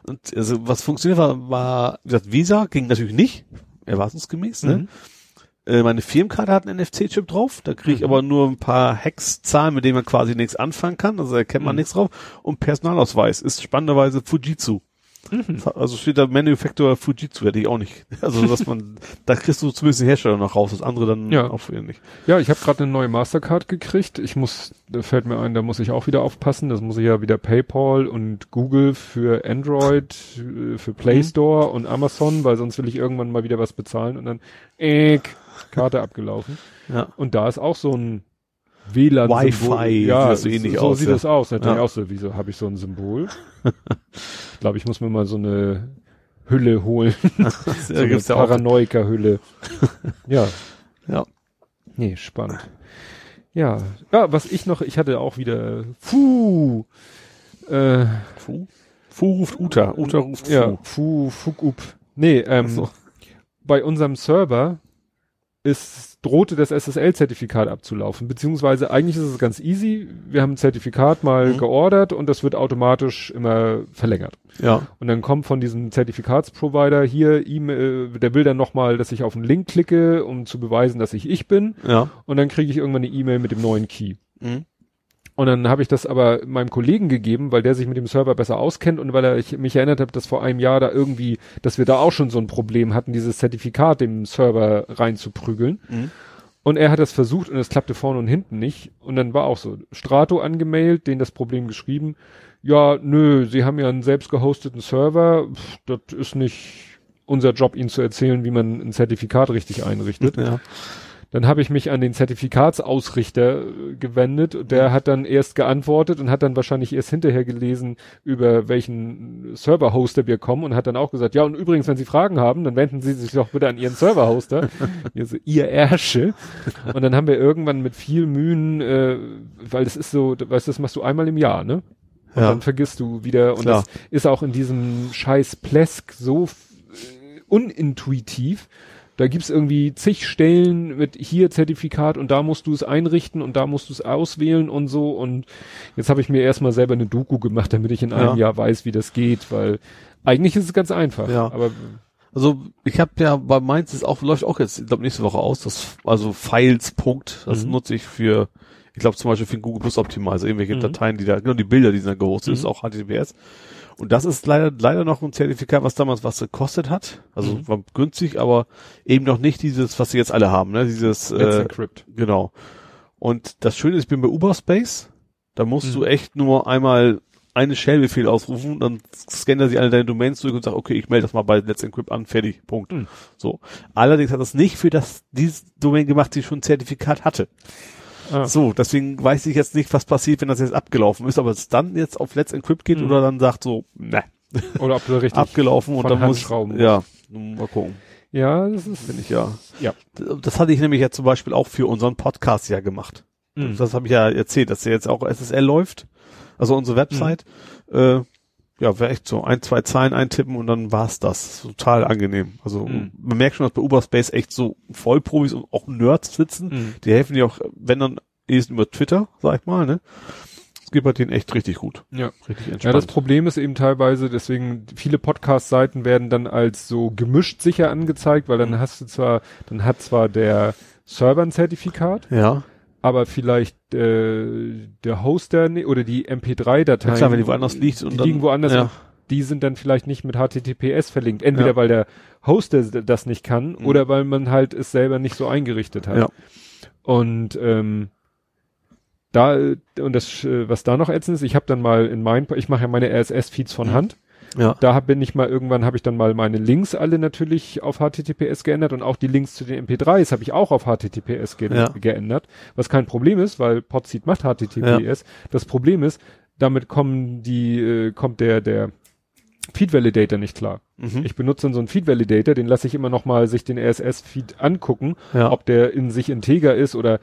Und also was funktioniert war, war wie gesagt, Visa ging natürlich nicht, erwartungsgemäß, ne? Mhm. Äh, meine Firmenkarte hat einen NFC-Chip drauf, da kriege ich Mhm. aber nur ein paar Hex-Zahlen, mit denen man quasi nichts anfangen kann, also erkennt man Mhm. nichts drauf. Und Personalausweis ist spannenderweise Fujitsu. Mhm. <laughs> Also steht da Manufacturer Fujitsu, hätte ich auch nicht. Also dass man, <laughs> da kriegst du zumindest den Hersteller noch raus, das andere dann Ja. auch nicht. Ja, ich habe gerade eine neue Mastercard gekriegt. Ich muss, da fällt mir ein, da muss ich auch wieder aufpassen. Das muss ich ja wieder PayPal und Google für Android, äh, für Play Mhm. Store und Amazon, weil sonst will ich irgendwann mal wieder was bezahlen und dann äh, Karte abgelaufen. Ja. Und da ist auch so ein WLAN Wi-Fi, Ja, so ähnlich so aus, sieht ja. das aus. Natürlich Ja. auch so. Wieso habe ich so ein Symbol? <laughs> ich glaube, ich muss mir mal so eine Hülle holen. <laughs> so da eine gibt's ja auch. Paranoika-Hülle. <laughs> ja. Ja. Nee, spannend. Ja, ja, was ich noch, ich hatte auch wieder, puh, äh, Fu? Fu ruft Uta. Uta ruft Fu. ja, puh, fuck up. Nee, ähm, so. bei unserem Server ist, drohte das SSL-Zertifikat abzulaufen, beziehungsweise eigentlich ist es ganz easy. Wir haben ein Zertifikat mal Mhm. geordert und das wird automatisch immer verlängert. Ja. Und dann kommt von diesem Zertifikatsprovider hier, E-Mail, der will dann nochmal, dass ich auf einen Link klicke, um zu beweisen, dass ich ich bin. Ja. Und dann kriege ich irgendwann eine E-Mail mit dem neuen Key. Mhm. Und dann habe ich das aber meinem Kollegen gegeben, weil der sich mit dem Server besser auskennt und weil er ich mich erinnert habe, dass vor einem Jahr da irgendwie, dass wir da auch schon so ein Problem hatten, dieses Zertifikat dem Server reinzuprügeln. Mhm. Und er hat das versucht und es klappte vorne und hinten nicht. Und dann war auch so, Strato angemailt, denen das Problem geschrieben. Ja, nö, sie haben ja einen selbst gehosteten Server. Pff, das ist nicht unser Job, ihnen zu erzählen, wie man ein Zertifikat richtig einrichtet. Ja. Dann habe ich mich an den Zertifikatsausrichter äh, gewendet. und Der hat dann erst geantwortet und hat dann wahrscheinlich erst hinterher gelesen, über welchen Server-Hoster wir kommen und hat dann auch gesagt, ja, und übrigens, wenn Sie Fragen haben, dann wenden Sie sich doch bitte an Ihren Server-Hoster. <laughs> Ihr so, ihr Ärsche. Und dann haben wir irgendwann mit viel Mühen, äh, weil das ist so, du weißt, das machst du einmal im Jahr, ne? Und Ja. dann vergisst du wieder. Und Klar. das ist auch in diesem scheiß Plesk so äh, unintuitiv. Da gibt's irgendwie zig Stellen mit hier Zertifikat und da musst du es einrichten und da musst du es auswählen und so. Und jetzt habe ich mir erstmal selber eine Doku gemacht, damit ich in einem Ja. Jahr weiß, wie das geht, weil eigentlich ist es ganz einfach. Ja. Aber Also ich habe ja bei Mainz ist auch läuft auch jetzt, ich glaube nächste Woche aus, das also Files Punkt, das Mhm. nutze ich für ich glaube zum Beispiel für den Google Plus Optimizer, irgendwelche Mhm. Dateien, die da, genau die Bilder, die sind da gehostet, Mhm. ist auch HTTPS. Und das ist leider leider noch ein Zertifikat, was damals was gekostet hat. Also Mhm. war günstig, aber eben noch nicht dieses, was sie jetzt alle haben, ne? Dieses Let's äh, Encrypt. Genau. Und das Schöne ist, ich bin bei Uberspace. Da musst Mhm. du echt nur einmal eine Shell-Befehl ausrufen, dann scannt er sich alle deine Domains durch und sagt, okay, ich melde das mal bei Let's Encrypt an, fertig, Punkt. Mhm. So. Allerdings hat das nicht für das, dieses Domain gemacht, die schon ein Zertifikat hatte. Ah. So, deswegen weiß ich jetzt nicht, was passiert, wenn das jetzt abgelaufen ist, aber es dann jetzt auf Let's Encrypt geht Mhm. oder dann sagt so, ne, Oder ob du <laughs> richtig. abgelaufen und dann muss, schrauben musst. ja, mal gucken. Ja, das ist. Bin ich ja. Ja. Das hatte ich nämlich ja zum Beispiel auch für unseren Podcast ja gemacht. Mhm. Das habe ich ja erzählt, dass der jetzt auch SSL läuft. Also unsere Website. Äh, ja, wäre echt so ein, zwei Zeilen eintippen und dann war's das. Total angenehm. Also Mhm. man merkt schon, dass bei Uberspace echt so Vollprofis und auch Nerds sitzen. Mhm. Die helfen dir auch, wenn dann ist über Twitter, sag ich mal, ne? Es geht bei denen echt richtig gut. Ja. Richtig Ja, entspannt. das Problem ist eben teilweise, deswegen viele Podcast-Seiten werden dann als so gemischt sicher angezeigt, weil dann Mhm. hast du zwar, dann hat zwar der Server ein Zertifikat, ja. Aber vielleicht äh, der Hoster oder die MP3-Datei. ja, klar, wenn die woanders liegt und die dann, liegen woanders. Ja. die sind dann vielleicht nicht mit HTTPS verlinkt. Entweder Ja. weil der Hoster das nicht kann Mhm. oder weil man halt es selber nicht so eingerichtet hat. Ja. Und ähm, da und das äh, was da noch ätzend ist, ich habe dann mal in mein ich mache ja meine RSS Feeds von Mhm. Hand. Ja. Da bin ich mal irgendwann habe ich dann mal meine Links alle natürlich auf HTTPS geändert und auch die Links zu den MP3s habe ich auch auf HTTPS ge Ja. geändert, was kein Problem ist, weil Podseed macht HTTPS. Das Problem ist, damit kommen die äh, kommt der der Feed Validator nicht klar. Mhm. Ich benutze dann so einen Feed Validator, den lasse ich immer noch mal sich den RSS Feed angucken, Ja. ob der in sich integer ist oder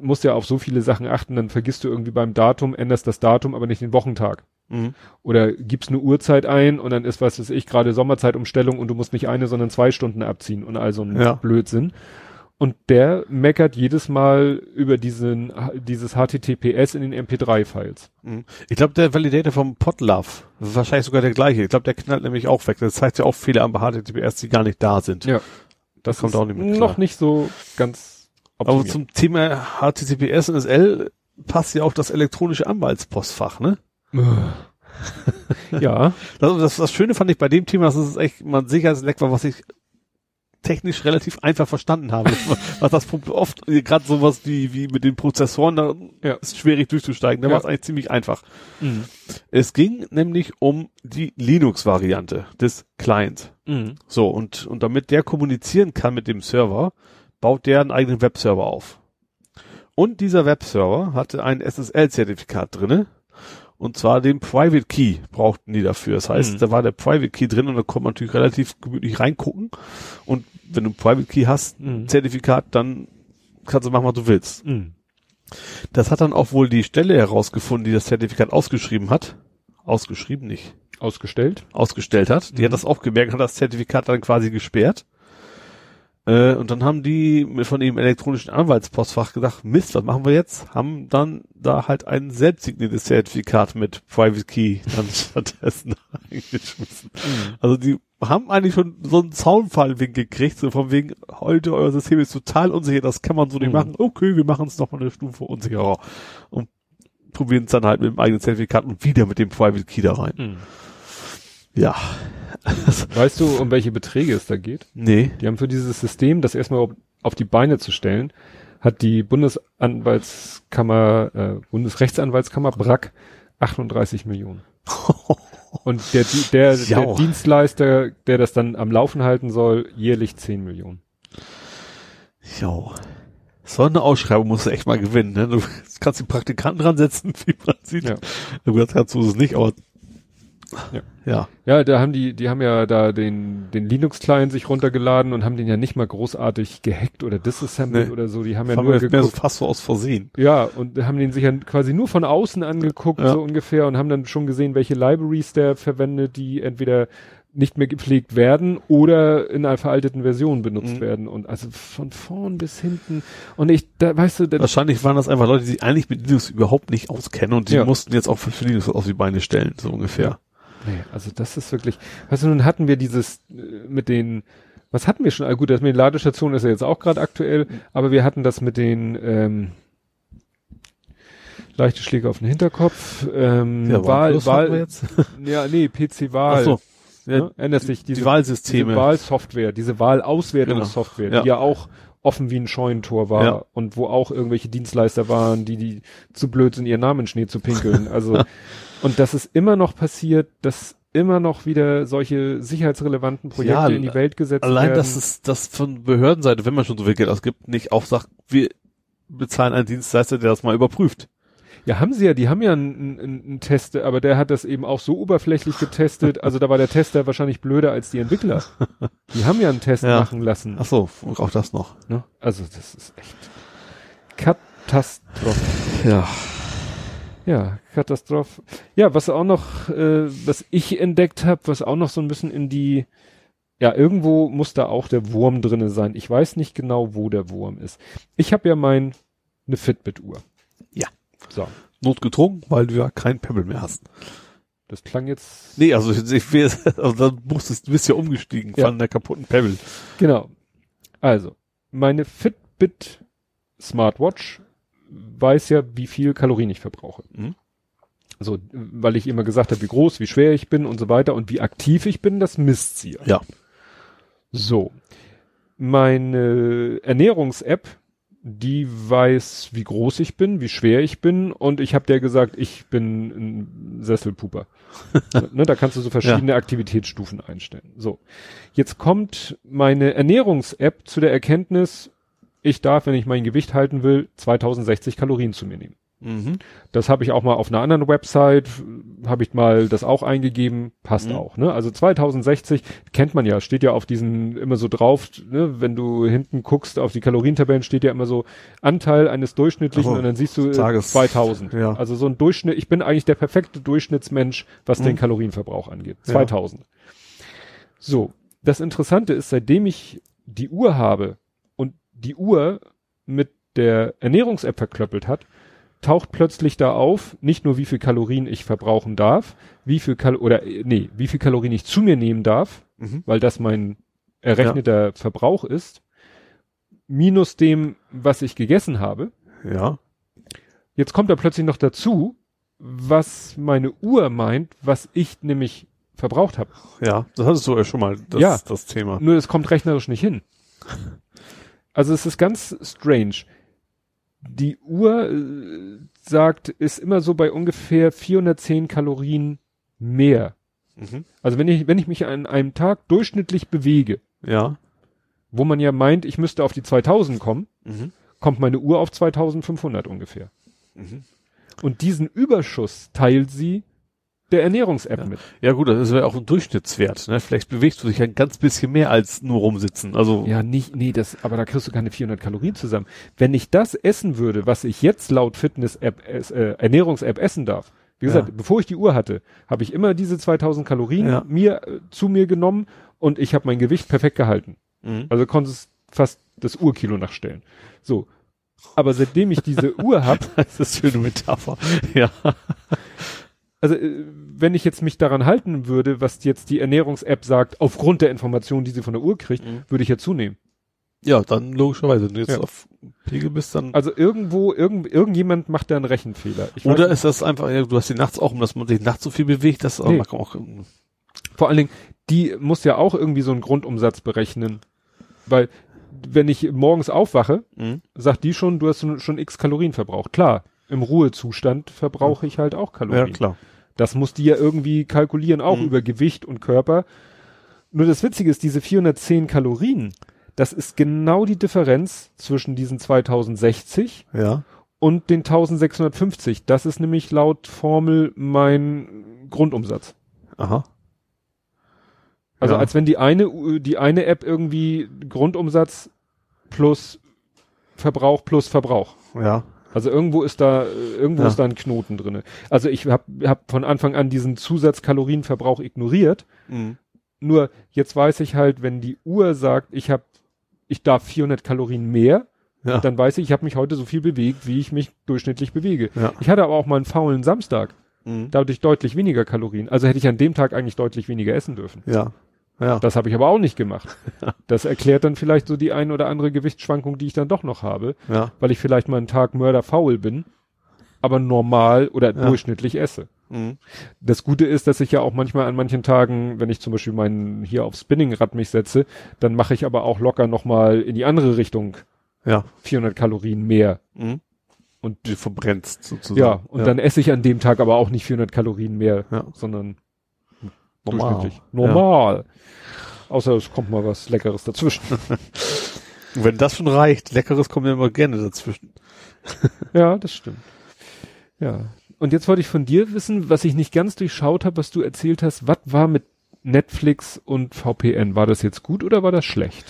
musst ja auf so viele Sachen achten, dann vergisst du irgendwie beim Datum, änderst das Datum, aber nicht den Wochentag. Mhm. Oder gibst eine Uhrzeit ein und dann ist, was weiß ich, gerade Sommerzeitumstellung und du musst nicht eine, sondern zwei Stunden abziehen und all so ein Ja. Blödsinn. Und der meckert jedes Mal über diesen, dieses HTTPS in den MP3-Files. Mhm. Ich glaube, der Validator vom Podlove, wahrscheinlich sogar der gleiche. Ich glaube, der knallt nämlich auch weg. Das zeigt ja auch Fehler am HTTPS, die gar nicht da sind. Ja. Das kommt ist auch nicht mit klar. noch nicht so ganz Aber optimiert. zum Thema HTTPS und SL passt ja auch das elektronische Anwaltspostfach, ne? ja. Das, <laughs> das, das Schöne fand ich bei dem Thema, dass es echt mal ein Sicherheitsleck war, was ich technisch relativ einfach verstanden habe. <laughs> was das oft, gerade sowas wie, wie mit den Prozessoren, da Ja. ist schwierig durchzusteigen. Da Ja. war es eigentlich ziemlich einfach. Es ging nämlich um die Linux-Variante des Clients. Mhm. So, und, und damit der kommunizieren kann mit dem Server, baut der einen eigenen Webserver auf. Und dieser Webserver hatte ein SSL-Zertifikat drinne. Und zwar den Private Key brauchten die dafür. Das heißt, Mhm. da war der Private Key drin und da konnte man natürlich relativ gemütlich reingucken. Und wenn du Private Key hast, Mhm. Zertifikat, dann kannst du machen, was du willst. Mhm. Das hat dann auch wohl die Stelle herausgefunden, die das Zertifikat ausgeschrieben hat. Ausgeschrieben nicht Ausgestellt. ausgestellt hat. Die Mhm. hat das auch gemerkt, hat das Zertifikat dann quasi gesperrt. Äh, und dann haben die von dem elektronischen Anwaltspostfach gedacht, Mist, was machen wir jetzt? Haben dann da halt ein selbstsigniertes Zertifikat mit Private Key dann <laughs> stattdessen eingeschmissen. Mhm. Also die haben eigentlich schon so einen Zaunfallwink gekriegt, so von wegen, heute euer System ist total unsicher, das kann man so nicht Mhm. machen. Okay, wir machen es noch mal eine Stufe unsicherer. Und probieren es dann halt mit dem eigenen Zertifikat und wieder mit dem Private Key da rein. Mhm. Ja. Weißt du, um welche Beträge es da geht? Nee. Die haben für dieses System, das erstmal auf, die Beine zu stellen, hat die Bundesanwaltskammer, äh, Bundesrechtsanwaltskammer BRAC 38 Millionen. <laughs> Und der, der, der Jau. Dienstleister, der das dann am Laufen halten soll, jährlich 10 Millionen. Jo. So eine Ausschreibung musst du echt mal gewinnen, ne? Du kannst die Praktikanten dran setzen, <laughs> wie man sieht. Ja. Du kannst kannst du es nicht, aber Ja. ja. Ja, da haben die, die haben ja da den, den Linux-Client sich runtergeladen und haben den ja nicht mal großartig gehackt oder disassembled Nee. oder so. Die haben ja Haben nur wir mehr so geguckt. fast so aus Versehen. Ja, und haben den sich ja quasi nur von außen angeguckt, Ja. so ungefähr, und haben dann schon gesehen, welche Libraries der verwendet, die entweder nicht mehr gepflegt werden oder in einer veralteten Version benutzt Mhm. werden. Und also von vorn bis hinten. Und ich, da weißt du, da, Wahrscheinlich waren das einfach Leute, die sich eigentlich mit Linux überhaupt nicht auskennen und die Ja. mussten jetzt auch für für Linux auf die Beine stellen, so ungefähr. Nee, also das ist wirklich, weißt du, nun hatten wir dieses äh, mit den, was hatten wir schon? Ah, gut, das mit den Ladestationen ist ja jetzt auch gerade aktuell, aber wir hatten das mit den, ähm, leichte Schläge auf den Hinterkopf, ähm, Ja, Wahl, Wahl, jetzt. <laughs> ja, nee, PC-Wahl. So. Ja, Ne? Ändert sich diese, die Wahlsysteme. diese Wahlsoftware, diese Wahlauswertungssoftware, Genau. die ja auch offen wie ein Scheunentor war Ja. und wo auch irgendwelche Dienstleister waren, die, die zu blöd sind, ihren Namen in Schnee zu pinkeln. Also, <laughs> und das ist immer noch passiert, dass immer noch wieder solche sicherheitsrelevanten Projekte Ja, in die Welt gesetzt Allein, werden. dass es das von Behördenseite, wenn man schon so viel Geld ausgibt, nicht auch sagt, wir bezahlen einen Dienstleister, der das mal überprüft. Ja, haben sie ja, die haben ja einen, einen, einen Test, aber der hat das eben auch so oberflächlich getestet. Also da war der Tester wahrscheinlich blöder als die Entwickler. Die haben ja einen Test Ja. machen lassen. Ach so, auch das noch. Ne? Also das ist echt Katastrophe. Ja. Ja, Katastrophe. Ja, was auch noch, äh, was ich entdeckt habe, was auch noch so ein bisschen in die, ja, irgendwo muss da auch der Wurm drinne sein. Ich weiß nicht genau, wo der Wurm ist. Ich habe ja mein eine Fitbit-Uhr. Ja. So, Notgedrungen, weil du ja kein Pebble mehr hast. das klang jetzt Nee, also <laughs> ich, will, also dann musstest, du bist ja umgestiegen Ja. von der kaputten Pebble. Genau. Also, meine Fitbit Smartwatch weiß ja, wie viel Kalorien ich verbrauche. Mhm. So, weil ich immer gesagt habe, wie groß, wie schwer ich bin und so weiter und wie aktiv ich bin, das misst sie. Ja. So. Meine Ernährungs-App, die weiß, wie groß ich bin, wie schwer ich bin und ich habe der gesagt, ich bin ein Sesselpuper. <laughs> ne, da kannst du so verschiedene ja. Aktivitätsstufen einstellen. So. Jetzt kommt meine Ernährungs-App zu der Erkenntnis, ich darf, wenn ich mein Gewicht halten will, 2060 Kalorien zu mir nehmen. Mhm. Das habe ich auch mal auf einer anderen Website, habe ich mal das auch eingegeben, passt mhm. auch. Ne? Also 2060 kennt man ja, steht ja auf diesen immer so drauf, ne? wenn du hinten guckst auf die Kalorientabellen, steht ja immer so Anteil eines durchschnittlichen oh, und dann siehst du äh, Tages, 2000. Ja. Also so ein Durchschnitt, ich bin eigentlich der perfekte Durchschnittsmensch, was mhm. den Kalorienverbrauch angeht. 2000. Ja. So, das Interessante ist, seitdem ich die Uhr habe die Uhr mit der Ernährungs-App verklöppelt hat, taucht plötzlich da auf, nicht nur wie viel Kalorien ich verbrauchen darf, wie viel Kal oder nee, wie viel Kalorien ich zu mir nehmen darf, mhm. weil das mein errechneter ja. Verbrauch ist, minus dem, was ich gegessen habe. Ja. Jetzt kommt da plötzlich noch dazu, was meine Uhr meint, was ich nämlich verbraucht habe. Ja, das hattest du ja schon mal, das, ja, das Thema. Nur es kommt rechnerisch nicht hin. Also es ist ganz strange die Uhr äh, sagt, ist immer so bei ungefähr 410 Kalorien mehr. Mhm. Also wenn ich, wenn ich mich an einem Tag durchschnittlich bewege, ja, wo man ja meint, ich müsste auf die 2000 kommen, mhm. kommt meine Uhr auf 2500 ungefähr. Mhm. Und diesen Überschuss teilt sie der Ernährungs-App ja. mit. Ja gut, das wäre auch ein Durchschnittswert. Ne? Vielleicht bewegst du dich ein ganz bisschen mehr als nur rumsitzen. Also ja, nicht, nee, das, aber da kriegst du keine 400 Kalorien zusammen. Wenn ich das essen würde, was ich jetzt laut Fitness-App, äh, Ernährungs-App essen darf, wie gesagt, ja. bevor ich die Uhr hatte, habe ich immer diese 2000 Kalorien ja. mir äh, zu mir genommen und ich habe mein Gewicht perfekt gehalten. Mhm. Also konntest fast das Urkilo nachstellen. So. Aber seitdem ich diese Uhr habe, <laughs> das ist eine schöne Metapher. Ja also äh, wenn ich jetzt mich daran halten würde, was jetzt die Ernährungs-App sagt, aufgrund der Informationen, die sie von der Uhr kriegt, mhm. würde ich ja zunehmen. Ja, dann logischerweise, wenn du jetzt ja. auf Pegel bist, dann. Also irgendwo, irgend, irgendjemand macht da einen Rechenfehler. Ich Oder ist das einfach, ja, du hast die nachts auch, um dass man sich nachts so viel bewegt, dass nee. man auch. Vor allen Dingen, die muss ja auch irgendwie so einen Grundumsatz berechnen. Weil, wenn ich morgens aufwache, mhm. sagt die schon, du hast schon x Kalorien verbraucht. Klar, im Ruhezustand verbrauche ich halt auch Kalorien. Ja, klar. Das muss die ja irgendwie kalkulieren, auch mhm. über Gewicht und Körper. Nur das Witzige ist, diese 410 Kalorien, das ist genau die Differenz zwischen diesen 2060 ja. und den 1650. Das ist nämlich laut Formel mein Grundumsatz. Aha. Also ja. als wenn die eine, die eine App irgendwie Grundumsatz plus Verbrauch plus Verbrauch. Ja. Also irgendwo ist da irgendwo ja. ist da ein Knoten drinne. Also ich habe hab von Anfang an diesen Zusatzkalorienverbrauch ignoriert. Mhm. Nur jetzt weiß ich halt, wenn die Uhr sagt, ich habe ich darf 400 Kalorien mehr, ja. dann weiß ich, ich habe mich heute so viel bewegt, wie ich mich durchschnittlich bewege. Ja. Ich hatte aber auch mal einen faulen Samstag. Mhm. Dadurch deutlich weniger Kalorien. Also hätte ich an dem Tag eigentlich deutlich weniger essen dürfen. Ja. Ja. Das habe ich aber auch nicht gemacht. <laughs> Das erklärt dann vielleicht so die ein oder andere Gewichtsschwankung, die ich dann doch noch habe, ja. weil ich vielleicht mal einen Tag mörderfaul bin, aber normal oder ja. durchschnittlich esse. Mhm. Das Gute ist, dass ich ja auch manchmal an manchen Tagen, wenn ich zum Beispiel meinen hier auf Spinningrad mich setze, dann mache ich aber auch locker nochmal in die andere Richtung ja. 400 Kalorien mehr. Mhm. Und du verbrennst sozusagen. Ja, und dann esse ich an dem Tag aber auch nicht 400 Kalorien mehr, ja. sondern normal. Normal. Ja. Außer es kommt mal was Leckeres dazwischen. <laughs> Wenn das schon reicht, Leckeres kommt ja immer gerne dazwischen. <laughs> ja, das stimmt. Ja. Und jetzt wollte ich von dir wissen, was ich nicht ganz durchschaut habe, was du erzählt hast. Was war mit Netflix und VPN? War das jetzt gut oder war das schlecht?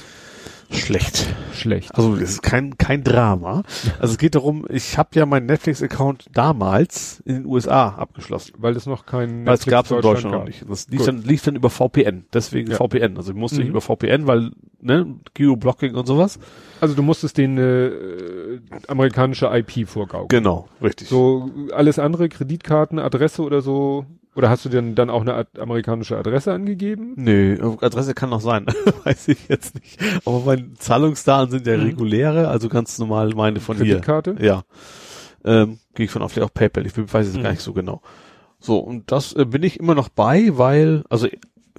Schlecht. Schlecht. Also es ist kein, kein Drama. Also es geht darum, ich habe ja meinen Netflix-Account damals in den USA abgeschlossen. Weil es noch kein Weil es gab es in Deutschland noch nicht. Das lief dann, lief dann über VPN. Deswegen ja. VPN. Also ich musste mhm. ich über VPN, weil, ne, Geoblocking und sowas. Also du musstest den äh, amerikanische IP vorgaukeln. Genau, richtig. So alles andere, Kreditkarten, Adresse oder so oder hast du denn dann auch eine amerikanische Adresse angegeben? Nö, Adresse kann noch sein. <laughs> Weiß ich jetzt nicht. Aber meine Zahlungsdaten sind ja mhm. reguläre, also ganz normal meine von Kreditkarte? hier. Ja. Ähm, Gehe ich von auf vielleicht auch PayPal. Ich weiß es mhm. gar nicht so genau. So, und das äh, bin ich immer noch bei, weil, also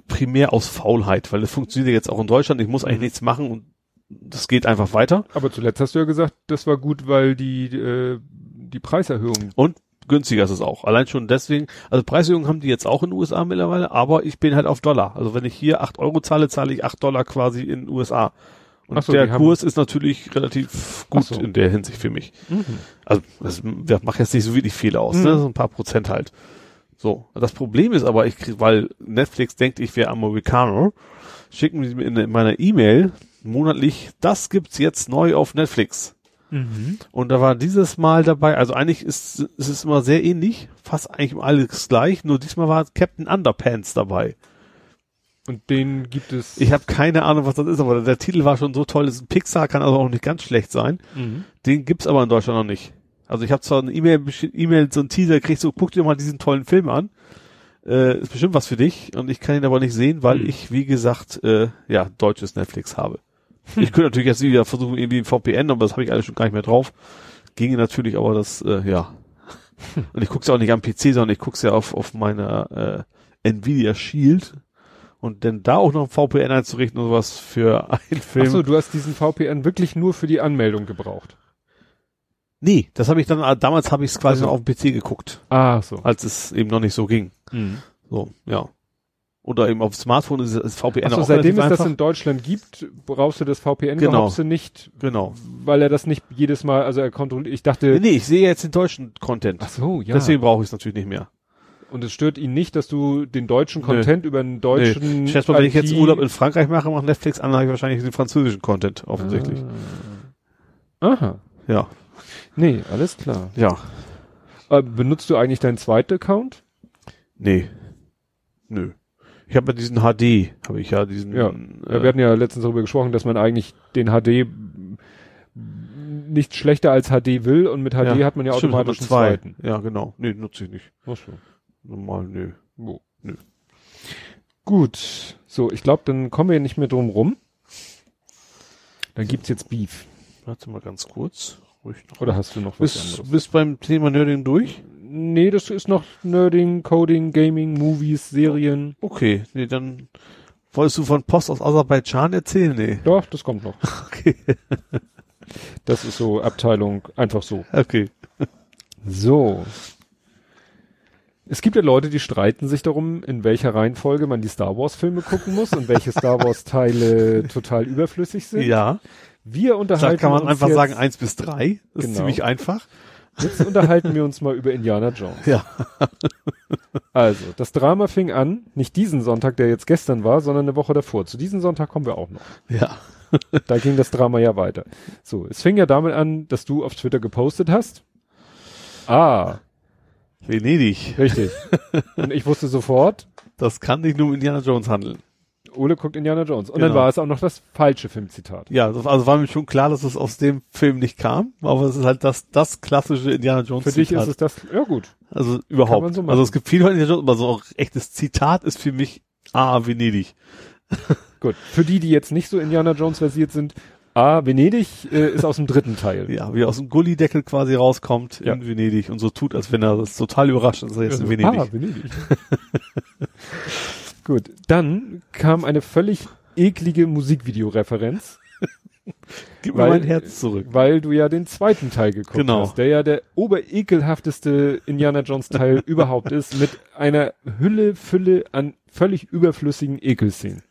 primär aus Faulheit, weil es funktioniert ja jetzt auch in Deutschland, ich muss eigentlich Mhm. nichts machen und das geht einfach weiter. Aber zuletzt hast du ja gesagt, das war gut, weil die, äh, die Preiserhöhung. Und günstiger ist es auch. Allein schon deswegen, also Preiserhöhungen haben die jetzt auch in den USA mittlerweile, aber ich bin halt auf Dollar. Also wenn ich hier acht Euro zahle, zahle ich acht Dollar quasi in den USA. Und so, der Kurs ist natürlich relativ gut so. in der Hinsicht für mich. Also das macht jetzt nicht so wirklich viel aus, Mhm. ne? So ein paar Prozent halt. So. Das Problem ist aber, ich krieg, weil Netflix denkt, ich wäre Amerikaner, schicken die mir in, in meiner E-Mail monatlich, das gibt's jetzt neu auf Netflix. Und da war dieses Mal dabei, also eigentlich ist, ist es immer sehr ähnlich, fast eigentlich alles gleich, nur diesmal war Captain Underpants dabei. Und den gibt es. Ich habe keine Ahnung, was das ist, aber der Titel war schon so toll, das ist ein Pixar, kann also auch nicht ganz schlecht sein. Mhm. Den gibt's aber in Deutschland noch nicht. Also ich habe zwar eine E-Mail, E-Mail, so ein Teaser gekriegt, so guck dir mal diesen tollen Film an. Äh, ist bestimmt was für dich und ich kann ihn aber nicht sehen, weil Hm. ich, wie gesagt, äh, ja, deutsches Netflix habe. Ich könnte natürlich jetzt wieder versuchen, irgendwie ein VPN, aber das habe ich alles schon gar nicht mehr drauf. Ginge natürlich, aber das, äh, ja. <laughs> Und ich guck's ja auch nicht am PC, sondern ich guck's ja auf, auf meiner äh, Nvidia Shield. Und dann da auch noch ein VPN einzurichten und sowas für einen Film. Ach so, du hast diesen VPN wirklich nur für die Anmeldung gebraucht. Nee, das habe ich dann, äh, damals habe ich es quasi Also- noch auf dem PC geguckt, Ah, so. als es eben noch nicht so ging. So, ja. Oder eben auf Smartphone ist das VPN Achso, auch seitdem es das in Deutschland gibt, brauchst du das VPN Genau. du nicht, Genau. weil er das nicht jedes Mal, also er kontrolliert, ich dachte, Nee, nee, ich sehe jetzt den deutschen Content. ach so, ja. Deswegen brauche ich es natürlich nicht mehr. Und es stört ihn nicht, dass du den deutschen. Content über einen deutschen. Nee. Ich schätze mal, wenn ich jetzt Urlaub in Frankreich mache, macht Netflix an, habe ich wahrscheinlich den französischen Content, offensichtlich. Ah. Aha. Ja. Nee, alles klar. Ja. Äh, benutzt du eigentlich deinen zweiten Account? Nee. Nö. Ich habe ja diesen HD, habe ich ja diesen. Ja. Äh, Ja, wir hatten ja letztens darüber gesprochen, dass man eigentlich den HD nicht schlechter als HD will und mit HD hat man ja automatisch einen zwei. zweiten. Ja, genau. Nee, nutze ich nicht. Ach so. Normal, nö. Wo? Nö. Gut. So, ich glaube, dann kommen wir nicht mehr drum rum. Dann gibt's jetzt Beef. Warte mal ganz kurz. Oder hast du noch was Bist, anderes? bist beim Thema Nerding durch? Nee, das ist noch Nerding, Coding, Gaming, Movies, Serien. Okay, nee, dann wolltest du von Post aus Aserbaidschan erzählen? Nee. Doch, das kommt noch. <laughs> Okay. Das ist so Abteilung, einfach so. Okay. So. Es gibt ja Leute, die streiten sich darum, in welcher Reihenfolge man die Star Wars Filme gucken muss und welche Star <laughs> Wars Teile total überflüssig sind. Ja. Wir Da unterhalten kann man uns einfach sagen eins bis drei. Das ist Genau. ziemlich einfach. Jetzt unterhalten wir uns mal über Indiana Jones. Ja. Also, das Drama fing an, nicht diesen Sonntag, der jetzt gestern war, sondern eine Woche davor. Zu diesem Sonntag kommen wir auch noch. Ja. Da ging das Drama ja weiter. So, es fing ja damit an, dass du auf Twitter gepostet hast. Ah, Venedig. richtig. Und ich wusste sofort, Das kann nicht nur um Indiana Jones handeln. Ole guckt Indiana Jones. Und dann Genau. war es auch noch das falsche Filmzitat. Ja, also war mir schon klar, dass es aus dem Film nicht kam, aber es ist halt das, das klassische Indiana Jones Für dich Zitat. ist es das, ja gut. also überhaupt. so also es gibt viele Indiana Jones, aber so auch echtes Zitat ist für mich Ah, Venedig. <laughs> Gut. Für die, die jetzt nicht so Indiana Jones versiert sind, A, Venedig äh, ist aus dem dritten Teil. Ja, wie er aus dem Gullideckel quasi rauskommt Ja. in Venedig und so tut, als wenn er das total überrascht ist, dass er jetzt in Venedig. Ah, Venedig. <laughs> Gut, dann kam eine völlig eklige Musikvideoreferenz, <laughs> Gib mir weil- mein Herz zurück. weil du ja den zweiten Teil geguckt Genau. hast, der ja der oberekelhafteste Indiana Jones Teil <laughs> überhaupt ist, mit einer Hülle, Fülle an völlig überflüssigen Ekelszenen.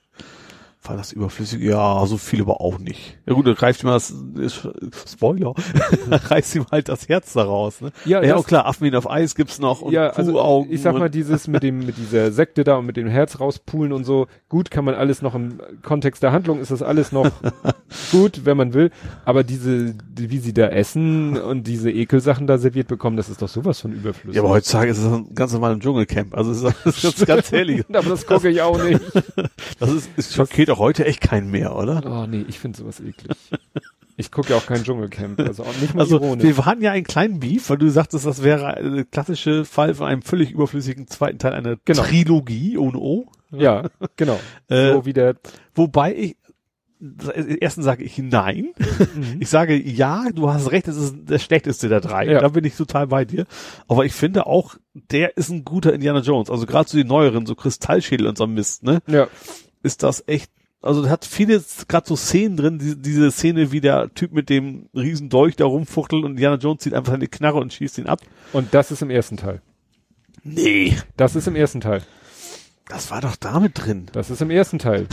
War das überflüssig? Ja, so viel aber auch nicht. Ja gut, dann greift ihm das, ist, Spoiler, <laughs> reißt ihm halt das Herz daraus, ne? Ja, Ja, das- auch klar, Affenmin auf Eis gibt's noch und ja, also ich sag mal, dieses mit dem, mit dieser Sekte da und mit dem Herz rauspulen und so, gut, kann man alles noch im Kontext der Handlung ist das alles noch <laughs> gut, wenn man will. Aber diese, die, wie sie da essen und diese Ekelsachen da serviert bekommen, das ist doch sowas von überflüssig. Ja, aber heutzutage ist es ein ganz normal im Dschungelcamp. Also ist, <laughs> das ist ganz ehrlich. aber das gucke ich auch nicht. Das ist, es schockiert auch heute echt keinen mehr, oder? Oh nee, ich finde sowas eklig. Ich gucke ja auch kein Dschungelcamp, also auch nicht mal Also ironisch. wir hatten ja einen kleinen Beef, weil du sagtest, das wäre eine klassische Fall von einem völlig überflüssigen zweiten Teil einer Genau. Trilogie ohne O. Ja, genau. <laughs> Äh, so wie der, Wobei ich, erstens sage ich nein. Ich sage ja, du hast recht, es ist der schlechteste der drei. Ja. Da bin ich total bei dir. Aber ich finde auch, der ist ein guter Indiana Jones. Also gerade so die neueren, so Kristallschädel und so Mist, ne? Ja. Ist das echt, also hat viele gerade so Szenen drin, die, diese Szene, wie der Typ mit dem riesen Dolch da rumfuchtelt und Indiana Jones zieht einfach seine Knarre und schießt ihn ab. Und das ist im ersten Teil. Nee. Das ist im ersten Teil. Das war doch damit drin. Das ist im ersten Teil.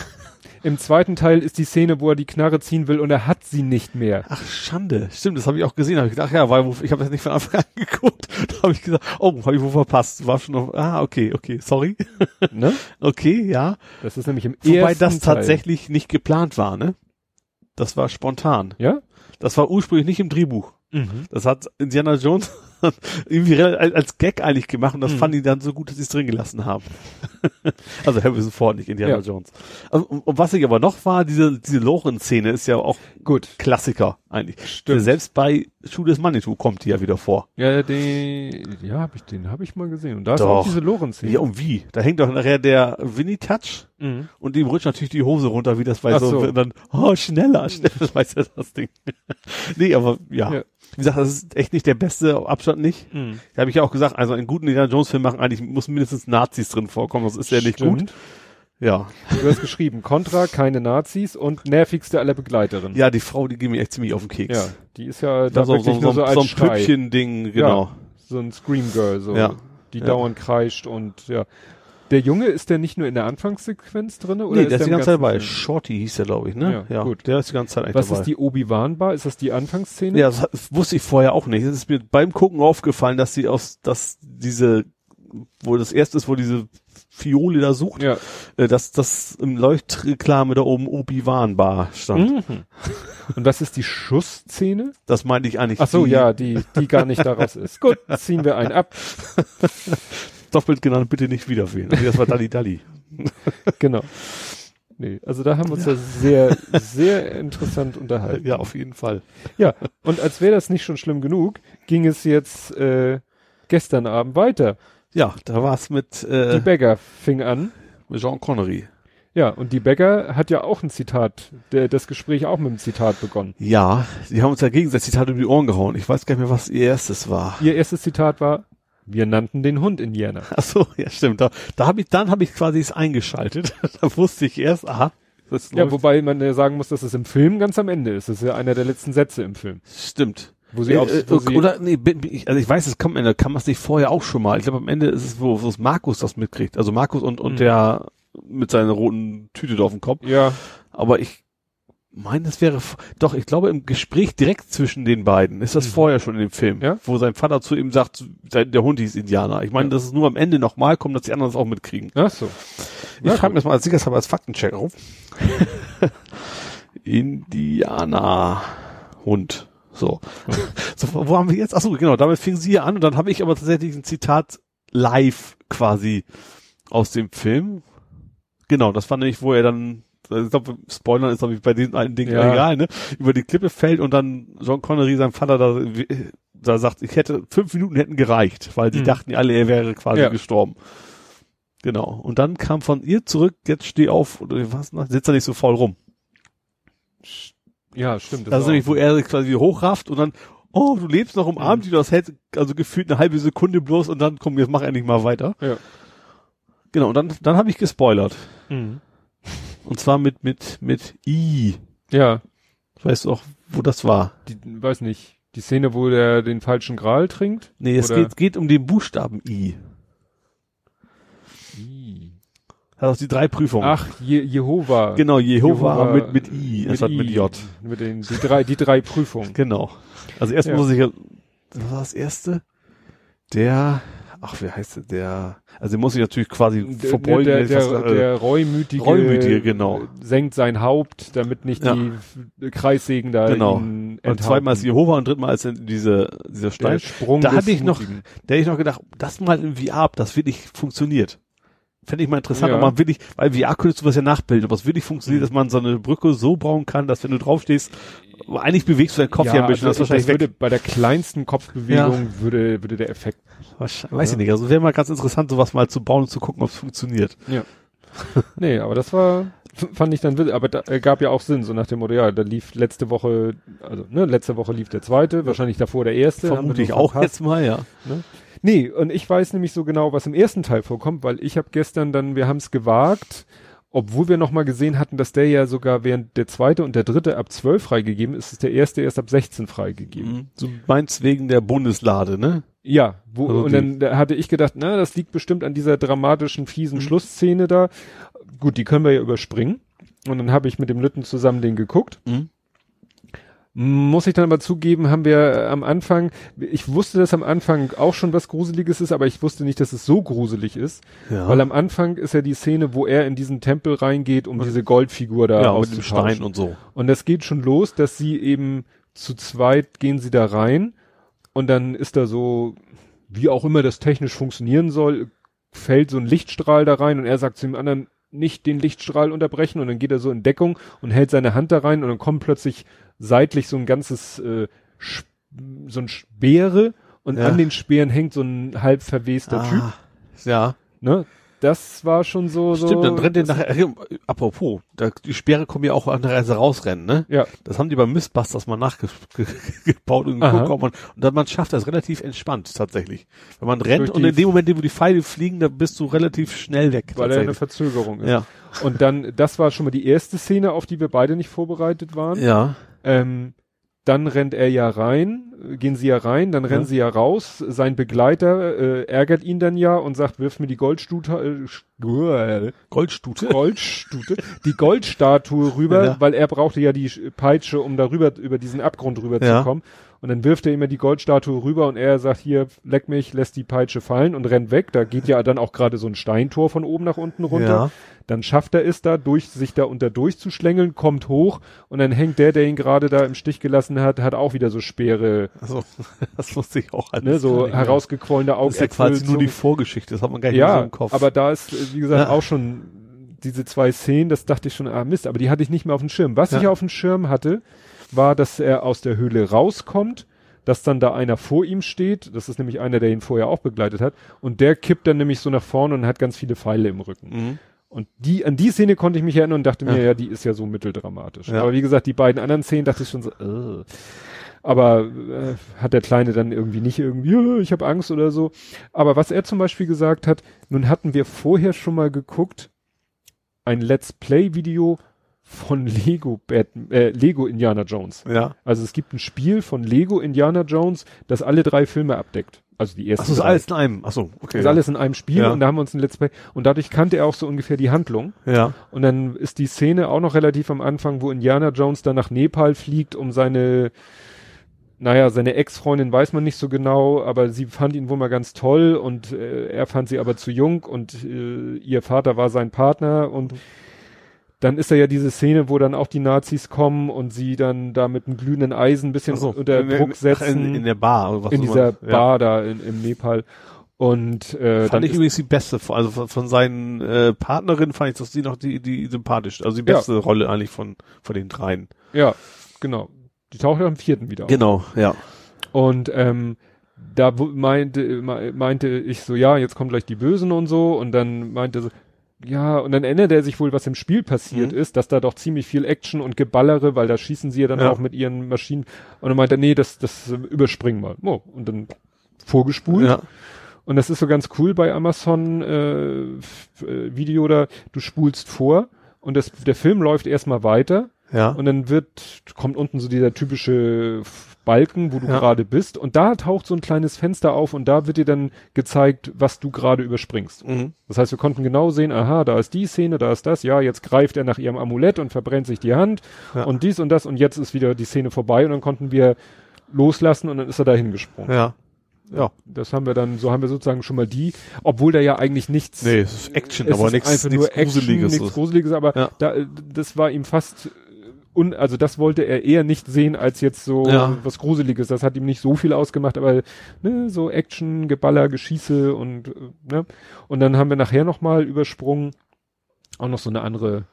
Im zweiten Teil ist die Szene, wo er die Knarre ziehen will und er hat sie nicht mehr. Ach, Schande. Stimmt, das habe ich auch gesehen. Habe ich gedacht, ja, weil ich habe das nicht von Anfang <laughs> an geguckt. Da habe ich gesagt, oh, habe ich wo verpasst. War schon noch, ah, okay, okay, sorry. <laughs> Ne? okay, ja. Das ist nämlich im Wobei ersten das Teil. tatsächlich nicht geplant war, ne? Das war spontan. Ja? Das war ursprünglich nicht im Drehbuch. Mhm. Das hat Indiana Jones <laughs> irgendwie als Gag eigentlich gemacht und das Mhm. fanden die dann so gut, dass sie es drin gelassen haben. <laughs> also Harrison Ford, nicht Indiana Ja. Jones. Also, und, und was ich aber noch war, diese, diese Loren-Szene ist ja auch Gut. Klassiker eigentlich. Stimmt. Selbst bei Schuh des Manitou kommt die ja wieder vor. Ja, den, ja, hab ich, den habe ich mal gesehen. Und da ist Doch. auch diese Lorenz-Szene. Ja, und wie? Da hängt doch nachher der Winnie Touch Mhm. und ihm rutscht natürlich die Hose runter, wie das bei so, so. dann, oh, schneller, schneller, <laughs> weiß ja das Ding. nee, aber ja. Ja. Wie gesagt, das ist echt nicht der beste Abstand nicht. Mhm. Da habe ich ja auch gesagt, also einen guten Indiana Jones Film machen, eigentlich muss mindestens Nazis drin vorkommen, das ist ja nicht gut. Ja. Du hast geschrieben, Contra, keine Nazis und nervigste aller Begleiterinnen. Ja, die Frau, die geht mir echt ziemlich auf den Keks. Ja, die ist ja Da so, wirklich so, nur so, so als so ein. Püppchen-Ding, genau. So ein Scream Girl, so. Ja. Die Ja. dauernd kreischt und ja. Der Junge, ist der nicht nur in der Anfangssequenz drinne oder Nee, der ist die ganze Zeit dabei. Shorty hieß der, glaube ich, ne? Ja, gut. Der ist die ganze Zeit eigentlich Was dabei. ist die Obi-Wan-Bar? Ist das die Anfangsszene? Ja, das das wusste ich vorher auch nicht. Es ist mir beim Gucken aufgefallen, dass sie aus, dass diese, wo das erste ist, wo diese Fiole da sucht, Ja. äh, dass das im Leuchtreklame da oben Obi-Wan-Bar stand. Mhm. Und was ist die Schussszene? Das meinte ich eigentlich. Ach so, die ja, die, die gar nicht daraus ist. <laughs> Gut, ziehen wir einen ab. <laughs> Doppelt genannt bitte nicht wieder wählen. Nee, Das war Dalli Dalli. <laughs> Genau. Nee, also da haben wir uns ja, sehr, sehr interessant unterhalten. Ja, auf jeden Fall. Ja, und als wäre das nicht schon schlimm genug, ging es jetzt äh, gestern Abend weiter. Ja, da war's mit, Die äh, Bagger fing an. mit Jean Connery. Ja, und die Bagger hat ja auch ein Zitat, der, das Gespräch auch mit einem Zitat begonnen. Ja, die haben uns ja gegenseitig Zitat um die Ohren gehauen. Ich weiß gar nicht mehr, was ihr erstes war. Ihr erstes Zitat war, wir nannten den Hund Indianer. Ach so, ja stimmt. Da, da habe ich, dann habe ich quasi es eingeschaltet. <laughs> da wusste ich erst, aha, das Ja, läuft. wobei man ja sagen muss, dass es im Film ganz am Ende ist. Das ist ja einer der letzten Sätze im Film. stimmt. Wo sie Äh, auch, äh, wo sie, oder nee, also ich weiß, es kommt am Ende, kann man es nicht vorher auch schon mal. Ich glaube am Ende ist es, wo, wo es Markus das mitkriegt. Also Markus und, und Mhm. der mit seiner roten Tüte da auf dem Kopf. ja, Aber ich meine, es wäre, doch, ich glaube im Gespräch direkt zwischen den beiden ist das Mhm. vorher schon in dem Film, Ja? wo sein Vater zu ihm sagt, der Hund hieß Indianer. Ich meine, Ja. dass es nur am Ende nochmal kommt, dass die anderen das auch mitkriegen. ach so. Ich schreibe mir das mal als Siegershaber als Faktencheck <laughs> auf. Indianer Hund. So. <laughs> so. Wo haben wir jetzt? Achso, genau, damit fing sie hier an und dann habe ich aber tatsächlich ein Zitat live quasi aus dem Film. Genau, das war nämlich, wo er dann, ich glaube, Spoilern ist glaube ich bei diesen alten Dingen Ja. egal, ne? Über die Klippe fällt und dann John Connery, sein Vater, da, da sagt, ich hätte, fünf Minuten hätten gereicht, weil die Mhm. dachten alle, er wäre quasi Ja. gestorben. Genau. Und dann kam von ihr zurück, jetzt steh auf, oder was, noch? sitzt er nicht so voll rum. Ja, stimmt. Das ist war nämlich, wo er sich quasi hochrafft und dann, oh, du lebst noch, umarmt Mhm. die, das hält also gefühlt eine halbe Sekunde bloß und dann, komm, jetzt mach endlich mal weiter. Ja. Genau, und dann, dann habe ich gespoilert. Mhm. Und zwar mit, mit, mit I. Ja, Weißt du auch, wo das war? die, weiß nicht. Die Szene, wo der den falschen Gral trinkt? Nee, es geht, geht um den Buchstaben I. Hat auch die drei Prüfungen. Ach, Je Jehova. Genau, Jehova, Jehova mit, mit I, anstatt mit I. J. Mit den, die drei, die drei Prüfungen. <laughs> Genau. Also erst Ja. muss ich was war das erste? Der, ach, wie heißt der? Der, also den muss ich natürlich quasi Der, verbeugen. der, fast der, gesagt, der reumütige, Reumütige, genau. senkt sein Haupt, damit nicht Ja. die Kreissägen da Genau. ihn und zweimal ist Jehova und drittmal ist diese, dieser der Stein. Sprung Da hatte ich noch- Mutigen. Da hätte ich noch gedacht, das mal in VR, ob das wirklich funktioniert. Fände ich mal interessant, Ja. ob man wirklich, weil VR könntest du was ja nachbilden, ob es wirklich funktioniert, Mhm. dass man so eine Brücke so bauen kann, dass wenn du draufstehst, eigentlich bewegst du deinen Kopf ja, ein bisschen, also das wahrscheinlich würde bei der kleinsten Kopfbewegung würde, würde der Effekt. Wahrscheinlich, weiß ich nicht, also wäre mal ganz interessant, sowas mal zu bauen und zu gucken, ob es funktioniert. <laughs> Nee, aber das war fand ich dann, witzig, aber da äh, gab ja auch Sinn, so nach dem Motto, ja, da lief letzte Woche, also ne, letzte Woche lief der zweite, wahrscheinlich davor der erste. haben wir Vermute ich nur auch verpasst. jetzt mal, ja. Ne? Nee, und ich weiß nämlich so genau, was im ersten Teil vorkommt, weil ich habe gestern dann, wir haben es gewagt, obwohl wir nochmal gesehen hatten, dass der ja sogar während der zweite und der dritte ab 12 freigegeben ist, ist der erste erst ab 16 freigegeben. Du meinst wegen der Bundeslade, ne? Ja, wo, Also und dann da hatte ich gedacht, na, das liegt bestimmt an dieser dramatischen, Mhm. fiesen Schlussszene da. Gut, die können wir ja überspringen. Und dann habe ich mit dem Lütten zusammen den geguckt. Mhm. Muss ich dann aber zugeben, haben wir äh, am Anfang, ich wusste, dass am Anfang auch schon was Gruseliges ist, aber ich wusste nicht, dass es so gruselig ist. Ja. Weil am Anfang ist ja die Szene, wo er in diesen Tempel reingeht, um diese Goldfigur da ja, mit dem. Stein und so. Und das geht schon los, dass sie eben zu zweit gehen sie da rein und dann ist da so, wie auch immer das technisch funktionieren soll, fällt so ein Lichtstrahl da rein und er sagt zu dem anderen, nicht den Lichtstrahl unterbrechen und dann geht er so in Deckung und hält seine Hand da rein und dann kommt plötzlich seitlich so ein ganzes, äh, so ein Speere und Ja. an den Speeren hängt so ein halb verwester Typ, Ah, Ja, ne? Das war schon so, so. stimmt, dann rennt der nachher, äh, apropos, da, die Speere kommen ja auch an der Reise rausrennen, ne? Ja, Das haben die beim Mistbusters mal nachgebaut und geguckt, ob man, und dann man schafft das relativ entspannt, tatsächlich. Wenn man rennt Durch und in dem Moment, wo die Pfeile fliegen, da bist du relativ schnell weg. weil er eine. Verzögerung ist. ja. Und dann, das war schon mal die erste Szene, auf die wir beide nicht vorbereitet waren. Ja. Ähm, dann rennt er ja rein, gehen sie ja rein, dann rennen Ja. sie ja raus. Sein Begleiter äh, ärgert ihn dann ja und sagt, wirf mir die Goldstute, äh, <laughs> Goldstute. Goldstute, die Goldstatue rüber, Ja. weil er brauchte ja die Sch- Peitsche, um darüber, über diesen Abgrund rüber Ja. zu kommen. Und dann wirft er immer die Goldstatue rüber und er sagt, hier, leck mich, lässt die Peitsche fallen und rennt weg. Da geht ja dann auch gerade so ein Steintor von oben nach unten runter. Ja. Dann schafft er es da, durch, sich da unter durchzuschlängeln, kommt hoch und dann hängt der, der ihn gerade da im Stich gelassen hat, hat auch wieder so Speere, Also, <laughs> das wusste ich auch alles. ne, so herausgequollene Das ist ja quasi nur die Vorgeschichte, das hat man gar nicht mehr so ja, im Kopf. aber da ist, äh, wie gesagt, Ja. auch schon diese zwei Szenen, das dachte ich schon, ah Mist, aber die hatte ich nicht mehr auf dem Schirm. Was Ja. ich auf dem Schirm hatte, war, dass er aus der Höhle rauskommt, dass dann da einer vor ihm steht, das ist nämlich einer, der ihn vorher auch begleitet hat, und der kippt dann nämlich so nach vorne und hat ganz viele Pfeile im Rücken. mhm. Und die, an die Szene konnte ich mich erinnern und dachte mir, Ja. ja, die ist ja so mitteldramatisch. Ja. Aber wie gesagt, die beiden anderen Szenen dachte ich schon so, äh. aber äh, hat der Kleine dann irgendwie nicht irgendwie, ja, ich habe Angst oder so. Aber was er zum Beispiel gesagt hat, nun hatten wir vorher schon mal geguckt, ein Let's Play-Video von Lego Bat äh, Lego Indiana Jones. Ja. Also es gibt ein Spiel von Lego Indiana Jones, das alle drei Filme abdeckt. Also die ersten. Achso, ist drei. alles in einem. Achso, okay. Das ist alles in einem Spiel Ja. und da haben wir uns ein Let's Play und dadurch kannte er auch so ungefähr die Handlung. Ja. Und dann ist die Szene auch noch relativ am Anfang, wo Indiana Jones dann nach Nepal fliegt, um seine, naja, seine Ex-Freundin weiß man nicht so genau, aber sie fand ihn wohl mal ganz toll und äh, er fand sie aber zu jung und äh, ihr Vater war sein Partner und dann ist da ja diese Szene, wo dann auch die Nazis kommen und sie dann da mit einem glühenden Eisen ein bisschen Achso, unter in, Druck setzen In, in der Bar. Was in dieser immer. Bar da in, im Nepal. Und äh, Fand dann ich übrigens die beste, also von, von seinen äh, Partnerinnen fand ich das die noch die, die sympathisch, also die beste Rolle eigentlich von, von den dreien. ja, genau. Die taucht ja am vierten wieder auf. Genau, ja. Und ähm, da meinte, me- meinte ich so, ja, jetzt kommen gleich die Bösen und so. Und dann meinte so, ja, und dann erinnert er sich wohl, was im Spiel passiert Mhm. ist, dass da doch ziemlich viel Action und Geballere, weil da schießen sie ja dann Ja. auch mit ihren Maschinen. Und dann meinte er, nee, das, das äh, überspringen mal. Oh, und dann vorgespult. Ja. Und das ist so ganz cool bei Amazon äh, äh, Video da, du spulst vor und das, der Film läuft erstmal weiter Ja. und dann wird, kommt unten so dieser typische Balken, wo du Ja. gerade bist und da taucht so ein kleines Fenster auf und da wird dir dann gezeigt, was du gerade überspringst. mhm. Das heißt, wir konnten genau sehen, aha, da ist die Szene, da ist das, ja, jetzt greift er nach ihrem Amulett und verbrennt sich die Hand Ja. und dies und das und jetzt ist wieder die Szene vorbei und dann konnten wir loslassen und dann ist er da hingesprungen. Ja. Ja. Das haben wir dann, so haben wir sozusagen schon mal die, obwohl da ja eigentlich nichts. Nee, es ist Action, es aber nichts, einfach nichts Gruseliges. nichts Gruseliges, aber Ja. da, das war ihm fast, un, also das wollte er eher nicht sehen als jetzt so Ja. was Gruseliges. Das hat ihm nicht so viel ausgemacht, aber ne, so Action, Geballer, Geschieße und äh, ne. Und dann haben wir nachher nochmal übersprungen, auch noch so eine andere.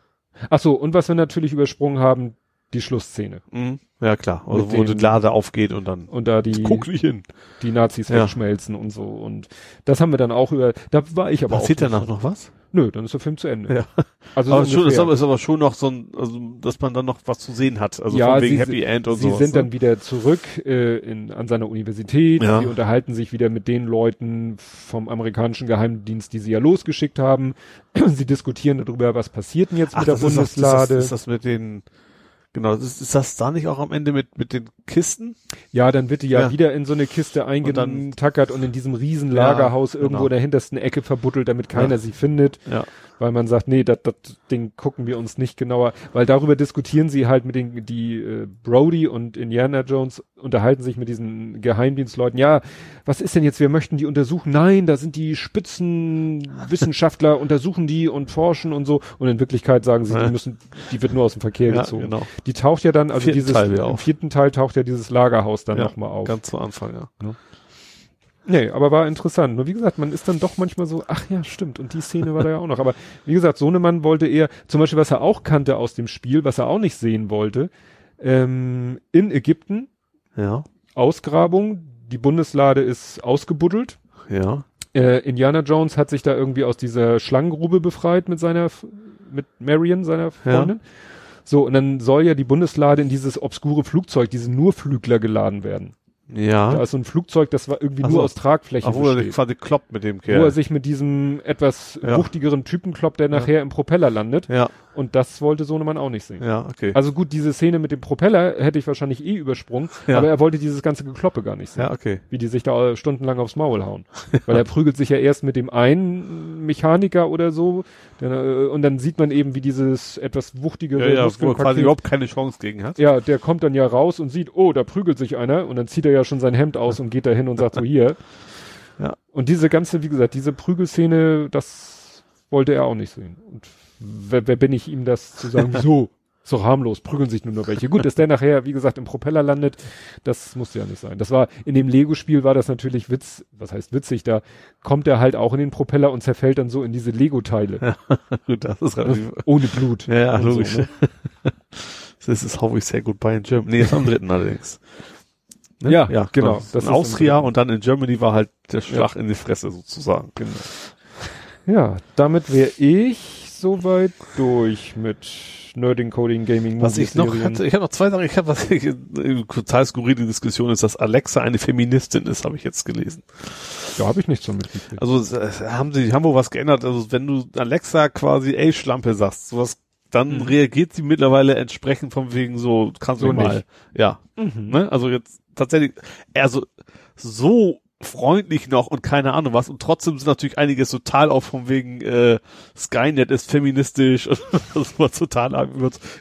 Ach so, und was wir natürlich übersprungen haben, die Schlussszene. Mhm. Ja, klar. Also wo die Lade aufgeht und dann Und da die, guck nicht hin. die Nazis Ja. wegschmelzen und so. Und das haben wir dann auch über, da war ich aber Passiert auch. danach noch was? Nö, dann ist der Film zu Ende. Ja. Also aber so schon, ist, aber, ist aber schon noch so ein, also, dass man dann noch was zu sehen hat. Also Ja, von wegen sie Happy End und Sie sowas. sind ne? dann wieder zurück äh, in, an seiner Universität. Ja. Sie unterhalten sich wieder mit den Leuten vom amerikanischen Geheimdienst, die sie ja losgeschickt haben. <clears throat> sie diskutieren darüber, was passiert denn jetzt Ach, mit der das ist, das, ist, Bundeslade. das, ist das mit den, genau, ist, ist das da nicht auch am Ende mit, mit den Kisten? ja, dann wird die ja, Ja. wieder in so eine Kiste eingetackert und, in diesem riesen Lagerhaus Ja, irgendwo genau. in der hintersten Ecke verbuddelt, damit keiner Ja. sie findet. Ja. Weil man sagt, nee, das Ding gucken wir uns nicht genauer, weil darüber diskutieren sie halt mit den die äh, Brody und Indiana Jones unterhalten sich mit diesen Geheimdienstleuten. Ja, was ist denn jetzt? Wir möchten die untersuchen. Nein, da sind die Spitzenwissenschaftler <laughs> untersuchen die und forschen und so. Und in Wirklichkeit sagen sie, Ja. die müssen, die wird nur aus dem Verkehr Ja, gezogen. genau. Die taucht ja dann, also Vierten dieses im vierten Teil taucht ja dieses Lagerhaus dann Ja, nochmal auf. Ganz zu Anfang, ja. Nee, aber war interessant. Nur wie gesagt, man ist dann doch manchmal so, ach ja, stimmt, und die Szene war da ja auch noch. Aber wie gesagt, Sohnemann wollte eher, zum Beispiel, was er auch kannte aus dem Spiel, was er auch nicht sehen wollte, ähm, in Ägypten, Ja. Ausgrabung, die Bundeslade ist ausgebuddelt. Ja. Äh, Indiana Jones hat sich da irgendwie aus dieser Schlangengrube befreit mit seiner, mit Marion, seiner Freundin. So, und dann soll ja die Bundeslade in dieses obskure Flugzeug, diese Nurflügler geladen werden. Ja. Da ist so ein Flugzeug, das war irgendwie Ach nur so. aus Tragflächen Obwohl er besteht. quasi kloppt mit dem wo er Kerl. sich mit diesem etwas Ja. wuchtigeren Typen kloppt, der nachher im Propeller landet. Ja. Und das wollte Sohnemann auch nicht sehen. Ja, okay. Also gut, diese Szene mit dem Propeller hätte ich wahrscheinlich eh übersprungen, <laughs> Ja. aber er wollte dieses ganze Gekloppe gar nicht sehen. ja, okay. Wie die sich da stundenlang aufs Maul hauen. <laughs> Weil er prügelt sich ja erst mit dem einen Mechaniker oder so, der, äh, und dann sieht man eben, wie dieses etwas wuchtigere Ja, ja, wo er quasi überhaupt keine Chance gegen hat. ja, der kommt dann ja raus und sieht, oh, da prügelt sich einer und dann zieht er ja schon sein Hemd aus und geht da hin und sagt so <laughs> hier. Ja. Und diese ganze, wie gesagt, diese Prügelszene, das wollte er auch nicht sehen. Und wer, wer bin ich ihm das zu sagen? <laughs> Ist doch harmlos, prügeln sich nur noch welche. Gut, dass der nachher, wie gesagt, im Propeller landet, das musste ja nicht sein. Das war, in dem Lego-Spiel war das natürlich Witz, was heißt witzig, da kommt er halt auch in den Propeller und zerfällt dann so in diese Lego-Teile. <laughs> Gut, das ist relativ. Ohne Blut. Ja, ja und so, logisch. ne? <laughs> Das ist how we say goodbye in Germany. Nee, am dritten allerdings. Ne? Ja, genau. Das Das in Austria und dann in Germany war halt der Schlag in die Fresse sozusagen. Genau. Ja, damit wäre ich soweit durch mit Nerding, Coding, Gaming, Was ich noch hatte, ich habe noch zwei Sachen, ich habe was <laughs> ich, total skurrile Diskussion ist, dass Alexa eine Feministin ist, habe ich jetzt gelesen. Da habe ich nichts von mitgekriegt. Also äh, haben sie haben wohl was geändert, also wenn du Alexa quasi ey Schlampe sagst, sowas dann Mhm. reagiert sie mittlerweile entsprechend von wegen so kannst du So mal. nicht. Ja, Mhm. ne? Also jetzt tatsächlich also so freundlich noch und keine Ahnung was und trotzdem sind natürlich einiges total auch von wegen äh, Skynet ist feministisch <laughs> und das war total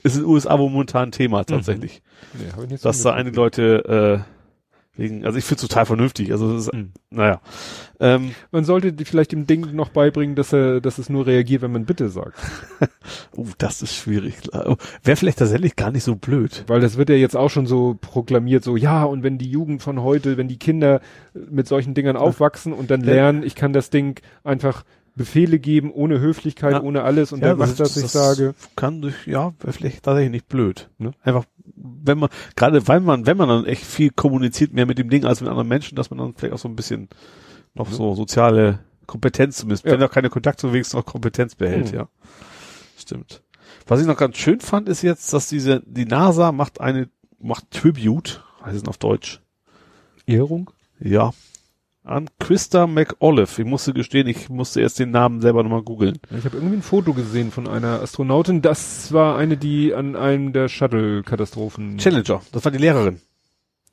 ist in den USA momentan ein Thema tatsächlich. Nee, hab ich nichts dass da einige. Leute äh, wegen, also ich finde total vernünftig. Also das ist, Mhm. naja. Ähm, Man sollte vielleicht dem Ding noch beibringen, dass er, dass es nur reagiert, wenn man Bitte sagt. <laughs> uh, das ist schwierig. Wäre vielleicht tatsächlich gar nicht so blöd. Weil das wird ja jetzt auch schon so proklamiert, so, ja, und wenn die Jugend von heute, wenn die Kinder mit solchen Dingern aufwachsen und dann Ja. lernen, ich kann das Ding einfach Befehle geben, ohne Höflichkeit, Ja. ohne alles und der macht, was ich sage. Kann durch, ja, wäre vielleicht tatsächlich nicht blöd. Ne? Einfach, wenn man, gerade weil man, wenn man dann echt viel kommuniziert, mehr mit dem Ding als mit anderen Menschen, dass man dann vielleicht auch so ein bisschen noch so soziale Kompetenz zumindest, Ja. wenn auch keine Kontakte wenigstens noch Kompetenz behält, Mhm. ja. Stimmt. Was ich noch ganz schön fand, ist jetzt, dass diese, die NASA macht eine, macht Tribute, heißt es auf Deutsch, Ehrung? ja, an Christa McAuliffe. Ich musste gestehen, ich musste erst den Namen selber nochmal googeln. Ich habe irgendwie ein Foto gesehen von einer Astronautin. Das war eine, die an einem der Shuttle-Katastrophen. Challenger, das war die Lehrerin,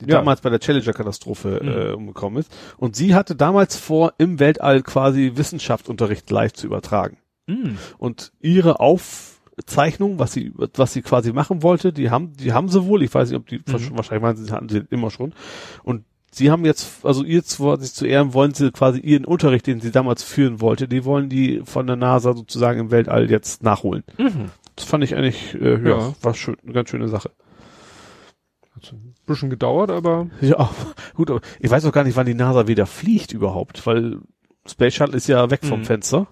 die Ja. damals bei der Challenger-Katastrophe Mhm. äh, umgekommen ist. Und sie hatte damals vor, im Weltall quasi Wissenschaftsunterricht live zu übertragen. Mm. Und ihre Aufzeichnung, was sie, was sie quasi machen wollte, die haben, die haben sie wohl. Ich weiß nicht, ob die, Mhm. wahrscheinlich meinen sie, hatten sie immer schon. Und sie haben jetzt, also ihr zu, sich zu ehren, wollen sie quasi ihren Unterricht, den sie damals führen wollte, die wollen die von der NASA sozusagen im Weltall jetzt nachholen. Mhm. Das fand ich eigentlich, äh, ja, Ja. war schön, eine ganz schöne Sache. Hat ein bisschen gedauert, aber Ja, <laughs> gut, aber ich weiß auch gar nicht, wann die NASA wieder fliegt überhaupt, weil Space Shuttle ist ja weg vom Mhm. Fenster.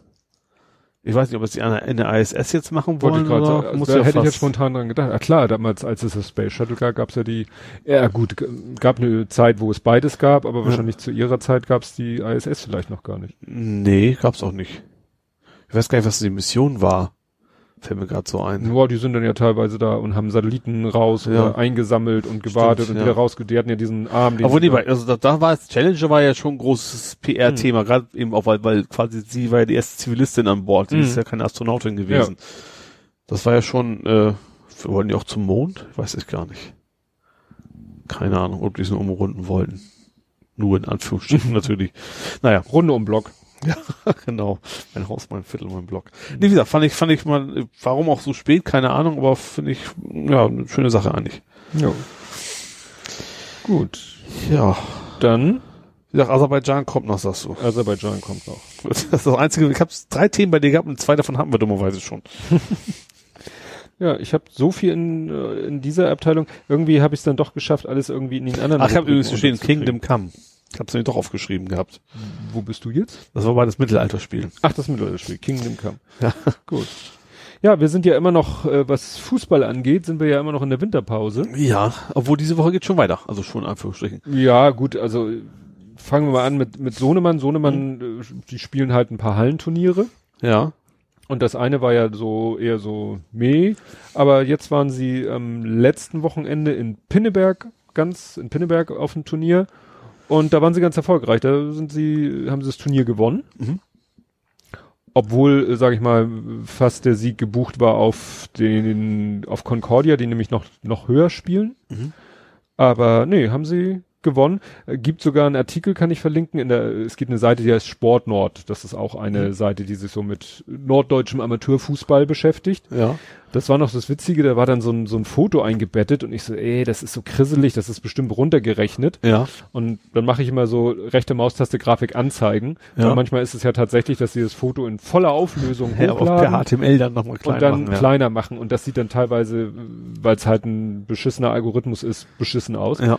Ich weiß nicht, ob es die in der ISS jetzt machen Wollte wollen ich gerade oder sagen, muss da ja hätte ich fast- jetzt spontan dran gedacht. Ah, klar, damals, als es das Space Shuttle gab, gab's ja die, ja gut, gab eine Zeit, wo es beides gab, aber wahrscheinlich zu ihrer Zeit gab's die ISS vielleicht noch gar nicht. Nee, gab's auch nicht. Ich weiß gar nicht, was die Mission war. Fällt mir gerade so ein. Nur die sind dann ja teilweise da und haben Satelliten raus Ja. oder eingesammelt und gewartet Stimmt, und ja. wieder rausge... Die hatten ja diesen Arm, den Obwohl, nee, also da, da war es, Challenger war ja schon ein großes PR-Thema, gerade eben auch, weil, weil quasi sie war ja die erste Zivilistin an Bord, die Mhm. ist ja keine Astronautin gewesen. Das war ja schon, äh, wollen die auch zum Mond? Weiß ich gar nicht. Keine Ahnung, ob die es nur umrunden wollten. Nur in Anführungsstrichen <laughs> natürlich. Naja, Runde um Block. <laughs> genau. Mein Haus, mein Viertel, mein Block. Nee, wie gesagt, fand ich, fand ich mal, warum auch so spät, keine Ahnung, aber finde ich, ja, eine schöne Sache eigentlich. Ja. Gut. Ja. Dann Wie gesagt, Aserbaidschan kommt noch, sagst du. Aserbaidschan kommt noch. Das ist das einzige, ich habe drei Themen bei dir gehabt und zwei davon hatten wir dummerweise schon. <laughs> Ja, ich habe so viel in, äh, in dieser Abteilung. Irgendwie habe ich es dann doch geschafft, alles irgendwie in den anderen. Ach, ich habe übrigens stehen. Kingdom Come. Ich habe es nämlich doch aufgeschrieben gehabt. Wo bist du jetzt? Das war bei das Mittelalterspiel. Ach, das Mittelalterspiel, Kingdom Come. Ja. Gut. Ja, wir sind ja immer noch, äh, was Fußball angeht, sind wir ja immer noch in der Winterpause. Ja, obwohl diese Woche geht schon weiter. Also schon in Anführungsstrichen. Ja, gut, also fangen wir mal an mit, mit Sohnemann. Sohnemann, äh, die spielen halt ein paar Hallenturniere. Ja. Und das eine war ja so eher so meh, aber jetzt waren sie am letzten Wochenende in Pinneberg, ganz in Pinneberg auf dem Turnier und da waren sie ganz erfolgreich. Da sind sie, haben sie das Turnier gewonnen. Mhm. Obwohl, äh, sage ich mal, fast der Sieg gebucht war auf den, auf Concordia, die nämlich noch noch höher spielen. Mhm. Aber nee, haben sie gewonnen. Äh, Gibt sogar einen Artikel, kann ich verlinken. In der, es gibt eine Seite, die heißt Sport Nord. Das ist auch eine Seite, die sich so mit norddeutschem Amateurfußball beschäftigt. Ja. Das war noch das Witzige, da war dann so ein, so ein Foto eingebettet und ich so, ey, das ist so krisselig, das ist bestimmt runtergerechnet. Ja. Und dann mache ich immer so rechte Maustaste Grafik anzeigen. Ja. Und manchmal ist es ja tatsächlich, dass sie das Foto in voller Auflösung <laughs> ja hochladen per HTML dann nochmal klein und dann machen. Ja. kleiner machen. Und das sieht dann teilweise, weil es halt ein beschissener Algorithmus ist, beschissen aus. ja.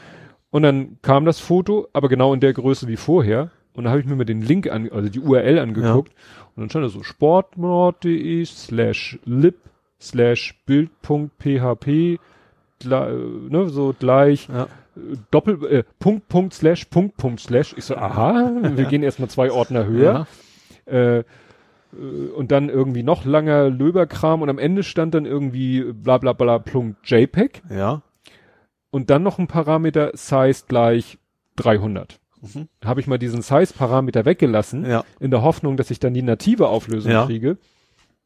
Und dann kam das Foto, aber genau in der Größe wie vorher. Und dann habe ich mir mal den Link an, also die URL angeguckt. Und dann stand da so sportmord.de slash lib slash bild.php äh, ne, so gleich Ja. äh, Doppel, äh, Punkt, Punkt, Slash, Punkt, Punkt, Slash. Ich so, aha, <laughs> wir gehen erstmal zwei Ordner höher. Äh, äh, und dann irgendwie noch langer Löberkram und am Ende stand dann irgendwie bla bla bla Punkt JPEG Ja. Ja. und dann noch ein Parameter Size gleich 300. Mhm. Habe ich mal diesen Size-Parameter weggelassen, Ja. in der Hoffnung, dass ich dann die native Auflösung Ja. kriege.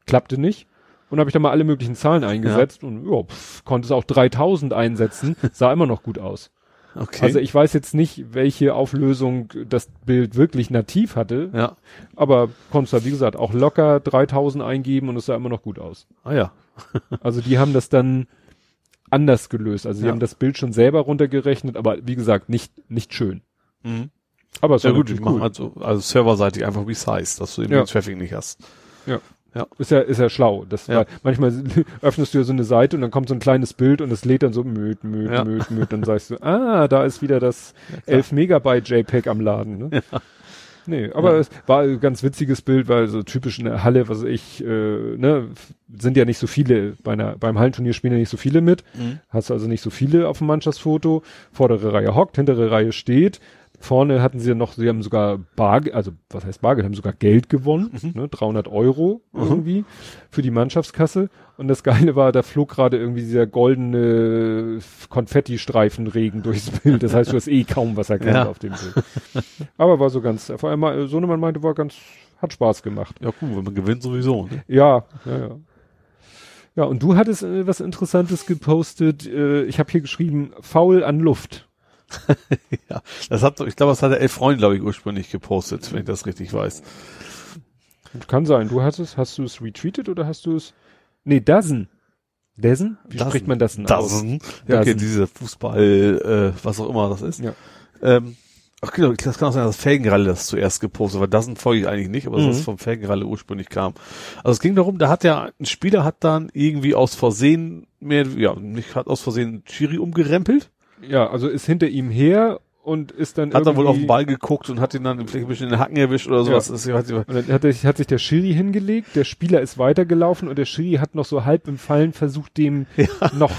Klappte nicht. Und habe ich dann mal alle möglichen Zahlen eingesetzt und ja, pff, konnte es auch 3000 einsetzen, <laughs> sah immer noch gut aus. Okay. Also ich weiß jetzt nicht, welche Auflösung das Bild wirklich nativ hatte, ja. aber konntest da, wie gesagt, auch locker 3000 eingeben und es sah immer noch gut aus. Ah ja. Also die haben das dann anders gelöst. Also sie Ja. haben das Bild schon selber runtergerechnet, aber wie gesagt, nicht, nicht schön. Mhm. Aber es Ja gut, ich natürlich mache also, also serverseitig einfach resize, dass du eben Ja. den Traffic nicht hast. Ist ja, ist ja schlau. Das Ja. war, manchmal <laughs> öffnest du ja so eine Seite und dann kommt so ein kleines Bild und es lädt dann so müd, müd, Ja. müd, müd. Dann sagst du, ah, da ist wieder das 11 Megabyte JPEG am Laden. Ne? Nee, aber Ja. es war ein ganz witziges Bild, weil so typisch in der Halle, was ich, äh, ne, sind ja nicht so viele, bei einer, beim Hallenturnier spielen ja nicht so viele mit. Mhm. Hast also nicht so viele auf dem Mannschaftsfoto. Vordere Reihe hockt, hintere Reihe steht. Vorne hatten sie ja noch, sie haben sogar Bargeld, also was heißt Bargeld, haben sogar Geld gewonnen, ne, 300 Euro irgendwie für die Mannschaftskasse. Und das Geile war, da flog gerade irgendwie dieser goldene Konfetti-Streifenregen durchs Bild. Das heißt, du hast eh kaum was erkannt Ja. auf dem Bild. Aber war so ganz, vor allem mal, Sohnemann meinte, war ganz, hat Spaß gemacht. Ja gut, wenn man gewinnt sowieso. Ne? Ja, ja, ja. Ja, und du hattest äh, was Interessantes gepostet. Äh, ich habe hier geschrieben, faul an Luft. <laughs> Ja, das hat, ich glaube, das hat der Elf Freund, glaube ich, ursprünglich gepostet, wenn ich das richtig weiß. Kann sein. Du hast es, hast du es retweetet oder hast du es? Nee, Dozen. Dozen? Wie Dozen. spricht man das denn aus? Dozen. Ja, okay, Dozen. diese Fußball, äh, was auch immer das ist. Ja. Ähm, ach genau, das kann auch sein, dass Felgenralle das zuerst gepostet war. Dozen folge ich eigentlich nicht, aber Mhm. dass es vom Felgenralle ursprünglich kam. Also es ging darum, da hat ja, ein Spieler hat dann irgendwie aus Versehen mehr, ja, nicht, hat aus Versehen Chiri umgerempelt. Ja, also ist hinter ihm her und ist dann Hat dann wohl auf den Ball geguckt und hat ihn dann vielleicht ein bisschen in den Hacken erwischt oder sowas. Ja. Das ja- Und dann hat, sich- hat sich der Schiri hingelegt, der Spieler ist weitergelaufen und der Schiri hat noch so halb im Fallen versucht, dem <laughs> noch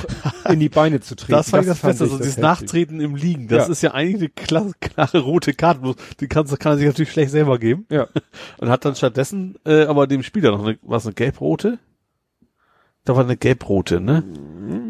in die Beine zu treten. das war das, das Beste, also dieses heftig. Nachtreten im Liegen. Das Ja. ist ja eigentlich eine klar, klare rote Karte. Die kannst, kann er sich natürlich schlecht selber geben. Ja, Und hat dann stattdessen äh, aber dem Spieler noch eine, was eine gelb-rote? Da war eine gelb-rote, ne?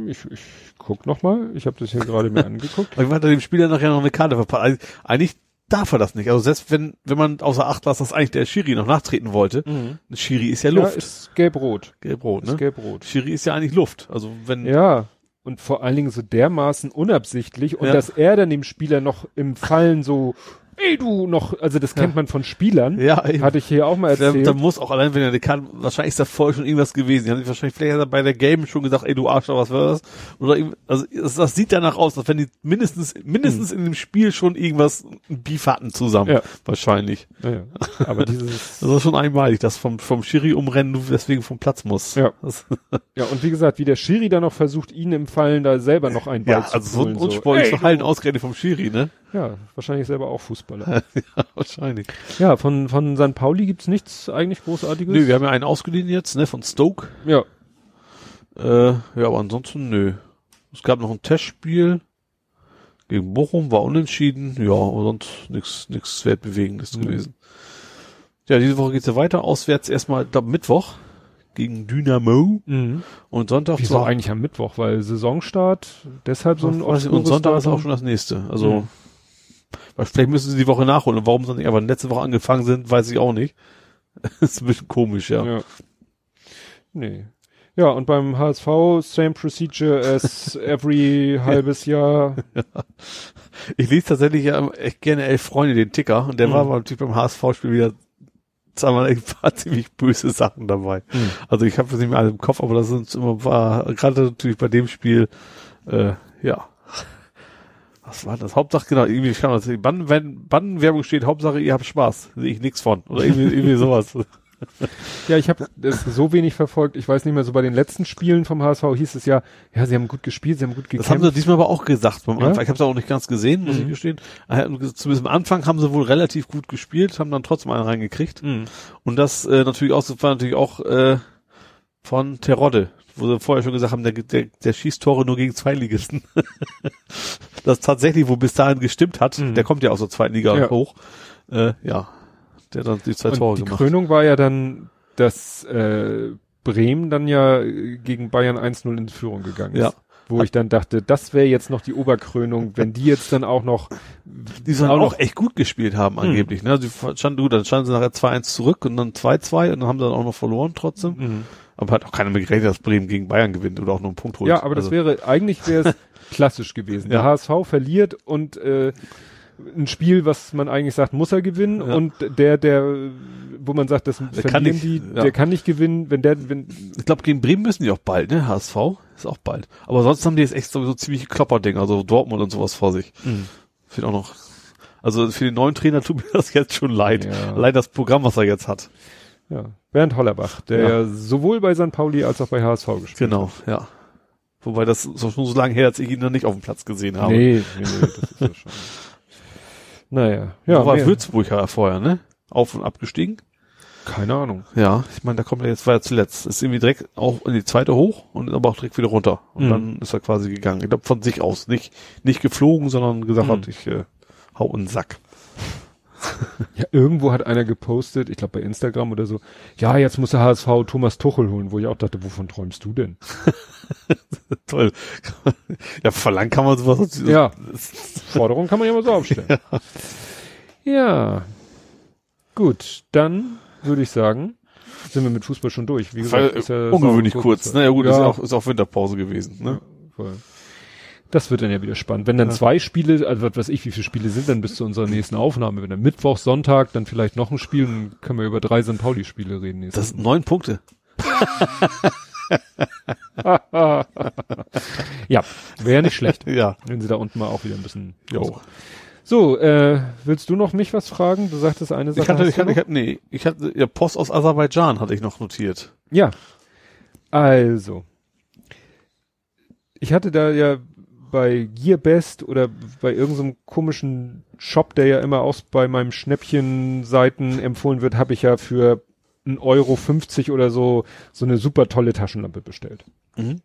ich, ich guck noch mal. Ich habe das hier gerade mir <laughs> angeguckt. Aber hat er dem Spieler nachher noch eine Karte verpasst. Also, eigentlich darf er das nicht. Also selbst wenn, wenn man außer Acht lässt, dass eigentlich der Schiri noch nachtreten wollte. Ein Schiri ist ja Ja, Luft. ist gelb-rot. Gelb-rot, Ist ne? gelb-rot. Schiri ist ja eigentlich Luft. Also wenn, Ja. Und vor allen Dingen so dermaßen unabsichtlich und Ja. dass er dann dem Spieler noch im Fallen so, ey du noch, also das kennt man von Spielern. Ja, eben. Hatte ich hier auch mal erzählt. da muss auch allein, wenn er eine Karte, wahrscheinlich ist da vorher schon irgendwas gewesen. Die haben wahrscheinlich, vielleicht hat er bei der Game schon gesagt, ey du Arschloch, was war das? Oder, also, das, das sieht danach aus, als wenn die mindestens, mindestens in dem Spiel schon irgendwas, ein Beef hatten zusammen. Ja. Wahrscheinlich. ja, ja. Aber <laughs> dieses, Das ist schon einmalig, dass vom, vom Schiri umrennen, du deswegen vom Platz musst. Ja. Das, ja, und wie gesagt, wie der Schiri dann noch versucht, ihn im Fallen da selber noch ein Ball ja, zu also so ein holen, unsportliches Ey, Verhalten ausgerechnet vom Schiri, ne? Ja, wahrscheinlich selber auch Fußballer. <laughs> ja, wahrscheinlich. ja, von, von St. Pauli gibt's nichts eigentlich Großartiges. Nö, wir haben ja einen ausgeliehen jetzt, ne, von Stoke. ja, Äh, ja, aber ansonsten nö. Es gab noch ein Testspiel gegen Bochum, war unentschieden. Ja, aber sonst nichts nix Wertbewegendes Mhm. gewesen. Ja, diese Woche geht's ja weiter. Auswärts erstmal, glaub, Mittwoch gegen Dynamo mhm. und Sonntag Wieso eigentlich am Mittwoch? Weil Saisonstart, deshalb so ein und Sonntag ist auch schon das nächste. Also, Mhm. Weil vielleicht müssen sie die Woche nachholen. Und warum sie nicht aber letzte Woche angefangen sind, weiß ich auch nicht. <laughs> ist ein bisschen komisch, ja. Ja. Nee. Ja, und beim HSV, same procedure as <laughs> every halbes Jahr. <laughs> Ich lese tatsächlich ja echt gerne Elf Freunde, den Ticker. Und der Mhm. war natürlich beim HSV-Spiel wieder zweimal ein paar ziemlich böse Sachen dabei. Mhm. Also ich habe das nicht mehr alle im Kopf, aber das sind immer war gerade natürlich bei dem Spiel äh, ja. Was war das? Hauptsache, genau, irgendwie kann man das Banden, wenn Bandenwerbung steht, Hauptsache ihr habt Spaß. Sehe ich nichts von. Oder irgendwie, irgendwie sowas. <laughs> Ja, ich habe das so wenig verfolgt. Ich weiß nicht mehr, so bei den letzten Spielen vom HSV hieß es ja, ja, sie haben gut gespielt, sie haben gut Das gekämpft. haben sie diesmal aber auch gesagt beim Ja? Anfang. Ich habe es auch nicht ganz gesehen, muss ich Mhm. gestehen. Äh, Zumindest am Anfang haben sie wohl relativ gut gespielt, haben dann trotzdem einen reingekriegt. Mhm. Und das äh, natürlich auch, das war natürlich auch äh, von Terodde, wo sie vorher schon gesagt haben, der, der, der schießt Tore nur gegen Zweitligisten. <laughs> das tatsächlich, wo bis dahin gestimmt hat, Mhm. der kommt ja aus der zweiten Liga Ja. hoch. Äh, ja, der dann die zwei Und Tore die gemacht. Krönung war ja dann, dass äh, Bremen dann ja äh, gegen Bayern 1-0 in Führung gegangen ist. Ja. Wo ich dann dachte, das wäre jetzt noch die Oberkrönung, wenn die jetzt dann auch noch die sollen auch noch- echt gut gespielt haben angeblich. Ne? Die standen gut, dann standen sie nachher 2-1 zurück und dann 2-2 und dann haben sie dann auch noch verloren trotzdem. Mhm. Aber hat auch keiner mit gerechnet, dass Bremen gegen Bayern gewinnt oder auch nur einen Punkt holt. Ja, aber das Also, wäre, eigentlich wäre es <laughs> klassisch gewesen. Der Ja. HSV verliert und äh, ein Spiel, was man eigentlich sagt, muss er gewinnen Ja. und der, der, wo man sagt, das kann verlieren nicht, die, ja. der kann nicht gewinnen, wenn der, wenn, Ich glaube, gegen Bremen müssen die auch bald, ne? HSV ist auch bald. Aber sonst haben die jetzt echt sowieso ziemliche Klopperdinger, also Dortmund und sowas vor sich. Fehlt auch noch. Also für den neuen Trainer tut mir das jetzt schon leid. Ja. Allein das Programm, was er jetzt hat. ja, Bernd Hollerbach, der Ja. sowohl bei St. Pauli als auch bei HSV gespielt Genau, ja. Wobei das ist schon so lange her, als ich ihn noch nicht auf dem Platz gesehen habe. Nee, nee, nee, das ist ja schon. Naja, ja, Ja, war mehr. Würzburg ja vorher, ne? Auf und abgestiegen. keine Ahnung. Ja, ich meine, da kommt er jetzt, war er zuletzt. Ist irgendwie direkt auch in die zweite hoch und aber auch direkt wieder runter. Und Mhm. dann ist er quasi gegangen. Ich glaube von sich aus. Nicht, nicht geflogen, sondern gesagt Mhm. hat, ich äh, hau in den Sack. <laughs> Ja, irgendwo hat einer gepostet, ich glaube bei Instagram oder so, ja, jetzt muss der HSV Thomas Tuchel holen, wo ich auch dachte, wovon träumst du denn? <laughs> Toll. ja, verlangen kann man sowas. Ja, <laughs> Forderung kann man ja mal so aufstellen. ja. Gut, dann würde ich sagen, sind wir mit Fußball schon durch. Wie gesagt, ist ja ungewöhnlich kurz. kurz- Naja gut, ja, ist ja auch, ist auch Winterpause gewesen. Ne? voll. Das wird dann ja wieder spannend. Wenn dann Ja. zwei Spiele, also was weiß ich, wie viele Spiele sind dann bis zu unserer nächsten Aufnahme? Wenn dann Mittwoch, Sonntag, dann vielleicht noch ein Spiel, dann können wir über drei St. Pauli-Spiele reden. Das sind neun Punkte. <laughs> ja, wäre nicht schlecht, <laughs> Ja. wenn sie da unten mal auch wieder ein bisschen. Jo. So, äh, willst du noch mich was fragen? Du sagtest eine Sache. Ich hatte, ich hatte, ich hatte, nee, ich hatte, ja, Post aus Aserbaidschan hatte ich noch notiert. Ja. Also. Ich hatte da ja bei Gearbest oder bei irgendeinem komischen Shop, der ja immer auch bei meinem Schnäppchenseiten empfohlen wird, habe ich ja für 1,50 Euro 50 oder so so eine super tolle Taschenlampe bestellt. Mhm.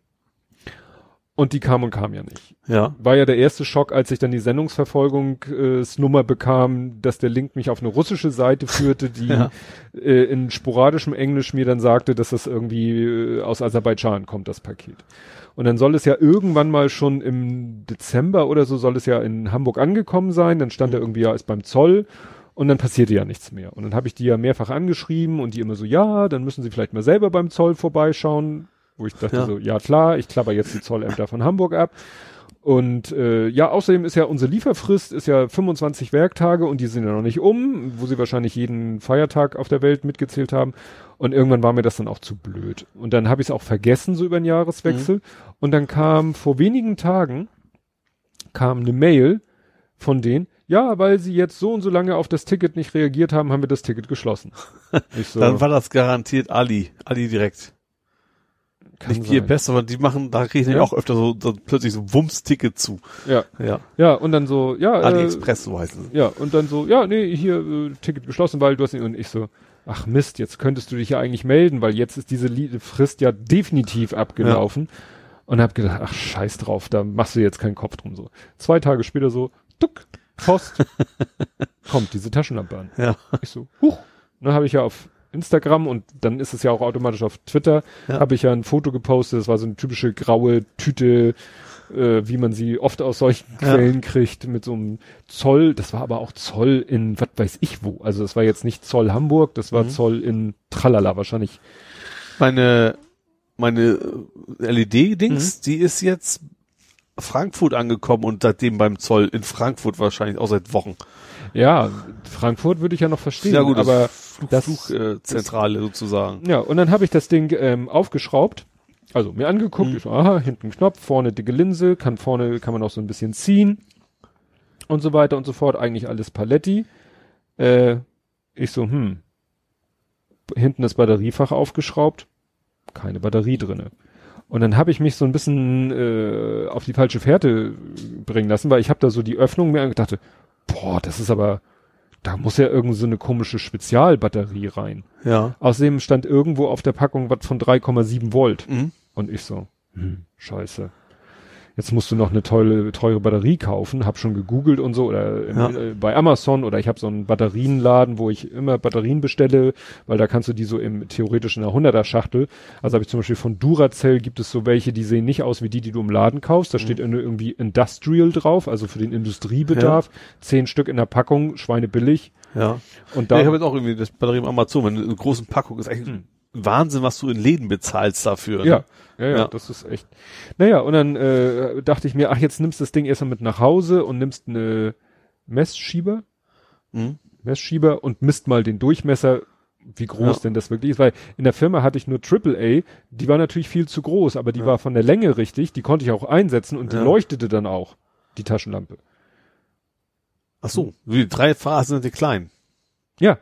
Und die kam und kam ja nicht. Ja. War ja der erste Schock, als ich dann die Sendungsverfolgungsnummer bekam, dass der Link mich auf eine russische Seite führte, die <laughs> Ja. äh, in sporadischem Englisch mir dann sagte, dass das irgendwie äh, aus Aserbaidschan kommt, das Paket. Und dann soll es ja irgendwann mal schon im Dezember oder so soll es ja in Hamburg angekommen sein. Dann stand er irgendwie ja ist beim Zoll und dann passierte ja nichts mehr. Und dann habe ich die ja mehrfach angeschrieben und die immer so, ja, dann müssen sie vielleicht mal selber beim Zoll vorbeischauen. Wo ich dachte Ja. so, ja klar, ich klapper jetzt die Zollämter von Hamburg ab. Und äh, ja, außerdem ist ja unsere Lieferfrist ist ja 25 Werktage und die sind ja noch nicht um, wo sie wahrscheinlich jeden Feiertag auf der Welt mitgezählt haben. Und irgendwann war mir das dann auch zu blöd. Und dann habe ich es auch vergessen, so über den Jahreswechsel. Und dann kam vor wenigen Tagen kam eine Mail von denen, ja, weil sie jetzt so und so lange auf das Ticket nicht reagiert haben, haben wir das Ticket geschlossen. <laughs> So, Dann war das garantiert Ali. Ali direkt. kann Nicht sein. Gearbest, aber die machen, da kriege ich Ja. auch öfter so, so plötzlich so Wumms-Ticket zu. Ja, Ja. ja, und dann so, ja, äh, AliExpress, so heißen sie. Ja, und dann so, ja, nee, hier äh, Ticket geschlossen, weil du hast nicht, und ich so, ach Mist, jetzt könntest du dich ja eigentlich melden, weil jetzt ist diese Frist ja definitiv abgelaufen. Und hab gedacht, ach scheiß drauf, da machst du jetzt keinen Kopf drum so. Zwei Tage später so, duck, Post, <laughs> kommt diese Taschenlampe an. Ja. Ich so, huch. Dann habe ich ja auf Instagram und dann ist es ja auch automatisch auf Twitter, Ja. habe ich ja ein Foto gepostet, das war so eine typische graue Tüte, äh, wie man sie oft aus solchen Ja. Quellen kriegt, mit so einem Zoll, das war aber auch Zoll in, was weiß ich wo, also das war jetzt nicht Zoll Hamburg, das war Mhm. Zoll in Tralala wahrscheinlich. Meine, meine LED-Dings, Mhm. die ist jetzt Frankfurt angekommen und seitdem beim Zoll in Frankfurt wahrscheinlich auch seit Wochen. Ja, Frankfurt würde ich ja noch verstehen, ja gut, aber das- Flugzentrale äh, sozusagen. Ja, und dann habe ich das Ding ähm, aufgeschraubt, also mir angeguckt, Mhm. ich so, aha, hinten Knopf, vorne dicke Linse, kann vorne, kann man auch so ein bisschen ziehen und so weiter und so fort, eigentlich alles Paletti. Äh, ich so, hm, hinten das Batteriefach aufgeschraubt, keine Batterie drinne. Und dann habe ich mich so ein bisschen äh, auf die falsche Fährte bringen lassen, weil ich habe da so die Öffnung mir angedacht, boah, das ist aber, da muss ja irgend so eine komische Spezialbatterie rein. Ja. Außerdem stand irgendwo auf der Packung was von 3,7 Volt. Mhm. Und ich so, hm, scheiße. Jetzt musst du noch eine teure, teure Batterie kaufen. Hab schon gegoogelt und so oder im, Ja. äh, bei Amazon oder ich habe so einen Batterienladen, wo ich immer Batterien bestelle, weil da kannst du die so im theoretisch in einer 100er Schachtel. Also habe ich zum Beispiel von Duracell gibt es so welche, die sehen nicht aus wie die, die du im Laden kaufst. Da Mhm. steht irgendwie Industrial drauf, also für den Industriebedarf. Zehn Stück in der Packung, Schweinebillig. Ja. Und ja da ich habe jetzt auch irgendwie das Batterie im Amazon, wenn du eine großen Packung ist eigentlich Hm. Wahnsinn, was du in Läden bezahlst dafür. Ja, Ne? ja, ja, Ja. das ist echt. Naja, und dann äh, dachte ich mir, ach, jetzt nimmst du das Ding erstmal mit nach Hause und nimmst eine Messschieber, Mhm. Messschieber und misst mal den Durchmesser, wie groß Ja. denn das wirklich ist. Weil in der Firma hatte ich nur AAA, die war natürlich viel zu groß, aber die Ja. war von der Länge richtig, die konnte ich auch einsetzen und die Ja. leuchtete dann auch, die Taschenlampe. Ach so, die drei Phasen sind die klein. Ja,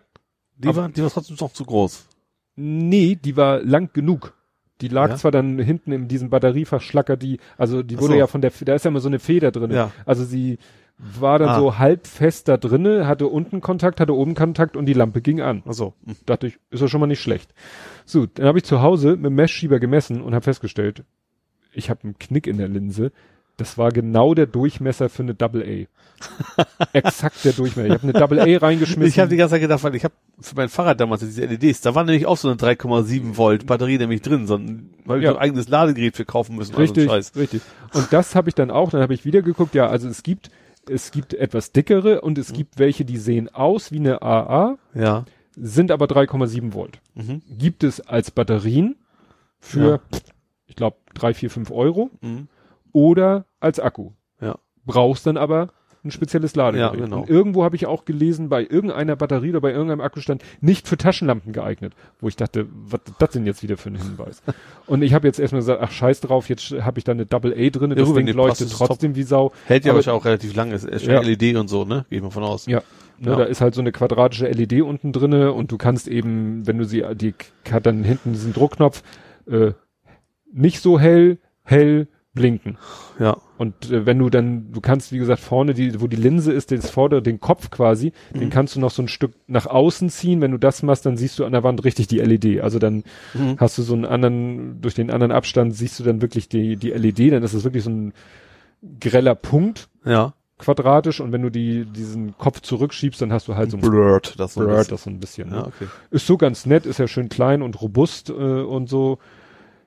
Die Aber- waren, die war trotzdem noch zu groß. nee, die war lang genug. Die lag Ja? zwar dann hinten in diesem Batteriefach Schlacker, die, also die Ach wurde so. ja von der, da ist ja immer so eine Feder drin. Ja. Also sie war dann Ah. so halb fest da drinne, hatte unten Kontakt, hatte oben Kontakt und die Lampe ging an. Ach so. Hm. Dachte ich, ist ja schon mal nicht schlecht. So, dann habe ich zu Hause mit dem Messschieber gemessen und habe festgestellt, ich habe einen Knick in der Linse. Das war genau der Durchmesser für eine Double A. <laughs> Exakt der Durchmesser. Ich habe eine Double A <laughs> reingeschmissen. Ich habe die ganze Zeit gedacht, weil ich habe für mein Fahrrad damals diese LEDs, da war nämlich auch so eine 3,7 Volt Batterie nämlich drin, sondern weil Ja. wir ein eigenes Ladegerät für kaufen müssen. also Richtig, Scheiß. richtig. Und das habe ich dann auch, dann habe ich wieder geguckt, ja, also es gibt, es gibt etwas dickere und es gibt welche, die sehen aus wie eine AA, Ja. sind aber 3,7 Volt. Mhm. Gibt es als Batterien für, Ja. ich glaube, drei, vier, fünf Euro Mhm. Oder als Akku. Ja. Brauchst dann aber ein spezielles Ladegerät. Ja, genau. Und irgendwo habe ich auch gelesen, bei irgendeiner Batterie oder bei irgendeinem Akkustand, nicht für Taschenlampen geeignet. Wo ich dachte, was das denn jetzt wieder für ein Hinweis? <laughs> Und ich habe jetzt erstmal gesagt, ach scheiß drauf, jetzt habe ich da eine Double A drin, Ja, das wenn Ding leuchtet trotzdem wie Sau. Hält ja Aber- auch relativ lange, ist Ja. LED und so, ne? Gehe ich mal von aus. Ja. Ne, Ja. Da ist halt so eine quadratische LED unten drinne und du kannst eben, wenn du sie, die hat dann hinten diesen Druckknopf, äh, nicht so hell, hell, blinken. Ja. Und äh, wenn du dann, du kannst, wie gesagt, vorne, die, wo die Linse ist, das vordere, den Kopf quasi, Mhm. den kannst du noch so ein Stück nach außen ziehen. Wenn du das machst, dann siehst du an der Wand richtig die LED. Also dann Mhm. hast du so einen anderen, durch den anderen Abstand siehst du dann wirklich die, die LED, dann ist es wirklich so ein greller Punkt, Ja. quadratisch, und wenn du die, diesen Kopf zurückschiebst, dann hast du halt so ein Blurred, das so ein Blurred, bisschen. das so ein bisschen. Ne? Ja, okay. Ist so ganz nett, ist ja schön klein und robust äh, und so.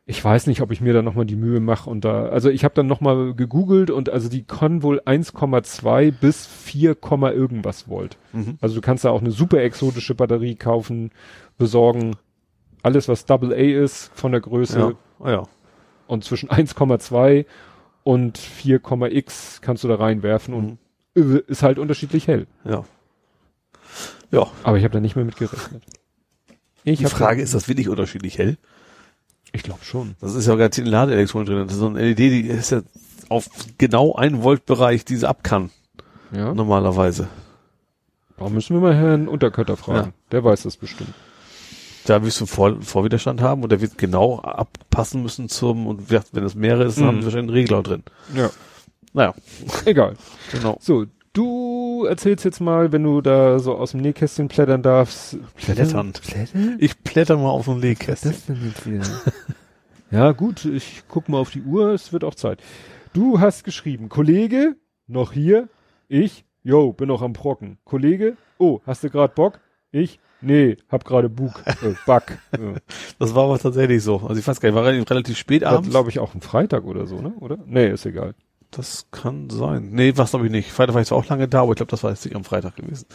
Ich weiß nicht, ob ich mir da nochmal die Mühe mache und da, also ich habe dann nochmal gegoogelt und also die können wohl 1,2 bis 4, Komma irgendwas Volt. Mhm. Also du kannst da auch eine super exotische Batterie kaufen, besorgen. Alles, was Double A ist von der Größe Ja. Ah, ja. und zwischen 1,2 und 4,x kannst du da reinwerfen und äh, ist halt unterschiedlich hell. Ja. Ja. Aber ich habe da nicht mehr mit gerechnet. Ich Die Frage da, ist das wirklich unterschiedlich hell? Ich glaube schon. Das ist ja gar keine Ladeelektronik drin. Das ist so ein LED, die ist ja auf genau einen Volt Bereich, die sie ab kann, Ja. normalerweise. Da müssen wir mal Herrn Unterkötter fragen. Ja. Der weiß das bestimmt. Da wirst du Vor Vorwiderstand haben und der wird genau abpassen müssen zum, und wenn es mehrere ist, dann Mhm. haben sie wahrscheinlich einen Regler drin. Ja. Naja, Egal. genau. So, du erzählst jetzt mal, wenn du da so aus dem Nähkästchen plättern darfst. Plättern. Plättern? Ich blätter mal auf so ein Legkästchen. denn jetzt wieder? <laughs> ja, gut, ich guck mal auf die Uhr, es wird auch Zeit. Du hast geschrieben, Kollege, noch hier, ich, yo, bin noch am Brocken. Kollege, oh, hast du grad Bock? Ich, nee, hab gerade Bug, äh, Back. <laughs> Das war aber tatsächlich so. Also ich weiß gar nicht, war relativ- spät Das abends. glaube ich auch ein Freitag oder so, ne? Oder? Nee, ist egal. Das kann sein. Nee, was glaube ich nicht. Freitag war ich zwar auch lange da, aber ich glaube, das war jetzt nicht am Freitag gewesen.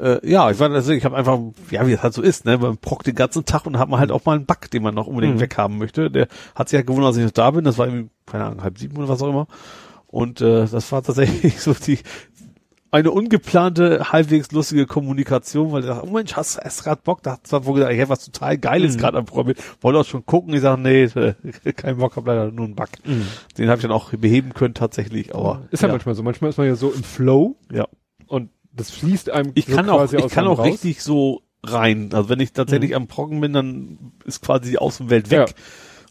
Äh, ja, ich war also ich habe einfach, ja, wie es halt so ist, ne, man prockt den ganzen Tag und hat man halt auch mal einen Bug, den man noch unbedingt Mhm. weghaben möchte. Der hat sich ja gewundert, dass ich noch da bin. Das war irgendwie, keine Ahnung, halb sieben oder was auch immer. Und äh, das war tatsächlich <laughs> so die eine ungeplante, halbwegs lustige Kommunikation, weil er sagt, oh Mensch, hast, hast grad Bock? Da hat zwar wohl gesagt, ich hätte was total Geiles Mhm. gerade am Programm. Wollte auch schon gucken. Ich sage, nee, äh, <laughs> kein Bock, hab leider nur einen Bug. Den habe ich dann auch beheben können tatsächlich, aber Ist ja, manchmal so. Manchmal ist man ja so im Flow ja. und das fließt einem Ich so kann auch, ich kann auch raus. richtig so rein. Also wenn ich tatsächlich am Brocken bin, dann ist quasi die Außenwelt weg. Ja.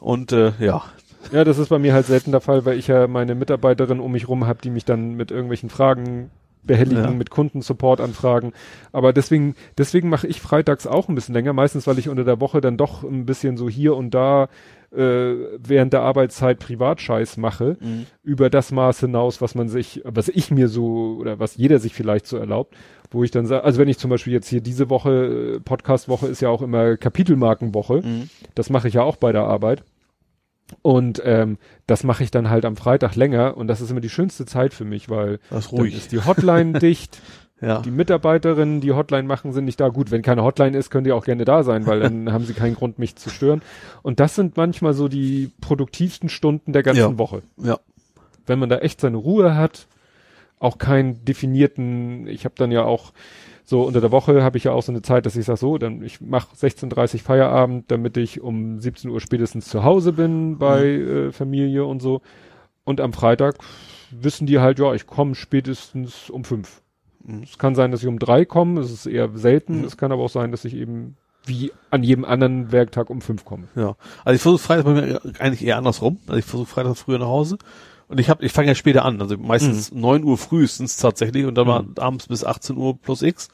Und äh, ja, Ja, das ist bei mir halt selten der Fall, weil ich ja meine Mitarbeiterin um mich rum habe, die mich dann mit irgendwelchen Fragen behelligen, Ja. mit Kundensupport-Anfragen. Aber deswegen, deswegen mache ich freitags auch ein bisschen länger, meistens weil ich unter der Woche dann doch ein bisschen so hier und da äh, während der Arbeitszeit Privatscheiß mache, über das Maß hinaus, was man sich, was ich mir so oder was jeder sich vielleicht so erlaubt, wo ich dann sage, also wenn ich zum Beispiel jetzt hier diese Woche, äh, Podcast-Woche ist ja auch immer Kapitelmarkenwoche, das mache ich ja auch bei der Arbeit. Und ähm, das mache ich dann halt am Freitag länger und das ist immer die schönste Zeit für mich, weil das ist dann ruhig. ist die Hotline <laughs> dicht, Ja. die Mitarbeiterinnen, die Hotline machen, sind nicht da. Gut, wenn keine Hotline ist, können die auch gerne da sein, weil dann <laughs> haben sie keinen Grund, mich zu stören. Und das sind manchmal so die produktivsten Stunden der ganzen Ja. Woche. ja. Wenn man da echt seine Ruhe hat, auch keinen definierten, ich habe dann ja auch so unter der Woche habe ich ja auch so eine Zeit, dass ich sage so, dann ich mache 16:30 Feierabend, damit ich um 17 Uhr spätestens zu Hause bin bei äh, Familie und so. Und am Freitag wissen die halt, ja, ich komme spätestens um fünf. Mhm. Es kann sein, dass ich um drei komme, es ist eher selten. Mhm. Es kann aber auch sein, dass ich eben wie an jedem anderen Werktag um fünf komme. Ja. Also ich versuche Freitag bei mir eigentlich eher andersrum. Also ich versuche Freitag früher nach Hause. Und ich habe, ich fange ja später an, also meistens neun Uhr frühestens tatsächlich und dann mal abends bis 18 Uhr plus X.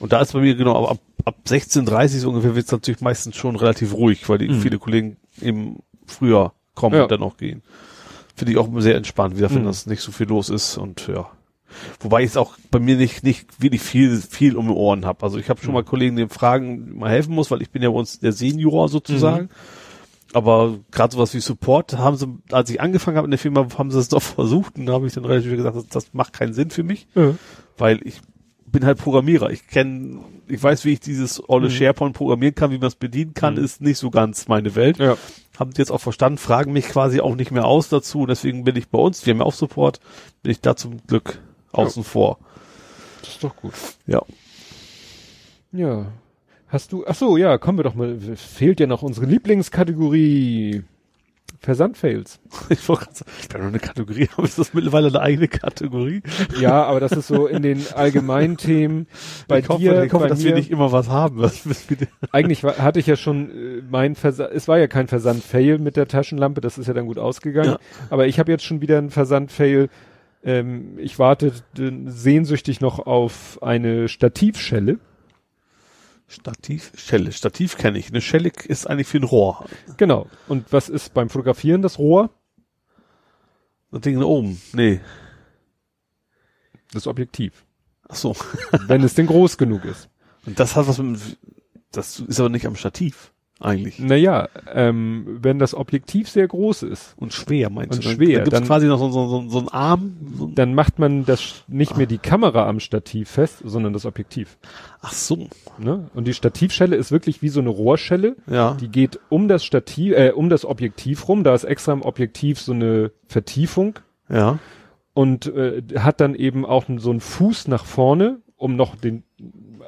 Und da ist bei mir genau, aber ab, ab 16.30 so ungefähr wird es natürlich meistens schon relativ ruhig, weil die Mhm. viele Kollegen eben früher kommen Ja. und dann auch gehen. Finde ich auch sehr entspannt, wieder wenn Mhm. das nicht so viel los ist und ja. Wobei ich es auch bei mir nicht, nicht wirklich viel, viel um die Ohren habe. Also ich habe schon mal Kollegen, denen Fragen mal helfen muss, weil ich bin ja bei uns der Senior sozusagen. Aber gerade sowas wie Support haben sie, als ich angefangen habe in der Firma, haben sie es doch versucht und da habe ich dann relativ gesagt, das, das macht keinen Sinn für mich, Ja. weil ich bin halt Programmierer. Ich kenne, ich weiß, wie ich dieses olle Mhm. SharePoint programmieren kann, wie man es bedienen kann, Mhm. ist nicht so ganz meine Welt. Ja. Haben jetzt auch verstanden, fragen mich quasi auch nicht mehr aus dazu und deswegen bin ich bei uns, wir haben ja auch Support, bin ich da zum Glück außen vor. Das ist doch gut. Ja. Ja. Hast du, ach so, ja, kommen wir doch mal, fehlt ja noch unsere Lieblingskategorie. Versandfails. <laughs> Ich wollte gerade sagen, wir haben noch eine Kategorie, aber ist das mittlerweile eine eigene Kategorie? Ja, aber das ist so in den allgemeinen Themen. Bei ich hoffe, dir, ich hoffe bei dass mir, wir nicht immer was haben. Was, was eigentlich war, hatte ich ja schon äh, mein Versand, es war ja kein Versandfail mit der Taschenlampe, das ist ja dann gut ausgegangen. Ja. Aber ich habe jetzt schon wieder einen Versandfail. Ähm, ich warte sehnsüchtig noch auf eine Stativschelle. Stativ, Schelle. Stativ kenne ich. Eine Schelle ist eigentlich für ein Rohr. Genau. Und was ist beim Fotografieren das Rohr? Das Ding da oben. Nee. Das Objektiv. Ach so. wenn es denn groß genug ist. Und das hat was mit, das ist aber nicht am Stativ. Eigentlich. Naja, ähm, wenn das Objektiv sehr groß ist, Und schwer, meinst Und du? schwer, Da gibt's dann- quasi noch so, so, so, so einen Arm. So, dann macht man das nicht mehr die Kamera am Stativ fest, sondern das Objektiv. ach so. Ne? Und die Stativschelle ist wirklich wie so eine Rohrschelle. Ja. Die geht um das Stativ, äh, um das Objektiv rum. Da ist extra im Objektiv so eine Vertiefung Ja. und äh, hat dann eben auch so einen Fuß nach vorne, um noch den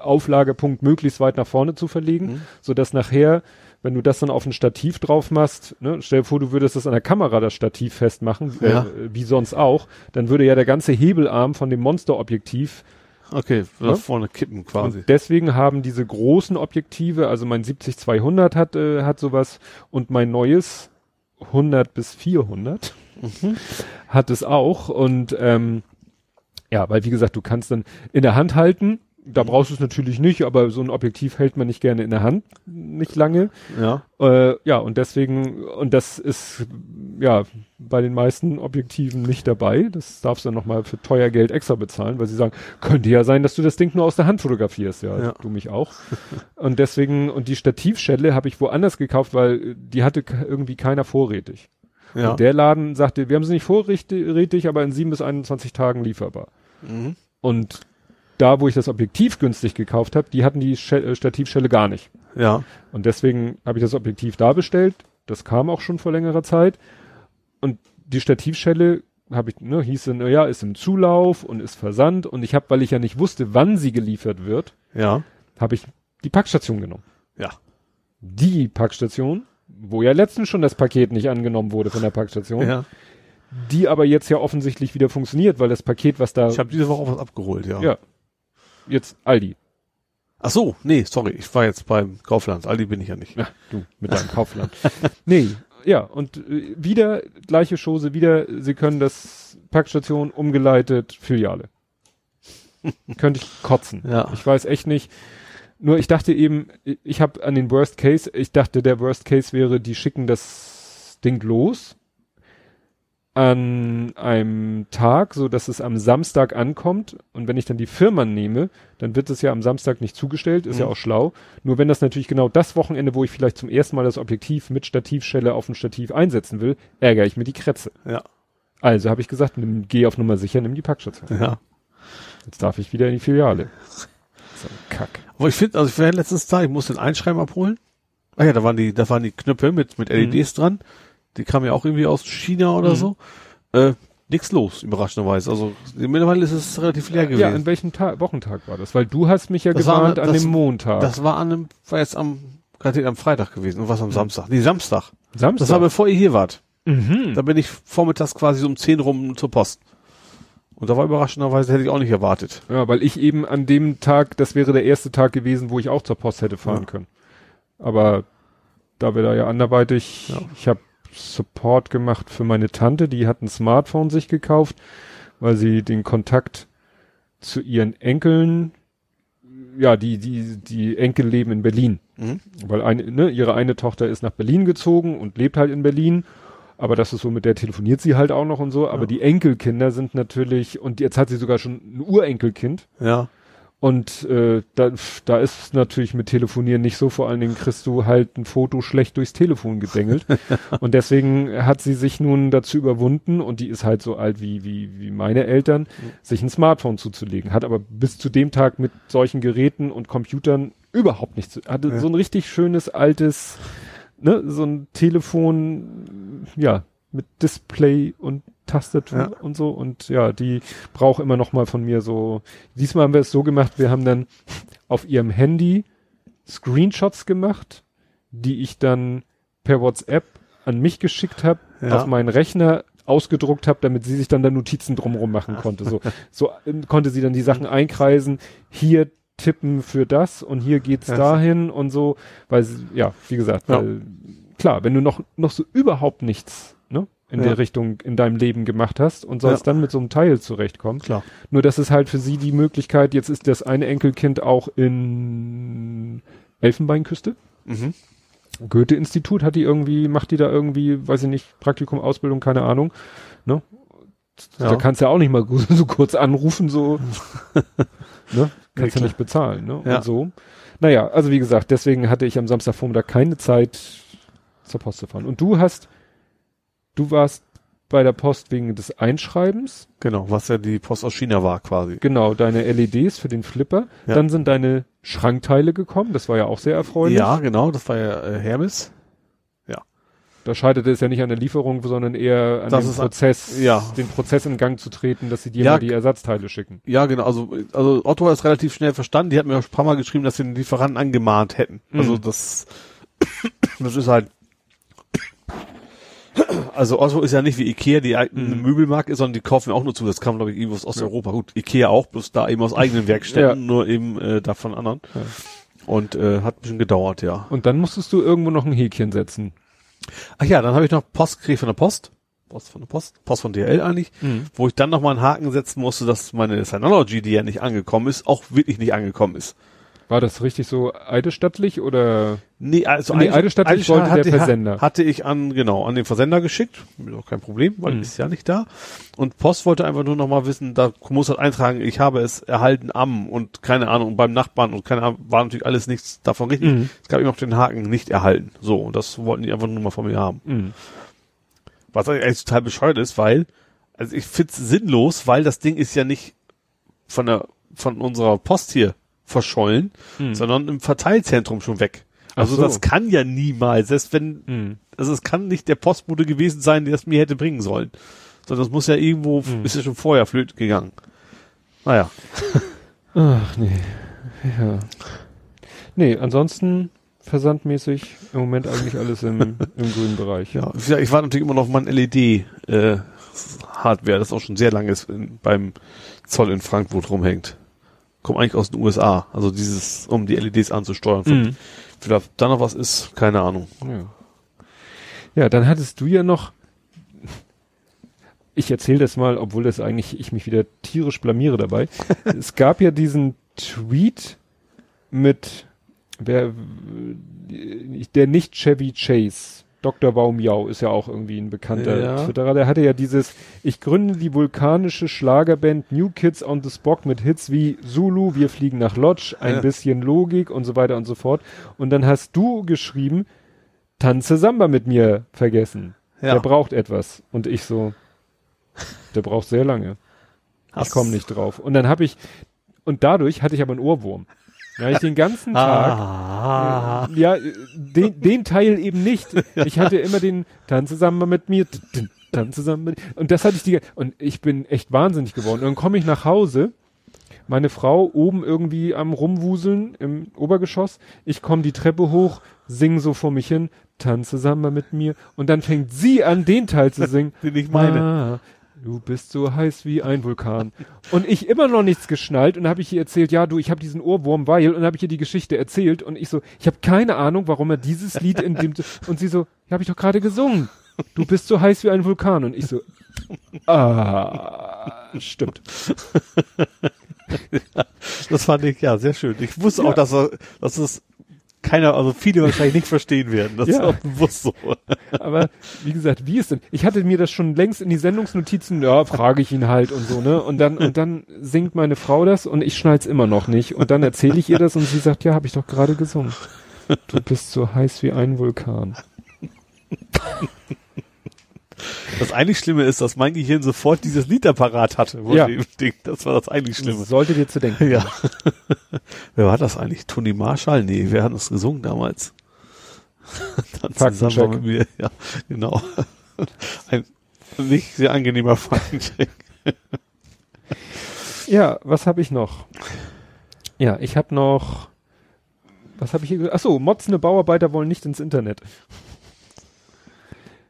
Auflagepunkt möglichst weit nach vorne zu verlegen, Mhm. so dass nachher, wenn du das dann auf ein Stativ drauf machst, ne, stell dir vor, du würdest das an der Kamera das Stativ festmachen, Ja. äh, wie sonst auch, dann würde ja der ganze Hebelarm von dem Monsterobjektiv Okay, Ja? nach vorne kippen quasi. und deswegen haben diese großen Objektive, also mein 70-200 hat, äh, hat sowas und mein neues 100 bis 400 Mhm. hat es auch und ähm, ja, weil wie gesagt, du kannst dann in der Hand halten, da brauchst du es natürlich nicht, aber so ein Objektiv hält man nicht gerne in der Hand, nicht lange. Ja. Äh, ja, und deswegen, und das ist ja bei den meisten Objektiven nicht dabei. Das darfst du dann nochmal für teuer Geld extra bezahlen, weil sie sagen, könnte ja sein, dass du das Ding nur aus der Hand fotografierst. Ja, Ja. du mich auch. <laughs> und deswegen, und die Stativschelle habe ich woanders gekauft, weil die hatte irgendwie keiner vorrätig. Ja. Und der Laden sagte, wir haben sie nicht vorrätig, aber in sieben bis 21 Tagen lieferbar. mhm. Und da, wo ich das Objektiv günstig gekauft habe, die hatten die äh, Stativschelle gar nicht. Ja. Und deswegen habe ich das Objektiv da bestellt. Das kam auch schon vor längerer Zeit. Und die Stativschelle habe ich, ne, hieß dann, ja, ist im Zulauf und ist versandt. Und ich habe, weil ich ja nicht wusste, wann sie geliefert wird, Ja. habe ich die Packstation genommen. Ja. Die Packstation, wo ja letztens schon das Paket nicht angenommen wurde von der Packstation, Ja. die aber jetzt ja offensichtlich wieder funktioniert, weil das Paket, was da, Ich habe diese Woche auch was abgeholt, ja. ja, jetzt Aldi. Ach so, nee, sorry, ich war jetzt beim Kaufland. Aldi bin ich ja nicht. Ja, du, mit deinem <laughs> Kaufland. nee, ja, und äh, wieder gleiche Chose, wieder, sie können das Packstation umgeleitet, Filiale. <laughs> Könnte ich kotzen. Ja. Ich weiß echt nicht. Nur ich dachte eben, ich habe an den Worst Case, ich dachte, der Worst Case wäre, die schicken das Ding los an einem Tag, so dass es am Samstag ankommt. Und wenn ich dann die Firma nehme, dann wird es ja am Samstag nicht zugestellt, ist ja Mhm. auch schlau. Nur wenn das natürlich genau das Wochenende, wo ich vielleicht zum ersten Mal das Objektiv mit Stativschelle auf ein Stativ einsetzen will, ärgere ich mir die Kretze. Ja. Also habe ich gesagt, nimm, geh auf Nummer sicher, nimm die Packstation. Ja. Jetzt darf ich wieder in die Filiale. <laughs> So ein Kack. Aber ich finde, also ich war letztens da, ich musste den Einschreiben abholen. Ah ja, da waren die, da waren die Knöpfe mit, mit LEDs dran. Die kamen ja auch irgendwie aus China oder Mhm. so. Äh, nix los, überraschenderweise. Also mittlerweile ist es relativ leer gewesen. Ja, an welchem Tag, Wochentag war das? Weil du hast mich ja Das war- gewarnt an das- dem Montag. Das war an einem, war jetzt am, gerade am Freitag gewesen. Und was am Samstag? Nee, Samstag. Samstag. Das war bevor ihr hier wart. mhm. Da bin ich vormittags quasi um 10 rum zur Post. Und da war überraschenderweise, hätte ich auch nicht erwartet. Ja, weil ich eben an dem Tag, das wäre der erste Tag gewesen, wo ich auch zur Post hätte fahren Ja. können. Aber da wir da ja anderweitig, Ja. ich habe Support gemacht für meine Tante, die hat ein Smartphone sich gekauft, weil sie den Kontakt zu ihren Enkeln, ja, die, die, die Enkel leben in Berlin. Mhm. Weil eine, ne, ihre eine Tochter ist nach Berlin gezogen und lebt halt in Berlin. Aber das ist so, mit der telefoniert sie halt auch noch und so. Aber Ja. die Enkelkinder sind natürlich, und jetzt hat sie sogar schon ein Urenkelkind. Ja. Und äh, da, da ist natürlich mit Telefonieren nicht so, vor allen Dingen kriegst du halt ein Foto schlecht durchs Telefon gedengelt. <laughs> und deswegen hat sie sich nun dazu überwunden, und die ist halt so alt wie, wie, wie meine Eltern, sich ein Smartphone zuzulegen. Hat aber bis zu dem Tag mit solchen Geräten und Computern überhaupt nichts zu. Hatte Ja. so ein richtig schönes altes, ne, so ein Telefon, ja, mit Display und Tastatur Ja. und so und ja, die braucht immer noch mal von mir so. Diesmal haben wir es so gemacht, wir haben dann auf ihrem Handy Screenshots gemacht, die ich dann per WhatsApp an mich geschickt habe, Ja. auf meinen Rechner ausgedruckt habe, damit sie sich dann da Notizen drumherum machen konnte. So, <laughs> so ähm, konnte sie dann die Sachen einkreisen, hier tippen für das und hier geht's Ja. dahin und so, weil ja, wie gesagt, Ja. weil, klar, wenn du noch noch so überhaupt nichts, in Ja. der Richtung in deinem Leben gemacht hast und sollst Ja. dann mit so einem Teil zurechtkommen. Klar. Nur das ist halt für sie die Möglichkeit, jetzt ist das eine Enkelkind auch in Elfenbeinküste. Mhm. Goethe-Institut hat die irgendwie, macht die da irgendwie, weiß ich nicht, Praktikum, Ausbildung, keine Ahnung. Ne? Ja. Da kannst du ja auch nicht mal <laughs> so kurz anrufen, so. <laughs> ne? Kannst ja klar. nicht bezahlen, ne? Ja. Und so. Naja, also wie gesagt, deswegen hatte ich am Samstagvormittag keine Zeit zur Post zu fahren. Und du hast, du warst bei der Post wegen des Einschreibens. Genau, was ja die Post aus China war quasi. Genau, deine LEDs für den Flipper. Ja. Dann sind deine Schrankteile gekommen. Das war ja auch sehr erfreulich. Ja, genau, das war ja äh, Hermes. Da scheiterte es ja nicht an der Lieferung, sondern eher an Das dem Prozess, ja. den Prozess in Gang zu treten, dass sie dir Ja. die Ersatzteile schicken. Ja, genau, also, also Otto hat es relativ schnell verstanden. Die hat mir auch ein paar Mal geschrieben, dass sie den Lieferanten angemahnt hätten. Also Mhm. das, <coughs> das ist halt, <clears throat> also Otto ist ja nicht wie Ikea, die eigene Mhm. Möbelmarke ist, sondern die kaufen auch nur zu. Das kam, glaube ich, irgendwo aus Osteuropa. Gut, Ikea auch, bloß da eben aus eigenen <laughs> Werkstätten, Ja. nur eben äh, da von anderen. Ja. Und äh, hat ein bisschen gedauert, ja. Und dann musstest du irgendwo noch ein Häkchen setzen. Ach ja, dann habe ich noch Post gekriegt von der Post. Post von der Post, Post von DHL eigentlich, Mhm. wo ich dann noch mal einen Haken setzen musste, dass meine Synology, die ja nicht angekommen ist, auch wirklich nicht angekommen ist. War das richtig so eidesstattlich oder? Nee, also Nee, eidesstattlich wollte der Versender. Hatte ich an, genau, an den Versender geschickt. Ist auch kein Problem, weil Mhm. ist ja nicht da. Und Post wollte einfach nur noch mal wissen, da muss halt eintragen, ich habe es erhalten am und keine Ahnung, beim Nachbarn und keine Ahnung, war natürlich alles nichts davon richtig. Mhm. Es gab immer noch den Haken nicht erhalten. So, und das wollten die einfach nur mal von mir haben. Mhm. Was eigentlich total bescheuert ist, weil, also ich find's sinnlos, weil das Ding ist ja nicht von der, von unserer Post hier verschollen, Mhm. sondern im Verteilzentrum schon weg. Also so. das kann ja niemals, selbst wenn, Mhm. also es kann nicht der Postbote gewesen sein, der es mir hätte bringen sollen. Sondern es muss ja irgendwo, Mhm. ist ja schon vorher flöten gegangen. Naja. <laughs> Ach nee. Ja. Nee, ansonsten versandmäßig im Moment eigentlich alles im, <laughs> im grünen Bereich. Ja, ich war natürlich immer noch auf mein LED äh, Hardware, das auch schon sehr lange ist, in, beim Zoll in Frankfurt rumhängt. Kommt eigentlich aus den USA. Also dieses, um die LEDs anzusteuern. Mhm. Vielleicht da noch was ist, keine Ahnung. Ja. ja, dann hattest du ja noch, ich erzähle das mal, obwohl das eigentlich ich mich wieder tierisch blamiere dabei. <laughs> es gab ja diesen Tweet mit wer der nicht Chevy Chase. Dr. Baumjau ist ja auch irgendwie ein bekannter Ja. Twitterer. Der hatte ja dieses, ich gründe die vulkanische Schlagerband New Kids on the Spock mit Hits wie Zulu, wir fliegen nach Lodge, ein Ja. bisschen Logik und so weiter und so fort. Und dann hast du geschrieben, tanze Samba mit mir vergessen. Der braucht etwas. Und ich so, der braucht sehr lange. Ich komme nicht drauf. Und dann habe ich, und dadurch hatte ich aber einen Ohrwurm. Da ich den ganzen Tag, Ah. äh, ja, äh, den, den Teil eben nicht. Ich hatte immer den Tanze Samba mit mir, t- t- Tanze Samba mit, und das hatte ich die, und ich bin echt wahnsinnig geworden. Und dann komme ich nach Hause, meine Frau oben irgendwie am Rumwuseln im Obergeschoss, ich komme die Treppe hoch, sing so vor mich hin, tanze Samba mit mir, und dann fängt sie an, den Teil zu singen. <laughs> Den ich meine. Ah, du bist so heiß wie ein Vulkan. Und ich immer noch nichts geschnallt und habe ich ihr erzählt, ja, du, ich habe diesen Ohrwurm, weil und habe ich ihr die Geschichte erzählt und ich so, ich habe keine Ahnung, warum er dieses Lied in dem und sie so, ja, habe ich doch gerade gesungen. Du bist so heiß wie ein Vulkan und ich so, ah, stimmt. Das fand ich, ja, sehr schön. Ich wusste Ja. auch, dass, er, dass es keiner, also viele wahrscheinlich nicht verstehen werden. Das Ja. ist auch bewusst so. Aber wie gesagt, wie ist denn? Ich hatte mir das schon längst in die Sendungsnotizen, ja, frage ich ihn halt und so, ne? Und dann und dann singt meine Frau das und ich schnall's immer noch nicht. Und dann erzähle ich ihr das und sie sagt, ja, habe ich doch gerade gesungen. Du bist so heiß wie ein Vulkan. Das eigentlich Schlimme ist, dass mein Gehirn sofort dieses Lied apparat hatte. Wo Ja. Das war das eigentlich Schlimme. Sollte dir zu denken. Ja. <laughs> wer war das eigentlich? Toni Marshall? Nee, wer hat das gesungen damals? <laughs> Dann zusammen mit mir. Ja, genau. <laughs> Ein nicht sehr angenehmer Faktencheck. Ja, was habe ich noch? Ja, ich habe noch. Was habe ich hier? ge- Ach so, motzende Bauarbeiter wollen nicht ins Internet.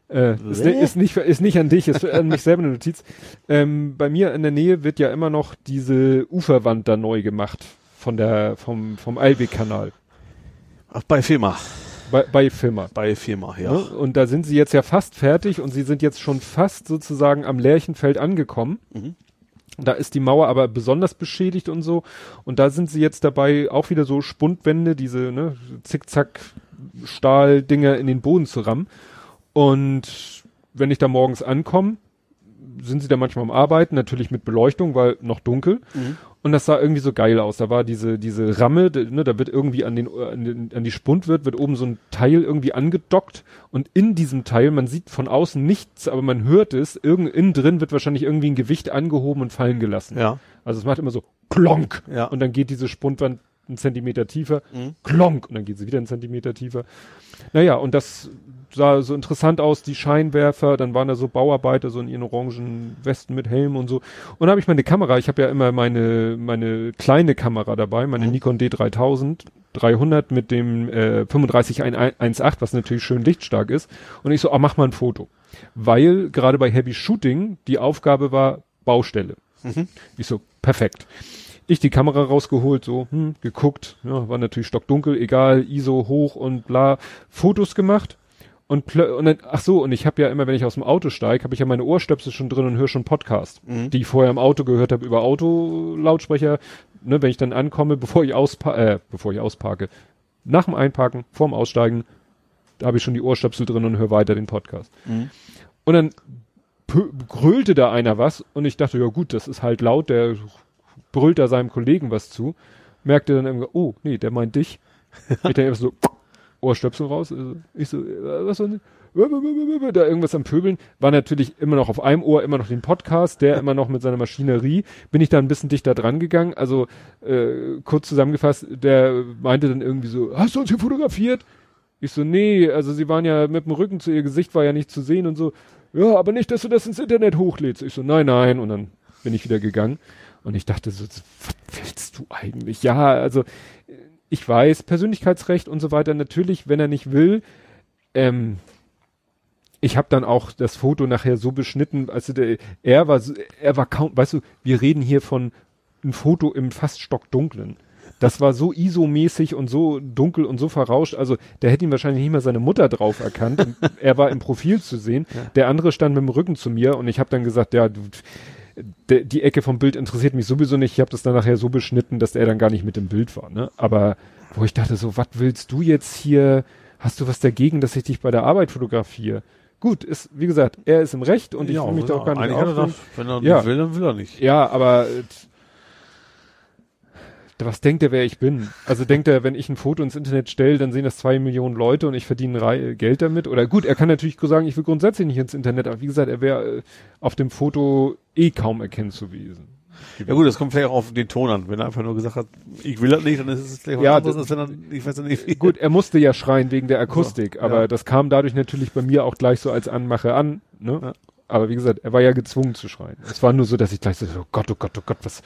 Äh, ist, ist, nicht, ist nicht an dich, ist an mich selber eine Notiz. Ähm, bei mir in der Nähe wird ja immer noch diese Uferwand da neu gemacht von der, vom, vom Eilweg-Kanal. Ach, bei FEMA. Bei, bei Firma. Bei FEMA, ja. Ne? Und da sind sie jetzt ja fast fertig und sie sind jetzt schon fast sozusagen am Lärchenfeld angekommen. Mhm. Da ist die Mauer aber besonders beschädigt und so. Und da sind sie jetzt dabei, auch wieder so Spundwände, diese ne, Zickzack-Stahldinger in den Boden zu rammen. Und wenn ich da morgens ankomme, sind sie da manchmal am Arbeiten, natürlich mit Beleuchtung, weil noch dunkel. Mhm. Und das sah irgendwie so geil aus. Da war diese, diese Ramme, ne, da wird irgendwie an den, an den, an die Spundwirt wird oben so ein Teil irgendwie angedockt und in diesem Teil, man sieht von außen nichts, aber man hört es, irgend, innen drin wird wahrscheinlich irgendwie ein Gewicht angehoben und fallen gelassen. Ja. Also es macht immer so klonk. Ja. Und dann geht diese Spundwand einen Zentimeter tiefer, Mhm. klonk. Und dann geht sie wieder einen Zentimeter tiefer. Naja, und das sah so interessant aus, die Scheinwerfer, dann waren da so Bauarbeiter, so in ihren orangen Westen mit Helm und so. Und da habe ich meine Kamera, ich habe ja immer meine, meine kleine Kamera dabei, meine Mhm. Nikon D3000, 300 mit dem äh, 3518, was natürlich schön lichtstark ist. Und ich so, ah, mach mal ein Foto. Weil gerade bei Heavy Shooting die Aufgabe war Baustelle. Mhm. Ich so, perfekt. Ich die Kamera rausgeholt, so, hm, geguckt, ja, war natürlich stockdunkel, egal, ISO hoch und bla, Fotos gemacht und, und dann, ach so, und ich habe ja immer, wenn ich aus dem Auto steige, habe ich ja meine Ohrstöpsel schon drin und höre schon Podcast, Mhm. die ich vorher im Auto gehört habe über Autolautsprecher, ne, wenn ich dann ankomme, <laughs> bevor ich auspa äh, bevor ich ausparke, nach dem Einparken, vorm Aussteigen, da habe ich schon die Ohrstöpsel drin und höre weiter den Podcast. Mhm. Und dann grölte da einer was und ich dachte, ja gut, das ist halt laut, der brüllt da seinem Kollegen was zu. Merkte dann irgendwie, oh, nee, der meint dich. Ich <laughs> einfach so, Ohrstöpsel raus. Also Ich so, äh, was soll? Da irgendwas am Pöbeln. War natürlich immer noch auf einem Ohr immer noch den Podcast, der immer noch mit seiner Maschinerie. Bin ich da ein bisschen dichter dran gegangen. Also äh, kurz zusammengefasst, der meinte dann irgendwie so, hast du uns hier fotografiert? Ich so, nee, also sie waren ja mit dem Rücken zu ihr Gesicht, war ja nicht zu sehen und so. Ja, aber nicht, dass du das ins Internet hochlädst. Ich so, nein, nein. Und dann bin ich wieder gegangen. Und ich dachte so, was willst du eigentlich? Ja, also ich weiß, Persönlichkeitsrecht und so weiter, natürlich, wenn er nicht will, ähm, ich habe dann auch das Foto nachher so beschnitten, also der, er war, er war kaum, weißt du, wir reden hier von ein Foto im fast stockdunklen. Das war so ISO-mäßig und so dunkel und so verrauscht. Also der hätte ihn wahrscheinlich nicht mal seine Mutter drauf erkannt. Er war im Profil zu sehen. Der andere stand mit dem Rücken zu mir und ich habe dann gesagt, ja, du, de, die Ecke vom Bild interessiert mich sowieso nicht. Ich habe das dann nachher so beschnitten, dass er dann gar nicht mit im Bild war. Ne? Aber wo ich dachte so, was willst du jetzt hier? Hast du was dagegen, dass ich dich bei der Arbeit fotografiere? Gut, ist wie gesagt, er ist im Recht und ich will mich da auch gar nicht hat er das, Wenn er Ja. nicht will, dann will er nicht. Ja, aber äh, was denkt er, wer ich bin? Also denkt er, wenn ich ein Foto ins Internet stelle, dann sehen das zwei Millionen Leute und ich verdiene Geld damit? Oder gut, er kann natürlich sagen, ich will grundsätzlich nicht ins Internet, aber wie gesagt, er wäre äh, auf dem Foto eh kaum erkennen zu gewesen. Ja gut, das kommt vielleicht auch auf den Ton an. Wenn er einfach nur gesagt hat, ich will das nicht, dann ist es vielleicht was Ja, anderes, das- als wenn er, ich weiß nicht, wie. <laughs> Gut, er musste ja schreien wegen der Akustik, So, aber ja. das kam dadurch natürlich bei mir auch gleich so als Anmache an. Ne? Ja. Aber wie gesagt, er war ja gezwungen zu schreien. Es war nur so, dass ich gleich so, oh Gott, oh Gott, oh Gott, was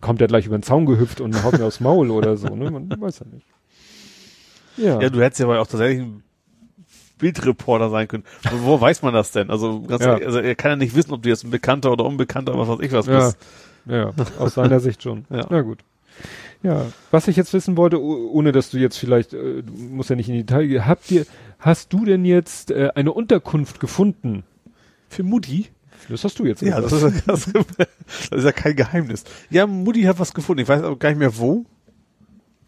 kommt er gleich über den Zaun gehüpft und haut mir aufs Maul oder so, ne? Man weiß ja nicht. Ja. Ja, du hättest ja aber auch tatsächlich ein Bildreporter sein können. Wo, wo weiß man das denn? Also, ganz Ja. ehrlich, also er kann ja nicht wissen, ob du jetzt ein Bekannter oder Unbekannter, was weiß ich was ja, bist. ja, aus seiner Sicht schon. <laughs> Ja. Na gut. Ja, was ich jetzt wissen wollte, oh- ohne dass du jetzt vielleicht, äh, du musst ja nicht in die Detail gehen, habt ihr, hast du denn jetzt äh, eine Unterkunft gefunden? Für Mutti? Das hast du jetzt Ja, das ist, das, ist ja kein Geheimnis. Ja, Mutti hat was gefunden. Ich weiß aber gar nicht mehr wo.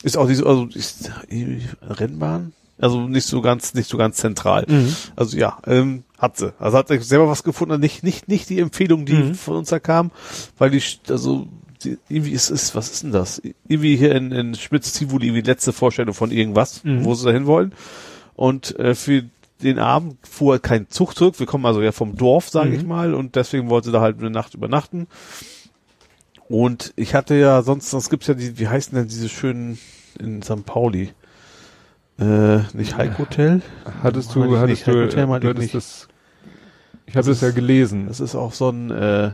Ist auch diese, also ist irgendwie Rennbahn? Also nicht so ganz, nicht so ganz zentral. Mhm. Also ja, ähm, hat sie. Also hat sie selber was gefunden. Nicht, nicht, nicht die Empfehlung, die Mhm. von uns da kam, weil die, also die, irgendwie ist es, was ist denn das? Irgendwie hier in, in Schmitz-Tivoli irgendwie die letzte Vorstellung von irgendwas, Mhm. wo sie da hin wollen. Und äh, für den Abend fuhr kein Zug zurück. Wir kommen also ja vom Dorf, sage Mhm. ich mal, und deswegen wollte sie da halt eine Nacht übernachten. Und ich hatte ja sonst, sonst gibt's ja die, wie heißen denn diese schönen in St. Pauli? Äh, nicht Hike Hotel? Hattest du, ich hattest nicht. du, hatte du ich hattest nicht. das, ich habe das ja gelesen. Das ist auch so ein, äh,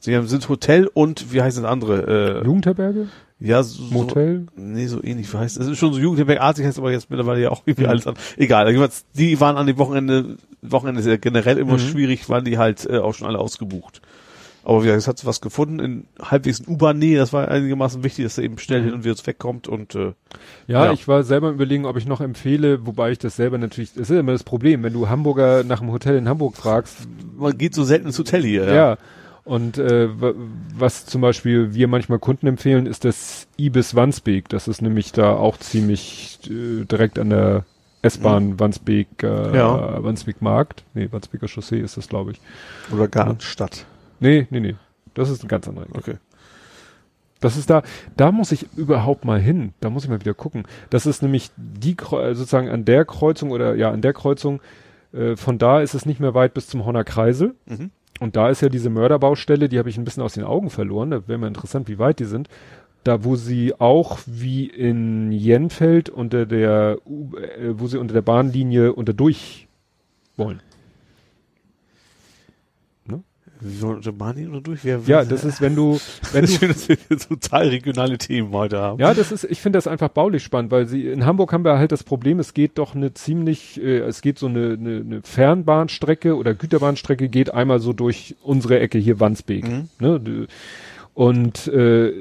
sie haben, sind Hotel und wie heißt das andere? Äh, Jugendherberge? Ja, so, Motel? So, nee, so ähnlich. Heißt es? ist schon so Jugendherbergartig, heißt aber jetzt mittlerweile ja auch irgendwie Mhm. alles an. Egal, jedenfalls, die waren an dem Wochenende, Wochenende ist ja generell immer Mhm. schwierig, waren die halt äh, auch schon alle ausgebucht. Aber wie gesagt, es hat was gefunden in halbwegs in U-Bahn-Nähe, das war einigermaßen wichtig, dass er eben schnell hin und wieder wegkommt und äh, Ja, Ja. ich war selber überlegen, ob ich noch empfehle, wobei ich das selber natürlich, das ist immer das Problem, wenn du Hamburger nach einem Hotel in Hamburg fragst, man geht so selten ins Hotel hier. ja. Und äh, wa- was zum Beispiel wir manchmal Kunden empfehlen, ist das Ibis Wandsbek. Das ist nämlich da auch ziemlich äh, direkt an der S-Bahn Wandsbek, äh, Ja. Wandsbek Markt. Nee, Wandsbeker Chaussee ist das, glaube ich. Oder Gartenstadt. Nee, nee, nee. Das ist ein ganz anderer. Ecke. Okay. Das ist da, da muss ich überhaupt mal hin. Da muss ich mal wieder gucken. Das ist nämlich die, sozusagen an der Kreuzung oder ja, an der Kreuzung, äh, von da ist es nicht mehr weit bis zum Horner Kreisel. Mhm. Und da ist ja diese Mörderbaustelle, die habe ich ein bisschen aus den Augen verloren. Da wäre mal interessant, wie weit die sind. Da, wo sie auch wie in Jenfeld unter der, äh, wo sie unter der Bahnlinie unter durch wollen. Wie soll der Bahn hin oder durch? Wer, Ja, das ist, wenn du, <laughs> wenn das du ist schön, dass wir jetzt total regionale Themen heute haben. Ja, das ist, ich finde das einfach baulich spannend, weil sie in Hamburg haben wir halt das Problem, es geht doch eine ziemlich, äh, es geht so eine, eine, eine Fernbahnstrecke oder Güterbahnstrecke geht einmal so durch unsere Ecke hier Wandsbek. Mhm. Ne? Und äh,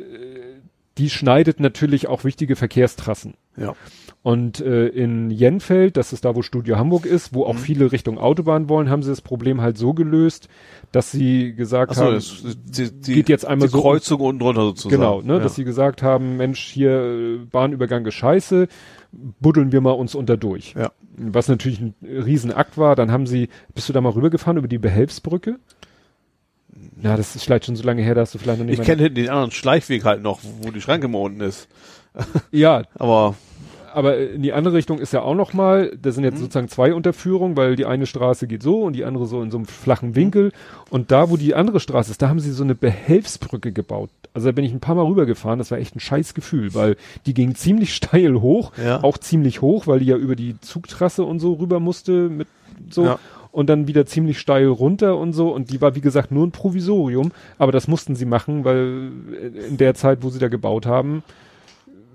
die schneidet natürlich auch wichtige Verkehrstrassen. Ja. Und äh, in Jenfeld, das ist da, wo Studio Hamburg ist, wo auch Mhm. viele Richtung Autobahn wollen, haben sie das Problem halt so gelöst, dass sie gesagt Achso, haben, das, die, die, geht jetzt einmal die so- Kreuzung unten drunter sozusagen. Genau, ne, ja. dass sie gesagt haben, Mensch, hier äh, Bahnübergang ist scheiße, buddeln wir mal uns unter durch. Ja. Was natürlich ein Riesenakt war. Dann haben sie, bist du da mal rübergefahren über die Behelfsbrücke? Ja, das ist vielleicht schon so lange her, da hast du vielleicht noch nicht Ich kenne hinten den anderen Schleichweg halt noch, wo die Schranke immer unten ist. Ja, <laughs> Aber aber in die andere Richtung ist ja auch noch mal, da sind Mhm. jetzt sozusagen zwei Unterführungen, weil die eine Straße geht so und die andere so in so einem flachen Winkel. Und da, wo die andere Straße ist, da haben sie so eine Behelfsbrücke gebaut. Also da bin ich ein paar Mal rübergefahren, das war echt ein scheiß Gefühl, weil die ging ziemlich <laughs> steil hoch, Ja. auch ziemlich hoch, weil die ja über die Zugtrasse und so rüber musste mit so. Ja. Und dann wieder ziemlich steil runter und so. Und die war, wie gesagt, nur ein Provisorium. Aber das mussten sie machen, weil in der Zeit, wo sie da gebaut haben,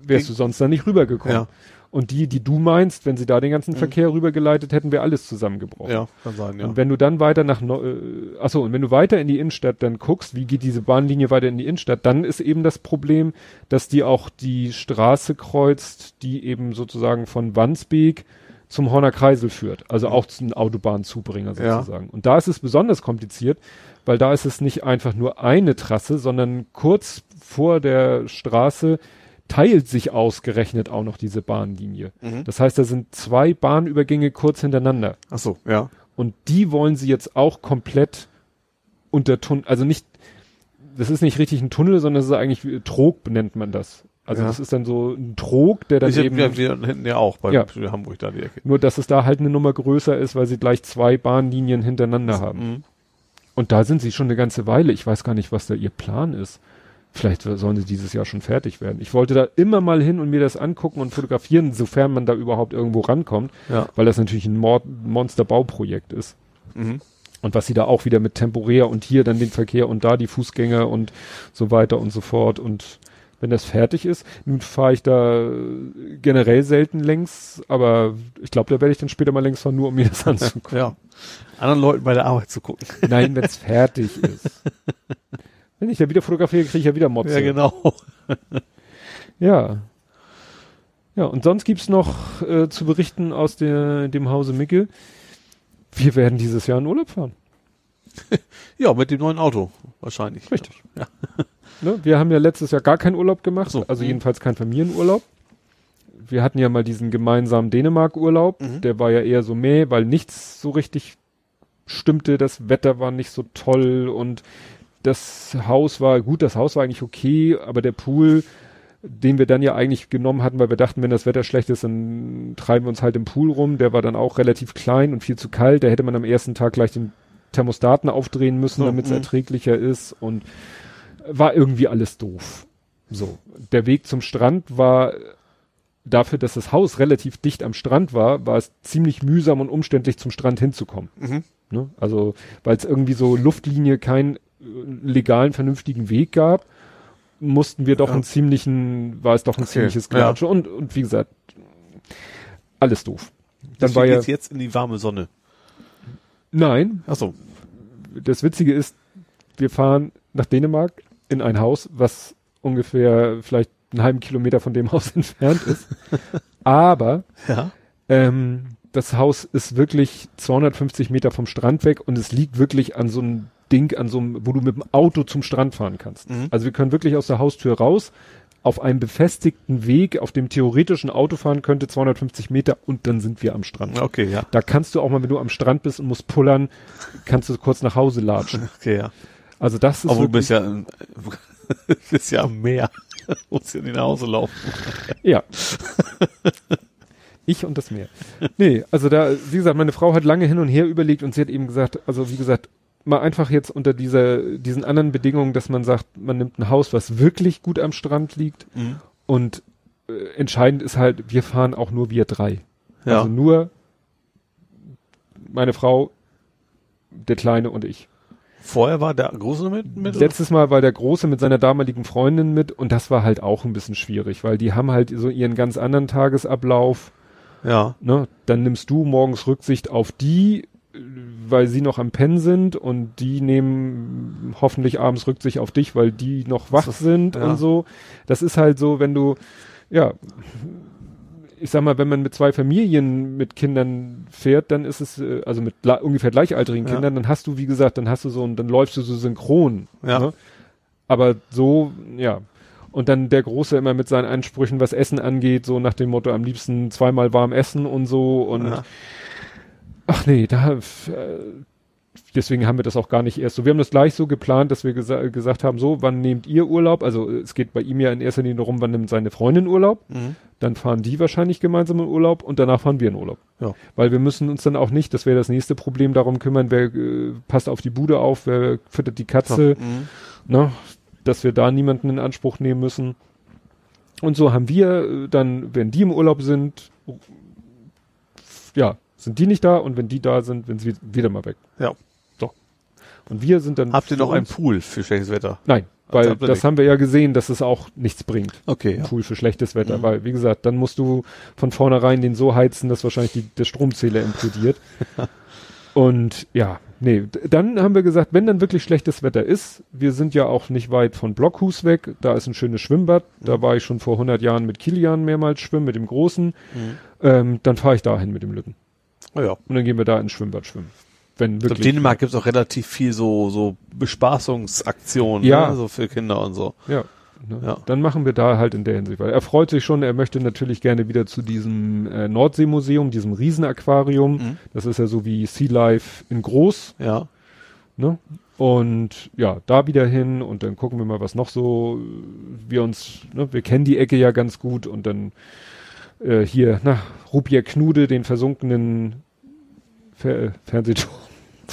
wärst du sonst da nicht rübergekommen. Ja. Mhm. Und die, die du meinst, wenn sie da den ganzen Verkehr rübergeleitet hätten, wäre alles zusammengebrochen. ja, kann sein, ja. Und wenn du dann weiter nach, äh, achso, und wenn du weiter in die Innenstadt dann guckst, wie geht diese Bahnlinie weiter in die Innenstadt, dann ist eben das Problem, dass die auch die Straße kreuzt, die eben sozusagen von Wandsbek zum Horner Kreisel führt. Also auch zum Autobahnzubringer Ja. sozusagen. Und da ist es besonders kompliziert, weil da ist es nicht einfach nur eine Trasse, sondern kurz vor der Straße teilt sich ausgerechnet auch noch diese Bahnlinie. Mhm. Das heißt, da sind zwei Bahnübergänge kurz hintereinander. Ach so, ja. Und die wollen sie jetzt auch komplett unter Tunnel, also nicht, das ist nicht richtig ein Tunnel, sondern das ist eigentlich, wie- Trog nennt man das. Also Ja. das ist dann so ein Trog, der dann Ich eben, ja, wir hinten ja auch bei Ja. Hamburg da die Ecke. nur dass es da halt eine Nummer größer ist, weil sie gleich zwei Bahnlinien hintereinander haben. Mhm. Und da sind sie schon eine ganze Weile. Ich weiß gar nicht, was da ihr Plan ist. Vielleicht sollen sie dieses Jahr schon fertig werden. Ich wollte da immer mal hin und mir das angucken und fotografieren, sofern man da überhaupt irgendwo rankommt, Ja. weil das natürlich ein Mord Monsterbauprojekt ist. Mhm. Und was sie da auch wieder mit temporär und hier dann den Verkehr und da die Fußgänger und so weiter und so fort. Und wenn das fertig ist, nun fahre ich da generell selten längs, aber ich glaube, da werde ich dann später mal längs fahren, nur um mir das <laughs> anzugucken. Ja. Anderen Leuten bei der Arbeit zu gucken. Nein, wenn es fertig ist. <laughs> Wenn ich da wieder fotografiere, kriege ich ja wieder Motze. Ja, genau. <laughs> Ja. Ja, und sonst gibt's noch äh, zu berichten aus der, dem Hause Micke. Wir werden dieses Jahr in Urlaub fahren. <laughs> Ja, mit dem neuen Auto wahrscheinlich. Richtig. Ja. <laughs> Ne? Wir haben ja letztes Jahr gar keinen Urlaub gemacht, So. also Mhm. jedenfalls keinen Familienurlaub. Wir hatten ja mal diesen gemeinsamen Dänemark-Urlaub, Mhm. der war ja eher so mäh, weil nichts so richtig stimmte, das Wetter war nicht so toll und das Haus war, gut, das Haus war eigentlich okay, aber der Pool, den wir dann ja eigentlich genommen hatten, weil wir dachten, wenn das Wetter schlecht ist, dann treiben wir uns halt im Pool rum, der war dann auch relativ klein und viel zu kalt, da hätte man am ersten Tag gleich den Thermostaten aufdrehen müssen, damit es mhm. erträglicher ist und war irgendwie alles doof. So, der Weg zum Strand war dafür, dass das Haus relativ dicht am Strand war, war es ziemlich mühsam und umständlich zum Strand hinzukommen. Mhm. Ne? Also, weil es irgendwie so Luftlinie keinen äh, legalen, vernünftigen Weg gab. mussten wir doch Ja. einen ziemlichen, war es doch ein Okay, ziemliches ja. Glatsch. Und, und wie gesagt, alles doof. Dann Deswegen war ja, jetzt in die warme Sonne. nein, Ach so. das Witzige ist, wir fahren nach Dänemark in ein Haus, was ungefähr vielleicht einen halben Kilometer von dem <laughs> Haus entfernt ist. Aber Ja. ähm, das Haus ist wirklich 250 Meter vom Strand weg und es liegt wirklich an so einem Ding, an so einem, wo du mit dem Auto zum Strand fahren kannst. Mhm. Also wir können wirklich aus der Haustür raus auf einem befestigten Weg, auf dem theoretischen Auto fahren könnte, 250 Meter und dann sind wir am Strand. Okay, ja. Da kannst du auch mal, wenn du am Strand bist und musst pullern, kannst du kurz nach Hause latschen. <laughs> Okay, ja. Also das ist Aber du bist ja, <laughs> bist ja am Meer. <laughs> Musst ja nicht nach Hause laufen. ja. ich und das Meer. Nee, also da, wie gesagt, meine Frau hat lange hin und her überlegt und sie hat eben gesagt, also wie gesagt, mal einfach jetzt unter dieser, diesen anderen Bedingungen, dass man sagt, man nimmt ein Haus, was wirklich gut am Strand liegt und äh, entscheidend ist halt, wir fahren auch nur wir drei. Ja. Also nur meine Frau, der Kleine und ich. Vorher war der Große mit? mit Letztes Mal war der Große mit seiner damaligen Freundin mit und das war halt auch ein bisschen schwierig, weil die haben halt so ihren ganz anderen Tagesablauf. ja. Ne? Dann nimmst du morgens Rücksicht auf die, weil sie noch am Pennen sind und die nehmen hoffentlich abends Rücksicht auf dich, weil die noch wach sind ja. und so. Das ist halt so, wenn du, ja, ich sag mal, wenn man mit zwei Familien mit Kindern fährt, dann ist es, äh, also mit ungefähr gleichaltrigen Ja. Kindern, dann hast du, wie gesagt, dann hast du so, und dann läufst du so synchron. Ja. Ne? Aber so, ja. Und dann der Große immer mit seinen Ansprüchen, was Essen angeht, so nach dem Motto, am liebsten zweimal warm essen und so und Ja. Ach nee, da, äh, deswegen haben wir das auch gar nicht erst so. Wir haben das gleich so geplant, dass wir gesa gesagt haben, so, wann nehmt ihr Urlaub? Also äh, es geht bei ihm ja in erster Linie darum, wann nimmt seine Freundin Urlaub? Mhm. Dann fahren die wahrscheinlich gemeinsam in Urlaub und danach fahren wir in Urlaub. Ja. Weil wir müssen uns dann auch nicht, das wäre das nächste Problem, darum kümmern, wer äh, passt auf die Bude auf, wer füttert die Katze, Mhm. ne, dass wir da niemanden in Anspruch nehmen müssen. Und so haben wir äh, dann, wenn die im Urlaub sind, ja, sind die nicht da und wenn die da sind, sind sie wieder mal weg. Ja. So. Und wir sind dann. Habt ihr noch einen Pool für schlechtes Wetter? Nein, Also weil ihr das nicht. haben wir ja gesehen, dass es auch nichts bringt. Okay, ja. Pool für schlechtes Wetter, Mhm. weil wie gesagt, dann musst du von vornherein den so heizen, dass wahrscheinlich die, der Stromzähler implodiert. <laughs> Und ja, nee, dann haben wir gesagt, wenn dann wirklich schlechtes Wetter ist, wir sind ja auch nicht weit von Blockhus weg, da ist ein schönes Schwimmbad, da war ich schon vor 100 Jahren mit Kilian mehrmals schwimmen, mit dem Großen, Mhm. ähm, dann fahre ich dahin mit dem Lütten. Ja. Und dann gehen wir da ins Schwimmbad schwimmen. Wenn wirklich. Dänemark gibt es auch relativ viel so, so Bespaßungsaktionen, Ja. ne? so für Kinder und so. Ja. Ne? Ja. Dann machen wir da halt in der Hinsicht, weil er freut sich schon, er möchte natürlich gerne wieder zu diesem äh, Nordseemuseum, diesem Riesenaquarium. Mhm. Das ist ja so wie Sea Life in groß, Ja. ne? Und ja, da wieder hin und dann gucken wir mal, was noch so äh, wir uns, ne? wir kennen die Ecke ja ganz gut und dann äh, hier, na, Rupier Knude, den versunkenen Fer äh, Fernsehturm.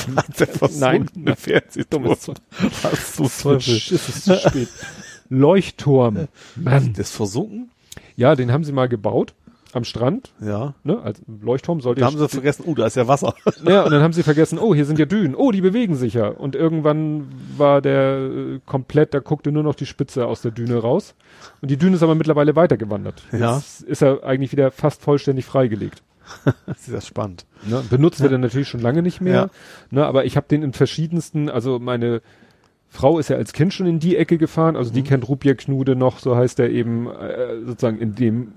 <laughs> Nein. eine Fernsehturm. Was Teufel, Teufel. ist es zu spät. Leuchtturm. <laughs> Mann. Der ist versunken? Ja, den haben sie mal gebaut am Strand, Ja. ne? Als Leuchtturm sollte Da haben sie vergessen, oh, da ist ja Wasser. <laughs> ja, und dann haben sie vergessen, oh, hier sind ja Dünen. Oh, die bewegen sich ja. Und irgendwann war der äh, komplett, da guckte nur noch die Spitze aus der Düne raus. Und die Düne ist aber mittlerweile weitergewandert. Ja. Jetzt ist er eigentlich wieder fast vollständig freigelegt. Das <laughs> ist ja spannend. Ne? Benutzt wird er natürlich schon lange nicht mehr. Ja. Ne? Aber ich habe den in verschiedensten, also meine Frau ist ja als Kind schon in die Ecke gefahren, also Mhm. die kennt Rupier Knude noch, so heißt er eben, äh, sozusagen in dem,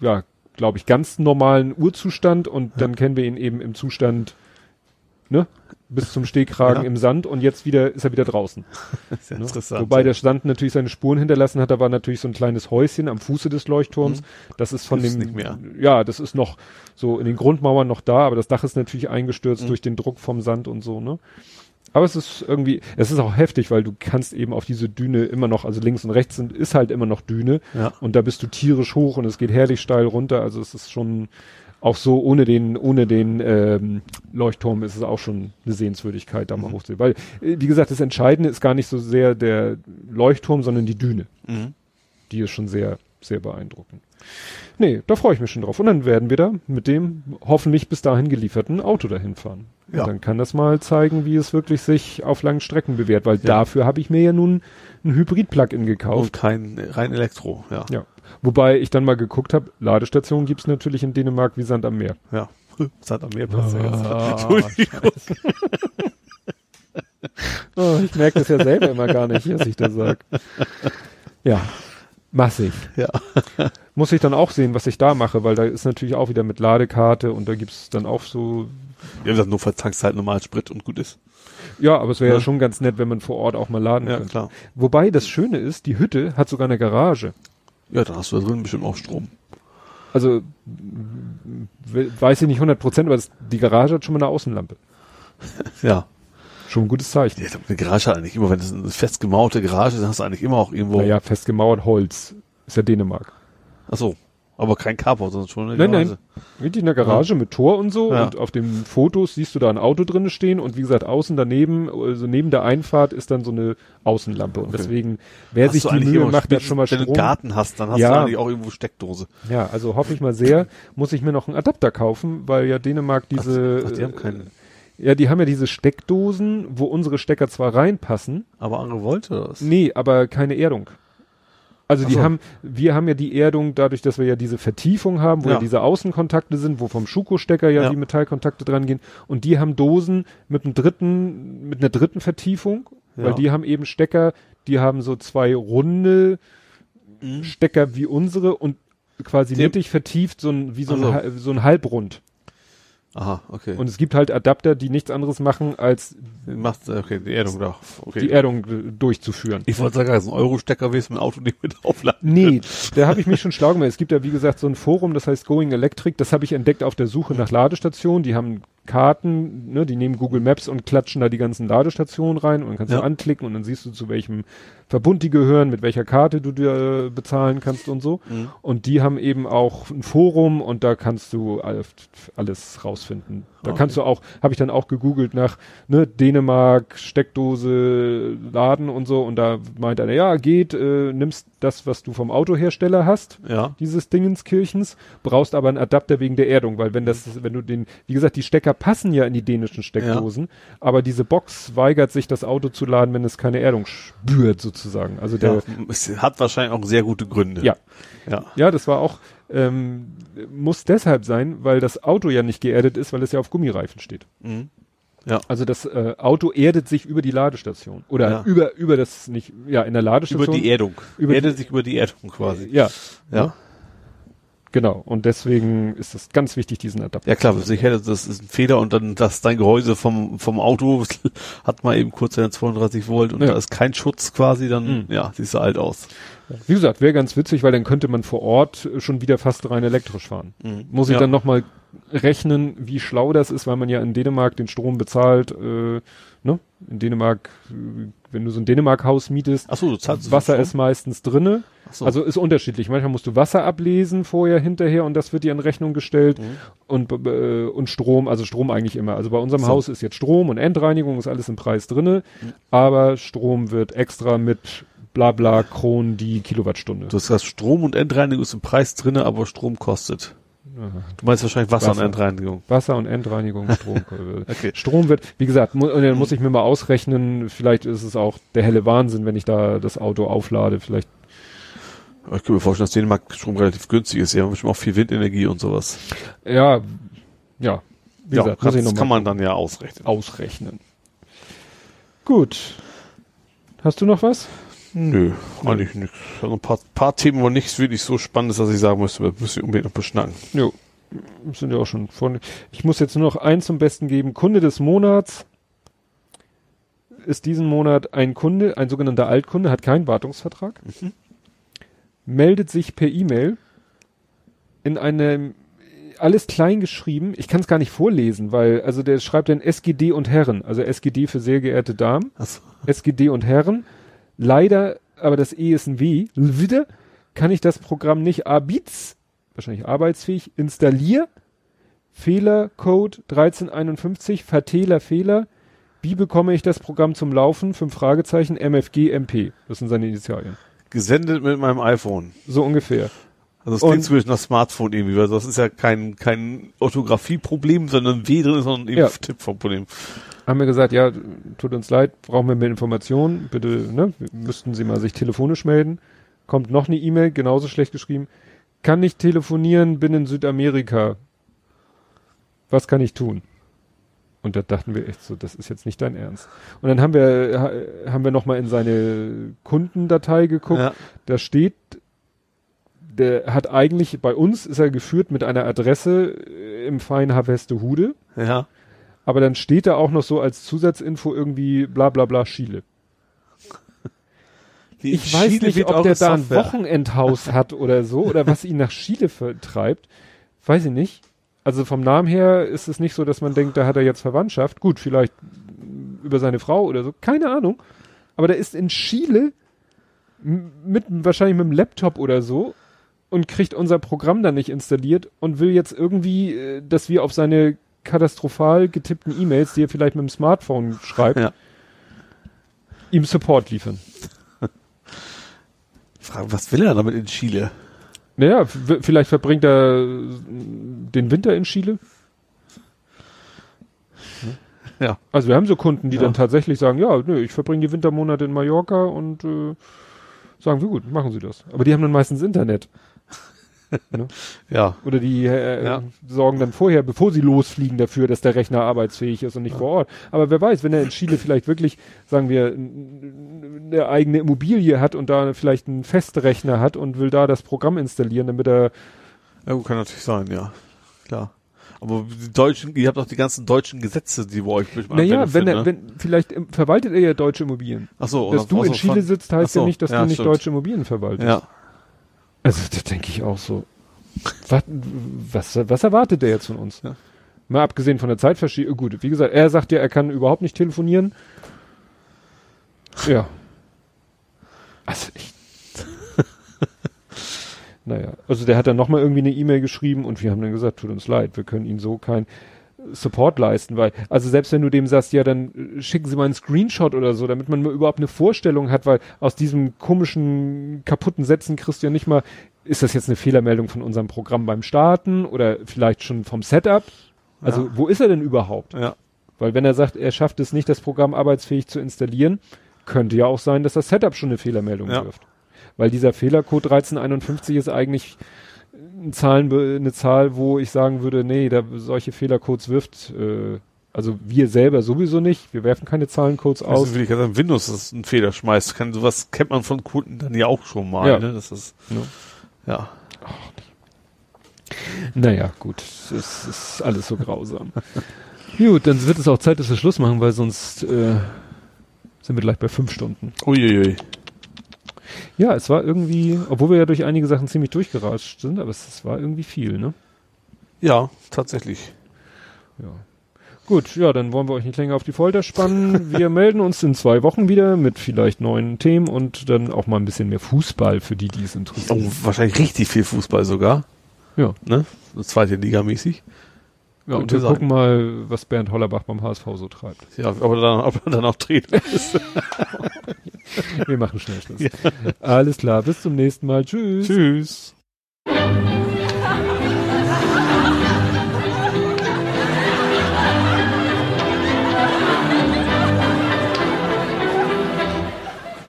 ja, glaube ich, ganz normalen Urzustand und dann kennen wir ihn eben im Zustand, ne, bis zum Stehkragen Ja. im Sand und jetzt wieder ist er wieder draußen. <laughs> Ja Ne? interessant. Wobei der Sand natürlich seine Spuren hinterlassen hat, da war natürlich so ein kleines Häuschen am Fuße des Leuchtturms. Das ist von Gibt's dem, Mhm. nicht mehr. ja, das ist noch so in den Grundmauern noch da, aber das Dach ist natürlich eingestürzt Mhm. durch den Druck vom Sand und so, ne? Aber es ist irgendwie, es ist auch heftig, weil du kannst eben auf diese Düne immer noch, also links und rechts sind, ist halt immer noch Düne ja. und da bist du tierisch hoch und es geht herrlich steil runter, also es ist schon auch so ohne den, ohne den ähm, Leuchtturm ist es auch schon eine Sehenswürdigkeit, da mal Mhm. hochzusehen. Weil, äh, wie gesagt, das Entscheidende ist gar nicht so sehr der Leuchtturm, sondern die Düne. Mhm. Die ist schon sehr, sehr beeindruckend. Nee, da freue ich mich schon drauf. Und dann werden wir da mit dem hoffentlich bis dahin gelieferten Auto dahin fahren. Ja. Und dann kann das mal zeigen, wie es wirklich sich auf langen Strecken bewährt, weil Ja. dafür habe ich mir ja nun ein Hybrid-Plug-in gekauft. Und kein rein Elektro, ja. Ja. Wobei ich dann mal geguckt habe, Ladestationen gibt's natürlich in Dänemark wie Sand am Meer. Ja. <laughs> Sand am Meer passt ja ganz Ah, Entschuldigung. <laughs> Oh, ich merke das ja selber immer gar nicht, was ich da sag. Ja, massig. Ja. Muss ich dann auch sehen, was ich da mache, weil da ist natürlich auch wieder mit Ladekarte und da gibt's dann auch so, Wir haben gesagt, nur vertankst halt normal Sprit und gut ist. ja, aber es wäre ja. Ja. schon ganz nett, wenn man vor Ort auch mal laden Ja, könnte. klar. Wobei das Schöne ist, die Hütte hat sogar eine Garage. Ja, dann hast du da drin bestimmt auch Strom. Also weiß ich nicht 100 Prozent, aber das, die Garage hat schon mal eine Außenlampe. <laughs> Ja. Schon ein gutes Zeichen. Ja, eine Garage hat eigentlich immer, wenn es eine fest gemauerte Garage ist, dann hast du eigentlich immer auch irgendwo. Naja, festgemauert Holz. Ist ja Dänemark. Ach so. Aber kein Carport, sondern schon eine Nein, Garage. nein. Richtig in der Garage mit Tor und so. Ja. Und auf den Fotos siehst du da ein Auto drinne stehen und wie gesagt, außen daneben, also neben der Einfahrt ist dann so eine Außenlampe. Und Okay. deswegen, wer Hast sich die Mühe macht, der schon mal Wenn du Strom. einen Garten hast, dann hast Ja. du eigentlich auch irgendwo Steckdose. Ja, also hoffe ich mal sehr, muss ich mir noch einen Adapter kaufen, weil ja Dänemark diese, Ach, die haben keinen. ja, die haben ja diese Steckdosen, wo unsere Stecker zwar reinpassen, Aber andere wollte das. nee, aber keine Erdung. Also Ach die so. haben, wir haben ja die Erdung dadurch, dass wir ja diese Vertiefung haben, wo ja, Ja. diese Außenkontakte sind, wo vom Schuko-Stecker ja, Ja. die Metallkontakte dran gehen. Und die haben Dosen mit einem dritten, mit einer dritten Vertiefung, weil Ja. die haben eben Stecker, die haben so zwei runde Mhm. Stecker wie unsere und quasi mittig vertieft, so ein, wie so, Ach so. ein, so ein Halbrund. Aha, okay. Und es gibt halt Adapter, die nichts anderes machen, als macht, okay, die Erdung da. Okay. die Erdung äh, durchzuführen. ich wollte sagen, das ist ein Euro-Stecker, willst du mein Auto nicht mit aufladen. Nee, da habe ich mich schon schlau gemacht. Es gibt ja, wie gesagt, so ein Forum, das heißt Going Electric. Das habe ich entdeckt auf der Suche nach Ladestationen. Die haben Karten, ne, die nehmen Google Maps und klatschen da die ganzen Ladestationen rein und dann kannst Ja. du anklicken und dann siehst du, zu welchem Verbund die gehören, mit welcher Karte du dir äh, bezahlen kannst und so. Mhm. Und die haben eben auch ein Forum und da kannst du all- alles rausfinden. Da Okay. kannst du auch, habe ich dann auch gegoogelt nach ne, Dänemark, Steckdose, Laden und so und da meint einer, ja, geht, äh, nimmst das, was du vom Autohersteller hast, Ja. dieses Dingenskirchens, brauchst aber einen Adapter wegen der Erdung, weil wenn das, wenn du den, wie gesagt, die Stecker passen ja in die dänischen Steckdosen, aber diese Box weigert sich, das Auto zu laden, wenn es keine Erdung spürt, sozusagen. Also der, ja. Es hat wahrscheinlich auch sehr gute Gründe. Ja. Ja. ja, das war auch, ähm, muss deshalb sein, weil das Auto ja nicht geerdet ist, weil es ja auf Gummireifen steht. Mhm. Also das äh, Auto erdet sich über die Ladestation oder Ja. über über das nicht ja in der Ladestation Über die Erdung. Über Erde die- sich über die Erdung quasi. ja Ja. genau und deswegen ist es ganz wichtig diesen Adapter Ja klar, ich hätte, das ist ein Fehler und dann das dein Gehäuse vom vom Auto <laughs> hat mal eben kurz seine 32 Volt und Ja. da ist kein Schutz quasi, dann Mhm. ja, siehst du alt aus. Wie gesagt wäre ganz witzig weil dann könnte man vor Ort schon wieder fast rein elektrisch fahren Mhm. muss ich Ja. dann noch mal rechnen wie schlau das ist weil man ja in Dänemark den Strom bezahlt äh, ne in Dänemark äh, wenn du so ein Dänemark Haus mietest Ach so, du zahlst Wasser ist meistens drinne so. Also ist unterschiedlich. Manchmal musst du Wasser ablesen vorher, hinterher und das wird dir in Rechnung gestellt. Mhm. Und, äh, und Strom, also Strom eigentlich immer. Also bei unserem So. Haus ist jetzt Strom und Endreinigung, ist alles im Preis drinne. Aber Strom wird extra mit bla bla Kronen die Kilowattstunde. Du hast gesagt, Strom und Endreinigung ist im Preis drinne, aber Strom kostet. Du meinst wahrscheinlich Wasser, Wasser. und Endreinigung. Wasser und Endreinigung, Strom. <laughs> Okay. Strom wird, wie gesagt, mu dann muss ich mir mal ausrechnen, vielleicht ist es auch der helle Wahnsinn, wenn ich da das Auto auflade. Vielleicht, ich kann mir vorstellen, dass Dänemark Strom relativ günstig ist. Die haben bestimmt auch viel Windenergie und sowas. ja, ja. Wie ja, gesagt, kann, das kann man dann ja ausrechnen. ausrechnen. Gut. Hast du noch was? Nö, eigentlich nichts. Also ein paar, paar Themen, wo nichts wirklich so spannend ist, dass ich sagen müsste, wir müssen unbedingt noch beschnacken. Jo. Sind ja auch schon vorne. Ich muss jetzt nur noch eins zum Besten geben. Kunde des Monats ist diesen Monat ein Kunde, ein sogenannter Altkunde, hat keinen Wartungsvertrag, meldet sich per E-Mail in einem alles klein geschrieben. Ich kann es gar nicht vorlesen, weil also der schreibt dann SGD und Herren, also SGD für sehr geehrte Damen. Achso. SGD und Herren. Leider, aber das E ist ein W. Wieder kann ich das Programm nicht Abits, wahrscheinlich arbeitsfähig, installier. Fehler, Code 1351, Verteiler, Fehler. Wie bekomme ich das Programm zum Laufen? Fünf Fragezeichen, MFG, MP. Das sind seine Initialien. Gesendet mit meinem iPhone. So ungefähr. Also es klingt zumindest nach Smartphone irgendwie, weil das ist ja kein, kein Orthographieproblem, sondern W drin ist, sondern eben Ja. Tippvorproblem. Haben wir gesagt, ja, tut uns leid, brauchen wir mehr Informationen, bitte, ne, müssten Sie mal sich telefonisch melden. Kommt noch eine E-Mail, genauso schlecht geschrieben. Kann nicht telefonieren, bin in Südamerika. Was kann ich tun? Und da dachten wir echt so, das ist jetzt nicht dein Ernst. Und dann haben wir, ha- haben wir nochmal in seine Kundendatei geguckt. Ja. Da steht, der hat eigentlich, bei uns ist er geführt mit einer Adresse äh, im Feinhaar Westerhude. Ja. Aber dann steht da auch noch so als Zusatzinfo irgendwie bla bla bla Chile. <laughs> Die Ich weiß Chile nicht, wird ob der da ein. Wochenendhaus <laughs> hat oder so oder was ihn nach Chile vertreibt. Weiß ich nicht. Also vom Namen her ist es nicht so, dass man denkt, da hat er jetzt Verwandtschaft. Gut, vielleicht über seine Frau oder so. Keine Ahnung. Aber der ist in Chile mit, wahrscheinlich mit dem Laptop oder so und kriegt unser Programm dann nicht installiert und will jetzt irgendwie, äh, dass wir auf seine katastrophal getippten E-Mails, die er vielleicht mit dem Smartphone schreibt, Ja. ihm Support liefern. Frage, was will er damit in Chile? Naja, vielleicht verbringt er äh, den Winter in Chile. Ja. Also wir haben so Kunden, die Ja. dann tatsächlich sagen, ja, nö, ich verbringe die Wintermonate in Mallorca und äh, sagen wir gut, machen Sie das. Aber die haben dann meistens Internet. <laughs> Ja. Oder die äh, Ja. sorgen dann vorher, bevor sie losfliegen, dafür, dass der Rechner arbeitsfähig ist und nicht vor Ort. Aber wer weiß, wenn er in Chile vielleicht wirklich, sagen wir, eine eigene Immobilie hat und da vielleicht einen Festrechner hat und will da das Programm installieren, damit er Ja, gut, kann natürlich sein, ja. Klar. Aber die deutschen, ihr habt auch die ganzen deutschen Gesetze, die bei euch bestimmt Naja, wenn er, ne? wenn, vielleicht ähm, verwaltet er ja deutsche Immobilien. Ach so, dass oder du in Chile sitzt, heißt so, ja nicht, dass ja, du nicht stimmt. deutsche Immobilien verwaltest. Ja. Also, da denke ich auch so. Was, was, was erwartet der jetzt von uns? Ja. Mal abgesehen von der Zeitverschiebung. Gut, wie gesagt, er sagt ja, er kann überhaupt nicht telefonieren. Ja. Also ich. <laughs> naja, also der hat dann nochmal irgendwie eine E-Mail geschrieben und wir haben dann gesagt, tut uns leid, wir können Ihnen so kein Support leisten, weil, also selbst wenn du dem sagst, ja, dann äh, schicken Sie mal einen Screenshot oder so, damit man mal überhaupt eine Vorstellung hat, weil aus diesem komischen, kaputten Sätzen kriegst du ja nicht mal, ist das jetzt eine Fehlermeldung von unserem Programm beim Starten oder vielleicht schon vom Setup? Also, Ja. wo ist er denn überhaupt? Ja. Weil wenn er sagt, er schafft es nicht, das Programm arbeitsfähig zu installieren, könnte ja auch sein, dass das Setup schon eine Fehlermeldung Ja. wirft. Weil dieser Fehlercode 1351 ist eigentlich ein Zahlen, eine Zahl, wo ich sagen würde, nee, da solche Fehlercodes wirft, äh, also wir selber sowieso nicht, wir werfen keine Zahlencodes aus. Also will ich sagen, Windows das einen Fehler schmeißt, kann sowas kennt man von Kunden dann ja auch schon mal, Ja. ne? Das ist Ja. ja. Naja, gut, es ist alles so grausam. <laughs> gut, dann wird es auch Zeit, dass wir Schluss machen, weil sonst äh, sind wir gleich bei fünf Stunden. Uiuiui. Ja, es war irgendwie, obwohl wir ja durch einige Sachen ziemlich durchgeratscht sind, aber es, es war irgendwie viel, ne? Ja, tatsächlich. Ja. Gut, ja, dann wollen wir euch nicht länger auf die Folter spannen. Wir <laughs> melden uns in zwei Wochen wieder mit vielleicht neuen Themen und dann auch mal ein bisschen mehr Fußball für die, die es Oh, interessiert. wahrscheinlich richtig viel Fußball sogar, Ja, ne? Zweite Liga mäßig. Ja und wir sein. gucken mal, was Bernd Hollerbach beim HSV so treibt. Ja, aber dann, ob er dann auch <laughs> ist. Wir machen schnell Schluss. Alles klar, bis zum nächsten Mal. Tschüss. Tschüss.